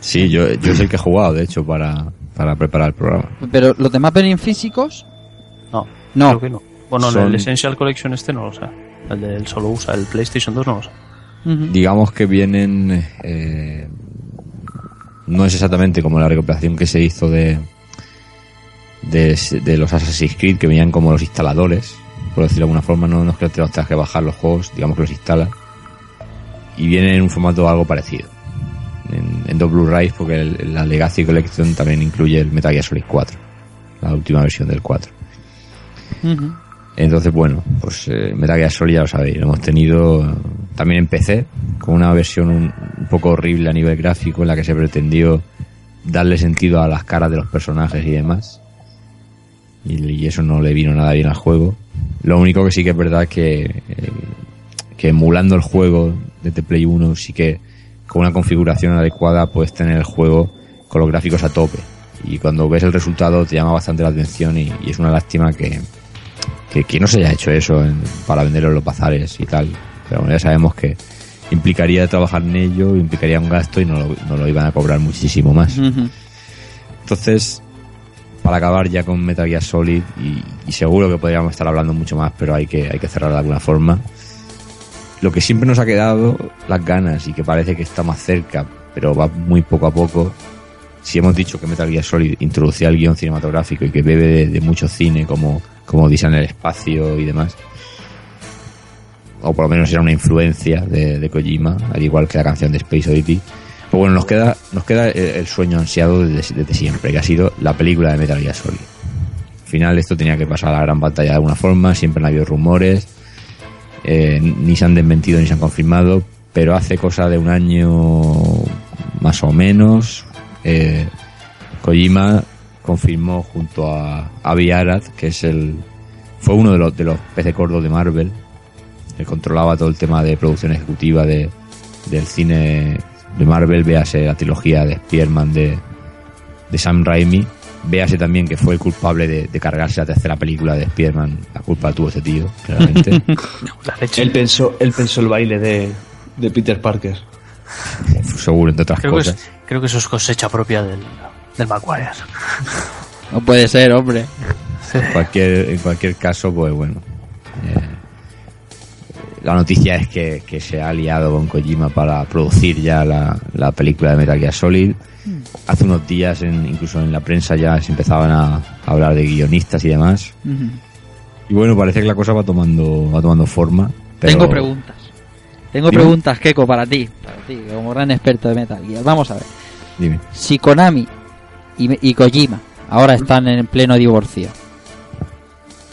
Sí, yo, yo es el que he jugado, de hecho, para, para preparar el programa. Pero los demás venían físicos. No, No. creo que no. Bueno, Son- el Essential Collection este no lo sé. El del solo usa, el PlayStation 2 no lo sé. digamos que vienen eh, no es exactamente como la recopilación que se hizo de, de de los Assassin's Creed que venían como los instaladores por decirlo de alguna forma no, no es que los tengas que bajar los juegos digamos que los instala y vienen en un formato algo parecido en, en dos Blu-rays porque el- la Legacy Collection también incluye el Metal Gear Solid 4 la última versión del 4 entonces, bueno, pues eh, Metal Gear Solid ya lo sabéis, lo hemos tenido también en PC, con una versión un, un poco horrible a nivel gráfico, en la que se pretendió darle sentido a las caras de los personajes y demás. Y, y eso no le vino nada bien al juego. Lo único que sí que es verdad es que, eh, que emulando el juego desde Play 1, sí que con una configuración adecuada puedes tener el juego con los gráficos a tope. Y cuando ves el resultado te llama bastante la atención y, y es una lástima que, que, que no se haya hecho eso en- para venderlo en los bazares y tal. Pero bueno, ya sabemos que implicaría trabajar en ello, implicaría un gasto y no lo, no lo iban a cobrar muchísimo más. Entonces, para acabar ya con Metal Gear Solid, y, y seguro que podríamos estar hablando mucho más, pero hay que, hay que cerrar de alguna forma. Lo que siempre nos ha quedado, las ganas, y que parece que está más cerca, pero va muy poco a poco. Si hemos dicho que Metal Gear Solid introducía el guion cinematográfico y que bebe de, de mucho cine como, como Dice en el espacio y demás, o por lo menos era una influencia de, de Kojima, al igual que la canción de Space Oddity. Pues bueno, nos queda, nos queda el, sueño ansiado desde, desde siempre, que ha sido la película de Metal Gear Solid. Al final esto tenía que pasar a la gran pantalla de alguna forma, siempre han habido rumores, eh, ni se han desmentido ni se han confirmado, pero hace cosa de un año más o menos, eh, Kojima confirmó junto a Avi Arad, que es el, fue uno de los, de los peces gordos de Marvel, que controlaba todo el tema de producción ejecutiva de, del cine de Marvel, véase la trilogía de Spearman de, de Sam Raimi, véase también que fue el culpable de, de cargarse la tercera película de Spearman, la culpa la tuvo ese tío, claramente. (laughs) Él pensó, él pensó el baile de, de Peter Parker. Seguro, entre otras Creo que, cosas. es- creo que eso es cosecha propia del, del Maguire. No puede ser, hombre. En cualquier, en cualquier caso, pues bueno. eh, la noticia es que, que se ha aliado con Kojima para producir ya la, la película de Metal Gear Solid. Hace unos días, en- incluso en la prensa, ya se empezaban a, a hablar de guionistas y demás. Y bueno, parece que la cosa va tomando, va tomando forma. pero- Tengo preguntas. Tengo Dime. preguntas, Keiko, para ti. Para ti, como gran experto de Metal Gear. Vamos a ver. Dime. Si Konami y, y Kojima ahora están en pleno divorcio,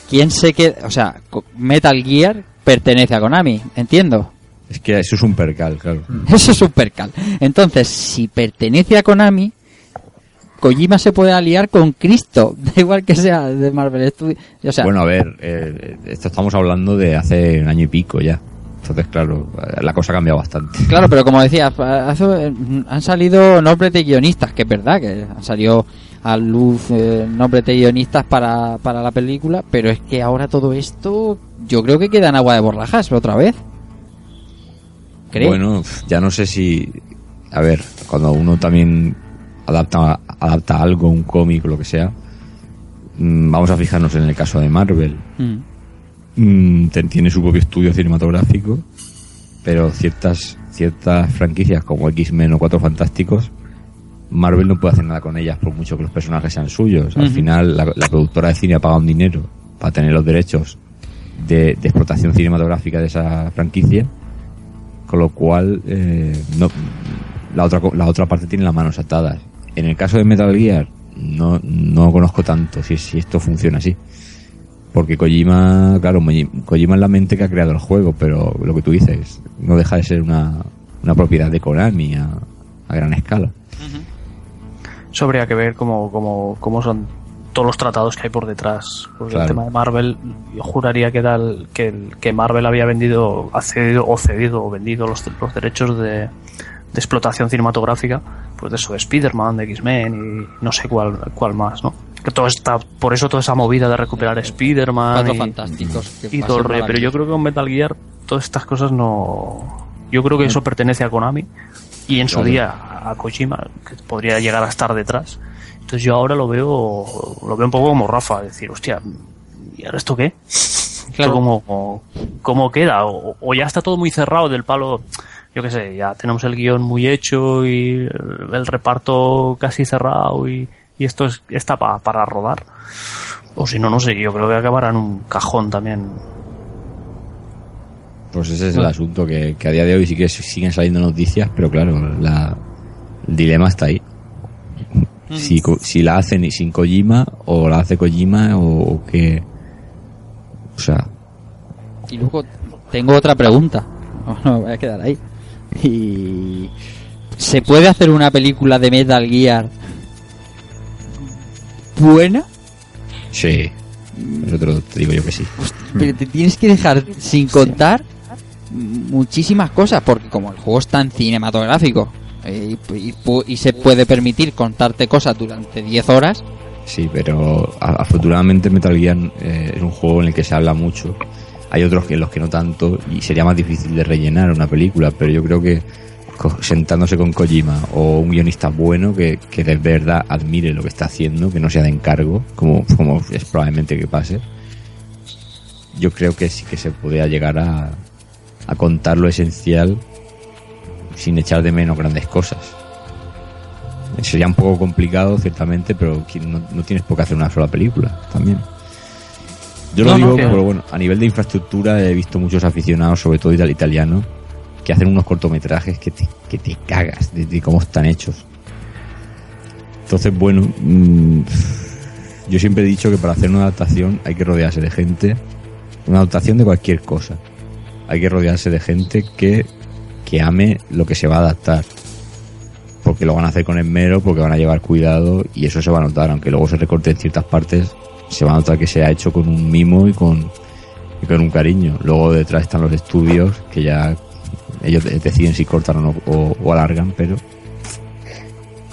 ¿quién se queda? O sea, Metal Gear pertenece a Konami, entiendo. Es que eso es un percal, claro. (laughs) Eso es un percal. Entonces, si pertenece a Konami, Kojima se puede aliar con Cristo, (laughs) da igual que sea de Marvel Studios. O sea, bueno, a ver, eh, esto estamos hablando de hace un año y pico ya. Entonces, claro, la cosa ha cambiado bastante. Claro, pero como decía, hace- han salido nombres de guionistas, que es verdad, que han salido a luz eh, nombres de guionistas para, para la película, pero es que ahora todo esto yo creo que queda en agua de borrajas otra vez. ¿Cree? Bueno, ya no sé si... A ver, cuando uno también adapta, adapta algo, un cómic o lo que sea, mm, vamos a fijarnos en el caso de Marvel. Mm. Mm, tiene su propio estudio cinematográfico, pero ciertas ciertas franquicias como X-Men o Cuatro Fantásticos, Marvel no puede hacer nada con ellas por mucho que los personajes sean suyos. Al final, la, la productora de cine ha pagado un dinero para tener los derechos de, de explotación cinematográfica de esa franquicia, con lo cual eh, no, la, otra, la otra parte tiene las manos atadas. En el caso de Metal Gear, no, no conozco tanto si, si esto funciona así. Porque Kojima, claro, Kojima es la mente que ha creado el juego, pero lo que tú dices, no deja de ser una, una propiedad de Konami a, a gran escala. Eso habría que ver cómo, cómo, cómo son todos los tratados que hay por detrás. Porque Claro. el tema de Marvel, yo juraría que, era el- que, el- que Marvel había vendido, ha cedido o cedido o vendido los, los derechos de, de explotación cinematográfica, pues de eso, de Spider-Man, de X-Men y no sé cuál, cuál más, ¿no? Que todo está, por eso toda esa movida de recuperar Spider-Man y, fantásticos. y todo el. Pero yo creo que con Metal Gear todas estas cosas no... Yo creo que eso pertenece a Konami y en su Claro. día a Kojima, que podría llegar a estar detrás. Entonces yo ahora lo veo lo veo un poco como Rafa, decir, hostia, ¿y ahora esto qué? Claro. ¿Esto cómo, cómo queda? O, o ya está todo muy cerrado del palo, yo qué sé, ya tenemos el guion muy hecho y el, el reparto casi cerrado y, y esto es, está pa- para rodar. O si no, no sé, yo creo que acabará en un cajón también. Pues ese es el asunto, que, que a día de hoy sí que siguen saliendo noticias, pero claro, la, el dilema está ahí. Si, co- si la hacen sin Kojima, o la hace Kojima, o, o que... O sea, Y luego tengo otra pregunta. (laughs) No, no, voy a quedar ahí. Y ¿se puede hacer una película de Metal Gear buena? sí. Lo- te digo yo que sí. Pero te tienes que dejar sin contar muchísimas cosas porque como el juego es tan cinematográfico eh, y, se puede permitir contarte cosas durante 10 horas, Sí, pero afortunadamente Metal Gear eh, es un juego en el que se habla mucho. Hay otros que en los que no tanto y sería más difícil de rellenar una película, pero yo creo que sentándose con Kojima o un guionista bueno que, que de verdad admire lo que está haciendo, que no sea de encargo, como, como es probablemente que pase, yo creo que sí que se podría llegar a, a contar lo esencial sin echar de menos grandes cosas. Sería un poco complicado, ciertamente, pero no, no tienes por qué hacer una sola película también. Yo lo No, no, digo que- porque, bueno, a nivel de infraestructura he visto muchos aficionados, sobre todo ital- italianos, que hacen unos cortometrajes que te, que te cagas de, de cómo están hechos. Entonces, bueno, mm, yo siempre he dicho que para hacer una adaptación hay que rodearse de gente, una adaptación de cualquier cosa. Hay que rodearse de gente que, que ame lo que se va a adaptar porque lo van a hacer con esmero, porque van a llevar cuidado y eso se va a notar, aunque luego se recorte en ciertas partes, se va a notar que se ha hecho con un mimo y con, y con un cariño. Luego detrás están los estudios que ya ellos de- deciden si cortan o, no, o, alargan, pero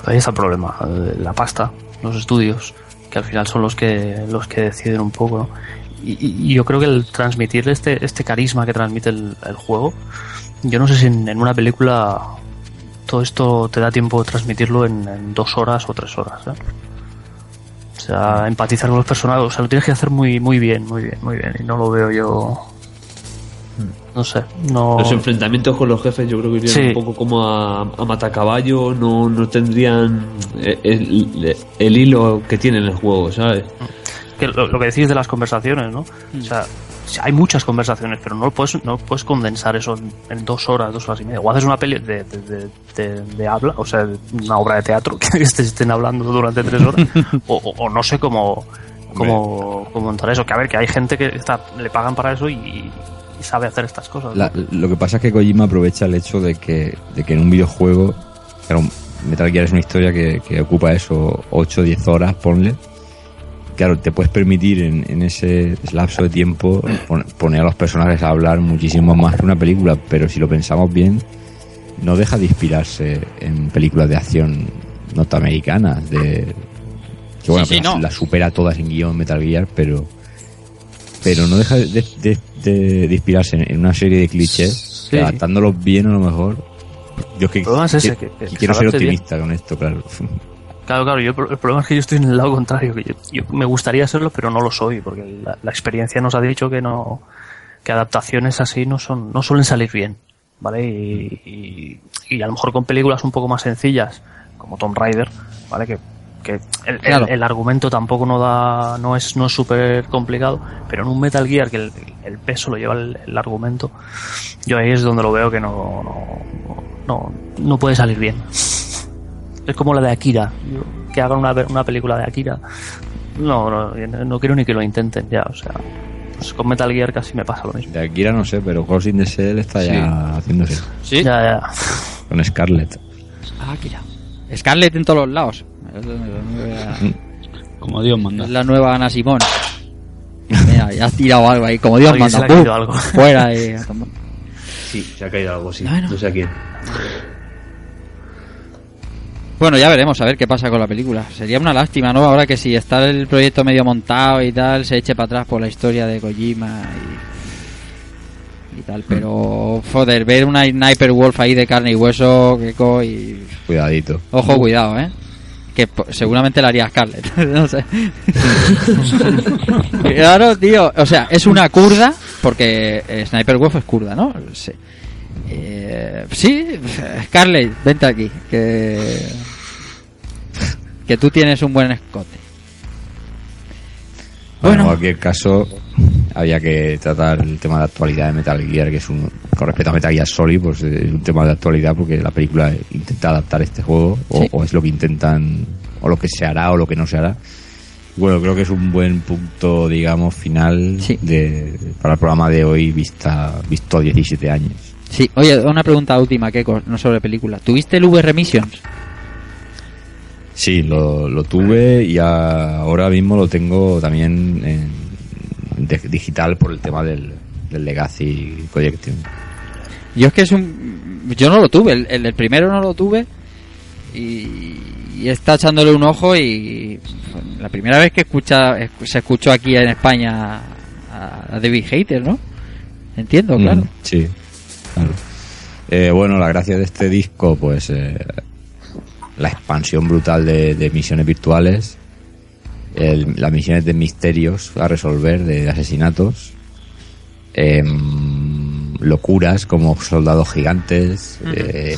Ahí está el problema, la pasta, los estudios, que al final son los que los que deciden un poco. Y, y- yo creo que el transmitir este este carisma que transmite el, el juego, yo no sé si en, en una película todo esto te da tiempo de transmitirlo en, en dos horas o tres horas. ¿eh? O sea, empatizar con los personajes, o sea, lo tienes que hacer muy muy bien, muy bien, muy bien. Y no lo veo yo. No sé, no. Los enfrentamientos con los jefes yo creo que irían Sí. un poco como a, a matacaballo, no, no tendrían el, el- el hilo que tiene en el juego, ¿sabes? Que lo, lo que decís de las conversaciones, ¿no? O sea, o sea, hay muchas conversaciones, pero no puedes, no puedes condensar eso en, dos horas, dos horas y media. O haces una peli de, de, de, de- de habla, o sea, una obra de teatro (laughs) que estés- estén hablando durante tres horas, o, o- o no sé cómo, cómo, cómo montar eso. Que a ver, que hay gente que está, le pagan para eso y, y sabe hacer estas cosas. ¿no? la- lo que pasa es que Kojima aprovecha el hecho de que, de que en un videojuego, claro, Metal Gear es una historia que, que ocupa eso 8 o 10 horas, ponle. Claro, te puedes permitir en, en ese lapso de tiempo pon- poner a los personajes a hablar muchísimo más que una película, pero si lo pensamos bien, no deja de inspirarse en películas de acción norteamericanas, de que bueno, Sí, sí, que las supera todas en guion Metal Gear, pero pero no deja de, de- de- de inspirarse en, en una serie de clichés, que adaptándolos bien a lo mejor. Yo es que, quiero- que- que quiero se ser bien. optimista con esto, claro. Claro, claro, yo, el problema es que yo estoy en el lado contrario, que yo, yo me gustaría serlo, pero no lo soy, porque la, la experiencia nos ha dicho que no, que adaptaciones así no son, no suelen salir bien, ¿vale? Y, y, y a lo mejor con películas un poco más sencillas, como Tomb Raider, ¿vale? Que, que el, el- Claro. el argumento tampoco no da, no es, no es súper complicado, pero en un Metal Gear que el, el peso lo lleva el, el argumento, yo ahí es donde lo veo que no, no, no, no puede salir bien. Es como la de Akira. Que hagan una, una película de Akira. No, no, no quiero ni que lo intenten ya, o sea. Pues con Metal Gear casi me pasa lo mismo. De Akira no sé, pero Ghost in the Shell está ya haciéndose. Sí. Ya, ya. Con Scarlett. Ah, Akira. Scarlett en todos los lados. Como Dios manda. es la nueva Ana Simón. Mira, ya has tirado algo ahí, como Dios manda. se le ha caído algo. Fuera y... Sí, se ha caído algo, sí. Bueno. No sé a quién. Bueno, ya veremos a ver qué pasa con la película. Sería una lástima, ¿no? Ahora que si está el proyecto medio montado y tal, se eche para atrás por la historia de Kojima y, y tal. Pero, joder, ver una Sniper Wolf ahí de carne y hueso, Gecko, y... Cuidadito. Ojo, cuidado, ¿eh? Que seguramente la haría Scarlett. (laughs) no sé. (laughs) claro, tío. O sea, es una kurda, porque eh, Sniper Wolf es kurda, ¿no? Sí. Eh, sí, Scarlett, vente aquí. Que, que tú tienes un buen escote. Bueno, Bueno. en cualquier caso, había que tratar el tema de actualidad de Metal Gear, que es un, con respecto a Metal Gear Solid, pues es un tema de actualidad porque la película intenta adaptar este juego, o, Sí. o es lo que intentan, o lo que se hará o lo que no se hará. Bueno, creo que es un buen punto, digamos, final Sí. de, para el programa de hoy, vista, visto a 17 años. Sí, oye, una pregunta última, Keiko, no sobre película. ¿Tuviste el VR Missions? Sí, lo, lo tuve y ahora mismo lo tengo también en de- digital por el tema del, del Legacy Collection. Yo es que es un... Yo no lo tuve, el, el- el primero no lo tuve y, y está echándole un ojo y la primera vez que escucha escu- se escuchó aquí en España a, a David Hater, ¿no? Entiendo, claro. Mm, sí, claro. Eh, bueno, la gracia de este disco, pues eh, la expansión brutal de, de misiones virtuales, el- las misiones de misterios a resolver, de asesinatos, em, locuras como soldados gigantes eh,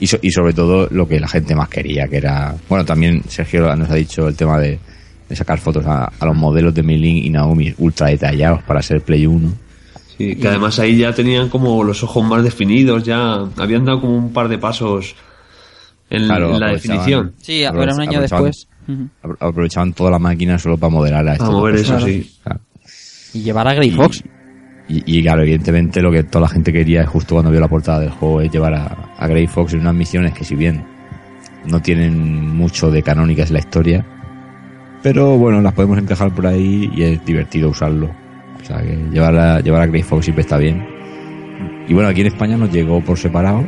y, so- y sobre todo lo que la gente más quería, que era... Bueno, también Sergio nos ha dicho el tema de, de sacar fotos a, a los modelos de Milin y Naomi ultra detallados para ser Play 1. Sí, que además ahí ya tenían como los ojos más definidos, ya habían dado como un par de pasos en, Claro, en la definición. Sí, ahora un año después. Aprovechaban toda la máquina solo para modelar a estos mover eso, sí. Claro. Y llevar a Grey Fox. Y, y claro, evidentemente lo que toda la gente quería es justo cuando vio la portada del juego es llevar a, a Grey Fox en unas misiones que si bien no tienen mucho de canónicas en la historia, pero bueno, las podemos encajar por ahí y es divertido usarlo. O sea que llevar a, llevar a Grey Fox siempre está bien. Y bueno, aquí en España nos llegó por separado.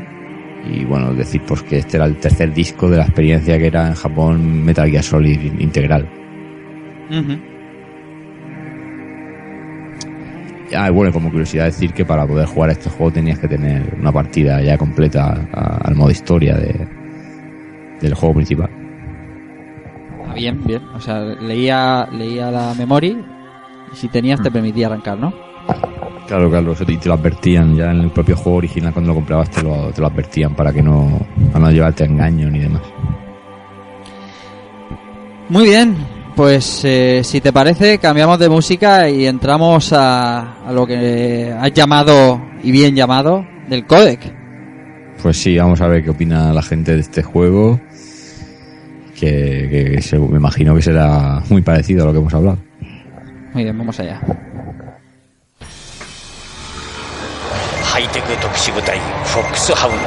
Y bueno, decir pues que este era el tercer disco de la experiencia que era en Japón Metal Gear Solid integral. Ujú. Ah, y bueno, como curiosidad decir que para poder jugar este juego tenías que tener una partida ya completa a- al modo historia de, del juego principal. Ah, bien, bien. O sea, leía, leía la memoria y si tenías te permitía arrancar, ¿no? Claro, claro, eso te, y te lo advertían ya en el propio juego original cuando lo comprabas te lo, te lo advertían para que no, para no llevarte a engaño ni demás. Muy bien, pues eh, si te parece cambiamos de música y entramos a, a lo que has llamado y bien llamado del codec. Pues sí, vamos a ver qué opina la gente de este juego, que, que se- me imagino que será muy parecido a lo que hemos hablado. Muy bien, vamos allá. ハイテク特殊部隊フォックスハウンド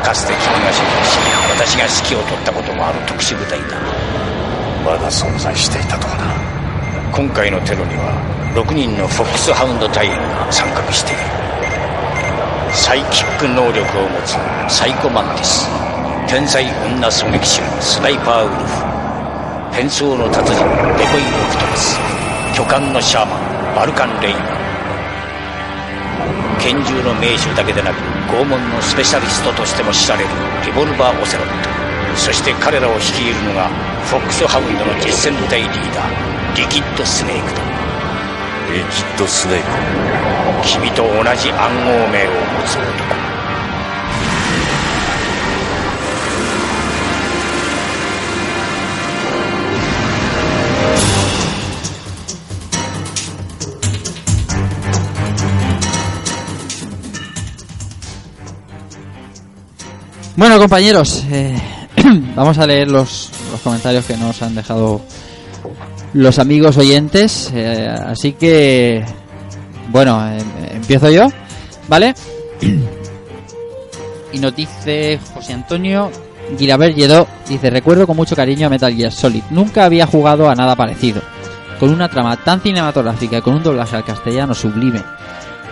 かつて君が所属し私が指揮を執ったこともある特殊部隊だ。まだ存在していたとはな。今回のテロには6人のフォックスハウンド隊員が参画している。サイキック能力を持つサイコマンティス天才女狙撃手スナイパーウルフ。変装の達人デコイ・オクトパス巨漢のシャーマンバルカン・レイン拳銃の名手だけでなく拷問のスペシャリストとしても知られるリボルバー・オセロット。そして彼らを率いるのがフォックスハウンドの実戦部隊リーダーリキッド・スネークだリキッド・スネーク。君と同じ暗号名を持つ男「Bueno, compañeros, eh, (clears throat) vamos a leer los, los comentarios que nos han dejado los amigos oyentes. eh, así que, bueno, em- empiezo yo, ¿vale? (clears throat) y nos dice José Antonio Guiraber Lledó, dice, recuerdo con mucho cariño a Metal Gear Solid. Nunca había jugado a nada parecido. Con una trama tan cinematográfica con un doblaje al castellano sublime.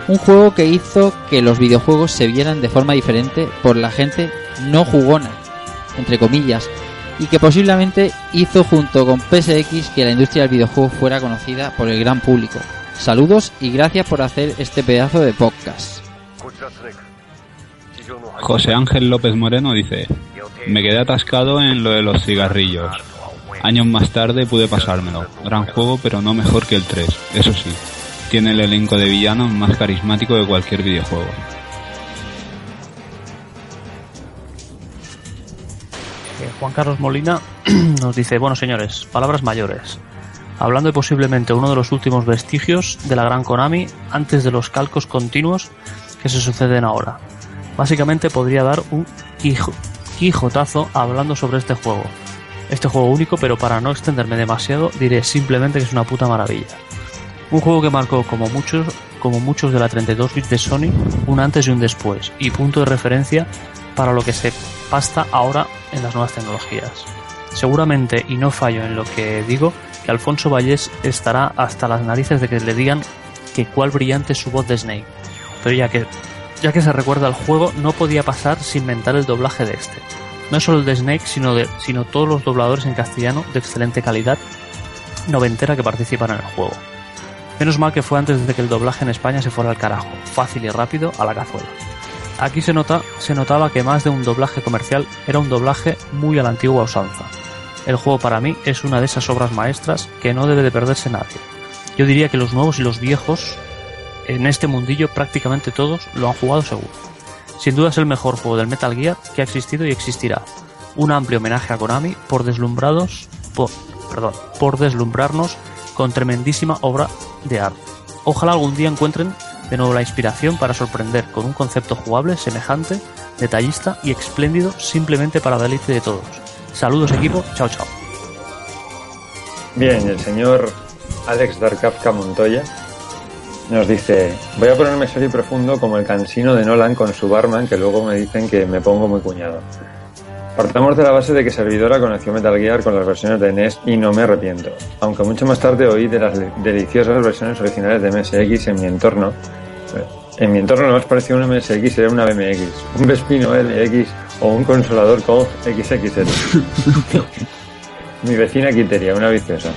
Un juego que hizo que los videojuegos se vieran de forma diferente por la gente no jugona, entre comillas, y que posiblemente hizo junto con PSX que la industria del videojuego fuera conocida por el gran público. Saludos y gracias por hacer este pedazo de podcast. José Ángel López Moreno dice, me quedé atascado en lo de los cigarrillos. Años más tarde pude pasármelo. Gran juego, pero no mejor que el 3. Eso sí, tiene el elenco de villanos más carismático de cualquier videojuego. Eh, Juan Carlos Molina (clears throat) nos dice, bueno señores, palabras mayores. Hablando de posiblemente uno de los últimos vestigios de la gran Konami antes de los calcos continuos que se suceden ahora. Básicamente podría dar un quijo- quijotazo hablando sobre este juego. Este juego único, pero para no extenderme demasiado, diré simplemente que es una puta maravilla. Un juego que marcó como muchos, como muchos de la 32 bits de Sony, un antes y un después, y punto de referencia para lo que se pasta ahora en las nuevas tecnologías. Seguramente, y no fallo en lo que digo, que Alfonso Vallés estará hasta las narices de que le digan que cuál brillante es su voz de Snake. Pero ya que, ya que se recuerda al juego, no podía pasar sin mentar el doblaje de este. No solo el de Snake, sino, de, sino todos los dobladores en castellano de excelente calidad noventera que participan en el juego. Menos mal que fue antes de que el doblaje en España se fuera al carajo, fácil y rápido a la cazuela. Aquí se, nota, se notaba que más de un doblaje comercial era un doblaje muy a la antigua usanza. El juego para mí es una de esas obras maestras que no debe de perderse nadie. Yo diría que los nuevos y los viejos en este mundillo prácticamente todos lo han jugado seguro. Sin duda es el mejor juego del Metal Gear que ha existido y existirá. Un amplio homenaje a Konami por deslumbrados por, perdón, por deslumbrarnos con tremendísima obra de arte. Ojalá algún día encuentren de nuevo la inspiración para sorprender con un concepto jugable, semejante, detallista y espléndido simplemente para deleite de todos. Saludos equipo, chao chao. Bien, el señor Alex Darkafka Montoya nos dice, voy a ponerme serio y profundo como el cansino de Nolan con su barman, que luego me dicen que me pongo muy cuñado. Partamos de la base de que Servidora conoció Metal Gear con las versiones de NES y no me arrepiento, aunque mucho más tarde oí de las deliciosas versiones originales de MSX en mi entorno. En mi entorno lo más parecido a un MSX era una BMX, un Vespino LX o un consolador con XXL. (laughs) mi vecina Quiteria, una viciosa.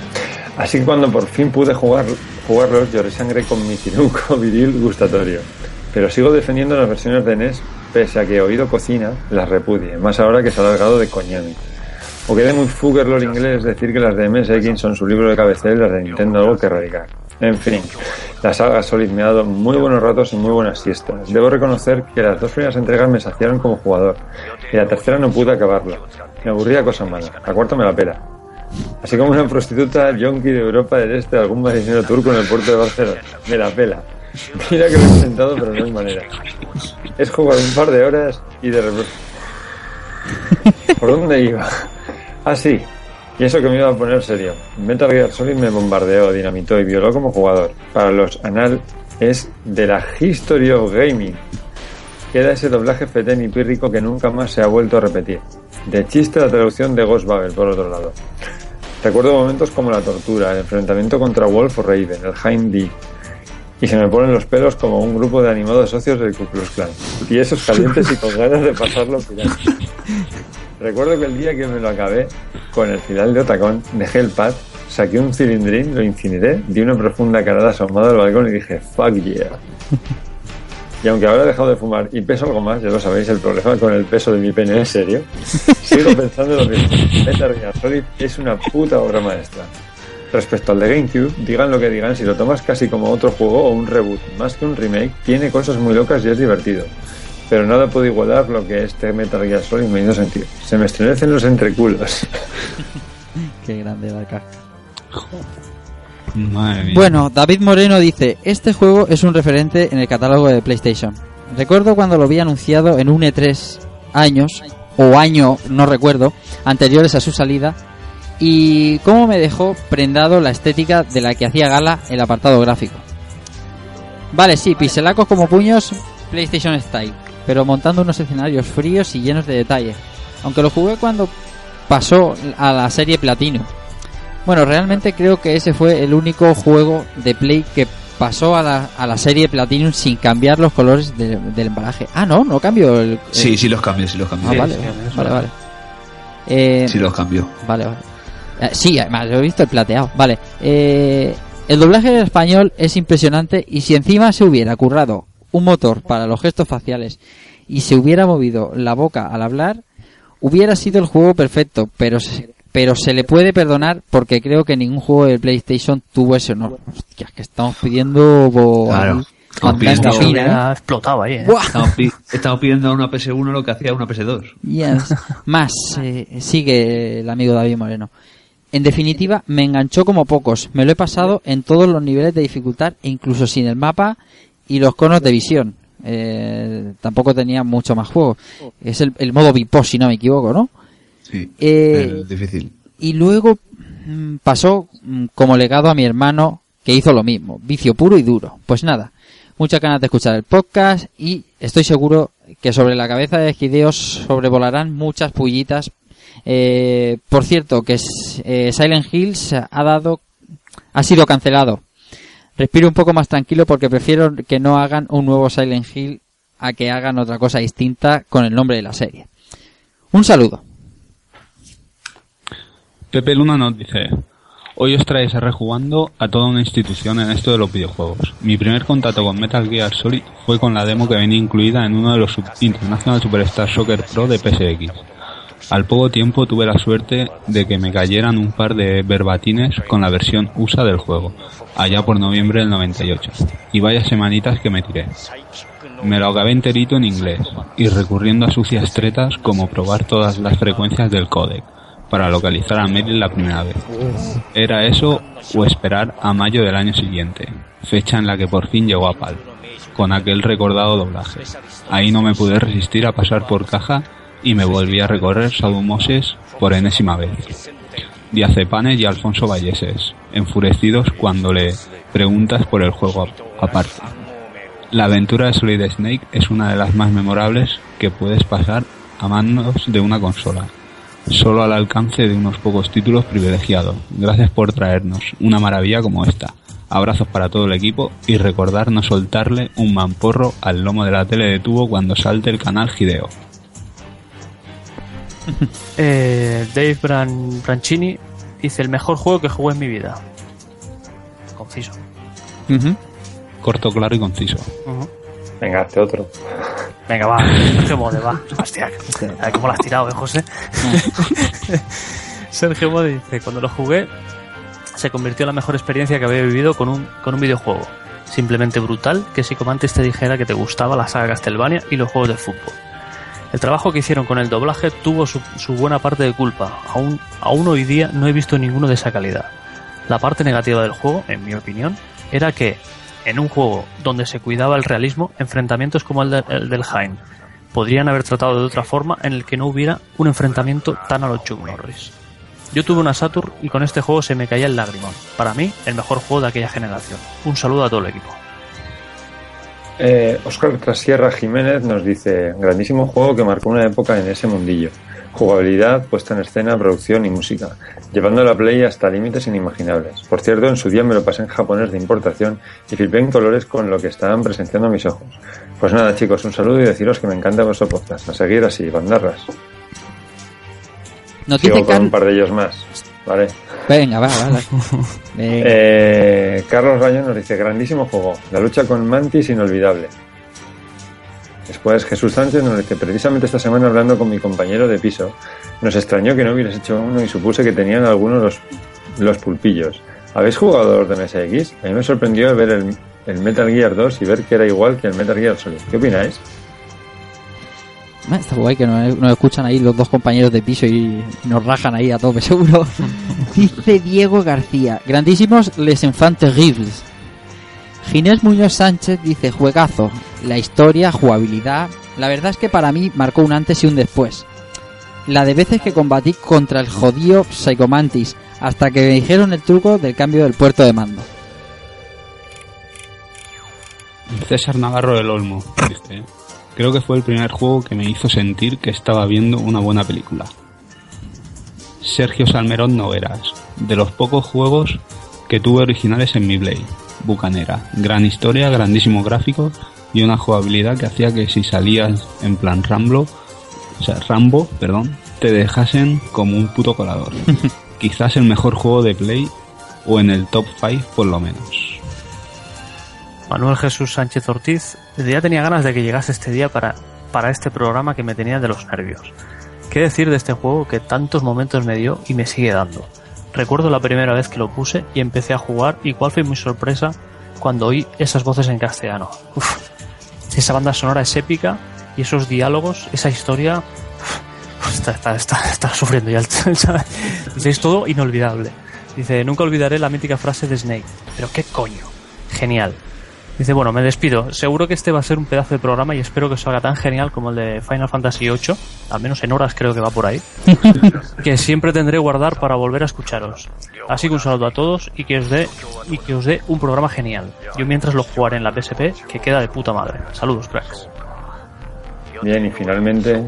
Así que cuando por fin pude jugar, jugarlos, lloré sangre con mi ciruco (laughs) viril gustatorio. Pero sigo defendiendo las versiones de NES, pese a que Oído Cocina las repudie, más ahora que se ha alargado de Konami. O quede muy fugerlor inglés decir que las de MSX son su libro de cabecera y las de Nintendo algo que erradicar. En fin, la saga Solid me ha dado muy buenos ratos y muy buenas siestas. Debo reconocer que las dos primeras entregas me saciaron como jugador, y la tercera no pude acabarla. Me aburría cosa mala, la cuarta me la pela. Así como una prostituta yonki de Europa del Este, algún marinero turco en el puerto de Barcelona. Me la pela. (laughs) Mira que lo he intentado, pero no hay manera. Es jugar un par de horas y de repente... (laughs) ¿Por dónde iba? Ah, sí. Y eso que me iba a poner serio. Metal Gear Solid me bombardeó, dinamitó y violó como jugador. Para los anal es de la History of Gaming. Queda ese doblaje fetén y pírrico que nunca más se ha vuelto a repetir. De chiste la traducción de Ghost Babel, por otro lado. Recuerdo momentos como la tortura, el enfrentamiento contra Wolf o Raven, el Hind D. Y se me ponen los pelos como un grupo de animados socios del Ku Klux Klan. Y esos calientes y con ganas de pasarlo pirata. Recuerdo que el día que me lo acabé, con el final de Otacón, dejé el pad, saqué un cilindrín, lo incineré, di una profunda carada asomada al balcón y dije, fuck yeah. Y aunque ahora he dejado de fumar y peso algo más, ya lo sabéis, el problema con el peso de mi pene es serio, sigo pensando lo mismo. Metal Gear Solid es una puta obra maestra. Respecto al de GameCube, digan lo que digan, si lo tomas casi como otro juego o un reboot, más que un remake, tiene cosas muy locas y es divertido. Pero nada puede igualar lo que este Metal Gear Solid me hizo sentir. Se me estremecen los entreculos. (laughs) Qué grande la caja. Madre mía. Bueno, David Moreno dice, este juego es un referente en el catálogo de PlayStation. Recuerdo cuando lo vi anunciado en un E3 años o año, no recuerdo, anteriores a su salida, y cómo me dejó prendado la estética de la que hacía gala el apartado gráfico. Vale, sí, pixelacos como puños, PlayStation Style, pero montando unos escenarios fríos y llenos de detalle. Aunque lo jugué cuando pasó a la serie Platino. Bueno, realmente creo que ese fue el único juego de Play que pasó a la, a la serie Platinum sin cambiar los colores de- del embalaje. Ah, no, no cambió el... Sí, el- sí los cambió, sí los cambió. Ah, vale, vale, vale. Eh, Sí los cambió. Vale, vale. Eh, sí, además, he visto el plateado. Vale. Eh, el doblaje en español es impresionante y si encima se hubiera currado un motor para los gestos faciales y se hubiera movido la boca al hablar, hubiera sido el juego perfecto, pero se, pero se le puede perdonar porque creo que ningún juego de PlayStation tuvo ese honor. Hostia, que estamos pidiendo... bo- Claro. Estamos pidiendo- ¿eh? explotado ahí, ¿eh? Estamos, pi- estamos pidiendo a una PS1 lo que hacía una PS2. Yes. (laughs) Más, eh, sigue el amigo David Moreno. En definitiva, me enganchó como pocos. Me lo he pasado en todos los niveles de dificultad e incluso sin el mapa y los conos de visión. Eh, tampoco tenía mucho más juego. Es el, el modo Bipos, si no me equivoco, ¿no? Sí. Eh, es difícil. y luego mm, pasó mm, como legado a mi hermano que hizo lo mismo, vicio puro y duro. Pues nada, muchas ganas de escuchar el podcast y estoy seguro que sobre la cabeza de Gideos sobrevolarán muchas pullitas. Eh, por cierto, que eh, Silent Hills ha dado, ha sido cancelado. Respiro un poco más tranquilo porque prefiero que no hagan un nuevo Silent Hill a que hagan otra cosa distinta con el nombre de la serie. Un saludo. Pepe Luna nos dice, hoy os traes a rejugando a toda una institución en esto de los videojuegos. Mi primer contacto con Metal Gear Solid fue con la demo que venía incluida en uno de los International Superstar Soccer Pro de PSX. Al poco tiempo tuve la suerte de que me cayeran un par de verbatines con la versión USA del juego, allá por noviembre del 98. Y vaya semanitas que me tiré. Me lo acabé enterito en inglés y recurriendo a sucias tretas como probar todas las frecuencias del codec para localizar a Meryl la primera vez. Era eso o esperar a mayo del año siguiente, fecha en la que por fin llegó a PAL, con aquel recordado doblaje. Ahí no me pude resistir a pasar por caja y me volví a recorrer Sadumoses por enésima vez. Diazepanes y Alfonso Valleses, enfurecidos cuando le preguntas por el juego ap- aparte. La aventura de Solid Snake es una de las más memorables que puedes pasar a manos de una consola, solo al alcance de unos pocos títulos privilegiados. Gracias por traernos una maravilla como esta. Abrazos para todo el equipo y recordar no soltarle un mamporro al lomo de la tele de tubo cuando salte el canal Gideo. (laughs) Eh, Dave Bran- Brancini dice el mejor juego que jugué en mi vida. Conciso. Corto, claro y conciso. Venga, hazte otro. Venga, va, (laughs) Sergio Mode, va. Hostia, a ver cómo lo has tirado, eh, José. (laughs) Sergio Mode dice, cuando lo jugué, se convirtió en la mejor experiencia que había vivido con un, con un videojuego. Simplemente brutal que si como antes te dijera que te gustaba la saga Castlevania y los juegos de fútbol. El trabajo que hicieron con el doblaje tuvo su, su buena parte de culpa. Aún, aún hoy día no he visto ninguno de esa calidad. La parte negativa del juego, en mi opinión, era que en un juego donde se cuidaba el realismo, enfrentamientos como el, de- el del Jaén podrían haber tratado de otra forma en el que no hubiera un enfrentamiento tan a lo Chuck Norris. Yo tuve una Saturn y con este juego se me caía el lagrimón. Para mí, el mejor juego de aquella generación. Un saludo a todo el equipo. Eh, Oscar Trasierra Jiménez nos dice, grandísimo juego que marcó una época en ese mundillo. Jugabilidad, puesta en escena, producción y música, llevando la play hasta límites inimaginables. Por cierto, en su día me lo pasé en japonés de importación y flipé en colores con lo que estaban presenciando mis ojos. Pues nada chicos, un saludo y deciros que me encanta vuestro podcast. A seguir así, bandarras. Nos Sigo dice con un par de ellos más. Vale. Venga, va, va. va. (laughs) Venga. Eh, Carlos Rayón nos dice, grandísimo juego, la lucha con Mantis inolvidable. Después Jesús Sánchez nos dice, precisamente esta semana hablando con mi compañero de piso, nos extrañó que no hubieras hecho uno y supuse que tenían algunos los, los pulpillos. ¿Habéis jugado los de MSX? A mí me sorprendió ver el, el Metal Gear 2 y ver que era igual que el Metal Gear Solid. ¿Qué opináis? Ah, Está guay que nos, nos escuchan ahí los dos compañeros de piso y nos rajan ahí a tope, (laughs) seguro. Dice Diego García, grandísimos les enfants terribles. Ginés Muñoz Sánchez dice, juegazo, la historia, jugabilidad. La verdad es que para mí marcó un antes y un después. la de veces que combatí contra el jodido Psychomantis, hasta que me dijeron el truco del cambio del puerto de mando. César Navarro del Olmo. dice, Creo que fue el primer juego que me hizo sentir que estaba viendo una buena película. Sergio Salmerón Nogueras. De los pocos juegos que tuve originales en mi Play. Bucanera. Gran historia, grandísimo gráfico y una jugabilidad que hacía que si salías en plan Rambo, o sea, Rambo, perdón, te dejasen como un puto colador. (laughs) Quizás el mejor juego de Play o en el top 5 por lo menos. Manuel Jesús Sánchez Ortiz, ya tenía ganas de que llegase este día para, para este programa que me tenía de los nervios. ¿Qué decir de este juego que tantos momentos me dio y me sigue dando? Recuerdo la primera vez que lo puse y empecé a jugar y cuál fue mi sorpresa cuando oí esas voces en castellano. Uf, esa banda sonora es épica y esos diálogos, esa historia, está, está, está, está sufriendo ya. (laughs) es todo inolvidable. Dice, nunca olvidaré la mítica frase de Snake. Pero qué coño. Genial. Dice, bueno, me despido. Seguro que este va a ser un pedazo de programa y espero que salga tan genial como el de Final Fantasy VIII. Al menos en horas creo que va por ahí. (laughs) que siempre tendré guardar para volver a escucharos. Así que un saludo a todos y que os dé y que os dé un programa genial. Yo mientras lo jugaré en la PSP, que queda de puta madre. Saludos, cracks. Bien, y finalmente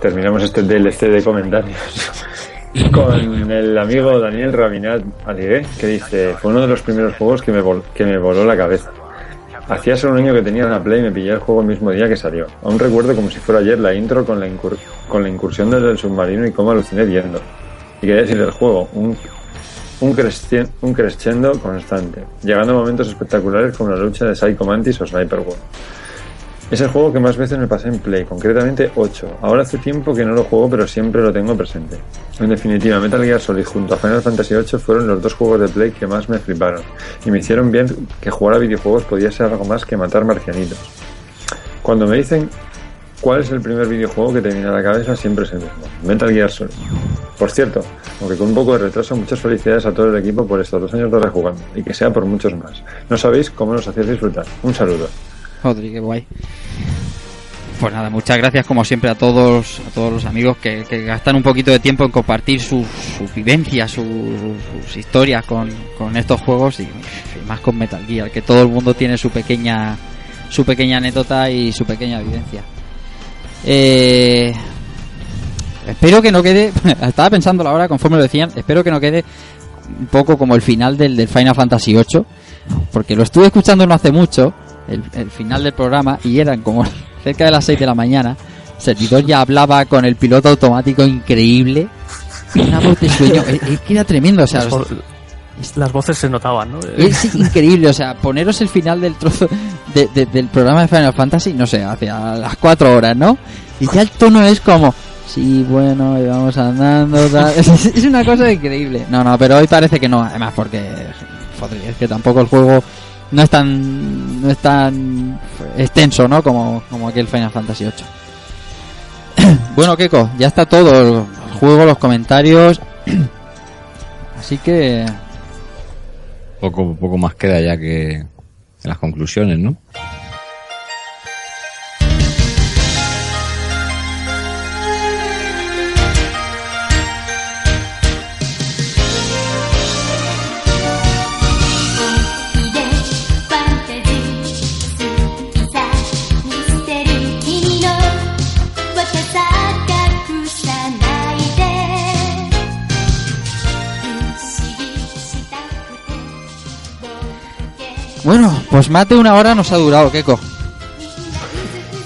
terminamos este DLC de comentarios (laughs) con el amigo Daniel Rabinat Aligué, que dice, fue uno de los primeros juegos que me, vol- que me voló la cabeza. Hacía solo un año que tenía una Play y me pillé el juego el mismo día que salió. Aún recuerdo como si fuera ayer la intro con la, incursión desde el submarino y cómo aluciné viendo. Y quería decir del juego, un, un, un crescendo constante, llegando a momentos espectaculares como la lucha de Psycho Mantis o Sniper Wolf. Es el juego que más veces me pasé en Play, concretamente 8. Ahora hace tiempo que no lo juego, pero siempre lo tengo presente. En definitiva, Metal Gear Solid junto a Final Fantasy VIII fueron los dos juegos de Play que más me fliparon y me hicieron bien que jugar a videojuegos podía ser algo más que matar marcianitos. Cuando me dicen cuál es el primer videojuego que te viene a la cabeza, siempre es el mismo, Metal Gear Solid. Por cierto, aunque con un poco de retraso, muchas felicidades a todo el equipo por estos dos años de rejugando y que sea por muchos más. No sabéis cómo nos hacéis disfrutar. Un saludo. Joder, qué guay. Pues nada, muchas gracias como siempre a todos, a todos los amigos que, gastan un poquito de tiempo en compartir sus, vivencias, sus, historias con, con estos juegos y, y más con Metal Gear, que todo el mundo tiene su pequeña, su pequeña anécdota y su pequeña vivencia. Eh, espero que no quede, (laughs) estaba pensando ahora conforme lo decían, espero que no quede un poco como el final del, del Final Fantasy VIII, porque lo estuve escuchando no hace mucho, el, el final del programa, y eran como (laughs) cerca de las 6 de la mañana. Servidor ya hablaba con el piloto automático increíble. Una voz de sueño. (laughs) Es, es que era tremendo, o sea, Las, vo- las voces se notaban, ¿no? (laughs) es increíble, o sea, poneros el final del trozo de- de- del programa de Final Fantasy, no sé, hacia las 4 horas, ¿no? Y ya el tono es como, sí, bueno, y vamos andando, tal. Es, es una cosa increíble. No, no, pero hoy parece que no, además porque, joder, es que tampoco el juego no es tan, no es tan extenso, ¿no? Como, como aquel Final Fantasy 8. (clears throat) bueno, Keko, ya está todo, el juego, los comentarios. (clears throat) Así que Poco, poco más queda ya que las conclusiones, ¿no? Bueno, pues más de una hora nos ha durado, Keko.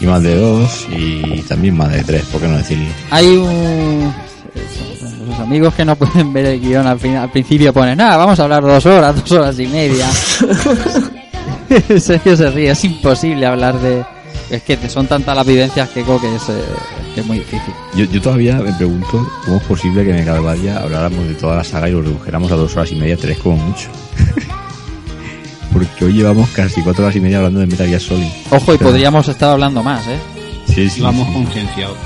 Y más de dos y también más de tres, ¿por qué no decirlo? Hay un... Los amigos que no pueden ver el guion al, fin- al principio ponen, nada, vamos a hablar dos horas, dos horas y media. (laughs) Sergio se ríe, es imposible hablar de... Es que son tantas las vivencias, Keko, que es, eh, que es muy difícil. Yo, yo todavía me pregunto cómo es posible que en cada día habláramos de toda la saga y lo redujéramos a dos horas y media, tres como mucho. (laughs) Porque hoy llevamos casi cuatro horas y media hablando de Metal Gear Solid. Ojo, y Pero- podríamos estar hablando más, ¿eh? Sí, sí. Vamos sí. concienciados.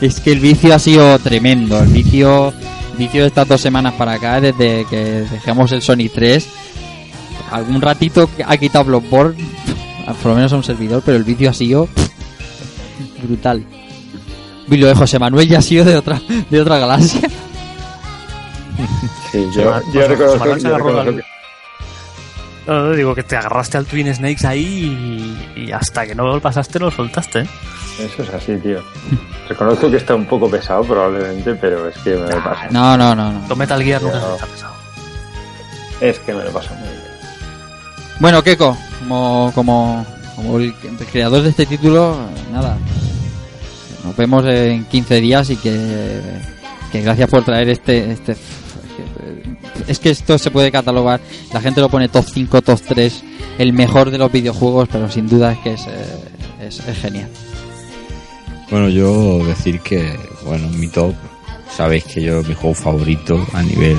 Es que el vicio ha sido tremendo. El vicio, vicio de estas dos semanas para acá, desde que dejamos el Sonic 3, algún ratito ha quitado Bloodborne, por lo menos a un servidor, pero el vicio ha sido brutal. Y lo de José Manuel ya ha sido de otra, de otra galaxia. Sí, yo, yo yo reconozco No, no, digo que te agarraste al Twin Snakes ahí y, y hasta que no lo pasaste lo soltaste. ¿eh? Eso es así, tío. Reconozco que está un poco pesado probablemente, pero es que me lo paso. No, no, no, no. Con Metal Gear nunca No. está pesado. Es que me lo paso muy bien. Bueno, Keiko, como, como, como el creador de este título, nada. Nos vemos en 15 días y que, que gracias por traer este, este. Es que esto se puede catalogar. La gente lo pone top 5, top 3, el mejor de los videojuegos, pero sin duda es que es, eh, es, genial. Bueno, yo decir que, bueno, mi top, sabéis que yo, mi juego favorito a nivel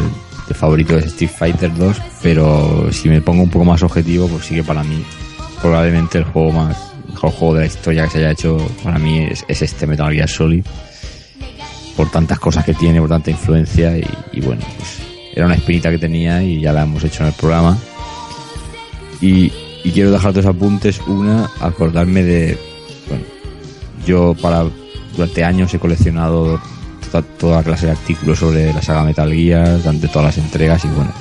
de favorito es Street Fighter 2, pero si me pongo un poco más objetivo, pues sí que para mí, probablemente el juego más, mejor juego de la historia que se haya hecho para mí es, es este Metal Gear Solid, por tantas cosas que tiene, por tanta influencia y, y bueno, pues era una espinita que tenía y ya la hemos hecho en el programa. Y, quiero dejar dos apuntes. Una, acordarme de, bueno, yo para durante años he coleccionado toda, toda clase de artículos sobre la saga Metal Gear, durante todas las entregas y bueno,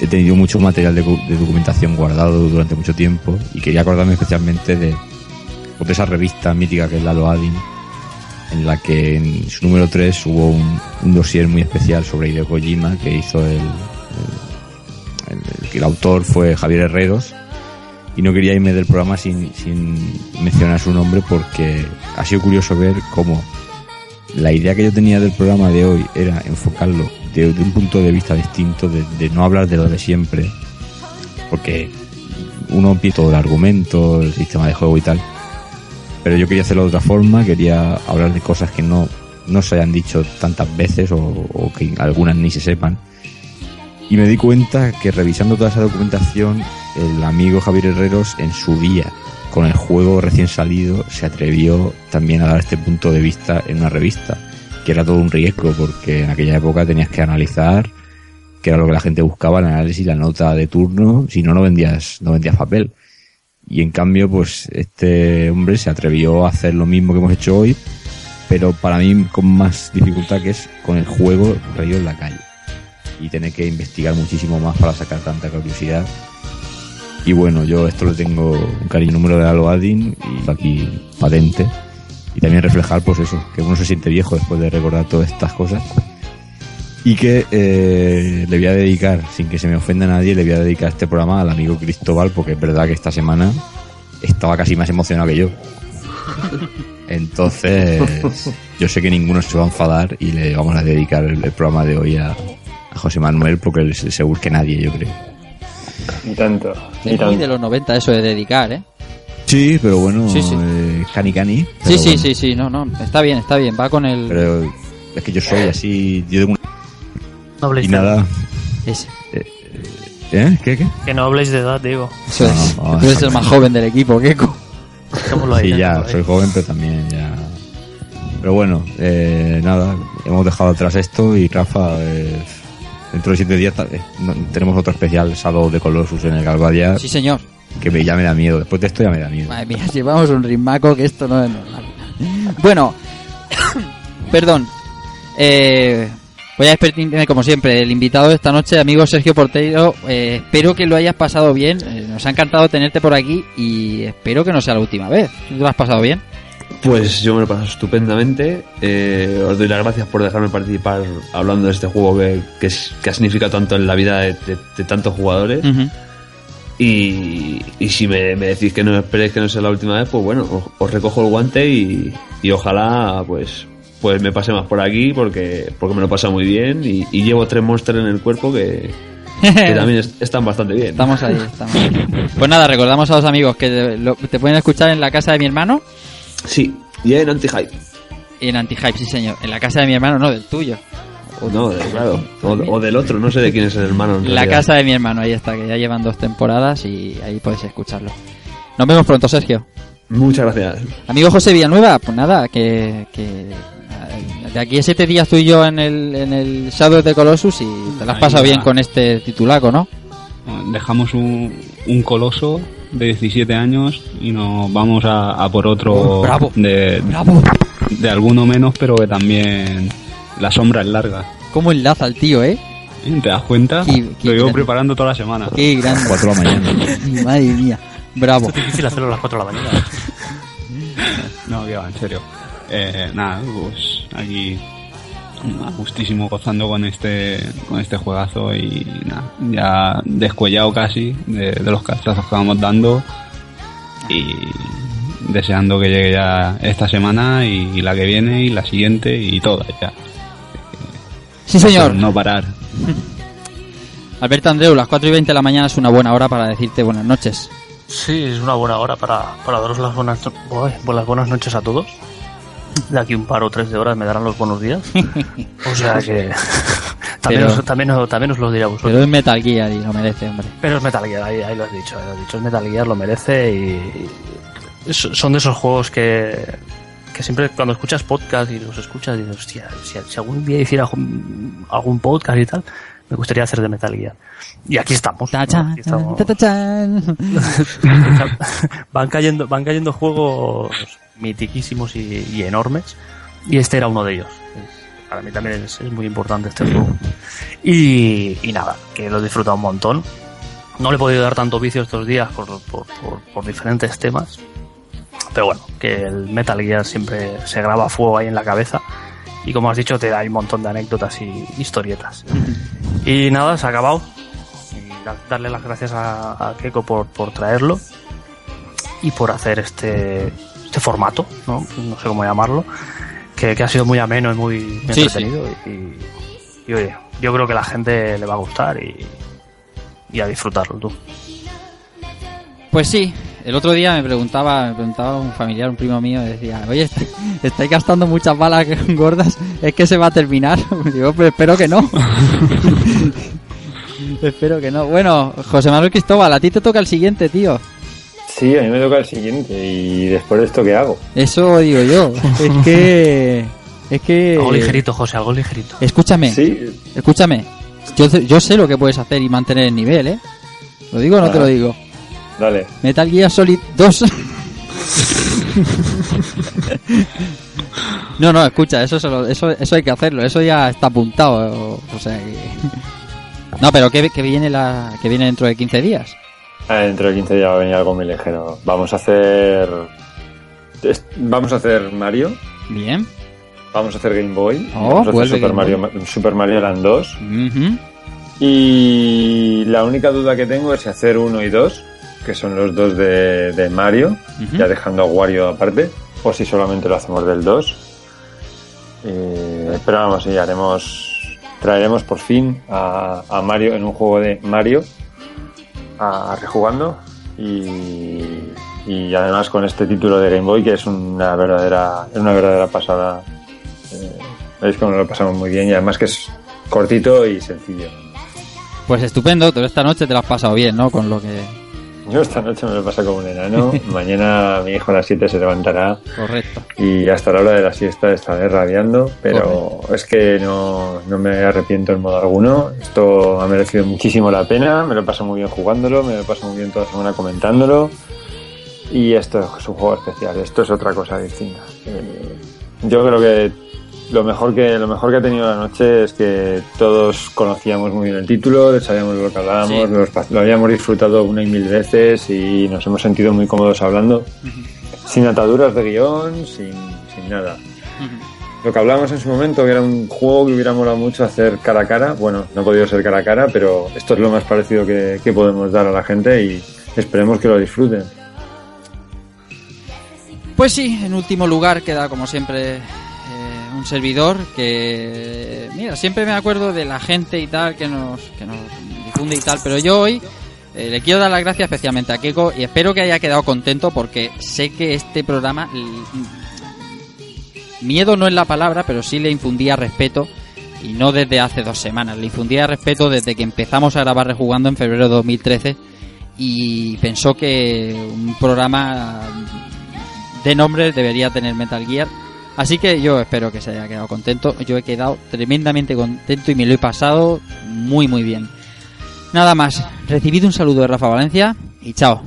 he, tenido mucho material de, documentación guardado durante mucho tiempo y quería acordarme especialmente de, de esa revista mítica que es la Loading, en la que en su número 3 hubo un, un dossier muy especial sobre Hideo Kojima que hizo el, el, el- autor fue Javier Herreros. Y no quería irme del programa sin, sin mencionar su nombre porque ha sido curioso ver cómo la idea que yo tenía del programa de hoy era enfocarlo de, de un punto de vista distinto, de, de no hablar de lo de siempre, porque uno empieza todo el argumento, el sistema de juego y tal, pero yo quería hacerlo de otra forma, quería hablar de cosas que no, no se hayan dicho tantas veces o, que algunas ni se sepan. Y me di cuenta que revisando toda esa documentación, el amigo Javier Herreros en su día, con el juego recién salido, se atrevió también a dar este punto de vista en una revista, que era todo un riesgo, porque en aquella época tenías que analizar que era lo que la gente buscaba, el análisis, la nota de turno, si no, no vendías, no vendías papel. Y en cambio, pues este hombre se atrevió a hacer lo mismo que hemos hecho hoy, pero para mí con más dificultad que es con el juego traído en la calle. Y tener que investigar muchísimo más para sacar tanta curiosidad. Y bueno, yo esto lo tengo un cariño número de Halo Adin y aquí patente. Y también reflejar, pues eso, que uno se siente viejo después de recordar todas estas cosas. Y que eh, le voy a dedicar, sin que se me ofenda a nadie, le voy a dedicar este programa al amigo Cristóbal, porque es verdad que esta semana estaba casi más emocionado que yo. Entonces, yo sé que ninguno se va a enfadar y le vamos a dedicar el, el programa de hoy a, a José Manuel, porque él es seguro que nadie, yo creo. Ni tanto, ni Es muy tanto. de los 90 eso de dedicar, ¿eh? Sí, pero bueno, Sí, sí. eh, cani cani. Sí, sí, bueno. sí, sí, no, no, está bien, está bien, va con el... Pero es que yo soy así, yo tengo una... No habléis Y de nada... Ese. ¿Eh? ¿Qué, qué? Que no habléis de edad, digo. Eso es. No, no, Tú eres el más joven del equipo, ahí, Sí, ya, soy joven, pero también ya. Pero bueno, eh, nada, hemos dejado atrás esto y Rafa, eh, dentro de siete días eh, no- tenemos otro especial Shadow de Colossus en el Galvadia. Sí, señor. Que me, ya me da miedo, después de esto ya me da miedo. Madre mía, (laughs) llevamos un ritmaco que esto no es normal. Bueno, (coughs) perdón. Eh, voy a despedirme como siempre. El invitado de esta noche, amigo Sergio Porteiro, eh, espero que lo hayas pasado bien. Eh, nos ha encantado tenerte por aquí y espero que no sea la última vez. ¿Tú te lo has pasado bien? Pues yo me lo he pasado estupendamente. Eh, os doy las gracias por dejarme participar hablando de este juego que, que, que ha significado tanto en la vida de, de- de tantos jugadores. Y, y si me, me decís que no esperéis que no sea la última vez, pues bueno, os, os recojo el guante y, y ojalá pues pues me pase más por aquí porque porque me lo pasa muy bien y, y llevo tres monsters en el cuerpo que, que (laughs) también es- están bastante bien. Estamos ahí, estamos. Pues nada, recordamos a los amigos que te, lo- te pueden escuchar en la casa de mi hermano. Sí, y en anti-hype. En Anti-Hype, sí señor. En la casa de mi hermano, no, del tuyo. No, de- claro. O, o del otro, no sé de quién es el hermano. en La casa de mi hermano, ahí está, que ya llevan dos temporadas y ahí podéis escucharlo. Nos vemos pronto, Sergio. Muchas gracias. Amigo José Villanueva, pues nada, que, que de aquí a siete días tú y yo en el, en el Shadow de Colossus y te lo has pasado bien con este titulaco, ¿no? Dejamos un, un coloso de 17 años y nos vamos a, a por otro Oh, bravo. de, Bravo. de alguno menos, pero que también la sombra es larga. ¿Cómo enlaza el tío, eh? ¿Te das cuenta? Qué- qué Lo llevo grande. preparando toda la semana. Qué grande. (laughs) Cuatro de la mañana. (laughs) Madre mía. Bravo. Es difícil hacerlo a las 4 de la mañana. (laughs) No, que va, en serio. Eh, nada, pues aquí a gustísimo gozando con este con este juegazo y nada, ya descuellado casi de, de los cachazos que vamos dando y deseando que llegue ya esta semana y, la que viene y la siguiente y todas ya. Sí, señor. No parar. (laughs) Alberto Andreu, las 4 y 20 de la mañana es una buena hora para decirte buenas noches. Sí, es una buena hora para, para daros las buenas, las buenas noches a todos. De aquí un par o tres de horas me darán los buenos días. (laughs) O sea que también, Pero- os, también, os- también os lo diré a vosotros. Pero es Metal Gear y lo merece, hombre. Pero es Metal Gear, ahí, ahí lo has dicho, ahí lo has dicho. Es Metal Gear, lo merece y, son de esos juegos que, que siempre cuando escuchas podcast y los escuchas dices, hostia, si, si algún día hiciera algún podcast y tal, me gustaría hacer de Metal Gear. Y aquí estamos. ¿no? Aquí estamos. (laughs) Van cayendo, van cayendo juegos mitiquísimos y, y enormes. Y este era uno de ellos. Para mí también es, es muy importante este juego. Y, y nada, que lo he disfrutado un montón. No le he podido dar tanto vicio estos días por, por, por- por diferentes temas. Pero bueno, que el Metal Gear siempre se graba a fuego ahí en la cabeza. Y como has dicho, te da un montón de anécdotas y historietas. Y nada, se ha acabado. Darle las gracias a, a Keiko por, por traerlo y por hacer este, este formato, ¿no? no sé cómo llamarlo, que, que ha sido muy ameno y muy, Sí, entretenido. Y, y, oye, yo creo que a la gente le va a gustar y, y a disfrutarlo tú. Pues sí, el otro día me preguntaba, me preguntaba un familiar, un primo mío, decía, oye, est- (laughs) estáis gastando muchas balas (laughs) gordas, es que se va a terminar. (laughs) Digo, pues espero que no. espero que no. Bueno, José Manuel Cristóbal, a ti te toca el siguiente, tío. Sí, a mí me toca el siguiente. ¿Y después de esto qué hago? Eso digo yo. Es que... Es que... Algo ligerito, José, algo ligerito. Escúchame. Sí. Escúchame. Yo, yo sé lo que puedes hacer y mantener el nivel, ¿eh? ¿Lo digo o no te lo digo? Dale. Metal Gear Solid 2. no, no, escucha, eso, se lo- eso, eso hay que hacerlo, eso ya está apuntado. O, o sea que... (laughs) No, pero que, que viene la, que viene dentro de 15 días. Ah, dentro de 15 días va a venir algo muy ligero. Vamos a hacer. Vamos a hacer Mario. Bien. Vamos a hacer Game Boy. Oh, vamos a hacer Super Mario, Super Mario Land 2. Ujú. Y la única duda que tengo es si hacer 1 y 2, que son los dos de, de Mario, ya dejando a Wario aparte, o si solamente lo hacemos del 2. Eh, pero vamos, sí, haremos. Traeremos por fin a, a Mario en un juego de Mario a rejugando y, y además con este título de Game Boy que es una verdadera es una verdadera pasada Eh, veis que nos lo pasamos muy bien y además que es cortito y sencillo Pues estupendo, toda esta noche te lo has pasado bien, ¿no? Con lo que... yo esta noche me lo paso como un enano (laughs) mañana mi hijo a las 7 se levantará Correcto. y hasta la hora de la siesta estaré rabiando, pero es que no, no me arrepiento en modo alguno. Esto ha merecido muchísimo la pena, me lo paso muy bien jugándolo, me lo paso muy bien toda la semana comentándolo. Y esto es un juego especial, esto es otra cosa distinta. Eh, yo creo que lo mejor que lo mejor que ha tenido la noche es que todos conocíamos muy bien el título, sabíamos lo que hablábamos, Sí. lo habíamos disfrutado una y mil veces y nos hemos sentido muy cómodos hablando sin ataduras de guion, sin, sin nada. Lo que hablamos en su momento, que era un juego que hubiera molado mucho hacer cara a cara, bueno, no ha podido ser cara a cara, pero esto es lo más parecido que, que podemos dar a la gente y esperemos que lo disfruten. Pues sí, en último lugar queda como siempre servidor que, mira, siempre me acuerdo de la gente y tal que nos, que nos difunde y tal, pero yo hoy eh, le quiero dar las gracias especialmente a Keiko y espero que haya quedado contento porque sé que este programa, miedo no es la palabra, pero sí le infundía respeto y no desde hace dos semanas, le infundía respeto desde que empezamos a grabar Rejugando en febrero de 2013 y pensó que un programa de nombre debería tener Metal Gear. Así que yo espero que se haya quedado contento. Yo he quedado tremendamente contento y me lo he pasado muy muy bien. Nada más. Recibido un saludo de Rafa Valencia y chao.